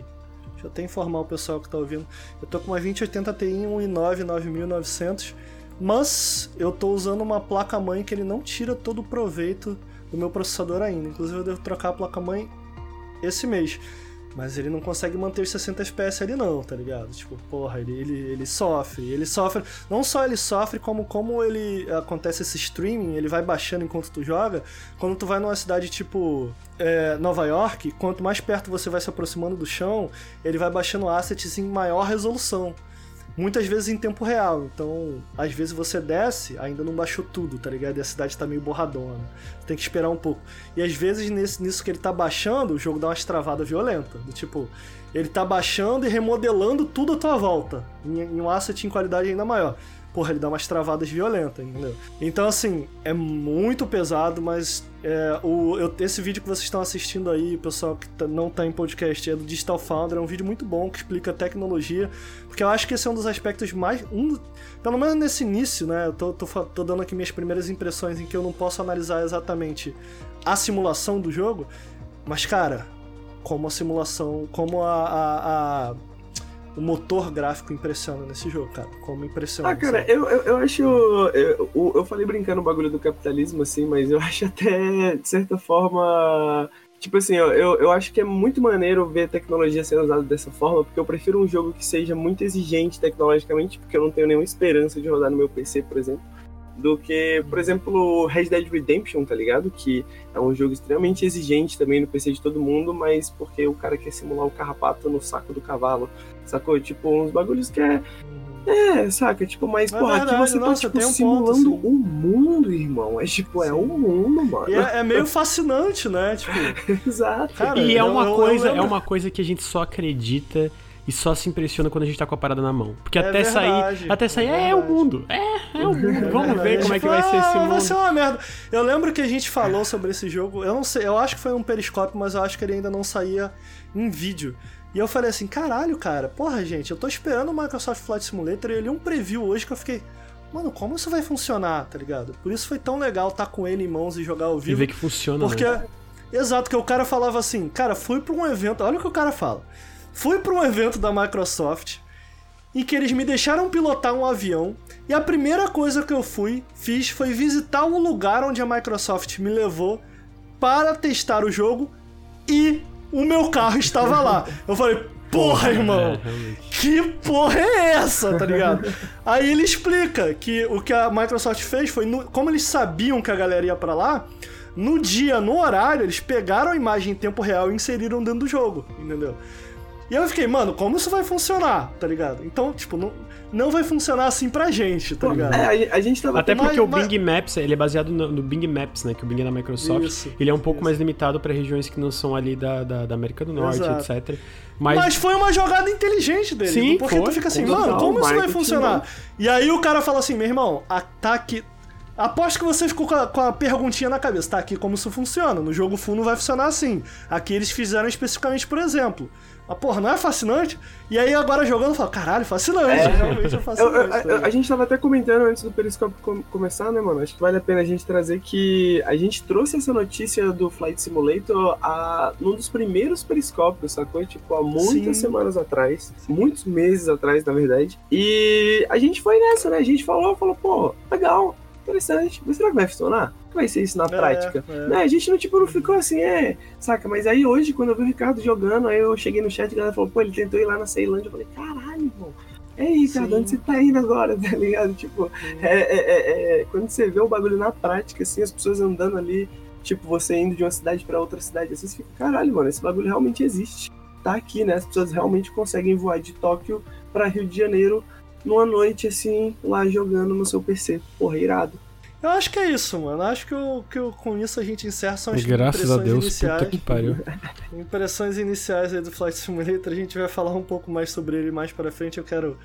Deixa eu até informar o pessoal que tá ouvindo. Eu tô com uma 2080 Ti em um i9 9900, mas eu tô usando uma placa-mãe que ele não tira todo o proveito do meu processador ainda. Inclusive eu devo trocar a placa-mãe esse mês. Mas ele não consegue manter os 60 FPS ali não, tá ligado? Tipo, porra, ele, ele, ele sofre. Ele sofre. Não só ele sofre, como como ele acontece esse streaming, ele vai baixando enquanto tu joga. Quando tu vai numa cidade tipo é, Nova York, quanto mais perto você vai se aproximando do chão, ele vai baixando assets em maior resolução. Muitas vezes em tempo real. Então, às vezes você desce, ainda não baixou tudo, tá ligado? E a cidade tá meio borradona. Tem que esperar um pouco. E às vezes nesse, nisso que ele tá baixando, o jogo dá umas travadas violentas. Do tipo, ele tá baixando e remodelando tudo à tua volta. Em, em um asset em qualidade ainda maior. Porra, ele dá umas travadas violentas, entendeu? Então, assim, é muito pesado, mas é, o, eu- esse vídeo que vocês estão assistindo aí, pessoal que tá- não tá em podcast, é do Digital Founder, é um vídeo muito bom que explica tecnologia, porque eu acho que esse é um dos aspectos mais. Um, pelo menos nesse início, né? Eu tô, tô, tô dando aqui minhas primeiras impressões em que eu não posso analisar exatamente a simulação do jogo, mas, cara, como a simulação, como a- a- a o motor gráfico impressiona nesse jogo, cara. Como impressiona. Ah, cara, eu, eu, eu acho. Eu, eu falei brincando o bagulho do capitalismo, assim, mas eu acho até, de certa forma. Tipo assim, eu, eu, acho que é muito maneiro ver tecnologia sendo usada dessa forma, porque eu prefiro um jogo que seja muito exigente tecnologicamente, porque eu não tenho nenhuma esperança de rodar no meu PC, por exemplo, do que, por exemplo, Red Dead Redemption, tá ligado? Que é um jogo extremamente exigente também no PC de todo mundo, mas porque o cara quer simular o carrapato no saco do cavalo, sacou? Tipo, uns bagulhos que é. É, saca? Tipo, mas, É porra, aqui você tá, nossa, tipo, tem um ponto, simulando assim. o mundo, irmão. É tipo, é o mundo, mano. E é, é meio fascinante, né? Tipo, Exato. cara, E é uma eu- eu coisa, é uma coisa que a gente só acredita e só se impressiona quando a gente tá com a parada na mão. Porque É até verdade, sair, até sair é é, o verdade. mundo. É, é o mundo. Vamos ver como é que vai ser esse Ah, Vai mundo. ser uma merda. Eu lembro que a gente falou sobre esse jogo. Eu não sei, eu acho que foi um periscópio, mas eu acho que ele ainda não saía em vídeo. E eu falei assim, caralho, cara, porra, gente, eu tô esperando o Microsoft Flight Simulator e eu li um preview hoje que eu fiquei. Mano, como isso vai funcionar, tá ligado? Por isso foi tão legal estar com ele em mãos e jogar ao E vivo. ver que funciona, Porque, né? exato, que o cara falava assim, cara, fui pra um evento, olha o que o cara fala. Fui pra um evento da Microsoft em que eles me deixaram pilotar um avião e a primeira coisa que eu fui, fiz foi visitar o lugar onde a Microsoft me levou para testar o jogo e o meu carro estava lá. Eu falei, porra, irmão, que porra é essa, tá ligado? Aí ele explica que o que a Microsoft fez foi, no- como eles sabiam que a galera ia pra lá, no dia, no horário, eles pegaram a imagem em tempo real e inseriram dentro do jogo, entendeu? E eu fiquei, mano, como isso vai funcionar, tá ligado? Então, tipo, não, não vai funcionar assim pra gente, tá ligado? É, a, a gente tava Até Mas- porque o mas- Bing Maps, ele é baseado no, no Bing Maps, né? Que o Bing é da Microsoft. Isso, ele é um pouco isso. mais limitado para regiões que não são ali da, da, da América do Norte, Exato. etc. Mas, Mas, foi uma jogada inteligente dele. Sim, porque foi. tu fica assim, mano, como isso vai funcionar? E aí o cara fala assim, meu irmão, a- tá aqui. Aposto que você ficou com a, com a perguntinha na cabeça. Tá aqui como isso funciona. No jogo full não vai funcionar assim. Aqui eles fizeram especificamente por exemplo. Mas, porra, não é fascinante? E aí agora jogando, eu falo, caralho, fascinante. É. Realmente é Eu- fascinante. eu- tá a, a gente tava até comentando antes do Periscope com- começar, né, mano? Acho que vale a pena a gente trazer que a gente trouxe essa notícia do Flight Simulator a, num dos primeiros periscópios, sacou? Tipo, há muitas Sim. semanas atrás, muitos meses atrás, na verdade. E a gente foi nessa, né? A gente falou, falou, pô, legal, interessante, mas será que vai funcionar? Vai ser isso na É, prática? é. Né, a gente não, tipo, não ficou assim, é, saca? Mas aí hoje, quando eu vi o Ricardo jogando, aí eu cheguei no chat e a galera falou, pô, ele tentou ir lá na Ceilândia. Eu falei, caralho, irmão. É Ricardo, Sim. onde você tá indo agora, tá ligado? Tipo, é, é- é- é- quando você vê o bagulho na prática, assim, as pessoas andando ali, tipo, você indo de uma cidade pra outra cidade, assim, você fica, caralho, mano, esse bagulho realmente existe. Tá aqui, né? As pessoas realmente conseguem voar de Tóquio pra Rio de Janeiro numa noite, assim, lá jogando no seu PC. Porra, irado. Eu acho que é isso, mano. Acho que, eu, que eu- com isso a gente encerra são as graças a impressões Deus, iniciais. puta que pariu. Impressões iniciais aí do Flight Simulator, a gente vai falar um pouco mais sobre ele mais pra frente. Eu quero,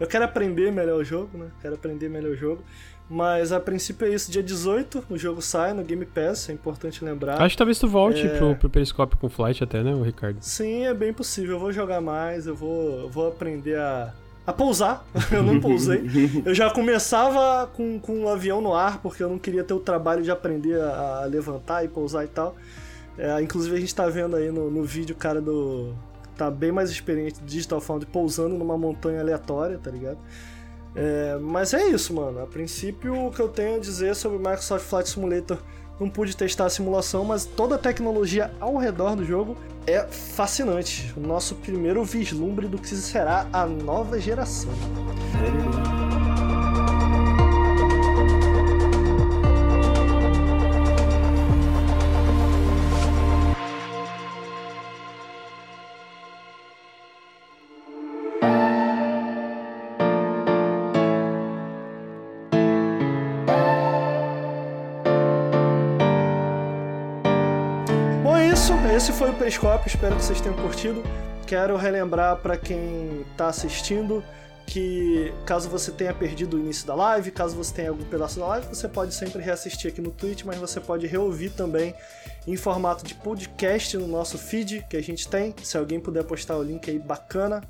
eu quero aprender melhor o jogo, né? Quero aprender melhor o jogo. Mas a princípio é isso. Dia 18 o jogo sai no Game Pass, é importante lembrar. acho que talvez tu volte É. pro, pro Periscope com Flight até, né, o Ricardo? Sim, é bem possível. Eu vou jogar mais, eu vou, eu vou aprender a, a pousar. eu não pousei. Eu já começava com, com o avião no ar, porque eu não queria ter o trabalho de aprender a, a levantar e pousar e tal. É, inclusive a gente tá vendo aí no, no vídeo o cara do. tá bem mais experiente Digital Found pousando numa montanha aleatória, tá ligado? É, mas é isso, mano. A princípio, o que eu tenho a dizer sobre o Microsoft Flight Simulator, não pude testar a simulação, mas toda a tecnologia ao redor do jogo é fascinante. O nosso primeiro vislumbre do que será a nova geração. Esse foi o Periscópio. Espero que vocês tenham curtido. Quero relembrar para quem tá assistindo que caso você tenha perdido o início da live, caso você tenha algum pedaço da live, você pode sempre reassistir aqui no Twitch, mas você pode reouvir também em formato de podcast no nosso feed que a gente tem. Se alguém puder postar o link aí, bacana.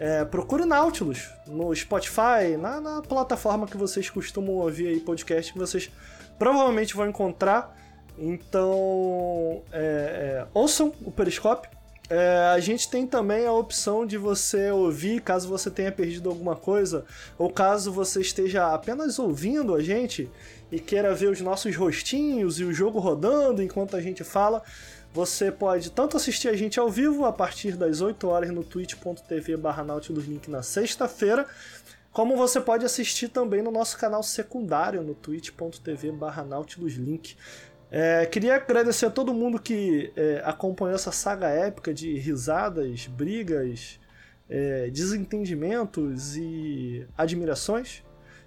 É, procure Nautilus no Spotify, na, na plataforma que vocês costumam ouvir aí podcast, que vocês provavelmente vão encontrar. Então, é, é, ouçam o Periscópio. É, a gente tem também a opção de você ouvir caso você tenha perdido alguma coisa, ou caso você esteja apenas ouvindo a gente e queira ver os nossos rostinhos e o jogo rodando enquanto a gente fala. Você pode tanto assistir a gente ao vivo a partir das 8 horas no twitch.tv barra Link na sexta-feira, como você pode assistir também no nosso canal secundário no twitch.tv barra Link. É, queria agradecer a todo mundo que é, acompanhou essa saga épica de risadas, brigas, é, desentendimentos e admirações,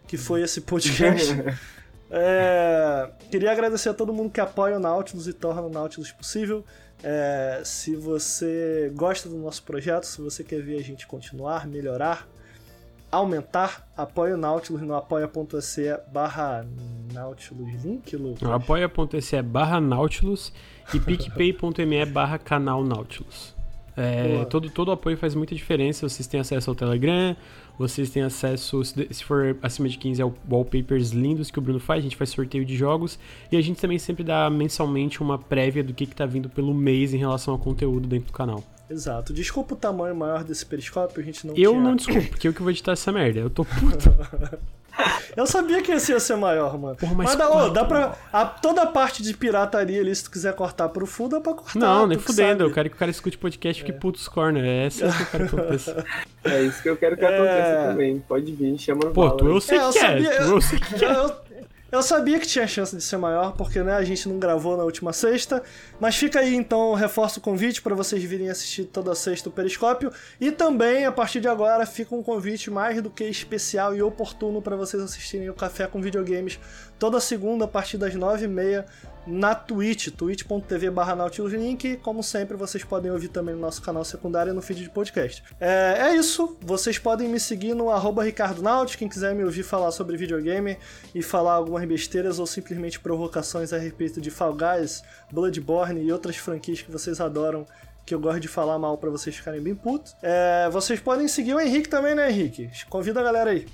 que foi esse podcast. É, queria agradecer a todo mundo que apoia o Nautilus e torna o Nautilus possível. É, se você gosta do nosso projeto, se você quer ver a gente continuar, melhorar, aumentar, apoie o Nautilus no apoia.se barra Nautilus Link, Lucas. apoia.se barra Nautilus e picpay.me barra canal Nautilus. É, todo, todo apoio faz muita diferença. Vocês têm acesso ao Telegram, vocês têm acesso, se for acima de 15, ao wallpapers lindos que o Bruno faz. A gente faz sorteio de jogos e a gente também sempre dá mensalmente uma prévia do que, que tá vindo pelo mês em relação ao conteúdo dentro do canal. Exato. Desculpa o tamanho maior desse periscópio, a gente não Eu tinha... não desculpo, porque eu que vou editar essa merda. Eu tô puto. Eu sabia que esse ia ser maior, mano. Porra, mas mas dá, quatro, dá pra. a- toda a parte de pirataria ali, se tu quiser cortar pro full, dá pra cortar. Não, nem que fudendo. sabe. Eu quero que o cara escute podcast e fique puto os corner. É essa que eu quero que aconteça. É isso que eu quero que É. aconteça também. Pode vir, chama no Pô, bala. tu eu sei É, eu que é. sabia- Tu eu sei que é. Eu, eu sabia que tinha chance de ser maior, porque né, a gente não gravou na última sexta. Mas fica aí então, reforço o convite para vocês virem assistir toda sexta o Periscópio. E também, a partir de agora, fica um convite mais do que especial e oportuno para vocês assistirem o Café com Videogames toda segunda, a partir das nove e meia na Twitch, twitch.tv barra Nautilus Link. Como sempre, vocês podem ouvir também no nosso canal secundário e no feed de podcast. É, é isso, vocês podem me seguir no arroba Ricardo Nautis, quem quiser me ouvir falar sobre videogame e falar algumas besteiras ou simplesmente provocações a respeito de Fall Guys, Bloodborne e outras franquias que vocês adoram. Que eu gosto de falar mal pra vocês ficarem bem putos. É, vocês podem seguir o Henrique também, né, Henrique? Convida a galera aí.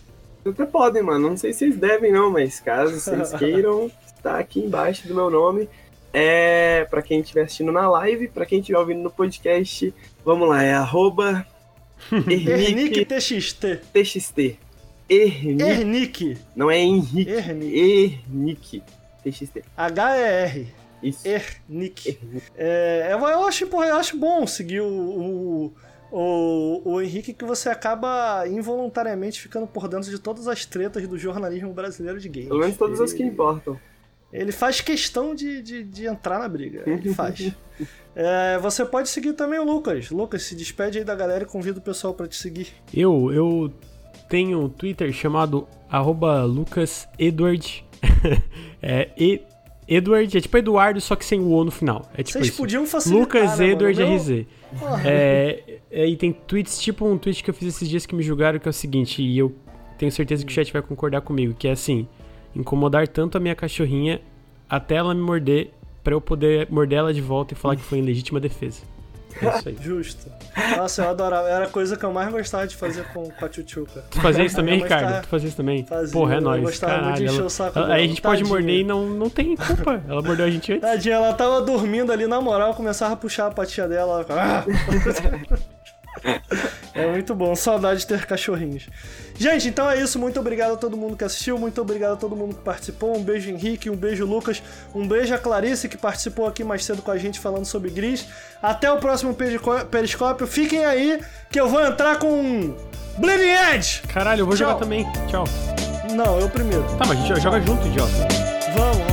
Até podem, mano. Não sei se vocês devem, não, mas caso vocês queiram, está aqui embaixo do meu nome. É para quem estiver assistindo na live, para quem estiver ouvindo no podcast, vamos lá, é arroba TXT. TXT. Ernique. não é Henrique. Ernique TXT. H-E-R. Isso. Ernick. É, eu, eu acho, eu acho bom seguir o, o, o, o Henrique, que você acaba involuntariamente ficando por dentro de todas as tretas do jornalismo brasileiro de games. Pelo menos todas as que Ele- importam. Ele faz questão de, de, de entrar na briga. Ele faz. É, você pode seguir também o Lucas. Lucas, se despede aí da galera e convida o pessoal pra te seguir. Eu, eu tenho um Twitter chamado arroba lucasedward. é e, Edward, é tipo Eduardo, só que sem o O no final. É tipo Vocês isso. podiam facilitar, Lucas né, mano? Edward Meu- RZ. Porra. É, é, e tem tweets, tipo um tweet que eu fiz esses dias que me julgaram, que é o seguinte, e eu tenho certeza que o chat vai concordar comigo, que é assim, incomodar tanto a minha cachorrinha até ela me morder, pra eu poder morder ela de volta e falar que foi em legítima defesa. É isso aí. Justo. Nossa, eu adorava. Era a coisa que eu mais gostava de fazer com, com a Tchutchuca. Tu fazia isso também, Ricardo? Tu fazia isso também? Fazia, Porra, é eu nóis. gostava muito de Caralho, encher ela- o saco ela-. Aí a gente pode Tadinha. morder e não, não tem culpa. Ela mordeu a gente antes. Tadinha, ela tava dormindo ali na moral, começava a puxar a patinha dela. ela- É muito bom, saudade de ter cachorrinhos. Gente, então é isso. Muito obrigado a todo mundo que assistiu, muito obrigado a todo mundo que participou. Um beijo, Henrique, um beijo, Lucas, um beijo a Clarice, que participou aqui mais cedo com a gente falando sobre Gris. Até o próximo periscópio. Fiquem aí, que eu vou entrar com Bleeding Edge! Caralho, eu vou Tchau. jogar também. Tchau. Não, eu primeiro. Tá, mas a gente joga junto, idiota. Vamos,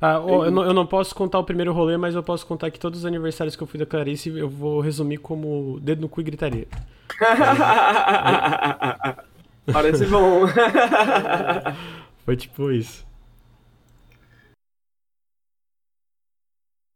Ah, eu, não, eu não posso contar o primeiro rolê, mas eu posso contar que todos os aniversários que eu fui da Clarice eu vou resumir como dedo no cu e gritaria. Parece bom. Foi tipo isso.